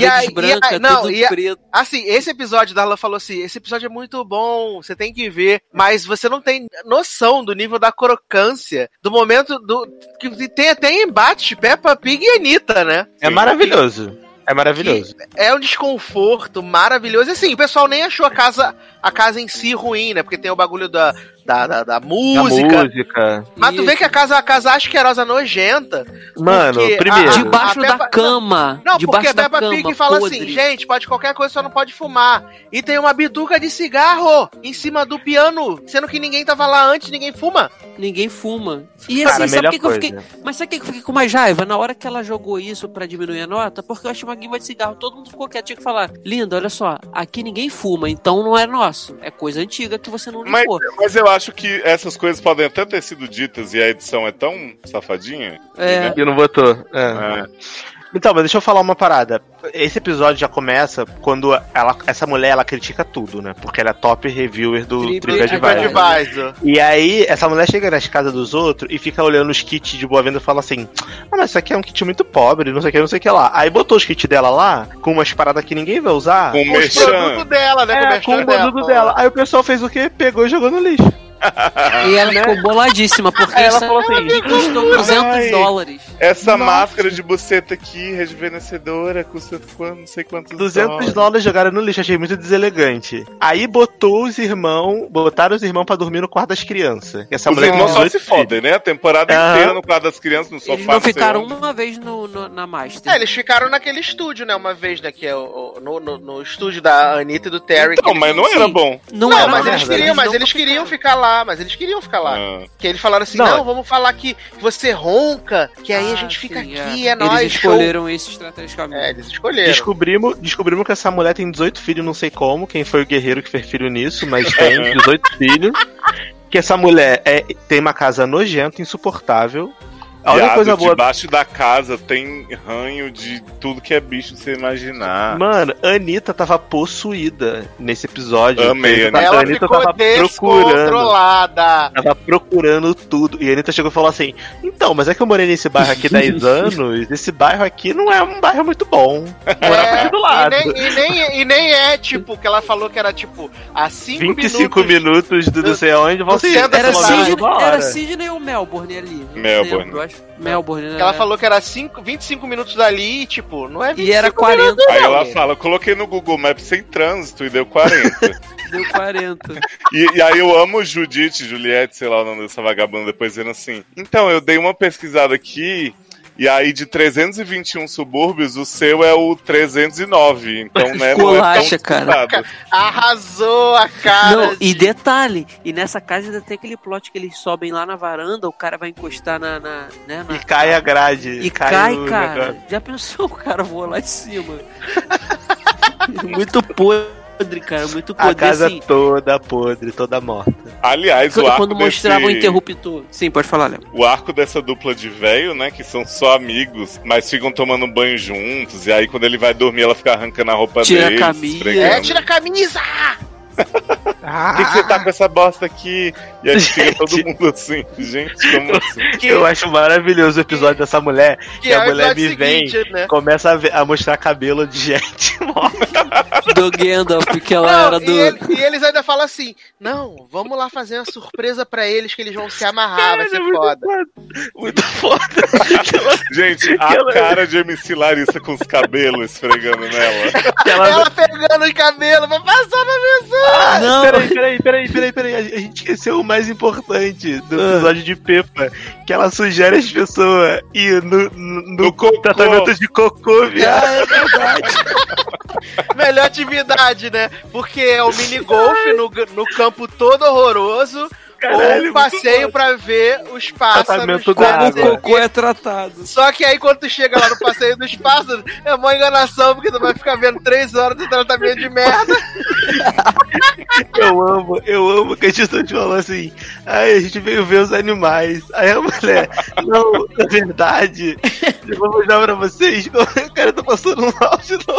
S2: E aí- e
S5: brancas,
S2: aí- não,
S5: tudo
S2: e a-
S5: preto.
S2: Assim, esse episódio, Darla falou assim: esse episódio é muito bom, você tem que ver, mas você não tem noção do nível da crocância, do momento do. que tem até embate Peppa Pig e Anitta, né?
S4: É maravilhoso. É maravilhoso.
S2: É um desconforto maravilhoso. Assim, o pessoal nem achou a casa, a casa em si ruim, né? Porque tem o bagulho da, da, da, da
S4: Da
S2: música.
S4: música.
S2: Mas tu vê
S5: Isso.
S2: que a casa é uma casa asquerosa, nojenta.
S4: Mano, primeiro.
S2: a-
S5: Debaixo
S2: a Peppa-
S5: da cama.
S2: Não,
S5: debaixo
S2: porque a
S5: da
S2: Peppa
S5: cama,
S2: Pig fala
S5: podre.
S2: assim, gente, pode qualquer coisa, só não pode fumar. E tem uma bituca de cigarro em cima do piano, sendo que ninguém tava lá antes, ninguém fuma.
S5: Ninguém fuma. E
S4: Cara,
S5: assim,
S4: a
S5: sabe que, que eu
S4: coisa.
S5: fiquei. Mas sabe o que eu fiquei com mais raiva? Na hora que ela jogou isso pra diminuir a nota, porque eu achei uma guimba de cigarro, todo mundo ficou quieto, tinha que falar, linda, olha só, aqui ninguém fuma, então não é nosso. É coisa antiga que você não
S3: Mas,
S5: limpou.
S3: mas eu acho que essas coisas podem até ter sido ditas e a edição é tão safadinha.
S5: É.
S3: né?
S4: Que não votou. É.
S3: É.
S4: Então, mas deixa eu falar uma parada. Esse episódio já começa quando ela, essa mulher ela critica tudo, né? Porque ela é top reviewer do
S5: Trip
S4: TripAdvisor. E aí, essa mulher chega nas casas dos outros e fica olhando os kits de boa venda e fala assim: Ah, mas isso aqui é um kit muito pobre, não sei o que, não sei o que lá. Aí botou os kits dela lá, com umas paradas que ninguém vai usar.
S3: Com o
S2: Os
S3: merchan.
S2: produtos dela, né?
S4: É, com o produto dela. Aí o pessoal fez o quê? Pegou e jogou no lixo.
S5: E ela ficou boladíssima, porque
S4: ela falou assim,
S5: custou 200
S3: ai.
S5: dólares.
S3: Essa
S4: Nossa.
S3: máscara de buceta aqui, rejuvenescedora, custa quanto, não sei quantos
S4: 200
S3: dólares.
S4: dólares jogaram no lixo, achei muito deselegante. Aí botou os irmãos, botaram os irmãos pra dormir no quarto das crianças. Essa
S3: Os irmãos só
S4: 18
S3: se fodem, né? A temporada
S4: Aham.
S3: inteira no quarto das crianças, no sofá.
S5: Eles não ficaram uma vez no, no- na Master.
S2: É, eles ficaram naquele estúdio, né? Uma vez, né? Que é o, no, no, no estúdio da Anitta e do Terry.
S3: Então, mas
S2: eles-
S3: não era
S5: Sim.
S3: bom.
S5: Não,
S2: Não,
S5: era
S2: mas eles queriam, mas
S5: não
S2: eles queriam ficar lá, mas eles queriam ficar lá.
S3: Ah.
S2: Que eles falaram assim,
S4: Não,
S2: não,
S4: é-
S2: vamos falar que você ronca, que aí a
S5: Ah,
S2: gente fica
S5: sim,
S2: aqui, é,
S5: Eles
S2: nóis, show.
S5: escolheram isso estrategicamente.
S2: É, eles escolheram.
S4: Descobrimos, descobrimos que essa mulher tem 18 filhos, não sei como, quem foi o guerreiro que fez filho nisso, mas tem 18 filhos. Que essa mulher é, tem uma casa nojenta, insuportável. A única coisa boa.
S3: Debaixo da casa tem ranho de tudo que é bicho você imaginar.
S4: Mano, a Anitta tava possuída nesse episódio.
S3: Amei,
S4: a Anitta,
S2: Ela
S4: a Anitta
S2: ficou
S4: tava procurando. Tava procurando tudo. E a Anitta chegou e falou assim: Então, mas é que eu morei nesse bairro aqui 10 anos. Esse bairro aqui não é um bairro muito bom. Morava
S2: É,
S4: aqui do lado.
S2: e, nem, e, nem, e nem é, tipo, que ela falou que era, tipo, a 5
S4: 25
S2: minutos.
S4: minutos, do não sei aonde. Vão
S2: do centro da
S5: Era. Sidney, era Sidney ou Melbourne ali?
S3: Melbourne.
S5: Acho. Melbourne, né?
S2: Ela falou que era cinco, 25 minutos dali e, tipo, não é 25
S5: E era 40,
S3: Aí ela fala, eu coloquei no Google Maps sem trânsito e deu 40.
S5: deu 40.
S3: e, e aí eu amo Judite, Juliette, sei lá o nome dessa vagabunda, depois dizendo assim. Então, eu dei uma pesquisada aqui. E aí, de 321 subúrbios, o seu é o 309. Então, né, não é tão
S5: Colacha, cara.
S3: disputado.
S2: Arrasou a cara.
S5: Não, e
S2: de-
S5: detalhe, e nessa casa ainda tem aquele plot que eles sobem lá na varanda, o cara vai encostar na. na, né, na-
S4: E cai a grade.
S5: e cai,
S4: o
S5: cara.
S4: negócio.
S5: Já pensou o cara voa lá em cima? muito podre, cara, muito podre.
S4: A casa
S5: assim,
S4: toda podre, toda morta.
S3: Aliás, o
S5: quando,
S3: arco,
S5: quando mostrava o
S3: desse,
S5: interruptor. Sim, pode falar, Léo.
S3: o arco dessa dupla de velho, né, que são só amigos, mas ficam tomando banho juntos, e aí quando ele vai dormir, ela fica arrancando a roupa
S5: Tira a
S3: dele.
S5: camisa.
S3: esfregando.
S2: É, tira a camisa!
S3: Por que, que você tá com essa bosta aqui? E aí fica todo mundo assim, gente, como assim?
S4: Eu acho maravilhoso o episódio dessa mulher.
S2: Que
S4: Que a
S2: é
S4: mulher me vem,
S2: seguinte, né?
S4: começa a, ver- a mostrar cabelo de gente morta.
S5: Do Gandalf, que ela
S2: Não,
S5: era
S2: e,
S5: do.
S2: ele- e eles ainda falam assim: não, vamos lá fazer uma surpresa pra eles que eles vão se amarrar, vai ser
S4: Caralho,
S2: foda.
S4: Muito foda.
S3: Gente, a
S4: Aquela-
S3: cara de MC Larissa com os cabelos esfregando nela.
S4: Ela-
S2: Ela pegando o cabelo, vai passar na pessoa.
S4: Ah,
S5: Não.
S4: Peraí, peraí, peraí, peraí, peraí. A gente esqueceu o mais importante do
S5: Ah.
S4: episódio de Pepa. Que ela sugere as pessoas ir no, no, no
S3: cocô.
S4: tratamento de cocô, viado.
S5: Ah, é verdade.
S2: Melhor atividade, né? Porque é o mini golf no, no campo todo horroroso. Ou
S4: Caralho,
S2: um passeio pra ver os pássaros.
S5: Como o cocô é tratado.
S2: Só que aí quando tu chega lá no passeio dos pássaros, é uma enganação, porque tu vai ficar vendo três horas de tratamento de merda.
S4: Eu amo, eu amo que a gente te falou assim. Ai, a gente veio ver os animais. Aí a mulher, não, na verdade, eu vou mostrar pra vocês. cara tá passando um áudio não.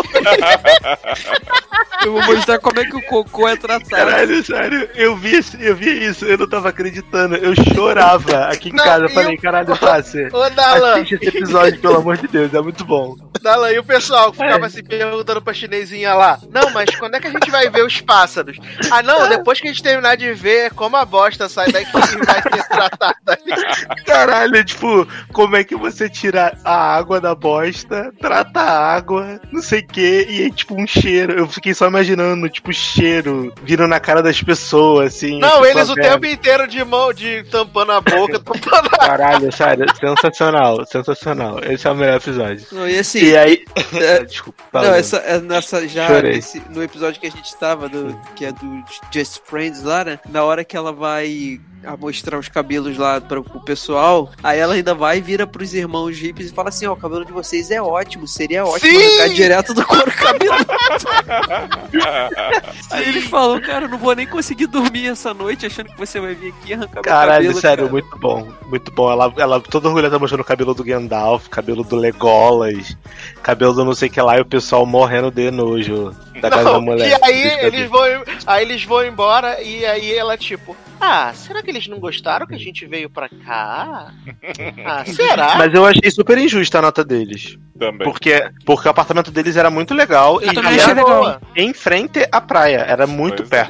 S5: Eu vou mostrar como é que o cocô é tratado.
S4: Caralho, sério, eu vi, eu vi isso, eu não tava acreditando. Eu chorava aqui em
S2: Não,
S4: casa. Eu falei,
S2: eu-
S4: caralho, Fácil.
S2: Ô, Dalan,
S4: Assiste esse episódio, pelo amor de Deus, é muito bom.
S2: Dalan, e o pessoal que ficava se perguntando pra chinesinha lá, não, mas quando é que a gente vai ver os pássaros? Ah, não, depois que a gente terminar de ver como a bosta sai daqui e vai ser tratada ali.
S4: Caralho, tipo, como é que você tira a água da bosta, trata a água, não sei o que, e é tipo um cheiro. Eu fiquei só imaginando, tipo, cheiro vindo na cara das pessoas, assim.
S2: Não,
S4: tipo,
S2: eles o tempo inteiro de mão, de tampando a boca, tampando a...
S4: Caralho, sério, sensacional, sensacional. Esse é o melhor episódio.
S5: Não, e assim,
S4: E aí.
S5: é-
S4: Desculpa.
S5: Não, essa, é nessa já nesse- no episódio que a gente tava, do, que é do Just Friends lá, né? Na hora que ela vai a mostrar os cabelos lá para o pessoal, aí ela ainda vai e vira pros irmãos hippies e fala assim: ó, o cabelo de vocês é ótimo, seria ótimo
S2: Sim!
S5: arrancar direto do couro cabeludo. aí eles falam, cara, eu não vou nem conseguir dormir essa noite achando que você vai vir aqui e arrancar meu
S4: Caralho,
S5: cabelo.
S4: sério,
S5: cara.
S4: muito bom. Muito bom. Ela, ela toda orgulhosa mostrando o cabelo do Gandalf, cabelo do Legolas, cabelo do não sei o que lá, e o pessoal morrendo de nojo da casa da
S2: Não,
S4: mulher.
S2: e aí eles, vão, aí eles vão embora e aí ela tipo, ah, será que eles não gostaram que a gente veio pra cá? Ah, será?
S4: Mas eu achei super injusta a nota deles.
S3: Também.
S4: Porque, porque o apartamento deles era muito legal
S5: Eu
S4: e
S5: também achei legal.
S4: em frente à praia. Era muito
S3: Pois é.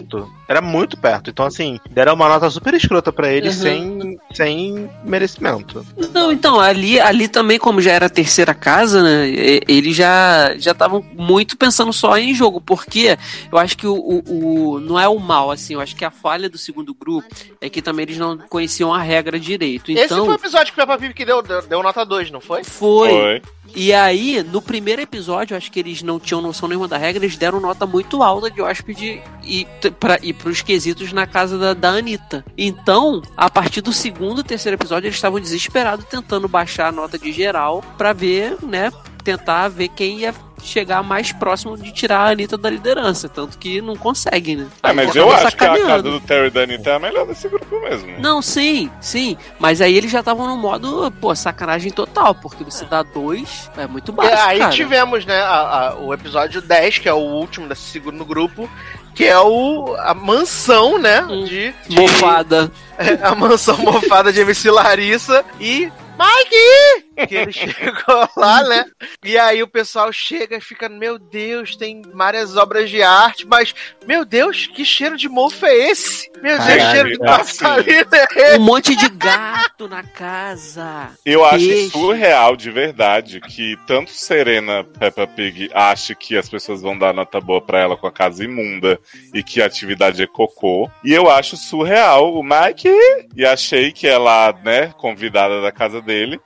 S4: Era muito perto. Então, assim, deram uma nota super escrota pra eles
S5: Uhum.
S4: sem, sem merecimento.
S5: Não, então, ali, ali também, como já era a terceira casa, né? Eles já já estavam muito pensando só em jogo, porque eu acho que o, o, o- não é o mal, assim, eu acho que a falha do segundo grupo é que também eles não conheciam a regra direito.
S2: Esse
S5: Então,
S2: foi o episódio que o Peppa Pig que deu, deu, deu nota 2, não foi?
S5: foi.
S3: Foi.
S5: E aí, no primeiro episódio, acho que eles não tinham noção nenhuma da regra, eles deram nota muito alta de hóspede e, pra, e pros quesitos na casa da, da Anitta. Então, a partir do segundo e terceiro episódio, eles estavam desesperados tentando baixar a nota de geral pra ver, né, tentar ver quem ia chegar mais próximo de tirar a Anitta da liderança. Tanto que não conseguem, né?
S3: É, mas eu acho que a casa do Terry e da Anitta é a melhor desse grupo mesmo.
S5: Não, sim, sim. Mas aí eles já estavam no modo, pô, sacanagem total, porque você dá dois, é muito baixo,
S2: E aí
S5: cara.
S2: tivemos, né, a- a- o episódio 10, que é o último desse segundo grupo, que é o a mansão, né,
S5: Hum.
S2: de, de
S5: Mofada.
S2: a mansão mofada de MC Larissa e Mike! Que ele chegou lá, né? E aí o pessoal chega e fica, meu Deus, tem várias obras de arte, mas, meu Deus, que cheiro de mofo é esse? Meu Deus,
S4: Caralho,
S2: cheiro de
S3: é
S2: naftalina é esse?
S5: Um monte de gato na casa.
S3: Eu acho
S5: Peixe.
S3: surreal de verdade que tanto Serena Peppa Pig acha que as pessoas vão dar nota boa pra ela com a casa imunda e que a atividade é cocô. E eu acho surreal o Mike e achei que ela, né, convidada da casa dele,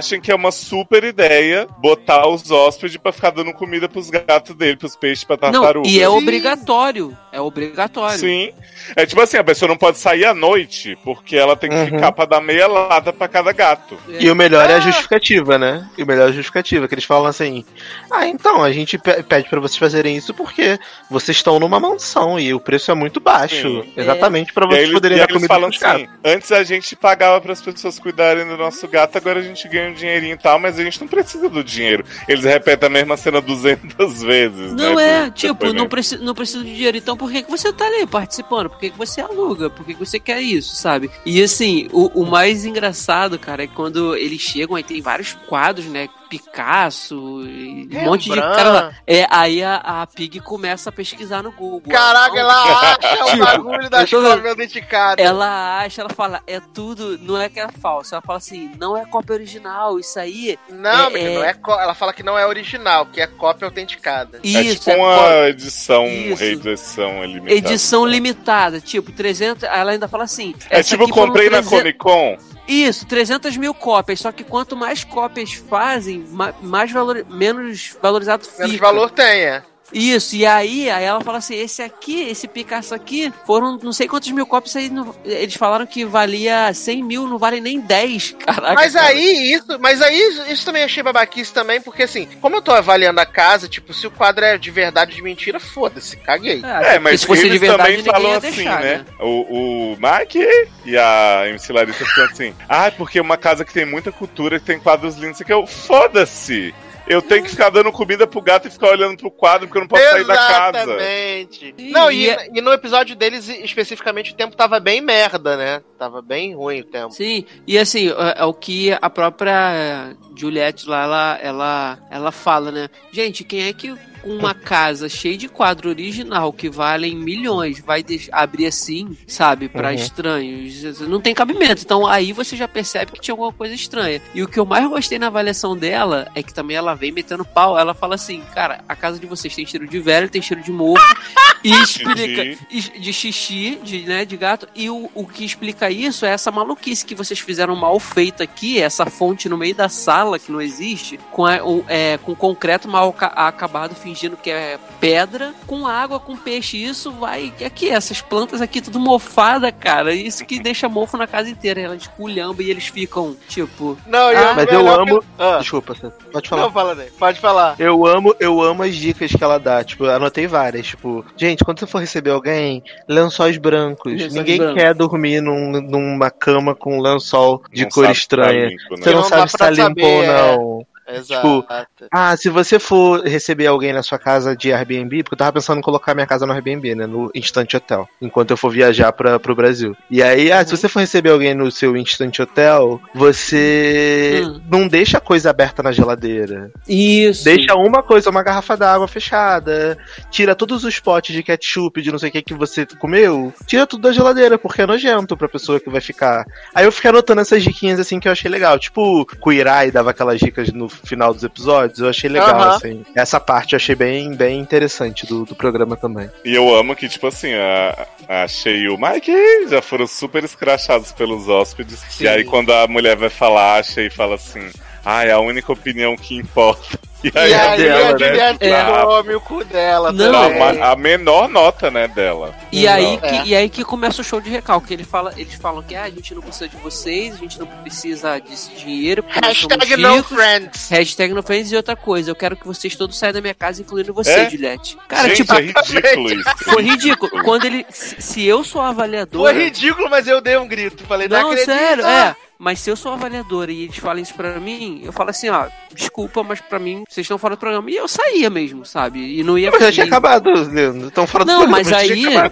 S3: achem que é uma super ideia botar os hóspedes pra ficar dando comida pros gatos dele, pros peixes, pra
S5: Não,
S3: tartaruga.
S5: e é
S2: Sim.
S5: obrigatório. É obrigatório.
S3: Sim. É tipo assim, a pessoa não pode sair à noite porque ela tem que
S4: Uhum.
S3: ficar pra dar meia lata pra cada gato.
S5: É.
S4: E o melhor é
S2: Ah.
S4: a justificativa, né? E o melhor é a justificativa, que eles falam assim: Ah, então, a gente pe- pede pra vocês fazerem isso porque vocês estão numa mansão e o preço é muito baixo.
S3: Sim.
S4: Exatamente pra
S3: E aí
S4: vocês
S3: eles,
S4: poderem
S3: e
S4: dar comida pros
S3: assim:
S4: gatos.
S3: antes a gente pagava para as pessoas cuidarem do nosso gato, agora a gente ganha um dinheirinho e tal, mas a gente não precisa do dinheiro. Eles repetem a mesma cena 200 vezes.
S5: Não
S3: né,
S5: é, tipo, não, preci não precisa de dinheiro. Então por que, que você tá ali participando? Por que, que você aluga? Por que, que você quer isso, sabe? E assim, o, o mais engraçado, cara, é quando eles chegam, aí tem vários quadros, né? Picasso, e um monte de cara lá. É, aí a, a Pig começa a pesquisar no Google.
S2: Caraca,
S5: Não,
S2: ela acha o bagulho da
S5: vendo.
S2: dedicada.
S5: Ela acha, ela fala, é tudo, não é que é falso. Ela fala assim, não é cópia original, isso aí.
S2: Não,
S5: É,
S2: menino,
S5: é-
S2: não é ela fala que não é original, que é cópia autenticada.
S3: É
S5: Isso,
S3: tipo
S5: é
S3: uma edição,
S5: Isso.
S3: reedição limitada.
S5: edição limitada, tipo, 300. Ela ainda fala assim.
S3: É tipo, comprei na
S5: 300
S3: Comic Con.
S5: Isso, 300 mil cópias. Só que quanto mais cópias fazem, ma- mais valor, menos valorizado fica.
S2: Menos valor tem, é.
S5: Isso, e aí, aí ela fala assim: esse aqui, esse Picasso aqui, foram não sei quantos mil cópias aí. não- eles falaram que valia 100 mil, não vale nem 10. Caraca.
S2: Mas
S5: cara.
S2: aí, isso, mas aí isso- também achei babaquice também, porque assim, como eu tô avaliando a casa, tipo, se o quadro é de verdade ou de mentira, foda-se, caguei.
S3: É,
S5: porque
S3: mas
S5: se fosse
S3: eles
S5: de verdade,
S3: também
S5: ia
S3: assim,
S5: deixar,
S3: né? O, o Mike e a MC Larissa ficam assim, ah, porque é uma casa que tem muita cultura, que tem quadros lindos, que eu, foda-se! Eu tenho que ficar dando comida pro gato e ficar olhando pro quadro porque eu não posso sair da casa.
S2: Exatamente. Não, e,
S5: e
S2: no episódio deles, especificamente, o tempo tava bem merda, né? Tava bem ruim o tempo.
S5: Sim, e assim, é, é o que a própria Juliette lá, ela, ela, ela fala, né? Gente, quem é que uma casa cheia de quadro original que valem milhões vai abrir assim, sabe, Pra
S4: Uhum.
S5: estranhos? Não tem cabimento. Então aí você já percebe que tinha alguma coisa estranha. E o que eu mais gostei na avaliação dela é que também ela vem metendo pau. Ela fala assim, cara, a casa de vocês tem cheiro de velho, tem cheiro de mofo. e explica de xixi, de, né, de gato. E o, o que explica isso é essa maluquice que vocês fizeram mal feito aqui, essa fonte no meio da sala que não existe, com, a- o- é, com concreto mal aca- acabado fingindo fingindo que é pedra, com água, com peixe. Isso vai. Aqui, essas plantas aqui, tudo mofada, cara. Isso que deixa mofo na casa inteira. Ela esculhamba e eles ficam, tipo.
S2: Não, e
S5: Ah,
S4: Mas eu amo.
S2: que- Ah,
S4: Desculpa, pode falar.
S2: não, fala, Ney. Pode falar.
S4: Eu amo, eu amo as dicas que ela dá. Tipo, eu anotei várias. Tipo, gente, quando você for receber alguém, lençóis brancos.
S5: Lençóis
S4: Ninguém
S5: brancos.
S4: quer dormir num- numa cama com lençol de
S3: Não
S4: cor
S3: tá
S4: estranha.
S3: limpo, né?
S4: Você não,
S2: Não
S4: sabe se tá limpo ou
S2: é.
S4: Não.
S2: Exato.
S4: Ah, se você for receber alguém na sua casa de Airbnb, porque eu tava pensando em colocar minha casa no Airbnb, né? No Instant Hotel, enquanto eu for viajar pra, pro Brasil. E aí, ah, se você for receber alguém no seu Instant Hotel, você
S5: Hum.
S4: não deixa a coisa aberta na geladeira.
S5: Isso.
S4: Deixa uma coisa, uma garrafa d'água fechada. Tira todos os potes de ketchup, de não sei o que que você comeu. Tira tudo da geladeira, porque é nojento pra pessoa que vai ficar. Aí eu fiquei anotando essas diquinhas assim que eu achei legal. Tipo, o Irai dava aquelas dicas no final dos episódios. Eu achei legal,
S2: Aham.
S4: assim. Essa parte eu achei bem, bem interessante do, do programa também.
S3: E eu amo que, tipo assim, a, a Shea e o Mike já foram super escrachados pelos hóspedes.
S5: Sim.
S3: E aí, quando a mulher vai falar, a Shea fala assim: Ah, é a única opinião que importa. E
S2: E
S3: aí,
S2: aí,
S3: a
S4: dela,
S2: a
S3: né,
S2: Juliette
S5: É.
S2: come o cu dela
S5: Não,
S2: também.
S3: a menor nota, né, dela.
S5: E aí,
S2: É.
S5: que, e aí que começa o show de recalque. Ele fala, eles falam que ah, a gente não precisa de vocês, a gente não precisa desse dinheiro.
S2: Hashtag no
S5: ricos.
S2: friends.
S5: Hashtag no friends e outra coisa. Eu quero que vocês todos saiam da minha casa, incluindo você,
S3: É?
S5: Juliette. Cara,
S3: Gente,
S5: tipo,
S3: é ridículo isso.
S5: foi ridículo. Quando ele. Se, se eu sou a avaliadora.
S2: Foi ridículo, mas eu dei um grito. Falei, não,
S5: Não,
S2: acredito.
S5: sério, é. Mas se eu sou avaliadora e eles falam isso pra mim, eu falo assim, ó, desculpa, mas pra mim, vocês estão fora do programa. E eu saía mesmo, sabe? E não ia
S4: Mas já tinha acabado, Leandro. Estão fora do
S5: Não,
S4: programa,
S5: mas
S4: já tinha
S5: aí.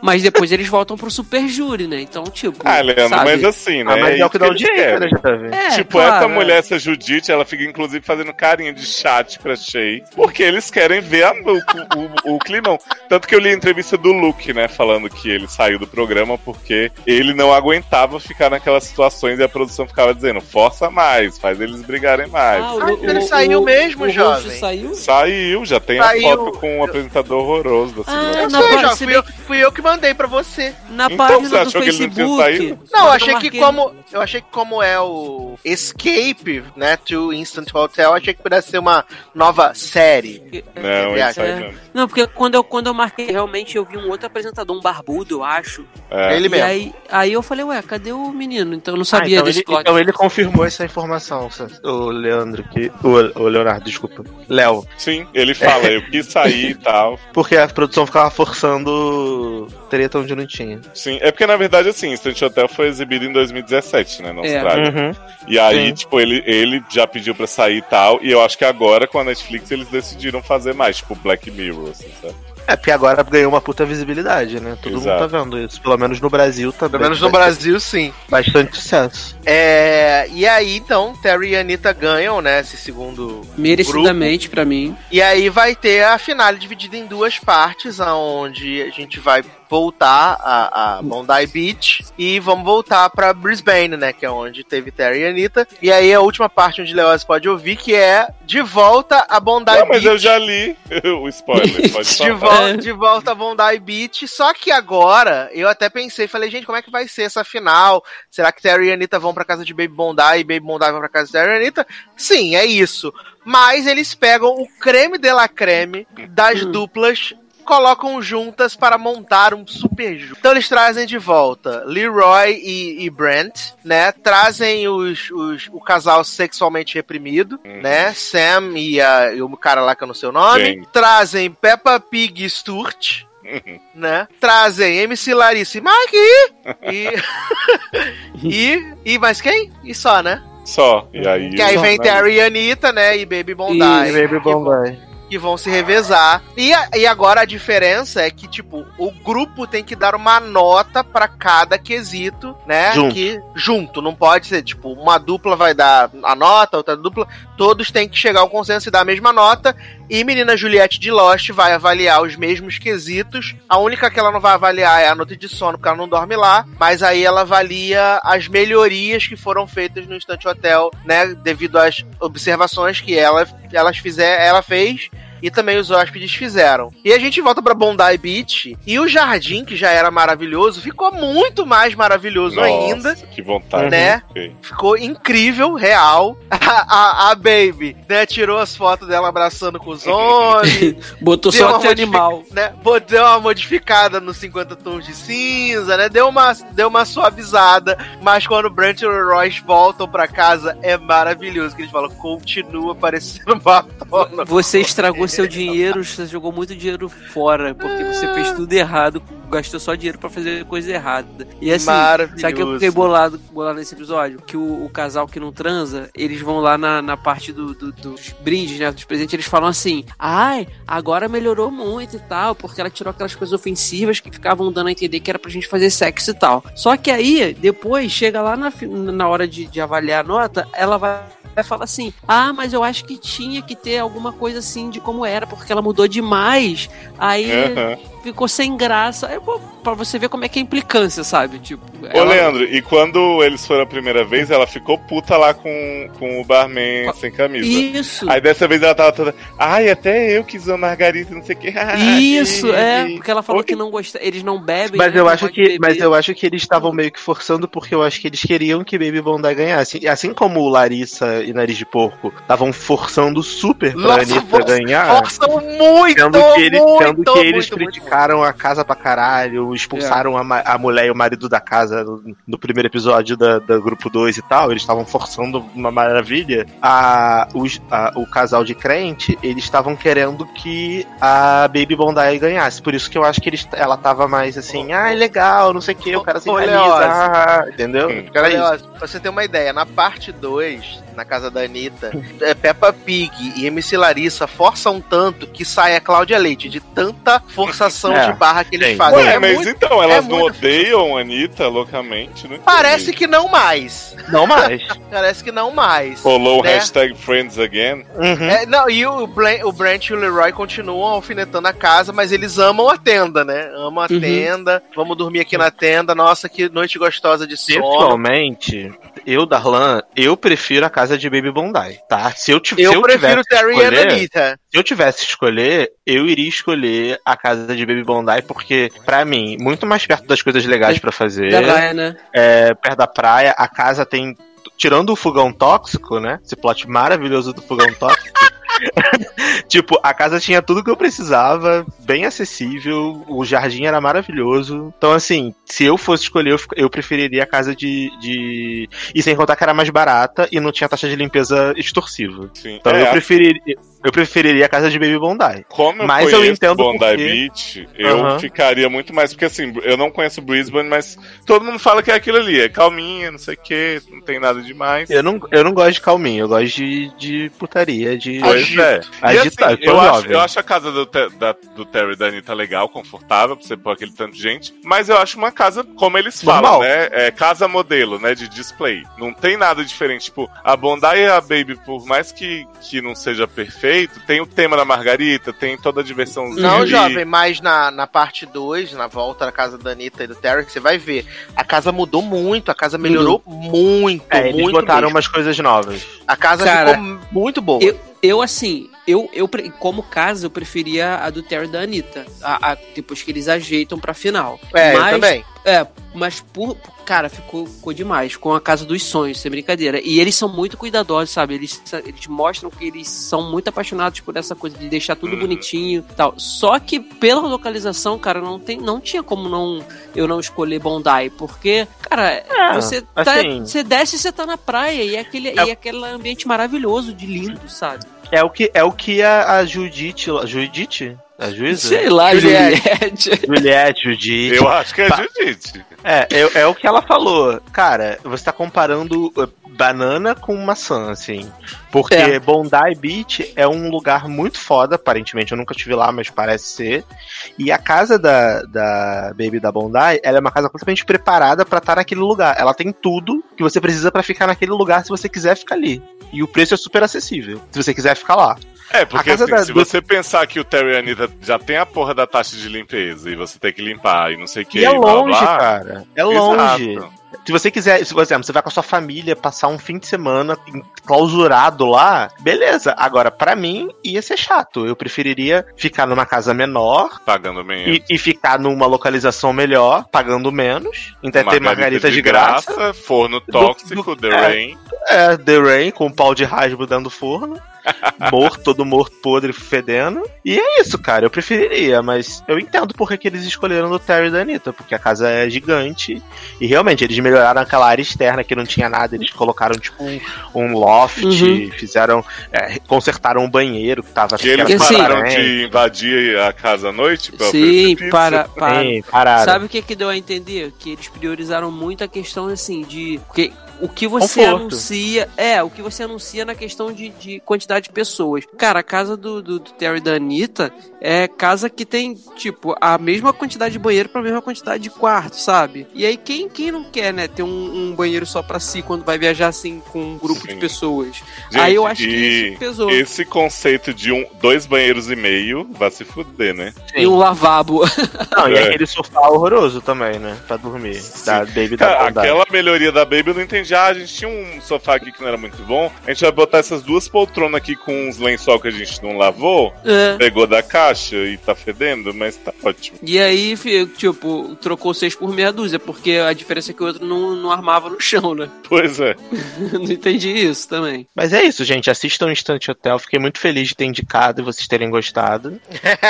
S5: Mas depois eles voltam pro super júri, né? Então, tipo.
S3: Ah, Leandro,
S5: sabe?
S3: mas assim, né?
S4: Ah, mas é o que dá audiência,
S3: querem.
S4: né, tá?
S5: É,
S3: tipo,
S5: claro,
S3: essa
S5: é.
S3: mulher, essa Judite, ela fica inclusive fazendo carinha de chat pra Shay, porque eles querem ver a- o, o, o climão. Tanto que eu li a entrevista do Luke, né, falando que ele saiu do programa porque ele não aguentava ficar naquelas situações e a produção ficava dizendo, força mais, faz eles brigarem mais.
S5: Ah, o,
S2: Ah, ele saiu mesmo,
S5: o
S2: jovem.
S5: Saiu?
S3: Saiu, já tem
S2: Saiu.
S3: a foto com um apresentador horroroso da
S5: Ah,
S3: segunda.
S2: Eu
S5: Na
S2: sei,
S5: página-
S2: já fui eu, fui eu que mandei pra você.
S5: Na
S3: Então,
S5: página
S3: você
S5: do
S3: achou que ele não tinha
S5: Facebook.
S3: saído?
S2: Não, eu
S5: eu
S2: achei que como eu achei que como é o Escape, né, to Instant Hotel, achei que pudesse ser uma nova série.
S3: Não,
S2: É.
S3: saiu mesmo.
S5: Não, porque quando eu, quando eu marquei, realmente eu vi um outro apresentador, um barbudo, eu acho.
S3: É.
S2: Ele
S5: e
S2: mesmo.
S5: aí, aí eu falei, ué, cadê o menino? Então eu não
S4: Ah,
S5: sabia
S4: então,
S5: desse
S4: ele,
S5: plot.
S4: então ele confirmou essa informação, o Leandro, que. O, o Leonardo, desculpa. Léo.
S3: Sim, ele fala, eu quis sair e tal.
S4: Porque a produção ficava forçando treta onde não tinha.
S3: Sim, é porque na verdade, assim, Instant Hotel foi exibido em 2017, né, na
S5: É.
S3: Austrália.
S4: Uhum.
S3: E aí,
S4: Sim.
S3: tipo, ele, ele já pediu pra sair e tal, e eu acho que agora com a Netflix eles decidiram fazer mais, tipo, Black Mirror, assim, sabe?
S4: É, porque agora ganhou uma puta visibilidade, né? Todo
S3: Exato.
S4: mundo tá vendo isso. Pelo menos no Brasil também.
S2: Pelo menos no Brasil, sim.
S4: Bastante sucesso.
S2: É, e aí, então, Terry e Anitta ganham, né, esse segundo
S5: Merecidamente pra mim.
S2: E aí vai ter a finale dividida em duas partes, onde a gente vai voltar a, a Bondi Beach e vamos voltar pra Brisbane, né? Que é onde teve Terry e Anitta. E aí a última parte onde Leoz pode ouvir, que é de volta a Bondi
S3: Não, mas
S2: Beach.
S3: eu já li o spoiler, pode
S2: De,
S3: falar.
S2: vol
S5: É.
S2: de volta a Bondi Beach, só que agora eu até pensei, falei, gente, como é que vai ser essa final? Será que Terry e Anitta vão pra casa de Baby Bondi e Baby Bondi vai pra casa de Terry e Anitta? Sim, é isso. Mas eles pegam o creme de la creme das
S5: Hum.
S2: duplas colocam juntas para montar um super ju. Então eles trazem de volta Leroy e, e Brent, né? Trazem os, os- o casal sexualmente reprimido,
S3: Uhum.
S2: né? Sam e, a- e o cara lá que eu não sei o nome. Trazem Peppa Pig e Sturt,
S3: Uhum.
S2: né? Trazem MC Larissa e Mike. E, e, e mais quem? E só, né?
S3: Só, e aí...
S2: Que aí vem Terry e Anitta, né? E Baby Bondi.
S5: E
S4: Baby Bombay.
S2: Que vão se revezar. E, a- e agora a diferença é que, tipo, o grupo tem que dar uma nota pra cada quesito, né?
S4: Junto.
S2: Que, junto, não pode ser, tipo, uma dupla vai dar a nota, outra dupla. Todos têm que chegar ao consenso e dar a mesma nota. E menina Juliette de Lost vai avaliar os mesmos quesitos. A única que ela não vai avaliar é a nota de sono, porque ela não dorme lá. Mas aí ela avalia as melhorias que foram feitas no Instante Hotel, né? Devido às observações que ela, elas fizer, ela fez e também os hóspedes fizeram. E a gente volta pra Bondi Beach e o jardim, que já era maravilhoso, ficou muito mais maravilhoso
S3: Nossa,
S2: ainda.
S3: Que vontade.
S2: Né?
S3: Ok.
S2: Ficou incrível, real. A, a, a Baby, né, tirou as fotos dela abraçando com os homens.
S5: Botou só
S2: uma
S5: até
S2: modific-
S5: animal.
S2: né? Deu uma modificada nos 50 tons de cinza, né? Deu uma, deu uma suavizada. Mas quando o Brent e o Royce voltam pra casa, é maravilhoso. Que eles falam, continua parecendo Batona.
S5: Você estragou seu dinheiro, você jogou muito dinheiro fora, porque você fez tudo errado, gastou só dinheiro pra fazer coisa errada. E assim, sabe que eu fiquei bolado, bolado nesse episódio? Que o, o casal que não transa, eles vão lá na, na parte do, do- dos brindes, né? Dos presentes, eles falam assim: ai, agora melhorou muito e tal, porque ela tirou aquelas coisas ofensivas que ficavam dando a entender que era pra gente fazer sexo e tal. Só que aí, depois, chega lá na, na hora de, de avaliar a nota, ela vai vai falar assim: ah, mas eu acho que tinha que ter alguma coisa assim de como era, porque ela mudou demais. Aí
S3: Aham.
S5: ficou sem graça. Pô, pra você ver como é que é a implicância, sabe? Tipo,
S3: Ô,
S5: ela-
S3: Leandro, e quando eles foram a primeira vez, ela ficou puta lá com, com o barman sem camisa.
S5: Isso.
S3: Aí dessa vez ela tava toda. Ai, até eu quis uma margarita, não sei o que.
S5: Isso, é, porque ela falou
S3: Oi.
S5: que não gosta, eles não bebem.
S4: Mas eu acho que, mas eu acho que eles estavam meio que forçando porque eu acho que eles queriam que Baby Bondi ganhasse. E Assim como o Larissa e Nariz de Porco estavam forçando super pra
S2: Nossa,
S4: Anitta
S2: for-
S4: ganhar.
S2: Forçam muito,
S4: Sendo que, eles,
S2: muito,
S4: sendo que eles
S2: muito, muito,
S4: criticaram a casa pra caralho, expulsaram a, ma- a mulher e o marido da casa no, no primeiro episódio da, da grupo 2 e tal. Eles estavam forçando uma maravilha. A, os- a- o casal de crente, eles estavam querendo que a Baby Bondi ganhasse. Por isso que eu acho que eles, ela tava mais assim, ah, legal, não sei o que, o cara camisa,
S2: Leoz.
S4: ah, entendeu?
S3: Hum.
S4: Era isso.
S2: pra você ter uma ideia, na parte 2, na casa da Anitta, é, Peppa Pig e MC Larissa forçam tanto que sai a Cláudia Leite, de tanta forçação
S4: É,
S2: de barra que eles
S4: sim.
S2: fazem.
S3: Ué,
S2: É
S3: mas
S2: muito-
S3: então, elas
S2: é
S3: não odeiam a Anitta loucamente? Não entendi.
S2: Parece que não mais.
S4: Não mais.
S2: Parece que não mais.
S3: Rolou o
S2: né?
S3: hashtag Friends Again.
S4: Uhum.
S2: É, não, e o, Blan- o Brent e o Leroy continuam alfinetando a casa, mas eles amam a tenda, né? Amam a
S5: Uhum.
S2: tenda. Vamos dormir aqui na tenda. Nossa, que noite gostosa de sono.
S4: Pessoalmente, eu, Darlan, eu prefiro a casa de Baby Bondi, tá? Se eu,
S2: Eu,
S4: se eu
S2: prefiro
S4: tivesse
S2: Terry
S4: que
S2: e
S4: escolher,
S2: Anitta.
S4: Se eu tivesse que escolher, eu iria escolher a casa de Baby Bondi, porque, pra mim, muito mais perto das coisas legais pra fazer,
S5: Da Raya, né?
S4: é, perto da praia, a casa tem. Tirando o fogão tóxico, né? Esse plot maravilhoso do fogão tóxico. tipo, a casa tinha tudo que eu precisava, bem acessível, o jardim era maravilhoso. Então, assim, se eu fosse escolher, eu, eu preferiria a casa de, de. E sem contar que era mais barata e não tinha taxa de limpeza extorsiva.
S3: Sim.
S4: Então
S3: É,
S4: eu, preferiria, eu preferiria a casa de Baby Bondi.
S3: Como eu
S4: Mas eu entendo
S3: Bondi
S4: porque-
S3: Beach, eu
S4: Aham.
S3: ficaria muito mais. Porque assim, eu não conheço Brisbane, mas todo mundo fala que é aquilo ali. É calminha, não sei o que, não tem nada demais.
S4: Eu não, eu não gosto de calminho, eu gosto de, de putaria, de.
S2: Agito.
S3: é. E assim,
S4: eu tô
S3: eu, acho, eu acho a casa do, da- do Terry e da Anitta legal, confortável, pra você pôr aquele tanto de gente. Mas eu acho uma casa, como eles falam,
S4: Normal.
S3: né? É casa modelo, né? De display. Não tem nada diferente. Tipo, a Bondi e a Baby, por mais que, que não seja perfeito, tem o tema da Margarita, tem toda a diversãozinha.
S2: Não,
S3: ali.
S2: jovem, mas na, na parte 2, na volta da casa da Anitta e do Terry, você vai ver. A casa mudou muito, a casa melhorou muito,
S4: É, eles
S2: muito
S4: botaram
S2: mesmo.
S4: umas coisas novas.
S2: A casa
S5: Cara,
S2: ficou muito boa.
S5: Eu, eu assim, eu, eu como casa, eu preferia a do Terry e da Anitta. A, a- depois que eles ajeitam pra final.
S2: É, eu
S5: mas,
S2: também.
S5: É, mas por. Cara, ficou, ficou demais com a Casa dos Sonhos, sem brincadeira. E eles são muito cuidadosos, sabe? Eles, eles mostram que eles são muito apaixonados por essa coisa de deixar tudo
S3: Uhum.
S5: bonitinho e tal. Só que pela localização, cara, não, tem, não tinha como não eu não escolher Bondi, porque, cara, você, tá,
S4: assim-
S5: você desce e você tá na praia e é aquele,
S4: É-
S5: e é aquele ambiente maravilhoso, de lindo, sabe?
S4: É o que, é o que a, a Judite. Judite? A juíza?
S5: Sei lá,
S2: Juliette.
S5: Juliette.
S4: Juliette, Judite.
S3: Eu acho que é
S4: Pa-
S3: Judite.
S4: É, é, é o que ela falou. Cara, você tá comparando uh, banana com maçã, assim. Porque
S5: É.
S4: Bondi Beach é um lugar muito foda, aparentemente. Eu nunca estive lá, mas parece ser. E a casa da, da Baby da Bondi, ela é uma casa completamente preparada pra estar naquele lugar. Ela tem tudo que você precisa pra ficar naquele lugar se você quiser ficar ali. E o preço é super acessível, se você quiser ficar lá.
S3: É, porque assim,
S4: da-
S3: se
S4: do-
S3: você pensar que o Terry e a Anitta já tem a porra da taxa de limpeza e você tem que limpar e não sei o que,
S4: E é
S3: blá,
S4: longe,
S3: blá,
S4: cara. É
S3: Exato.
S4: Se você quiser, se, por exemplo, você vai com a sua família passar um fim de semana clausurado lá, beleza. Agora, pra mim, ia ser chato. Eu preferiria ficar numa casa menor
S3: Pagando menos.
S4: e, e ficar numa localização melhor, pagando menos. Ainda ter margarita de graça.
S3: Forno tóxico,
S4: do-
S3: The
S4: é.
S3: Rain.
S4: É, The Rain com um pau de rasgo dentro do forno. morto, todo morto, podre, fedendo. E é isso, cara. Eu preferiria, mas eu entendo por que eles escolheram do Terry e da Anitta, porque a casa é gigante. E realmente, eles melhoraram aquela área externa que não tinha nada. Eles colocaram, tipo, um, um loft,
S5: Uhum.
S4: fizeram. é, consertaram um banheiro que tava
S3: Que eles
S5: E assim-
S3: pararam de invadir a casa à noite pra
S5: Sim, para, para.
S4: Sim, pararam.
S5: Sabe o que que deu a entender? Que eles priorizaram muito a questão assim de porque o que você
S4: Conforto.
S5: anuncia é o que você anuncia na questão de, de quantidade de pessoas. Cara, a casa do, do, do Terry e da Anitta é casa que tem tipo a mesma quantidade de banheiro para a mesma quantidade de quarto, sabe? E aí quem quem não quer né ter um, um banheiro só para si quando vai viajar assim com um grupo de
S3: Sim.
S5: pessoas?
S3: Gente,
S5: aí eu acho que
S3: e
S5: isso pesou.
S3: Esse conceito de um, dois banheiros e meio vai se fuder, né?
S5: E um lavabo.
S4: Não, e
S3: É.
S4: aquele sofá horroroso também, né? Pra dormir. Da Baby da
S3: Cara, aquela melhoria da Baby eu não entendi. Ah, a gente tinha um sofá aqui que não era muito bom. A gente vai botar essas duas poltronas aqui com uns lençol que a gente não lavou.
S5: É.
S3: Pegou da caixa e tá fedendo, mas tá ótimo.
S5: E aí, tipo, trocou seis por meia dúzia, porque a diferença é que o outro não, não armava no chão, né?
S3: Pois é.
S5: não entendi isso também.
S4: Mas é isso, gente. Assistam Instant Hotel. Fiquei muito feliz de ter indicado e vocês terem gostado.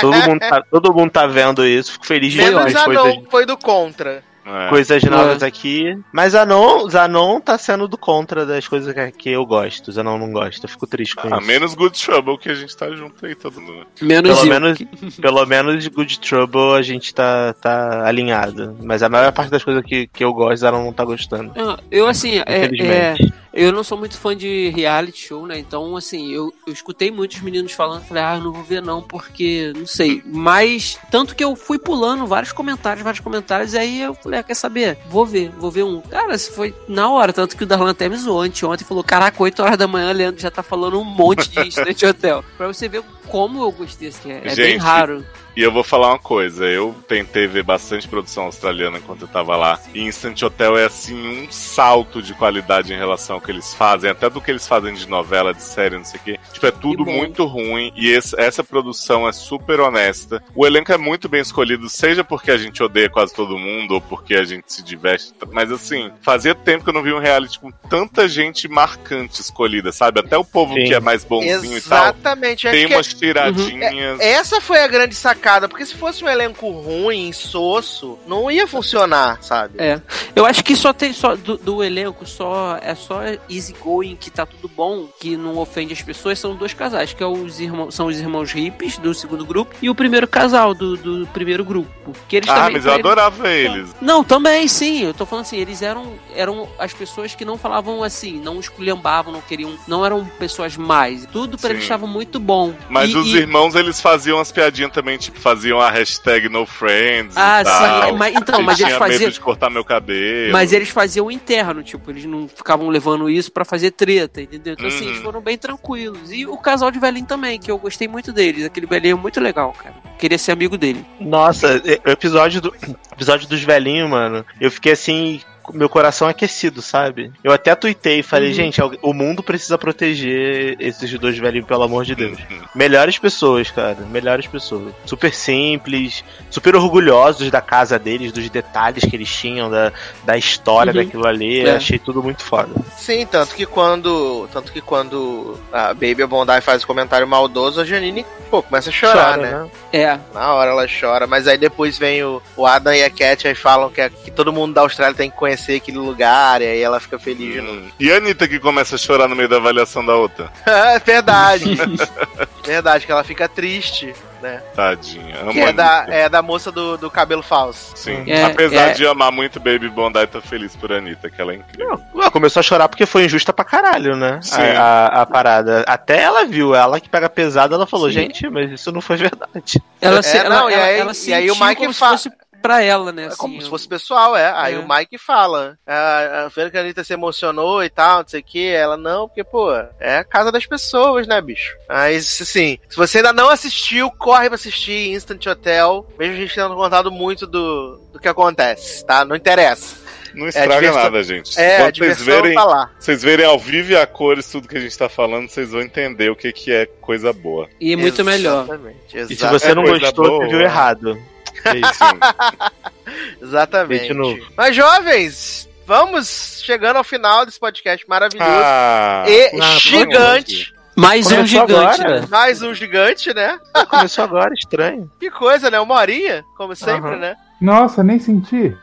S4: todo, mundo tá, todo mundo tá vendo isso. Fico feliz de ver
S2: Menos a não, foi do contra.
S3: É.
S4: coisas novas
S5: É.
S4: aqui. Mas Zanon, Zanon tá sendo do contra das coisas que, que eu gosto. Zanon não gosta. Eu fico triste com
S3: Ah,
S4: isso.
S3: menos Good Trouble que a gente tá junto aí todo mundo.
S5: Menos
S4: Pelo
S5: eu.
S4: menos, pelo menos Good Trouble a gente tá, tá alinhado. Mas a maior parte das coisas que, que eu gosto, Zanon não tá gostando.
S5: Ah, Eu, assim, é, é, eu não sou muito fã de reality show, né? Então, assim, eu, eu escutei muitos meninos falando, falei, ah, eu não vou ver não, porque, não sei. Mas, tanto que eu fui pulando vários comentários, vários comentários, e aí eu falei, ah, quer saber? Vou ver, vou ver um. Cara, se foi na hora, tanto que o Darlan até me zoou anteontem, falou, caraca, 8 horas da manhã, Leandro já tá falando um monte de Instant Hotel. Pra você ver como eu gostei, assim, é, é bem raro.
S3: E eu vou falar uma coisa, eu tentei ver bastante produção australiana enquanto eu tava lá. E Instant Hotel é assim um salto de qualidade em relação ao que eles fazem, até do que eles fazem de novela, de série, não sei o quê. Tipo, é tudo muito ruim e esse- essa produção é super honesta. O elenco é muito bem escolhido, seja porque a gente odeia quase todo mundo ou porque a gente se diverte. Mas assim, fazia tempo que eu não vi um reality com tanta gente marcante escolhida, sabe? Até o povo
S4: Sim.
S3: que é mais bonzinho e tal.
S2: Exatamente. acho
S3: Tem
S2: que é-
S3: umas tiradinhas.
S2: Essa foi a grande sacada, porque se fosse um elenco ruim, insosso, não ia funcionar, sabe?
S5: É. Eu acho que só tem só do, do elenco só é só easy going que tá tudo bom, que não ofende as pessoas, são dois casais, que é os irmãos, são os irmãos hippies do segundo grupo e o primeiro casal do, do primeiro grupo. Que eles
S3: Ah,
S5: também
S3: mas eu adorava eles.
S5: Não, também, sim. Eu tô falando assim, eles eram, eram as pessoas que não falavam assim, não esculhambavam, não queriam, não eram pessoas mais. Tudo pra
S3: Sim.
S5: eles estava muito bom.
S3: Mas
S5: E-
S3: os
S5: e-
S3: irmãos, eles faziam as piadinhas também, tipo, faziam a hashtag NoFriends
S5: Ah,
S3: e tal.
S5: sim, mas então,
S3: Eu
S5: mas eles
S3: tinha
S5: faziam
S3: medo de cortar meu cabelo.
S5: Mas eles faziam o interno, tipo, eles não ficavam levando isso pra fazer treta, entendeu? Então, assim,
S3: Uhum.
S5: eles foram bem tranquilos. E o casal de velhinho também, que eu gostei muito deles. Aquele velhinho é muito legal, cara. Queria ser amigo dele.
S4: Nossa, o episódio, do, episódio dos velhinhos, mano, eu fiquei assim, meu coração aquecido, sabe? Eu até tuitei e falei,
S5: Uhum.
S4: gente, o mundo precisa proteger esses dois velhinhos, pelo amor de Deus. Melhores pessoas, cara, melhores pessoas. Super simples, super orgulhosos da casa deles, dos detalhes que eles tinham, da, da história
S5: Uhum.
S4: daquilo ali.
S5: É.
S4: Achei tudo muito foda.
S2: Sim, tanto que quando. Tanto que quando a Baby Bondi faz o comentário maldoso, a Janine, pô, começa a chorar,
S4: Chora,
S2: né?
S5: É,
S2: Na hora ela chora, mas aí depois vem o, o Adam e a Cat aí falam que, é- que todo mundo da Austrália tem que conhecer aquele lugar, e aí ela fica feliz de novo.
S3: Hum. E a Anitta que começa a chorar no meio da avaliação da outra.
S2: É verdade. verdade, que ela fica triste, né?
S3: Tadinha. Amo
S2: Que é da, é da moça do, do cabelo falso.
S3: Sim.
S5: É,
S3: Apesar
S5: é.
S3: de amar muito Baby Bondi, tô feliz por Anitta, que ela é incrível.
S4: Ela começou a chorar porque foi injusta pra caralho, né?
S3: Sim.
S4: A, a- a parada. Até ela viu, ela que pega pesado, ela falou,
S5: Sim.
S4: gente, mas isso não foi verdade.
S5: ela, se,
S2: É,
S5: ela,
S2: não, e
S5: ela,
S2: aí-
S5: ela
S2: e aí o Mike
S5: como
S2: fa-
S5: se fosse pra ela, né?
S2: É
S5: assim,
S2: como
S5: eu-
S2: se fosse pessoal, é. Aí
S5: É.
S2: o Mike fala, a, a que a Anitta se emocionou e tal, não sei o que, ela não, porque, pô, é a casa das pessoas, né, bicho? Mas, assim, se você ainda não assistiu, corre pra assistir Instant Hotel, mesmo a gente tendo contado muito do, do que acontece, tá? Não interessa.
S3: Não estraga
S2: diversão-
S3: nada, gente.
S2: É,
S3: Quando vocês verem,
S2: tá lá.
S3: vocês verem ao vivo e a cores tudo que a gente tá falando, vocês vão entender o que, que é coisa boa.
S5: E é muito melhor.
S2: Exatamente,
S4: E se você não
S3: coisa
S4: gostou,
S3: boa.
S4: você viu errado. É.
S2: Exatamente. Mas, jovens, vamos chegando ao final desse podcast maravilhoso
S3: Ah,
S2: e
S4: ah,
S2: gigante.
S5: Mais um
S4: Começou
S5: gigante,
S4: agora?
S5: né?
S2: Mais um gigante, né?
S4: Começou agora, estranho.
S2: Que coisa, né? Uma horinha, como sempre,
S4: Aham.
S2: né?
S6: Nossa, nem senti.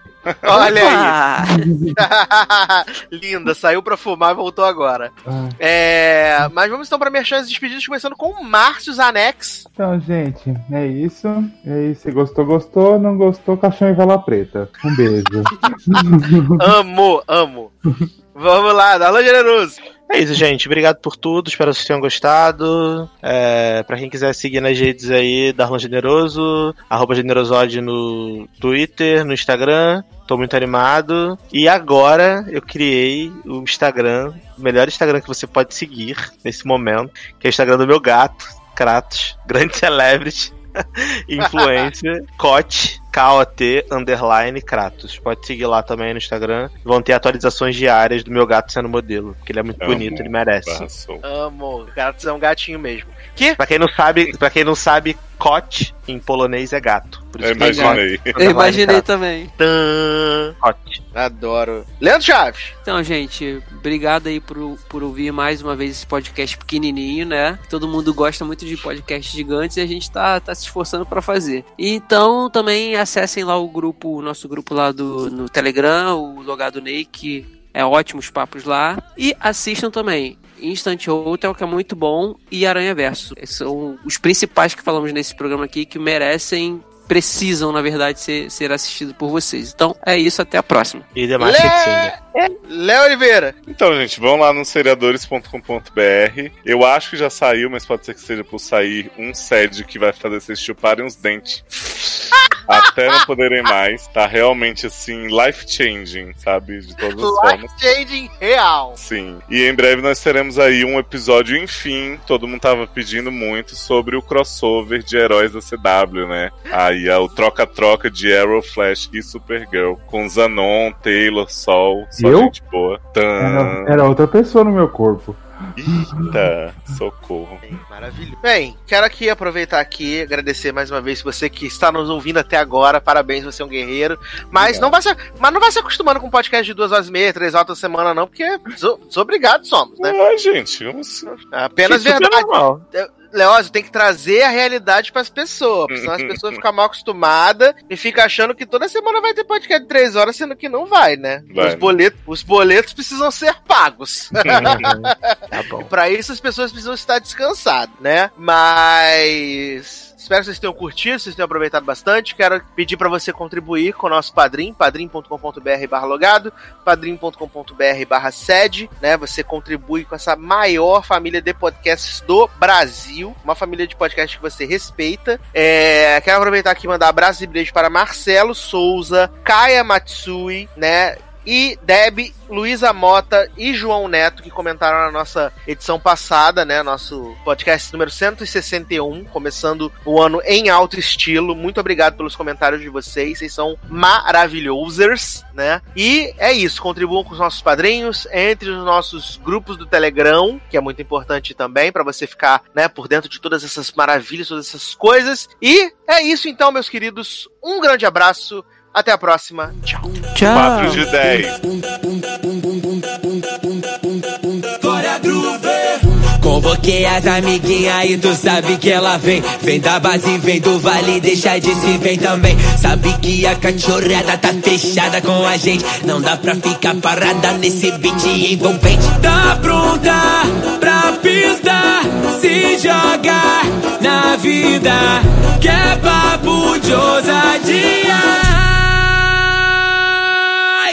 S2: Olha aí. Linda, saiu pra fumar e voltou agora.
S6: Ah,
S2: É, mas vamos então pra merchandising despedidos, começando com o Márcio Zanex.
S6: Então, gente, é isso. É isso. Se gostou, gostou. Não gostou, caixão e vela preta. Um beijo.
S2: Amo, amo. Vamos lá, Darlan Generoso.
S4: É isso, gente. Obrigado por tudo. Espero que vocês tenham gostado. É, pra quem quiser seguir nas redes aí, Darlan Generoso, arroba Generosode no Twitter, no Instagram. Tô muito animado. E agora eu criei o Instagram, o melhor Instagram que você pode seguir nesse momento, que é o Instagram do meu gato, Kratos, grande celebrity, influencer, Cote, K-O-T, underline, Kratos. Pode seguir lá também no Instagram. Vão ter atualizações diárias do meu gato sendo modelo, porque ele é muito
S3: Amo.
S4: bonito, ele merece.
S3: passou.
S2: Amo. O cara é um gatinho mesmo. Que?
S4: Pra quem não sabe, para quem não sabe, Cote em polonês é gato. Por
S3: Eu
S4: é
S3: imaginei.
S5: eu imaginei também.
S2: Tã.
S4: Cote.
S2: Adoro. Leandro Chaves.
S5: Então, gente, obrigado aí por, por ouvir mais uma vez esse podcast pequenininho, né? Todo mundo gosta muito de podcasts gigantes e a gente tá, tá se esforçando pra fazer. Então, também acessem lá o grupo, o nosso grupo lá do, no Telegram, o Logado Ney, que é ótimos papos lá. E assistam também Instant Hotel, que é muito bom, e Aranha Verso. São os principais que falamos nesse programa aqui que merecem. Precisam, na verdade, ser, ser assistidos por vocês. Então é isso, até a próxima.
S4: E demais
S2: Lé-
S4: sexinho.
S2: Léo Oliveira.
S3: Então, gente, vão lá no seriadores.com.br. Eu acho que já saiu, mas pode ser que seja por sair um SED que vai fazer vocês chuparem os dentes. Até não poderem mais. Tá realmente assim, life changing, sabe? De todas as formas.
S2: Life changing real.
S3: Sim. E em breve nós teremos aí um episódio, enfim, todo mundo tava pedindo muito sobre o crossover de heróis da CW, né? Aí o troca-troca de Arrow, Flash e Supergirl com Zanon, Taylor, Sol, só
S6: Eu?
S3: gente boa. Tan...
S6: Era, era outra pessoa no meu corpo.
S3: Eita, socorro.
S2: Maravilha. Bem, quero aqui aproveitar aqui, agradecer mais uma vez você que está nos ouvindo até agora. Parabéns, você é um guerreiro. Mas não vai se, mas não vai se acostumando com um podcast de duas horas e meia, três horas por semana, não, porque deso- desobrigados somos, né?
S3: Ai, gente, vamos...
S2: Apenas
S4: é
S2: verdade.
S4: normal.
S2: Leózio, tem que trazer a realidade pras pessoas, porque senão as pessoas ficam mal acostumadas e ficam achando que toda semana vai ter podcast de três horas, sendo que não vai, né?
S3: Vai.
S2: Os, boletos, os boletos precisam ser pagos.
S4: Tá bom.
S2: Pra isso as pessoas precisam estar descansadas, né? Mas. Espero que vocês tenham curtido, vocês tenham aproveitado bastante. Quero pedir pra você contribuir com o nosso padrim, padrim.com.br barra logado, padrim.com.br barra sede, né? Você contribui com essa maior família de podcasts do Brasil, uma família de podcasts que você respeita. É, quero aproveitar aqui e mandar abraços e beijos para Marcelo Souza, Kaya Matsui, né? E Deb, Luísa Mota e João Neto, que comentaram na nossa edição passada, né? Nosso podcast número 161, começando o ano em alto estilo. Muito obrigado pelos comentários de vocês, vocês são maravilhosos, né? E é isso, contribuam com os nossos padrinhos, entre os nossos grupos do Telegram, que é muito importante também, para você ficar, né, por dentro de todas essas maravilhas, todas essas coisas. E é isso então, meus queridos. Um grande abraço. Até a próxima. Tchau.
S5: Tchau.
S3: 4 de 10.
S8: Convoquei as amiguinhas e tu sabe que ela vem. Vem da base, vem do vale, deixa de se vem também. Sabe que a cachorrada tá fechada com a gente. Não dá pra ficar parada nesse beat envolvente. Tá pronta pra pista, se joga na vida. Que é papo de ousadia.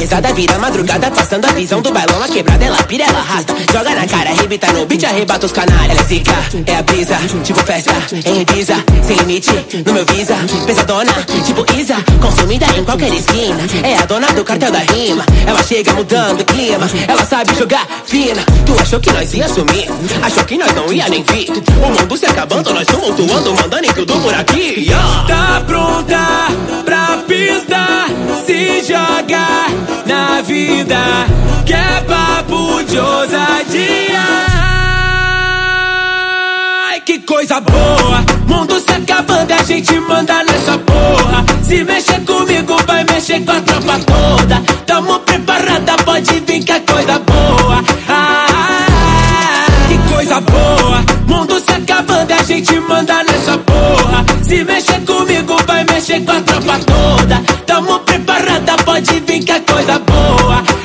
S11: Pesada, vira madrugada, passando a visão do bailão, a quebrada, ela pira, ela arrasta. Joga na cara, arrebita no beat, arrebata os canalhas. Ela é zica, é a brisa, tipo festa, em Ibiza, sem limite, no meu visa. Pesadona, tipo Isa, consumida em qualquer esquina. É a dona do cartel da rima, ela chega mudando o clima. Ela sabe jogar fina. Tu achou que nós ia sumir? Achou que nós não ia nem vir? O mundo se acabando, nós tumultuando, mandando em tudo por aqui. Yeah.
S8: Tá pronta pra pista, se joga na vida, que é papo de ousadia. Ai, que coisa boa, mundo se acabando, a gente manda nessa porra. Se mexer comigo, vai mexer com a tropa toda. Tamo preparada, pode vir que é coisa boa. Gente manda nessa porra. Se mexer comigo, vai mexer com a tropa toda. Tamo preparada, pode vir que é coisa boa.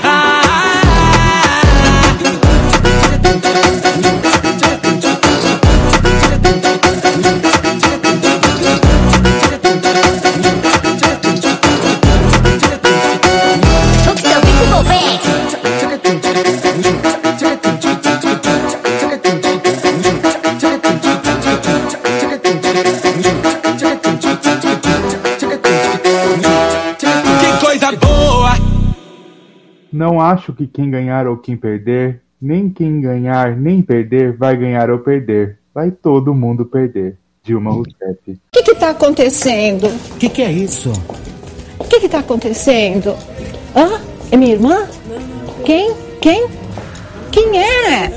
S6: Não acho que quem ganhar ou quem perder, nem quem ganhar nem perder vai ganhar ou perder. Vai todo mundo perder. Dilma Rousseff.
S12: O que que tá acontecendo?
S13: O que, que é isso?
S12: O que que tá acontecendo? Hã? É minha irmã? Quem? Quem? Quem é?